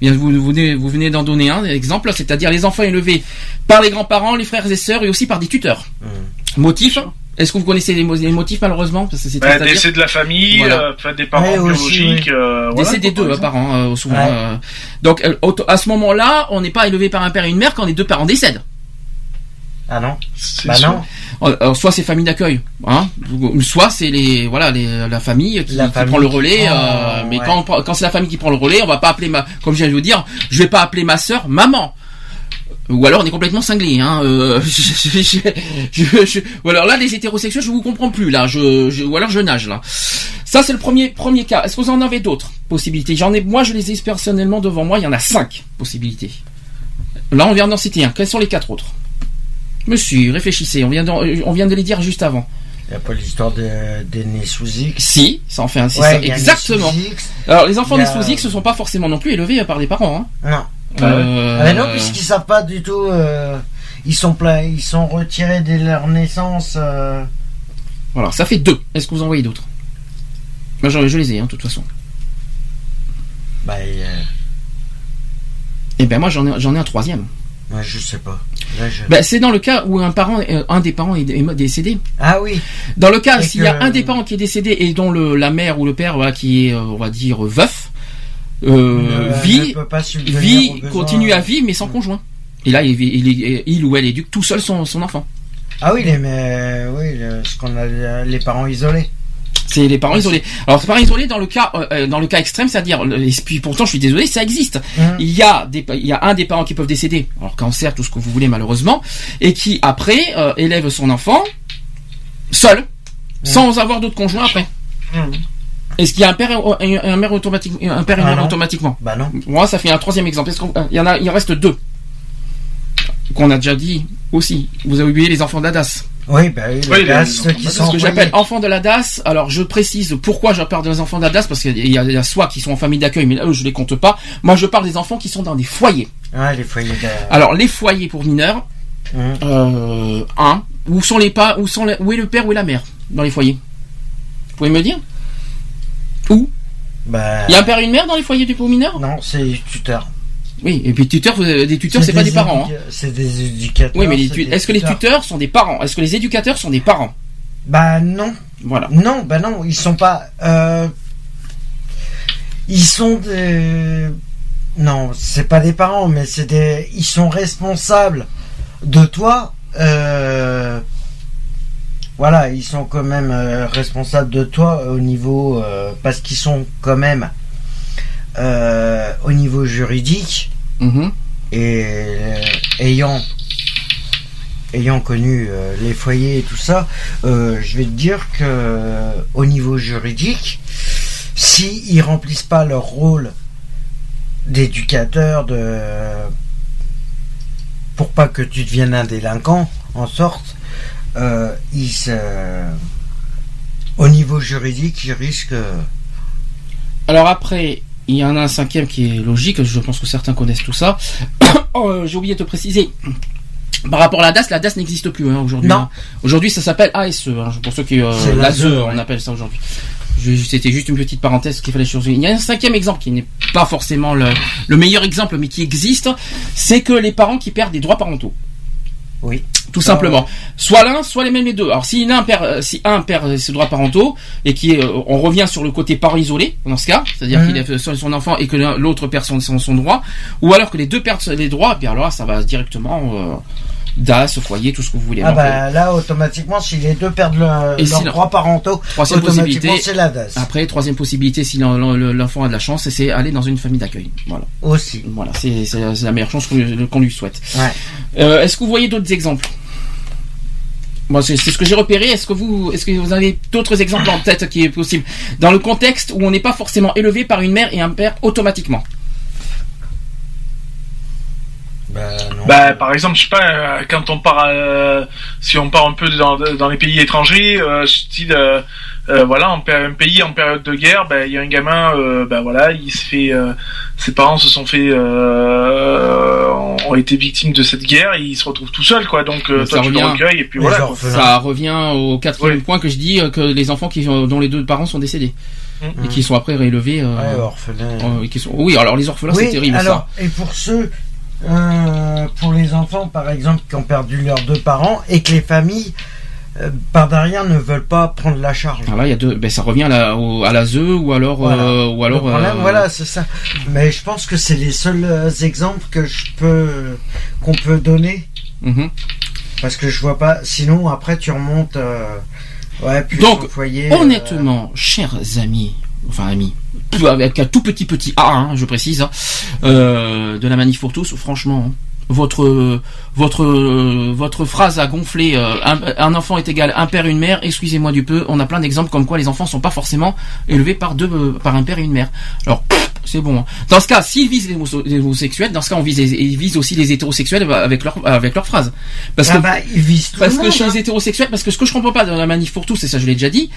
Bien, vous, vous venez, vous venez d'en donner un exemple, c'est-à-dire les enfants élevés par les grands-parents, les frères et sœurs et aussi par des tuteurs. Motif Est-ce que vous connaissez les, mo- les motifs malheureusement? Parce que c'est Bah, décès de la famille, Voilà. euh, enfin, des parents Ouais, aussi, biologiques. oui. euh, voilà, Décès des deux par euh, souvent. Ouais. euh. Donc euh, à ce moment-là, on n'est pas élevé par un père et une mère quand les deux parents décèdent. Ah non Bah sûr. non. Euh, alors, soit c'est famille d'accueil, hein, soit c'est les voilà les, la famille qui, La qui famille prend le relais. prend, euh, mais ouais. quand quand c'est la famille qui prend le relais, on va pas appeler ma comme je viens de vous dire, je vais pas appeler ma sœur maman. Ou alors on est complètement cinglé. Hein, euh, je, je- je- je- ou alors là les hétérosexuels je vous comprends plus là. Je, je- ou alors je nage là. Ça c'est le premier premier cas. Est-ce que vous en avez d'autres possibilités? J'en ai moi je les ai personnellement devant moi. Il y en a cinq possibilités. Là on vient d'en citer un. Quels sont les quatre autres? Monsieur, réfléchissez. On vient de, on vient de les dire juste avant. Il n'y a pas l'histoire de- sous X. Si, ça en fait un. Ouais, ça, exactement. Alors les enfants a- sous X ne sont pas forcément non plus élevés par des parents. Hein. Non. Euh, Ah, mais non, puisqu'ils savent pas du tout. euh, ils sont pleins, ils sont retirés dès leur naissance. euh, Voilà, ça fait deux. Est-ce que vous en voyez d'autres? Moi, je, je les ai, hein, de toute façon. bah, euh, Et ben moi, j'en ai, j'en ai un troisième. Ouais, je sais pas. Je- Ben, c'est dans le cas où un parent, euh, un des parents est, décédé. Ah oui. Dans le cas s'il y a un des parents qui est décédé et dont le, la mère ou le père, voilà, qui est, euh, on va dire, veuf, euh, Ne- vit, ne vit, continue à vivre mais sans conjoint. Et là, il, vit- il, il- il ou elle éduque tout seul son, son enfant. Ah oui, les, mais, oui, ce qu'on a les parents isolés. C'est les parents isolés. Alors, c'est parents isolés dans le cas, euh, euh, dans le cas extrême, c'est-à-dire, et puis pourtant, je suis désolé, ça existe. Il y a des, il y a un des parents qui peuvent décéder, alors cancer, tout ce que vous voulez malheureusement, et qui après euh, élève son enfant seul, sans avoir d'autres conjoints après. Est-ce qu'il y a un père, et un, mère automatique, un père et une Ah mère automatiquement Bah non. Moi, ça fait un troisième exemple. Il y en a, il en reste deux qu'on a déjà dit aussi. Vous avez oublié les enfants d'Adas. Oui, bah oui, Oui, les gars, les- ceux qui C'est sont ce que j'appelle enfants de la DAS. Alors je précise pourquoi je parle des enfants de la DAS parce qu'il y, a- il y a soit qui sont en famille d'accueil, mais là eux je les compte pas. Moi je parle des enfants qui sont dans des foyers. Ah, les foyers de... Alors les foyers pour mineurs, euh, un, où sont les pas, où sont les- où est le père ou est la mère dans les foyers? Vous pouvez me dire? Où? Bah, Il y a un père et une mère dans les foyers du pour mineurs non, c'est tuteur. Oui, et puis tuteurs, vous avez- des tuteurs c'est pas des parents. hein. C'est des éducateurs. Oui, mais est-ce que les tuteurs sont des parents? Est-ce que les éducateurs sont des parents? Bah non. Voilà. Non, bah non, ils sont pas. euh, Ils sont des. Non, c'est pas des parents, mais c'est des. Ils sont responsables de toi. euh, Voilà, ils sont quand même euh, responsables de toi au niveau euh, parce qu'ils sont quand même euh, au niveau juridique Mhm. et euh, ayant ayant connu euh, les foyers et tout ça, je vais te dire que au niveau juridique, si ils remplissent pas leur rôle d'éducateur, de pour pas que tu deviennes un délinquant, en sorte, ils se- au niveau juridique, ils risquent. Alors après, il y en a un cinquième qui est logique, je pense que certains connaissent tout ça. Oh, euh, J'ai oublié de te préciser. Par rapport à la DAS, la DAS n'existe plus hein, aujourd'hui. Non. hein. Aujourd'hui, ça s'appelle ASE. hein, pour ceux qui... Euh, l'ASE, on appelle ça aujourd'hui. C'était juste une petite parenthèse qu'il fallait changer. Il y a un cinquième exemple qui n'est pas forcément le, le meilleur exemple, mais qui existe, c'est que les parents qui perdent des droits parentaux. Oui. Tout simplement. Soit l'un, soit les mêmes les deux. Alors si un perd, euh, si un perd ses droits parentaux et qui est, euh, on revient sur le côté parent isolé dans ce cas, c'est-à-dire qu'il est seul son enfant et que l'autre perd son, son, droit, ou alors que les deux perdent les droits, et puis alors là, ça va directement euh, DAS, foyer, tout ce que vous voulez. Ah Donc, euh, bah là, automatiquement, si les deux perdent le- Et leurs droits parentaux, Troisième possibilité. c'est la DAS. Après, troisième possibilité, si l'en- l'en- l'enfant a de la chance, c'est aller dans une famille d'accueil. Voilà. Aussi. Voilà, c'est la meilleure chance qu'on lui- qu'on lui souhaite. Ouais. Euh, est-ce que vous voyez d'autres exemples? C'est c'est ce que j'ai repéré. Est-ce que vous, est-ce que vous avez d'autres exemples en tête qui est possible? Dans le contexte où on n'est pas forcément élevé par une mère et un père automatiquement Bah, non. Bah, par exemple, je sais pas, euh, quand on part, euh, si on part un peu dans, dans les pays étrangers, euh, style, euh, euh, voilà, en un pays en période de guerre, bah, il y a un gamin, euh, bah voilà, il se fait, euh, ses parents se sont fait, euh, ont été victimes de cette guerre, et il se retrouve tout seul, quoi. Donc, euh, Ça toi, tu le revient. recueilles, et puis Les voilà. orphelins. Ça revient au quatrième point que je dis que les enfants qui, dont les deux parents sont décédés Mhm. et qui sont après réélevés. euh, Ouais, orphelin. euh, qui sont... Oui, alors les orphelins, oui, c'est terrible alors, et pour ceux, euh, pour les enfants, par exemple, qui ont perdu leurs deux parents et que les familles, euh, par derrière, ne veulent pas prendre la charge. Alors là, il y a deux. Ben, ça revient à la, au- à la ZE ou alors, Voilà. euh, ou alors. Problème, voilà, c'est ça. Mais je pense que c'est les seuls exemples que je peux, qu'on peut donner. mhm. Parce que je vois pas. Sinon, après, tu remontes. ouais, plus Donc, euh, Honnêtement, chers amis, enfin amis, avec un tout petit petit A, hein, je précise, hein, euh, de la manif pour tous, franchement, hein, votre votre euh, votre phrase a gonflé. euh, un, un enfant est égal un père et une mère. Excusez-moi du peu. On a plein d'exemples comme quoi les enfants sont pas forcément élevés par deux euh, par un père et une mère. Alors c'est bon. hein. Dans ce cas, s'ils visent les, homo- les homosexuels, dans ce cas, on vise les- ils visent aussi les hétérosexuels avec leur avec leur phrase. Parce ah que bah, ils visent tout parce que chez les hétérosexuels, parce que ce que je comprends pas dans la manif pour tous, et ça je l'ai déjà dit,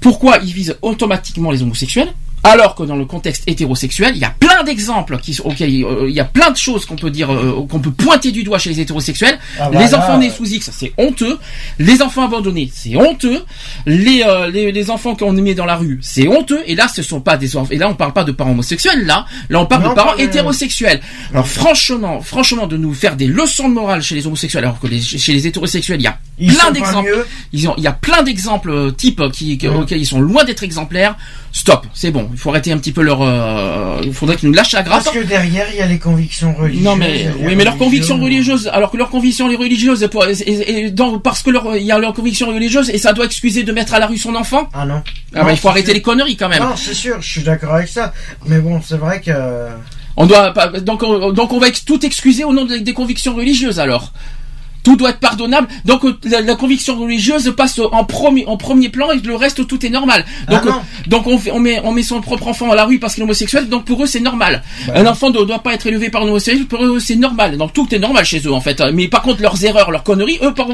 pourquoi ils visent automatiquement les homosexuels, Alors que dans le contexte hétérosexuel, il y a plein d'exemples qui auxquels euh, il y a plein de choses qu'on peut dire, euh, qu'on peut pointer du doigt chez les hétérosexuels. Ah, les voilà. enfants nés sous X, c'est honteux. Les enfants abandonnés, c'est honteux. Les, euh, les les enfants qu'on met dans la rue, c'est honteux. Et là, ce sont pas des enfants. Et là, on parle pas de parents homosexuels. Là, là, on parle Non, de parents hétérosexuels. Alors franchement, franchement, de nous faire des leçons de morale chez les homosexuels, alors que les- chez les hétérosexuels, il y a Ils plein d'exemples. il y a plein d'exemples euh, types euh, qui, auxquels ils sont loin d'être exemplaires. Stop, c'est bon. Il faut arrêter un petit peu leur. euh, il faudrait qu'ils nous lâchent la grappe. Parce que derrière, il y a les convictions religieuses. Non mais oui mais leurs convictions religieuses alors que leurs convictions les religieuses et, et- et dans- parce que leur il y a leurs convictions religieuses et ça doit excuser de mettre à la rue son enfant? Ah non. ah bah, il faut arrêter sûr. les conneries quand même Non, c'est sûr, je suis d'accord avec ça. Mais bon, c'est vrai que. on doit donc on, donc on va tout excuser au nom des, des convictions religieuses alors tout doit être pardonnable. Donc euh, la, la conviction religieuse passe en premier en premier plan et le reste tout est normal. Donc Ah non. euh, donc on fait, on met on met son propre enfant à la rue parce qu'il est homosexuel. Donc pour eux c'est normal. Bah un enfant ne doit pas être élevé par un homosexuel. Pour eux c'est normal. Donc tout est normal chez eux en fait. Mais par contre leurs erreurs, leurs conneries, eux par-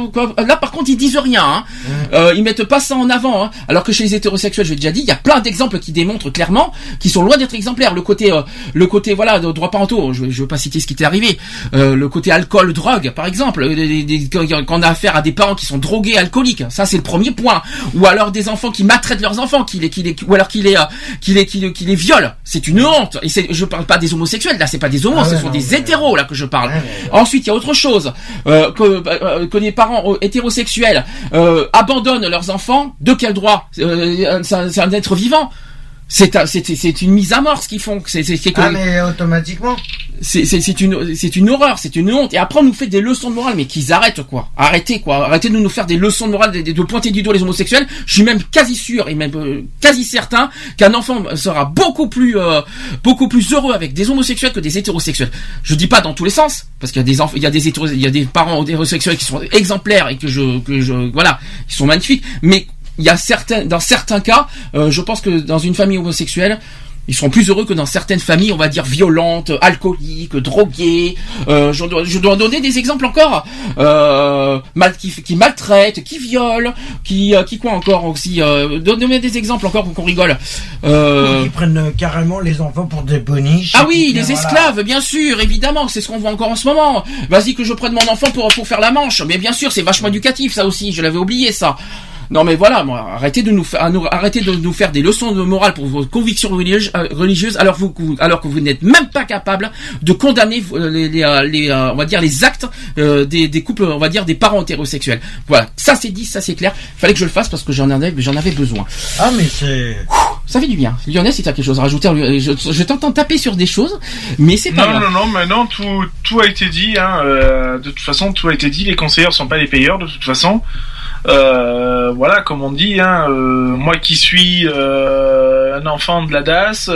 là par contre ils disent rien. Hein. Euh, ils mettent pas ça en avant. Hein. Alors que chez les hétérosexuels, je l'ai déjà dit, il y a plein d'exemples qui démontrent clairement qu'ils sont loin d'être exemplaires. Le côté euh, le côté voilà de droit parentaux. Je, je veux pas citer ce qui t'est arrivé. Euh, le côté alcool, drogue par exemple. Euh, des- des- quand quand on a affaire à des parents qui sont drogués, alcooliques, ça c'est le premier point. Ou alors des enfants qui maltraitent leurs enfants, qui les, qui les, ou alors qui les, euh, qui les, qui les, qui les violent. C'est une honte. Et c'est, je parle pas des homosexuels, là c'est pas des homos, Ah ouais, ce sont non, des mais- hétéros là que je parle. Ouais, Ensuite, il y a autre chose euh, que, euh, que les parents euh, hétérosexuels euh, abandonnent leurs enfants. De quel droit? Euh, C'est c'est un être vivant. C'est un- c'est c'est une mise à mort ce qu'ils font. C'est c'est- c'est que- Ah, mais automatiquement. c'est une c'est une horreur, c'est une honte. Et après on nous fait des leçons de morale, mais qu'ils arrêtent quoi. Arrêtez quoi. Arrêtez de nous faire des leçons de morale, de, de pointer du doigt les homosexuels. Je suis même quasi sûr et même euh, quasi certain qu'un enfant sera beaucoup plus euh, beaucoup plus heureux avec des homosexuels que des hétérosexuels. Je dis pas dans tous les sens parce qu'il y a des enfants, il y a des hétéros, il y a des parents hétérosexuels qui sont exemplaires et que je que je voilà, ils sont magnifiques, mais il y a certains, dans certains cas, euh, je pense que dans une famille homosexuelle, ils seront plus heureux que dans certaines familles, on va dire violentes, alcooliques, droguées. Euh, je, dois, je dois donner des exemples encore, euh, mal, qui, qui maltraitent, qui violent, qui, euh, qui quoi encore aussi. Euh, donner des exemples encore pour qu'on rigole. Euh, Ils prennent euh, carrément les enfants pour des boniches. ah oui, les voilà. esclaves, bien sûr, évidemment, c'est ce qu'on voit encore en ce moment. Vas-y que je prenne mon enfant pour, pour faire la manche. Mais bien sûr, c'est vachement éducatif, ça aussi, je l'avais oublié, ça. Non mais voilà, moi, arrêtez de nous faire, nous- arrêtez de nous faire des leçons de morale pour vos convictions religieuses, euh, religieuses alors, vous, alors que vous n'êtes même pas capable de condamner euh, les, les, euh, les, on va dire les actes euh, des, des couples, on va dire des parents hétérosexuels. Voilà, ça c'est dit, ça c'est clair. Fallait que je le fasse parce que j'en avais, j'en avais besoin. Ah, mais c'est. Ça fait du bien. Lionel, si t'as quelque chose à rajouter, je, je t'entends taper sur des choses, mais c'est pas Non, grave. non, non, maintenant tout, tout a été dit. Hein, euh, de toute façon, tout a été dit. Les conseillers sont pas les payeurs, de toute façon. Euh, voilà, comme on dit, hein, euh, moi qui suis euh, un enfant de la DAS,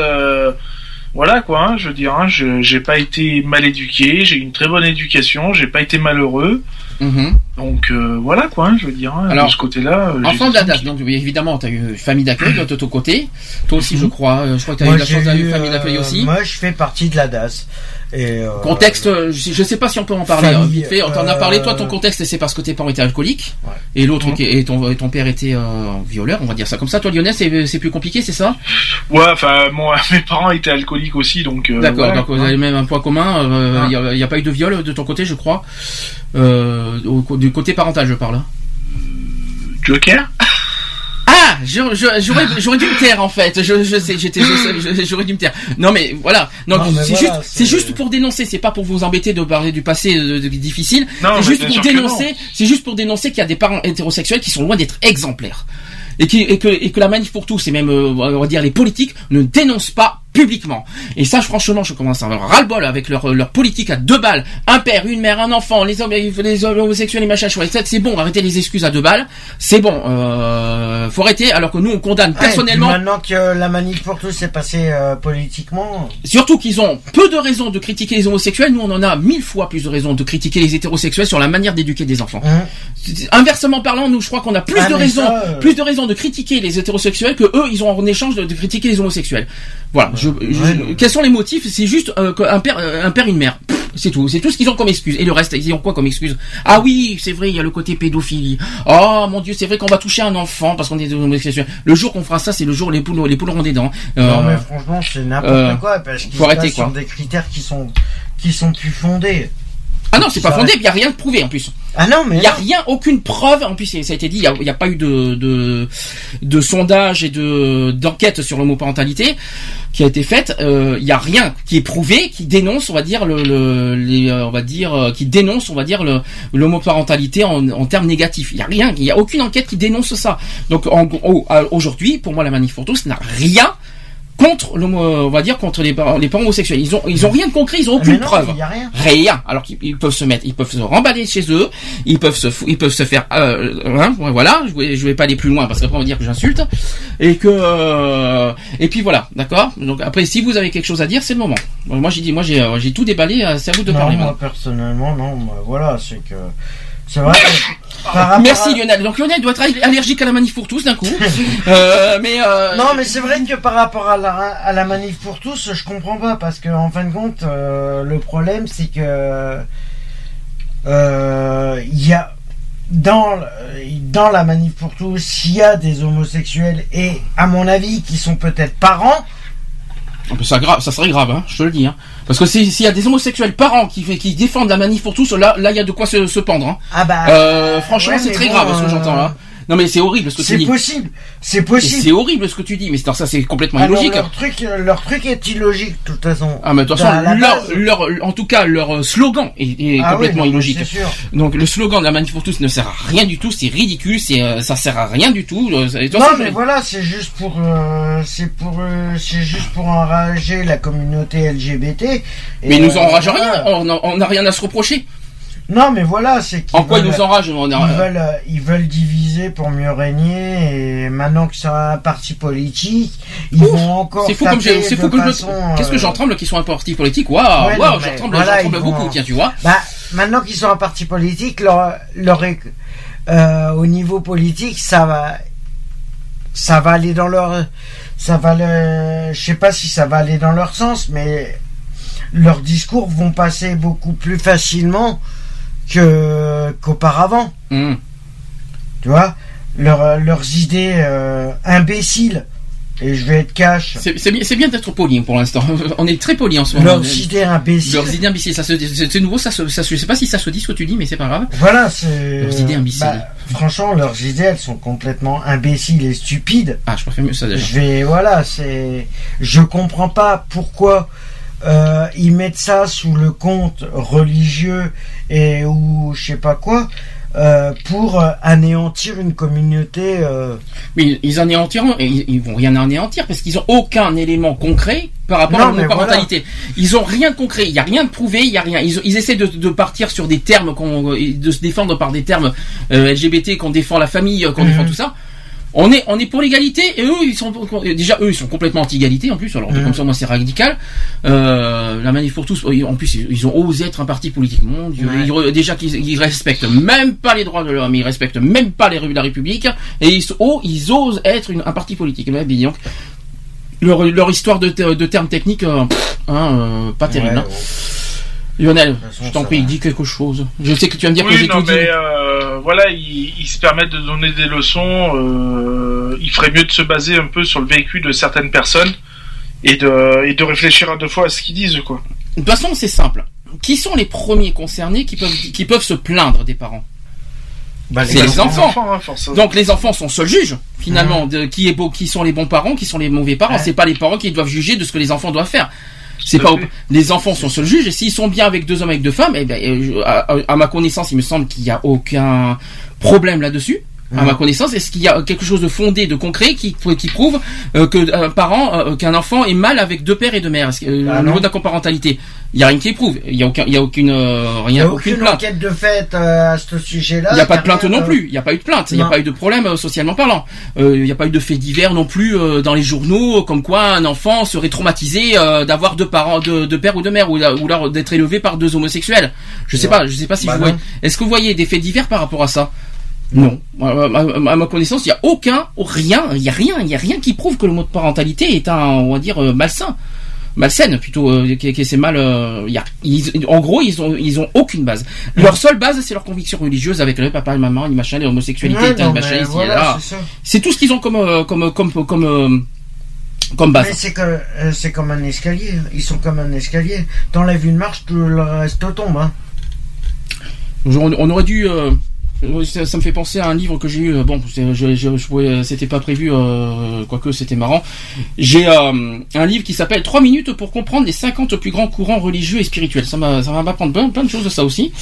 voilà quoi, hein, je veux dire, hein, je j'ai pas été mal éduqué, j'ai une très bonne éducation, j'ai pas été malheureux, Mhm. Donc euh, voilà quoi, hein, je veux dire, hein, Alors, de ce côté-là. euh, Enfant de la DAS, donc oui, évidemment, tu as eu une famille d'accueil de ton côté. Toi aussi, je crois. euh, Je crois que tu as eu la chance d'avoir eu, une famille d'accueil euh, aussi. Moi, je fais partie de la DAS. Et, euh, Contexte, euh, je je sais pas si on peut en parler. hein, Famille, vite fait, on t'en a euh, parlé. Toi, ton contexte, c'est parce que tes parents étaient alcooliques. Et l'autre, qui- et ton, et ton père était euh, violeur, on va dire ça comme ça. Toi, Lionel, c'est plus compliqué, c'est ça? Ouais, enfin, moi, mes parents étaient alcooliques aussi, donc. euh, D'accord, donc vous quoi. avez même un point commun. Il n'y a, pas eu de viol de ton côté, je crois. Euh, au- du côté parental, je parle. hein. Joker Ah, je- je- j'aurais dû me taire en fait. Je, je sais, j'étais, j'aurais dû me taire. Non mais voilà. Non, c'est voilà, juste, c'est juste pour dénoncer. C'est pas pour vous embêter de parler du passé euh, de- difficile. C'est juste pour dénoncer. non. C'est juste pour dénoncer qu'il y a des parents hétérosexuels qui sont loin d'être exemplaires. Et, qui, et, que, et que la manif pour tous, et même euh, on va dire les politiques, ne dénoncent pas publiquement. Et ça, franchement, je commence à avoir ras-le-bol avec leur, leur politique à deux balles. Un père, une mère, un enfant, les hommes, les hommes homosexuels, les machins, chouettes. C'est bon, arrêtez les excuses à deux balles. C'est bon, euh, faut arrêter, alors que nous, on condamne Ouais, personnellement. maintenant que la manif pour tous est passée euh, politiquement. Surtout qu'ils ont peu de raisons de critiquer les homosexuels, nous on en a mille fois plus de raisons de critiquer les hétérosexuels sur la manière d'éduquer des enfants. Hein Inversement parlant, nous je crois qu'on a plus Ah, de raisons, ça, euh, plus de raisons de critiquer les hétérosexuels que eux ils ont en échange de, de critiquer les homosexuels. Voilà. Je, je- quels sont les motifs? C'est juste euh, qu'un père, euh, un père, une mère. C'est tout. C'est tout ce qu'ils ont comme excuse. Et le reste, ils ont quoi comme excuse? Ah oui, c'est vrai, il y a le côté pédophilie. Oh mon Dieu, c'est vrai qu'on va toucher un enfant parce qu'on est homosexuel. Le jour qu'on fera ça, c'est le jour où les poules, les poules auront des dents. Non Euh, mais franchement c'est n'importe quoi parce qu'ils quoi. des critères qui sont qui sont plus fondés. Ah non, c'est pas fondé, il n'y a rien de prouvé en plus. Ah non, mais il n'y a non. rien, aucune preuve. En plus, ça a été dit, il n'y a, il y a pas eu de, de, de sondage et de d'enquête sur l'homoparentalité qui a été faite. Euh, Il n'y a rien qui est prouvé, qui dénonce, on va dire le, le les, euh, on va dire, euh, qui dénonce, on va dire le l'homoparentalité en, en termes négatifs. Il n'y a rien, il n'y a aucune enquête qui dénonce ça. Donc en aujourd'hui, pour moi, la manif pour tous n'a rien contre l'homo, on va dire contre les parents, les parents homosexuels. Ils ont, ils ont rien de concret, ils ont Ah, aucune non, preuve. y a rien. Rien. Alors qu'ils ils peuvent se mettre, ils peuvent se remballer chez eux, ils peuvent se, ils peuvent se faire, euh, hein, voilà. Je vais, je vais pas aller plus loin parce qu'après on va dire que j'insulte et que, euh, et puis voilà, d'accord? Donc après, si vous avez quelque chose à dire, c'est le moment. Bon, Moi j'ai dit, moi j'ai, euh, j'ai tout déballé. euh, C'est à vous de non, parler. moi maintenant. personnellement non, moi, voilà, c'est que c'est vrai. Par Merci à- Lionel. Donc Lionel doit être allergique à la manif pour tous d'un coup. Euh, mais euh, Non, mais c'est vrai que par rapport à la, à la manif pour tous, je comprends pas parce que en fin de compte, euh, le problème c'est que il y a dans dans la manif pour tous, il y a des homosexuels et à mon avis qui sont peut-être parents. Ça, gra- ça serait grave, hein, je te le dis. Hein. Parce que si- s'il y a des homosexuels parents qui, qui défendent la manif pour tous, là, là, il y a de quoi se, se pendre. Hein. Ah bah. Euh, franchement, ouais, c'est très bon, grave ce que euh, j'entends là. Non mais c'est horrible ce que tu C'est dis. possible, c'est possible. C'est horrible ce que tu dis, mais c'est- ça c'est complètement Alors, illogique. leur truc, leur truc est illogique de toute façon. Ah mais de toute façon, leur, base- leur, en tout cas, leur euh, slogan est, est Ah oui, complètement non, illogique. c'est sûr. Donc le slogan de la manif pour tous ne sert à rien du tout, c'est ridicule, c'est euh, ça sert à rien du tout. euh, Non façon, mais je- voilà, c'est juste pour euh, c'est pour euh, c'est juste pour enrager la communauté LGBT. Et, mais ils nous euh, enrage voilà. rien, on n'a rien à se reprocher. Non mais voilà, c'est qu'ils En quoi ils veulent- nous enragent on a- ils veulent euh, ils veulent diviser pour mieux régner et maintenant que c'est un parti politique, ils vont encore C'est fou comme j'ai, taper c'est de fou comme je, qu'est-ce que euh, j'en tremble qu'ils soient un parti politique? Waouh, Ouais, waouh, j'en tremble, voilà, j'en tremble ils vont- beaucoup, tiens, tu vois. Bah, maintenant qu'ils sont un parti politique, leur, leur euh, au niveau politique, ça va, ça va aller dans leur, ça va le, je sais pas si ça va aller dans leur sens, mais leurs discours vont passer beaucoup plus facilement que qu'auparavant. Hum. Tu vois, leurs leurs idées euh, imbéciles. Et je vais être cash. C'est, bien, d'être poli pour l'instant. On est très poli en ce moment. Leurs idées imbéciles. Leurs idées imbéciles, ça se, c'est, c'est nouveau, ça se, ça se, je sais pas si ça se dit ce que tu dis, mais c'est pas grave. Voilà, c'est. Leurs idées imbéciles. bah, franchement, leurs idées, elles sont complètement imbéciles et stupides. Ah, je préfère mieux ça déjà. Je vais, voilà, c'est. Je comprends pas pourquoi euh, ils mettent ça sous le compte religieux et ou je sais pas quoi. euh, pour euh, anéantir une communauté. euh, Mais ils anéantiront, et ils, ils vont rien anéantir parce qu'ils ont aucun élément concret par rapport Non, à mais l'homoparentalité. Ils ont rien de concret, il y a rien de prouvé, il y a rien. Ils, ils essaient de, de partir sur des termes, qu'on, de se défendre par des termes euh, LGBT, qu'on défend la famille, qu'on Mhm. défend tout ça. On est, on est pour l'égalité et eux ils sont déjà eux ils sont complètement anti-égalité en plus alors Mhm. comme ça moi c'est radical euh, la manif pour tous en plus ils ont osé être un parti politique mon dieu Ouais. Ils re- déjà qu'ils ils respectent même pas les droits de l'homme ils respectent même pas les rues de la République et ils, oh, ils osent être une- un parti politique mais donc leur, leur histoire de, te- de termes techniques euh, pff, hein, euh, pas terrible Ouais, hein. Lionel façon, je t'en prie va. dis quelque chose je sais que tu vas me dire que j'ai non, tout dit mais euh, voilà, ils, ils se permettent de donner des leçons. Euh, il ferait mieux de se baser un peu sur le véhicule de certaines personnes et de, et de réfléchir à deux fois à ce qu'ils disent, quoi. De toute façon, c'est simple. Qui sont les premiers concernés qui peuvent, qui peuvent se plaindre des parents? Bah, C'est les enfants. hein, forcément. Donc les enfants sont seuls juges finalement de qui est beau, qui sont les bons parents, qui sont les mauvais parents. Ouais. C'est pas les parents qui doivent juger de ce que les enfants doivent faire. C'est pas les enfants sont seuls juges et s'ils sont bien avec deux hommes avec deux femmes, eh ben, euh, à, à ma connaissance, il me semble qu'il y a aucun problème là-dessus. À ma connaissance, est-ce qu'il y a quelque chose de fondé, de concret qui, qui prouve euh, que un parent, euh, qu'un enfant est mal avec deux pères et deux mères? Euh, Ah au niveau de la coparentalité Il y a rien qui prouve. Il y a aucun, il y a aucune, euh, Il rien, n'y a aucune aucune plainte. enquête de fait euh, à ce sujet-là. Il n'y a pas de plainte non euh, plus. Il n'y a pas eu de plainte. Il n'y a pas eu de problème euh, socialement parlant. Euh, Il n'y a pas eu de faits divers non plus euh, dans les journaux, comme quoi un enfant serait traumatisé euh, d'avoir deux parents, de, de père ou de mère, ou, ou alors d'être élevé par deux homosexuels. Je sais Ouais. pas. Je sais pas si Bah vous voyez. Est-ce que vous voyez des faits divers par rapport à ça? Non. À, ma connaissance, il n'y a aucun, rien, il y a rien, il y a rien qui prouve que le mot de parentalité est un, on va dire, euh, malsain. malsaine plutôt qui c'est mal y a- ils- en gros ils ont ils ont aucune base leur seule base c'est leur conviction religieuse avec le papa le maman les machins les homosexualités Ouais, tel non, machin mais ici et voilà, là. c'est tout ce qu'ils ont comme euh, comme comme comme euh, comme base Mais c'est que euh, c'est comme un escalier. Ils sont comme un escalier. T'enlèves une marche, tout le reste tombe. Hein. on, on aurait dû euh, ça, ça me fait penser à un livre que j'ai eu. euh, Bon, c'est- je, je, je pouvais- c'était pas prévu, euh, quoique c'était marrant. J'ai euh, un livre qui s'appelle 3 minutes pour comprendre les 50 plus grands courants religieux et spirituels. Ça va m'apprendre plein, plein de choses de ça aussi.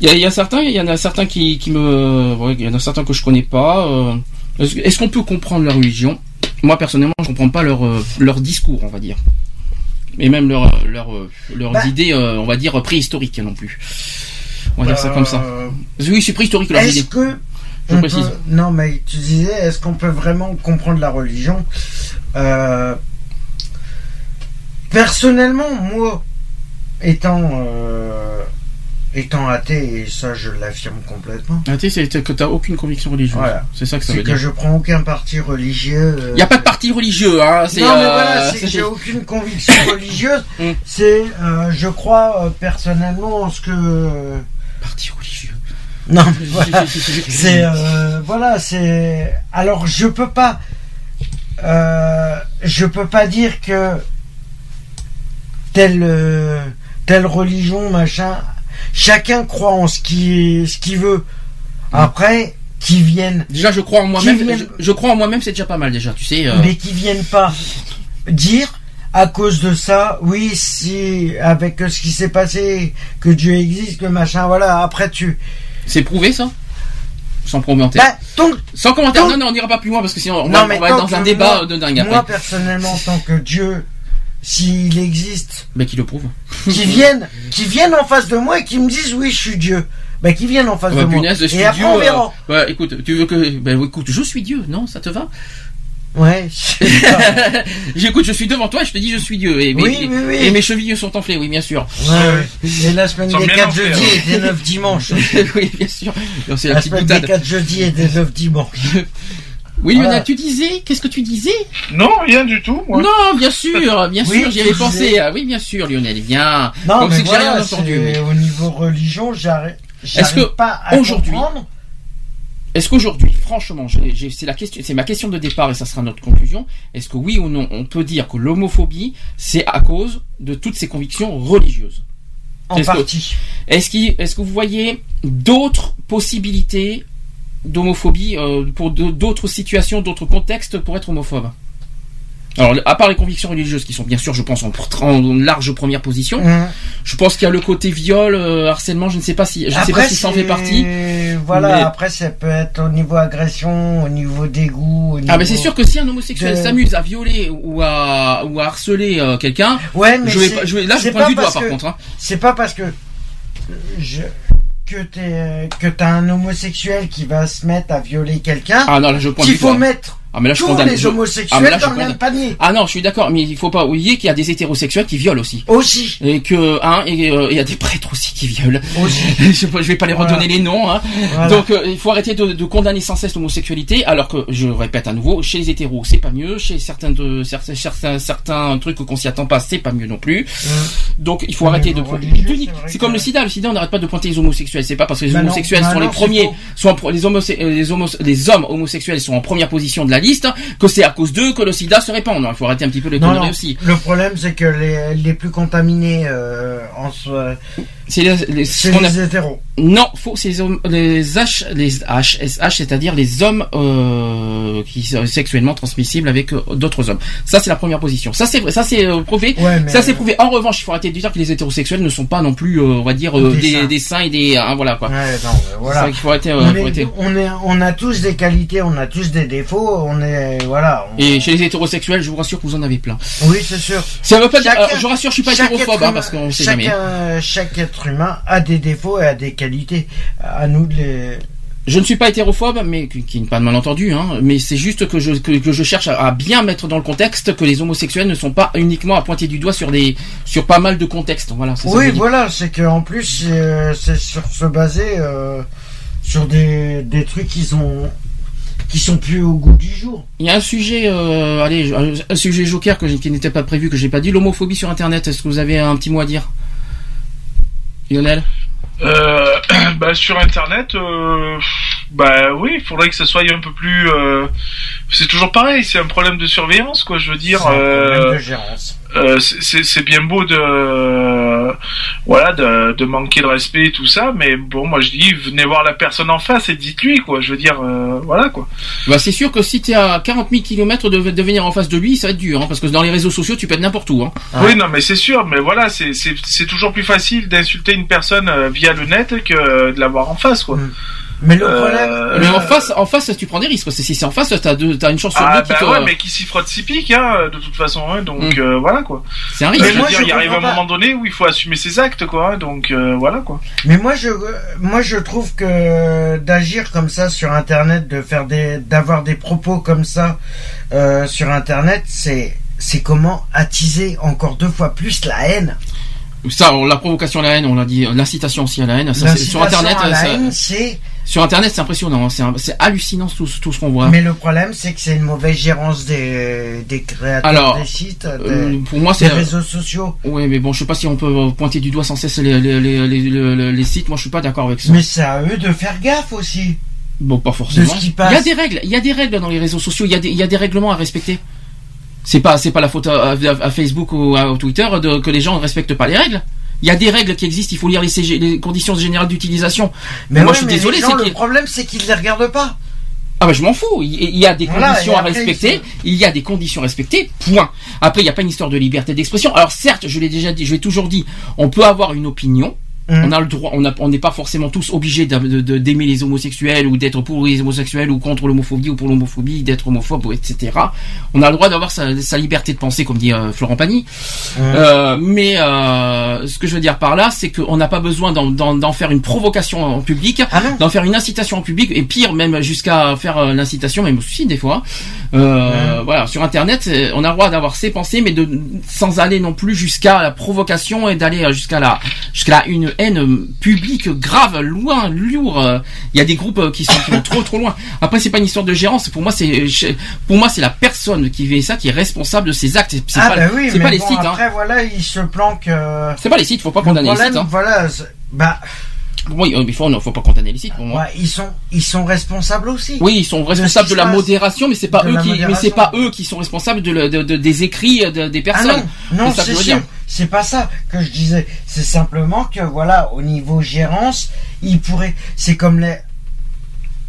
Il y, a, il y a certains, il y en a certains qui, qui me, ouais, il y en a certains que je connais pas. euh, est-ce, qu'on peut comprendre leur religion? Moi personnellement, je comprends pas leur euh, leur discours, on va dire, et même leur leur euh, leurs Bah. idées, euh, on va dire préhistoriques non plus. On va dire ça Euh, comme ça. Oui, c'est préhistorique leurs Est-ce que Je on précise. peut- non, mais tu disais, est-ce qu'on peut vraiment comprendre la religion? Euh, Personnellement, moi, étant euh, étant athée, et ça je l'affirme complètement. Tu sais, c'est que t'as aucune conviction religieuse. Voilà. C'est ça que ça veut que dire. je prends aucun parti religieux. euh, Il n'y a pas de parti religieux, hein. C'est, non, mais euh, voilà, c'est que c'est- j'ai aucune conviction religieuse. Mm. C'est, euh, je crois euh, personnellement en ce que. Parti religieux. Non, mais voilà. c'est, euh, voilà, c'est. Alors, je peux pas. euh, je peux pas dire que telle euh, telle religion, machin. Chacun croit en ce qui ce qu'il veut. Après, qui viennent. Déjà, je crois en moi-même. Viennent- Je, je crois en moi-même, c'est déjà pas mal déjà. Tu sais. mais qui viennent pas dire à cause de ça, oui, si avec ce qui s'est passé, que Dieu existe, que machin, voilà. Après, tu. C'est prouvé ça? Sans commentaire. Bah, donc, Sans commentaire. Non, non, on n'ira pas plus loin parce que sinon on Non, va, mais on va être dans un débat moi- de dingue Moi, après. personnellement, tant que Dieu, s'il existe, Mais qui le prouve. qui viennent, qui viennent en face de moi et qui me disent oui, je suis Dieu. Ben, qui viennent en face Ouais, de moi. suis et après, Dieu. on euh, verra. ouais, écoute, tu veux que. Ben écoute, je suis Dieu, non Ça te va? Ouais. J'écoute, je suis devant toi et je te dis je suis Dieu. Et, mes- Oui, oui, oui. et mes chevilles sont enflées, oui, bien sûr. Ouais, Et la semaine des bien 4 enflés, jeudis hein. et des 9 dimanches. oui, bien sûr. Non, C'est la, semaine des boutade. 4 jeudis et des 9 dimanches. Oui, Voilà. Lionel, tu disais Qu'est-ce que tu disais? Non, rien du tout, moi. Non, bien sûr, bien Oui, sûr, j'y avais pensé. Ah Oui, bien sûr, Lionel, viens. Non, Comme mais c'est que j'ai voilà, rien entendu. mais- au niveau religion, j'arrive Est-ce que pas à aujourd'hui- comprendre. Est-ce qu'aujourd'hui, franchement, c'est la question, c'est ma question de départ et ça sera notre conclusion. Est-ce que oui ou non, on peut dire que l'homophobie, c'est à cause de toutes ces convictions religieuses? En Est-ce que- partie. Est-ce que vous voyez d'autres possibilités d'homophobie euh, pour d'autres situations, d'autres contextes pour être homophobe? Alors, à part les convictions religieuses qui sont bien sûr, je pense, en, large première position, Mmh. je pense qu'il y a le côté viol, euh, harcèlement, je ne sais pas si, je ne sais pas si ça en fait partie. Voilà, Mais- après, ça peut être au niveau agression, au niveau dégoût. Au niveau... Ah ben c'est sûr que si un homosexuel de- s'amuse à violer ou à ou à harceler euh, quelqu'un, Ouais, mais je vais c'est- pas- je vais- là je pointe du doigt par contre. hein. C'est pas parce que je, que t'es que t'as un homosexuel qui va se mettre à violer quelqu'un Ah non là je pointe qu'il faut mettre Ah mais là je tous condamne. les je- homosexuels Ah, mais là, je dans le même panier. Ah non je suis d'accord, mais il faut pas oublier qu'il y a des hétérosexuels qui violent aussi. Aussi. Et que hein et euh, il y a des prêtres aussi qui violent. Aussi. je, je vais pas les Voilà. redonner les noms. Hein. Voilà. Donc euh, il faut arrêter de, de condamner sans cesse l'homosexualité, alors que je répète à nouveau, chez les hétéros c'est pas mieux, chez certains de certains certains, certains trucs qu'on s'y attend pas c'est pas mieux non plus. Donc il faut Au arrêter de. c'est que- comme le sida. Le sida, on n'arrête pas de pointer les homosexuels. C'est pas parce que les Bah homosexuels bah sont les premiers, sont en pro- les, homose- euh, les hommes homosexuels sont en première position de la liste, que c'est à cause d'eux que le sida se répand. Il faut arrêter un petit peu les Non, conneries non. aussi. Le problème, c'est que les, les plus contaminés euh, en soi, C'est les, ce les a- hétéros. Non, faux, c'est les, hommes- les H, les HSH, c'est-à-dire les hommes euh, qui sont sexuellement transmissibles avec euh, d'autres hommes. Ça, c'est la première position. Ça, c'est vrai, ça c'est euh, prouvé. Ouais, Ça, c'est prouvé. En revanche, il faut arrêter de dire que les hétérosexuels ne sont pas non plus, euh, on va dire, euh, Des des, saints. des saints et des, hein, voilà quoi. Ouais, non, voilà. vrai qu'il faut arrêter. euh, on, est- arrêter. on est, on a tous des qualités, on a tous des défauts, on est, voilà. on- Et chez les hétérosexuels, je vous rassure que vous en avez plein. Oui, c'est sûr. Ça veut pas dire, Chacun- je rassure, je suis pas hétérophobe, hein, parce qu'on sait jamais. Chaque être humain a des défauts et a des qualités. À nous de les. Je ne suis pas hétérophobe, mais qui, qui n'est pas de malentendu, hein, mais c'est juste que je, que, que je cherche à, à bien mettre dans le contexte que les homosexuels ne sont pas uniquement à pointer du doigt sur des, sur pas mal de contextes. Voilà, ça Oui, voilà, c'est que en plus c'est euh, c'est sur se baser euh, sur des, des trucs qu'ils ont qui sont plus au goût du jour. Il y a un sujet, euh, allez, un- sujet joker que qui n'était pas prévu, que j'ai pas dit, l'homophobie sur Internet. Est-ce que vous avez un petit mot à dire? Lionel Euh, bah, sur Internet, euh, bah oui, il faudrait que ça soit un peu plus. euh, c'est toujours pareil, c'est un problème de surveillance, quoi. Je veux dire. C'est un problème euh, de gérance. euh, c'est- bien beau de voilà de, de manquer de respect et tout ça, mais bon, moi je dis venez voir la personne en face et dites-lui quoi. Je veux dire euh, voilà quoi. Bah, c'est sûr que si t'es à 40 000 km de, de venir en face de lui, ça va être dur, hein, parce que dans les réseaux sociaux, tu peux être n'importe où. Hein. Oui, non, mais c'est sûr, mais voilà, c'est c'est c'est toujours plus facile d'insulter une personne euh, via le net que de la voir en face quoi. Mais le problème. Mais en face, en face, tu prends des risques, parce que si c'est en face, t'as t'as une chance sur Ah deux qui bah te... ouais, mais qui s'y frotte s'y pique, hein, de toute façon, hein, donc Mm. euh, voilà quoi. C'est un risque. Mais je veux moi, dire, je il arrive un pas. moment donné où il faut assumer ses actes, quoi, hein, donc euh, voilà quoi. Mais moi je moi je trouve que d'agir comme ça sur internet, de faire des d'avoir des propos comme ça euh, sur internet, c'est c'est comment attiser encore deux fois plus la haine. Ça, on- la provocation à la haine, on l'a dit, l'incitation aussi à la haine. Ça, sur Internet, ça- haine, c'est sur Internet, c'est impressionnant. hein, C'est hallucinant tout, tout ce qu'on voit. mais le problème c'est que c'est une mauvaise gérance des des créateurs Alors, des sites, des, Euh, pour moi, des c'est réseaux sociaux. Oui, mais bon, je sais pas si on peut pointer du doigt sans cesse les, les, les, les, les- les sites. Moi, je suis pas d'accord avec ça. Mais c'est à eux de faire gaffe aussi. Bon, pas forcément. Il y a des règles. Il y a des règles dans les réseaux sociaux. Il y a des, il y a des règlements à respecter. C'est pas, c'est pas la faute à, à- à Facebook ou à, Twitter de, que les gens ne respectent pas les règles. Il y a des règles qui existent. Il faut lire les, CG les conditions générales d'utilisation. Mais moi, ouais, je suis mais désolé. gens, le problème c'est qu'ils les regardent pas. Ah bah je m'en fous. Il il y a des Voilà, conditions à respecter. il Il y a des conditions à respecter. Point. Après, il n'y a pas une histoire de liberté d'expression. Alors certes, je l'ai déjà dit, je l'ai toujours dit, on peut avoir une opinion. Mhm. On a le droit, on n'est pas forcément tous obligés d'aimer les homosexuels ou d'être pour les homosexuels ou contre l'homophobie ou pour l'homophobie, d'être homophobe, etc. On a le droit d'avoir sa, sa liberté de penser, comme dit euh, Florent Pagny. Euh, mais euh, ce que je veux dire par là, c'est qu'on n'a pas besoin d'en- faire une provocation en public, Ah d'en faire une incitation en public, et pire même jusqu'à faire euh, l'incitation, même aussi des fois. Euh, Voilà, sur Internet, euh, on a le droit d'avoir ses pensées, mais de sans aller non plus jusqu'à la provocation et d'aller jusqu'à la jusqu'à la- une haine publique grave, loin, lourd. Il y a des groupes qui sont, qui vont trop trop loin. Après, c'est pas une histoire de gérance. Pour moi, c'est pour moi c'est la personne qui fait ça qui est responsable de ses actes. C'est ah pas, bah oui, c'est mais pas les sites. hein. après voilà, ils se planquent. euh, C'est pas les sites, faut pas le condamner les problème, sites. Hein. Voilà, bah Oui, euh, il faut, non, faut pas condamner les sites pour moi. ouais, ils sont ils sont responsables aussi. Oui, ils sont responsables de, la modération, mais c'est pas eux mais c'est pas eux qui sont responsables de, le- de- de- des écrits de- des Ah personnes. non, non, que c'est sûr. pas ça que je disais. C'est simplement que voilà, au niveau gérance, ils pourraient. C'est comme les.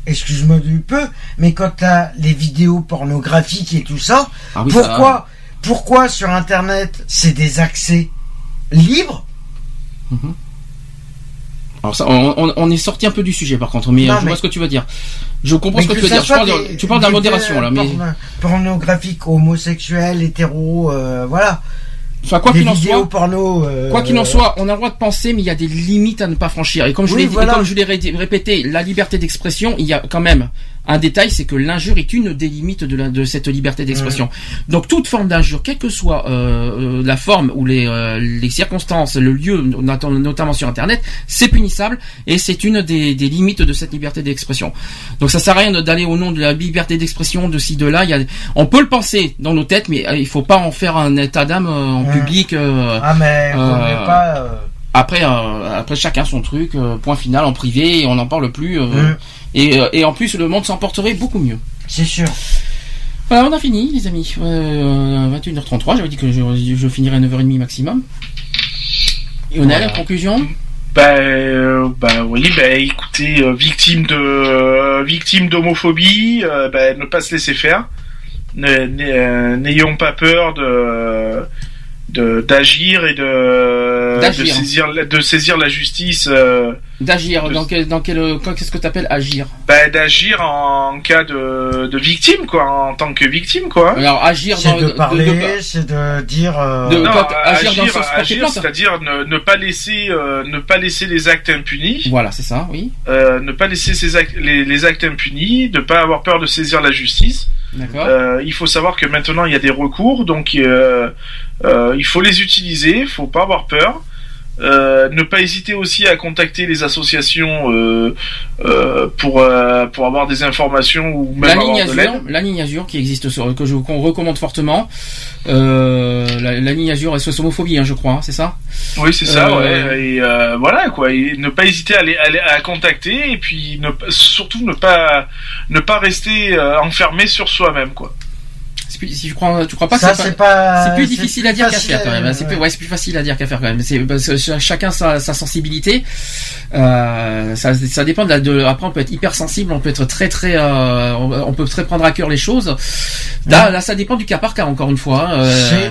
Excuse-moi du peu, mais quand t'as les vidéos pornographiques et tout ça, Ah oui, pourquoi, pourquoi sur Internet c'est des accès libres Alors ça, on, on- on est sorti un peu du sujet par contre, mais Non, euh, je mais- vois ce que tu veux dire. Je comprends Mais ce que, tu veux dire. Tu parles, de, des- tu parles de la modération là, mais porno- pornographiques, homosexuels, hétéros, euh, voilà. enfin, quoi qu'il en soit, porno. euh, quoi qu'il en soit, on a le droit de penser, mais il y a des limites à ne pas franchir. Et comme je Oui, l'ai dit- et voilà. comme je l'ai ré- répété, la liberté d'expression, il y a quand même un détail, c'est que l'injure est une des limites de, la, de cette liberté d'expression. Donc toute forme d'injure, quelle que soit euh, euh, la forme ou les, euh, les circonstances, le lieu, not- notamment sur Internet, c'est punissable et c'est une des, des limites de cette liberté d'expression. Donc ça sert à rien d'aller au nom de la liberté d'expression de ci de là. Il y a, on peut le penser dans nos têtes, mais euh, il faut pas en faire un état d'âme euh, en public. euh, Ah mais euh, pas. Après, euh, après chacun son truc, euh, point final en privé, et on n'en parle plus. euh, Mm. et, euh, et en plus, le monde s'en porterait beaucoup mieux. C'est sûr. Voilà, on a fini, les amis. Euh, 21h33, j'avais dit que je, je finirais à 9h30 maximum. Lionel, Voilà. conclusion Bah, bah oui, bah écoutez, euh, victime de euh, victime d'homophobie, bah, ne pas se laisser faire. Euh, N'ayons pas peur de de- d'agir et de, de saisir la- de saisir la justice. euh, D'agir, de- dans quel, dans quel, quand- qu'est-ce que tu appelles agir? Bah, d'agir en cas de, de victime quoi, en tant que victime quoi. Alors, agir C'est dans de de- parler, de- c'est de dire. euh, De- Non, quand- agir dans agir, c'est-à-dire ne, ne pas laisser euh, ne pas laisser les actes impunis. Voilà, c'est ça, oui. Euh, ne pas laisser ces actes, les, les actes impunis, ne pas avoir peur de saisir la justice. Euh, il faut savoir que maintenant il y a des recours, donc euh, euh, il faut les utiliser, il faut pas avoir peur. Euh, ne pas hésiter aussi à contacter les associations euh, euh, pour pour avoir des informations ou même La avoir ligne de Azur, l'aide. la ligne Azur qui existe sur, que je qu'on recommande fortement. La, la ligne Azur SOS homophobie, hein, je crois, hein, c'est ça? Oui, c'est ça, ouais. Et voilà, quoi. Et ne pas hésiter à, les, à, les- à contacter et puis ne, surtout ne pas ne pas rester enfermé sur soi-même, quoi. C'est plus- si tu crois, tu crois pas Ça, que c'est pas- c'est plus difficile plus à dire qu'à faire quand même. C'est plus, ouais. ouais, c'est plus facile à dire qu'à faire quand même. C'est parce que ch- chacun sa, sa sensibilité. Euh, ça, ça dépend de, la- de. Après, on peut être hyper sensible, on peut être très très, euh, on, on peut très prendre à cœur les choses. Là, là, ça dépend du cas par cas. Encore une fois. Euh,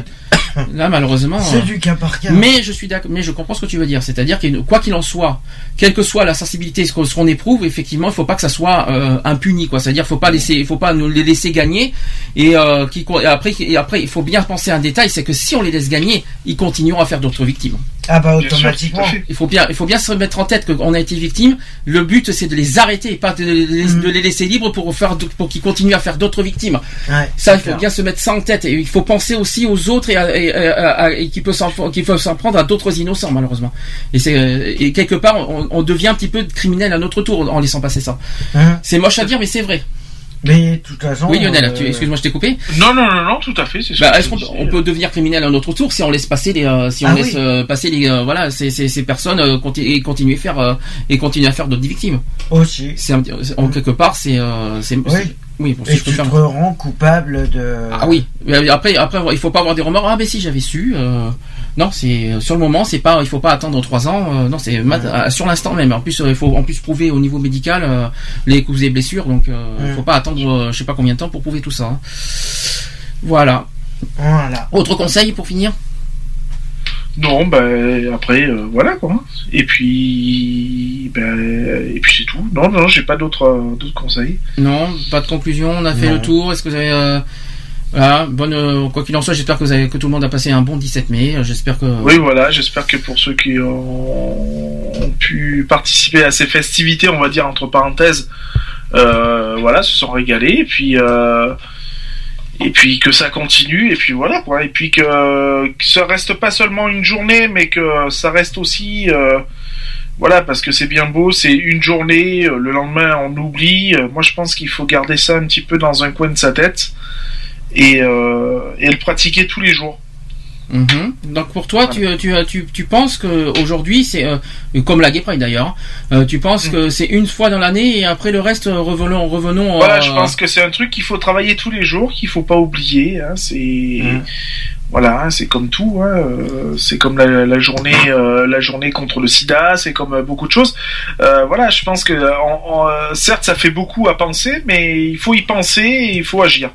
là, malheureusement. C'est euh, du cas par cas. Mais je suis d'accord, mais je comprends ce que tu veux dire. C'est-à-dire que quoi qu'il en soit, quelle que soit la sensibilité, ce qu'on éprouve, effectivement, il faut pas que ça soit euh, impuni, quoi. C'est-à-dire, faut pas laisser, faut pas nous les laisser gagner. Et, euh, qui, et après, et après, il faut bien penser à un détail, c'est que si on les laisse gagner, ils continueront à faire d'autres victimes. Ah bah automatiquement. Il faut bien, il faut bien se mettre en tête qu'on a été victime. Le but, c'est de les arrêter et pas de, les- de les laisser libres pour faire, pour qu'ils continuent à faire d'autres victimes. Ouais, Ça, il faut clair. bien se mettre ça en tête. Et il faut penser aussi aux autres et, à- et, à- à- et qui peuvent s'en, qui peuvent s'en prendre à d'autres innocents, malheureusement. Et c'est, euh, quelque part, on, on devient un petit peu criminel à notre tour en laissant passer ça. Hein C'est moche à dire, mais c'est vrai. Mais de toute façon. Oui, Lionel, euh, tu- excuse-moi, je t'ai coupé. Non, non, non, non, tout à fait. Bah, est-ce qu'on on peut devenir criminel à notre tour si on laisse passer les, euh, si on Ah laisse oui. euh, passer les, euh, voilà, ces, ces, ces personnes euh, conti- et continuer à faire euh, et continuer à faire d'autres victimes? Aussi. C'est en quelque part, c'est, euh, c'est, Oui. oui, bon, si Et tu te faire- rends coupable de. Ah oui. Mais Après, après, il faut pas avoir des remords. Ah ben si, j'avais su. euh, non, c'est sur le moment, c'est pas. Il faut pas attendre trois ans. euh, non, c'est euh, sur l'instant même. En plus, euh, il faut en plus prouver au niveau médical euh, les coups et blessures. Donc, euh, il Mm. faut pas attendre, euh, je sais pas combien de temps pour prouver tout ça. hein. Voilà. Voilà. Autre conseil pour finir? Non, ben après, euh, voilà quoi. Et puis, ben, et puis c'est tout. Non, non, j'ai pas d'autres euh, d'autres conseils. Non, pas de conclusion. On a fait Non. le tour. Est-ce que vous avez euh, voilà, bonne. euh, quoi qu'il en soit, j'espère que tout le monde a passé un bon 17 mai. Euh, J'espère que. Oui, voilà. J'espère que pour ceux qui ont, pu participer à ces festivités, on va dire entre parenthèses, euh, voilà, se sont régalés. Et puis. Et puis que ça continue et puis voilà et puis que, ça reste pas seulement une journée mais que ça reste aussi voilà parce que c'est bien beau c'est une journée le lendemain on oublie moi je pense qu'il faut garder ça un petit peu dans un coin de sa tête et, euh, et le pratiquer tous les jours Mhm. Donc pour toi, tu, tu, tu, tu penses que aujourd'hui c'est euh, comme la Gay Pride d'ailleurs, euh, tu penses que c'est une fois dans l'année et après le reste euh, revenons revenons. voilà euh, je pense que c'est un truc qu'il faut travailler tous les jours qu'il faut pas oublier hein, c'est voilà hein, c'est comme tout hein, euh, c'est comme la, la journée euh, la journée contre le sida c'est comme euh, beaucoup de choses Euh, voilà je pense que euh, certes ça fait beaucoup à penser mais il faut y penser et il faut agir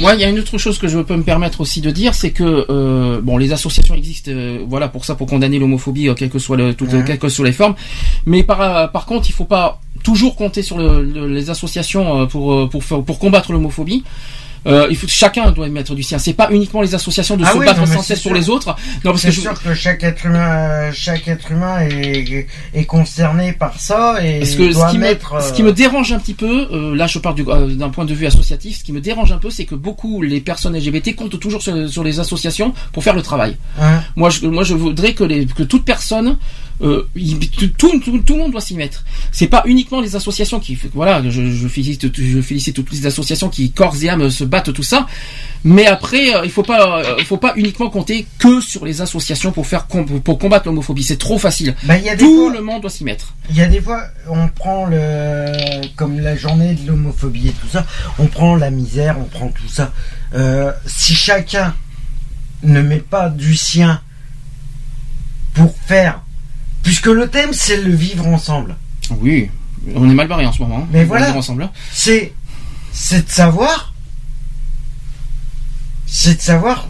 Ouais, il y a une autre chose que je peux me permettre aussi de dire, c'est que euh, bon, les associations existent, euh, voilà, pour ça, pour condamner l'homophobie, quelles que soient le, toutes, quelles que soient les formes. Mais par par contre, il faut pas toujours compter sur le- le- les associations euh, pour pour pour combattre l'homophobie. Euh, il faut chacun doit y mettre du sien. C'est pas uniquement les associations de Ah se oui, battre non, sans cesse sûr. les autres. Non, parce c'est que je- sûr que chaque être humain, chaque être humain est, est concerné par ça et Parce que doit ce qui, mettre. me, euh, ce qui me dérange un petit peu, euh, là je parle du- euh, d'un point de vue associatif, ce qui me dérange un peu, c'est que beaucoup les personnes LGBT comptent toujours sur, sur les associations pour faire le travail. Hein Moi, je, moi, je voudrais que, les, que toute personne, euh, il- tout, tout, tout, tout le monde doit s'y mettre. C'est pas uniquement les associations qui, voilà, je, je félicite, je félicite toutes les associations qui corps et âme se battent tout ça. Mais après, euh, il faut pas, euh, faut pas uniquement compter que sur les associations pour faire pour combattre l'homophobie. C'est trop facile. Bah, y a des tout fois- le monde doit s'y mettre. Il y a des fois, on prend le comme la journée de l'homophobie et tout ça, on prend la misère, on prend tout ça. Si chacun ne met pas du sien pour faire, puisque le thème c'est le vivre ensemble. Oui, on est mal barré en ce moment. hein. Mais On voilà. C'est c'est de savoir, c'est de savoir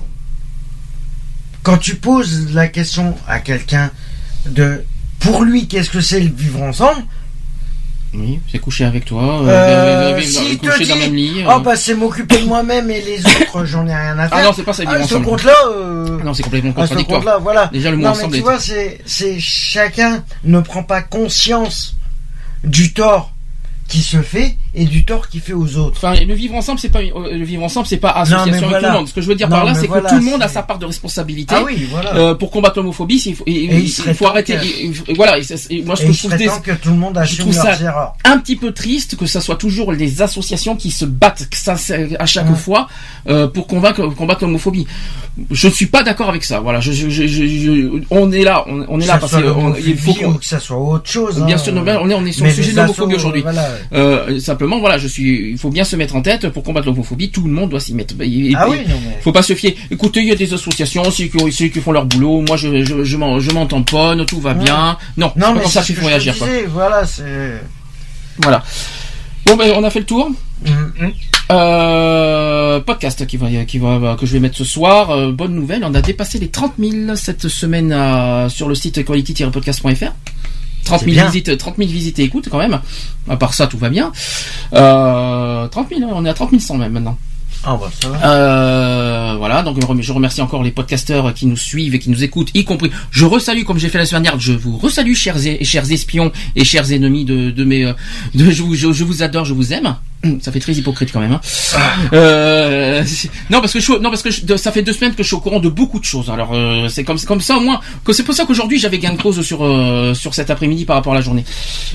quand tu poses la question à quelqu'un de pour lui qu'est-ce que c'est le vivre ensemble. Oui, c'est coucher avec toi, euh, Euh, te coucher dans le même lit. Oh euh. bah c'est m'occuper de moi-même et les autres, j'en ai rien à faire. Ah non, c'est pas ça, Ah, ce compte-là. euh, Non, c'est complètement à ce contradictoire. compte-là, voilà. Déjà, le mot non, mais tu est- vois, c'est, c'est chacun ne prend pas conscience du tort qui se fait et du tort qu'il fait aux autres. Enfin, le vivre ensemble, c'est pas euh, le vivre ensemble, c'est pas association mais avec voilà. tout le monde. Ce que je veux dire Non, par là, c'est voilà, que tout le monde a sa part de responsabilité. Ah oui, voilà. Euh, pour combattre l'homophobie, il faut, et- Et il, il serait faut temps arrêter. que- et- et- voilà. moi, je trouve des- que tout le monde je trouve ça erreurs. un petit peu triste que ça soit toujours les associations qui se battent ça, à chaque fois euh, pour combattre l'homophobie. Je ne suis pas d'accord avec ça. Voilà, je, je- on est là, on, on est Que là parce soit que on- il faut que ça soit autre chose. Bien hein. sûr, non, on est, on est sur le sujet de l'homophobie aujourd'hui. Voilà. Simplement, voilà, je suis, il faut bien se mettre en tête pour combattre l'homophobie. Tout le monde doit s'y mettre. Et- Ah et- oui, non, mais- Faut pas se fier. Écoutez, il y a des associations, ceux qui, ceux qui font leur boulot. Moi, je, je, je m'en, tamponne, tout va Ouais. bien. Non, Non, mais comme ça qu'il faut réagir. disais, Voilà, c'est. Voilà. Bon, ben, on a fait le tour. Mm. Euh, podcast qui va, qui va, que je vais mettre ce soir. Euh, bonne nouvelle, on a dépassé les 30 000 cette semaine euh, sur le site quality-podcast.fr. 30 C'est 000 bien. visites, 30 000 visites et écoutes quand même. À part ça, tout va bien. Euh, 30 000, on est à 30 100 même maintenant. Ah bah ça va. Euh, voilà, donc je remercie encore les podcasteurs qui nous suivent et qui nous écoutent, y compris. Je resalue, comme j'ai fait la semaine dernière, je vous resalue, chers, et, chers espions et chers ennemis de, de mes. euh, De, je, vous- je, je vous adore, je vous aime. Ça fait très hypocrite quand même. Hein. Euh, c'est- non parce que je, non parce que je- ça fait deux semaines que je suis au courant de beaucoup de choses. Alors euh, c'est comme comme ça au moins que c'est pour ça qu'aujourd'hui j'avais gain de cause sur euh, sur cet après-midi par rapport à la journée.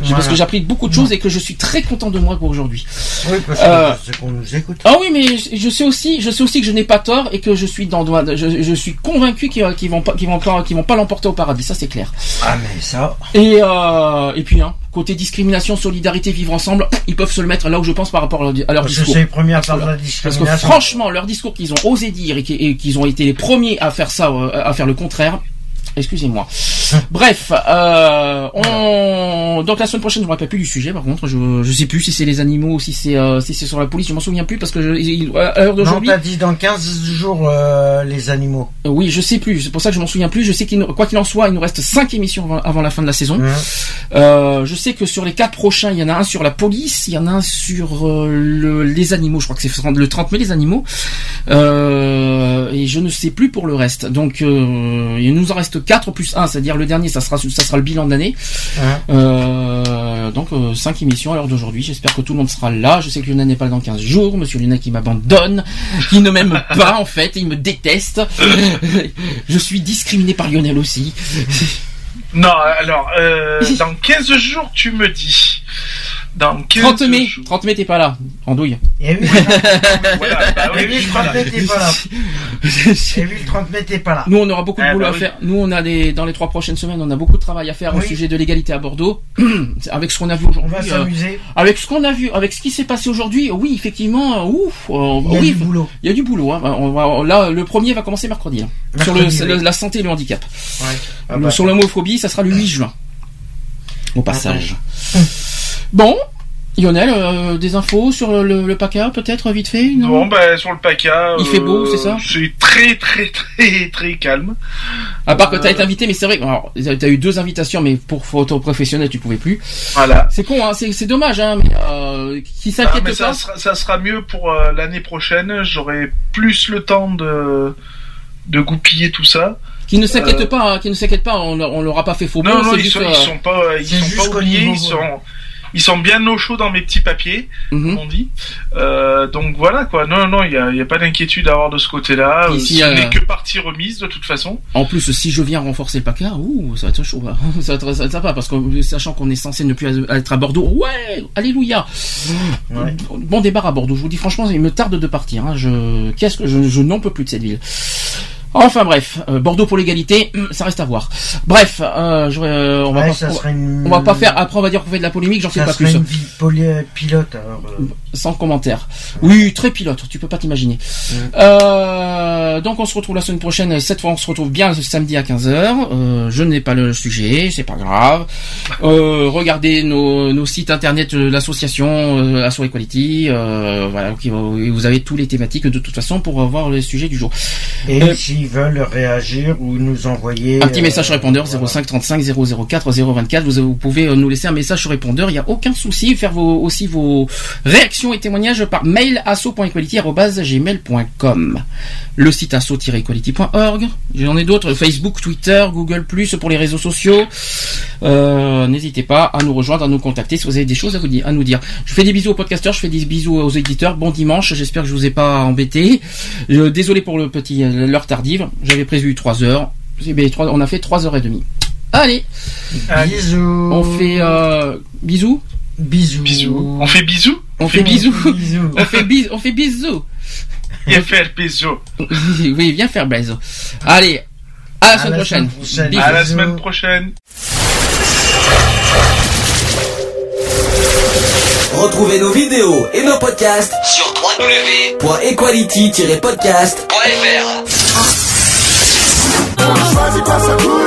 Parce que j'ai appris beaucoup de choses et que je suis très content de moi pour aujourd'hui. Oui, parce que Euh, qu'on nous écoute. ah oui, mais je je sais aussi, je sais aussi que je n'ai pas tort et que je suis dans, je, je suis convaincu qu'ils qu'ils vont pas, qu'ils vont pas, qu'ils vont pas l'emporter au paradis. Ça c'est clair. Ah mais ça. Et euh, et puis hein, côté discrimination, solidarité, vivre ensemble, ils peuvent se le mettre là où je pense par rapport à leur, à leur Parce que discours. c'est les premiers à faire de la Parce que franchement, leur discours qu'ils ont osé dire et qu'ils ont été les premiers à faire ça, euh, à faire le contraire. Excusez-moi. Bref, euh, on... donc la semaine prochaine, je me rappelle plus du sujet. Par contre, je je sais plus si c'est les animaux ou si c'est euh, si c'est sur la police. Je m'en souviens plus parce que je, il- à l'heure Non, d'aujourd'hui. t'as dit dans 15 jours euh, les animaux. Euh, Oui, je sais plus. C'est pour ça que je m'en souviens plus. Je sais qu'il nous- quoi qu'il en soit, il nous reste cinq émissions avant, avant la fin de la saison. Hein. Euh, je sais que sur les quatre prochains, il y en a un sur la police, il y en a un sur euh, le- les animaux. Je crois que c'est le 30 mai les animaux. Euh, et je ne sais plus pour le reste. Donc euh, il nous en reste quatre plus un, c'est-à-dire le dernier, ça sera ça sera le bilan d'année. Hein. Euh, donc euh, cinq émissions à l'heure d'aujourd'hui. J'espère que tout le monde sera là. Je sais que Luna n'est pas là dans 15 jours. Monsieur Luna qui m'abandonne, qui ne m'aime pas en fait, il me déteste. je suis discriminé par Lionel aussi. Non, alors, euh, dans 15 jours, tu me dis. Dans 15 30 mai, jours. 30 mai t'es pas là, en douille. Et oui, Voilà, bah oui, et oui, le 30 mai t'es pas là. Et oui, le 30 mai t'es pas là. Nous, on aura beaucoup de Ah, boulot bah à oui. faire. Nous, on a des, dans les trois prochaines semaines, on a beaucoup de travail à faire au sujet de l'égalité à Bordeaux. avec ce qu'on a vu On aujourd'hui. va euh, s'amuser. avec ce qu'on a vu, avec ce qui s'est passé aujourd'hui, oui, effectivement, euh, ouf, euh, Il y a oui, du boulot. il y a du boulot. hein. On va- là, le premier va commencer mercredi. hein. sur le, la santé et le handicap. Ouais. Ah bah, sur l'homophobie, ça sera le 8 juin. Au passage. Bon, Lionel, euh, des infos sur le, le, le PACA, peut-être, vite fait non Bon, bah, sur le PACA. Il fait beau, c'est ça C'est très, très, très, très calme. À part que t'as Euh, été invité, mais c'est vrai, que- alors, t'as eu deux invitations, mais pour photo professionnelle, tu pouvais plus. Voilà. C'est con, hein, c'est c'est dommage, hein, mais euh, qui Ah, s'inquiète mais ça pas. sera, ça sera mieux pour euh, l'année prochaine. J'aurai plus le temps de, de goupiller tout ça. Qui ne s'inquiète Euh, pas, hein, qui ne s'inquiète pas, on, on leur a pas fait faux Non, bon, non, c'est ils juste, sont, euh, ils sont pas, ils c'est sont pas oubliés, ils sont, ils sont bien au chaud dans mes petits papiers, mhm. comme on dit. Euh, donc voilà quoi. Non, non, il y a, il y a pas d'inquiétude à avoir de ce côté-là. Euh, si, Ce n'est que partie remise de toute façon. En plus, si je viens renforcer le PACA, ouh, ça va être chaud, hein. ça va être, ça va être sympa, parce que sachant qu'on est censé ne plus être à Bordeaux, ouais, alléluia. Ouais. Bon départ à Bordeaux, je vous dis franchement, il me tarde de partir. Hein. Je, qu'est-ce que je, je n'en peux plus de cette ville. Enfin bref, euh, Bordeaux pour l'égalité, hum, ça reste à voir. Bref, euh, euh, on va Ouais, pas, ça on- serait une... on va pas faire. Après, on va dire qu'on fait de la polémique, j'en fais Ça pas serait plus. une vie poli- pilote alors. Euh. Sans commentaire. Oui, très pilote, tu peux pas t'imaginer. Euh, donc on se retrouve la semaine prochaine. Cette fois, on se retrouve bien samedi à 15h. Euh, je n'ai pas le sujet, c'est pas grave. Euh, regardez nos, nos sites internet de l'association euh, Asso Equality. Euh, voilà, va- vous avez tous les thématiques de toute façon pour avoir le sujet du jour. Et Euh, s'ils veulent réagir ou nous envoyer Un petit euh, message répondeur voilà. 05 35 004 024. Vous, vous pouvez euh, nous laisser un message répondeur. Il n'y a aucun souci. Faire vos, aussi vos réactions et témoignages par mail asso.equality@gmail.com. Le site asso-equality.org. J'en ai d'autres. Facebook, Twitter, Google Plus pour les réseaux sociaux. Euh, N'hésitez pas à nous rejoindre, à nous contacter si vous avez des choses à vous dire, à nous dire. Je fais des bisous aux podcasteurs, je fais des bisous aux éditeurs. Bon dimanche, j'espère que je vous ai pas embêté. Euh, désolé pour le petit euh, l'heure tardive. J'avais prévu 3 heures. Eh ben, on a fait 3 heures et demie. Allez, Bisous. on fait euh, bisous. Bisous. Bisous. On fait bisous On fait bisous. Bisous. On fait bisous. On fait bisous. Il fait le bisou. oui, viens faire Blaise. Allez, à la À semaine la prochaine. semaine prochaine. Bisous. À la Bisous. semaine prochaine. Retrouvez nos vidéos et nos podcasts Sur www.equality-podcast.fr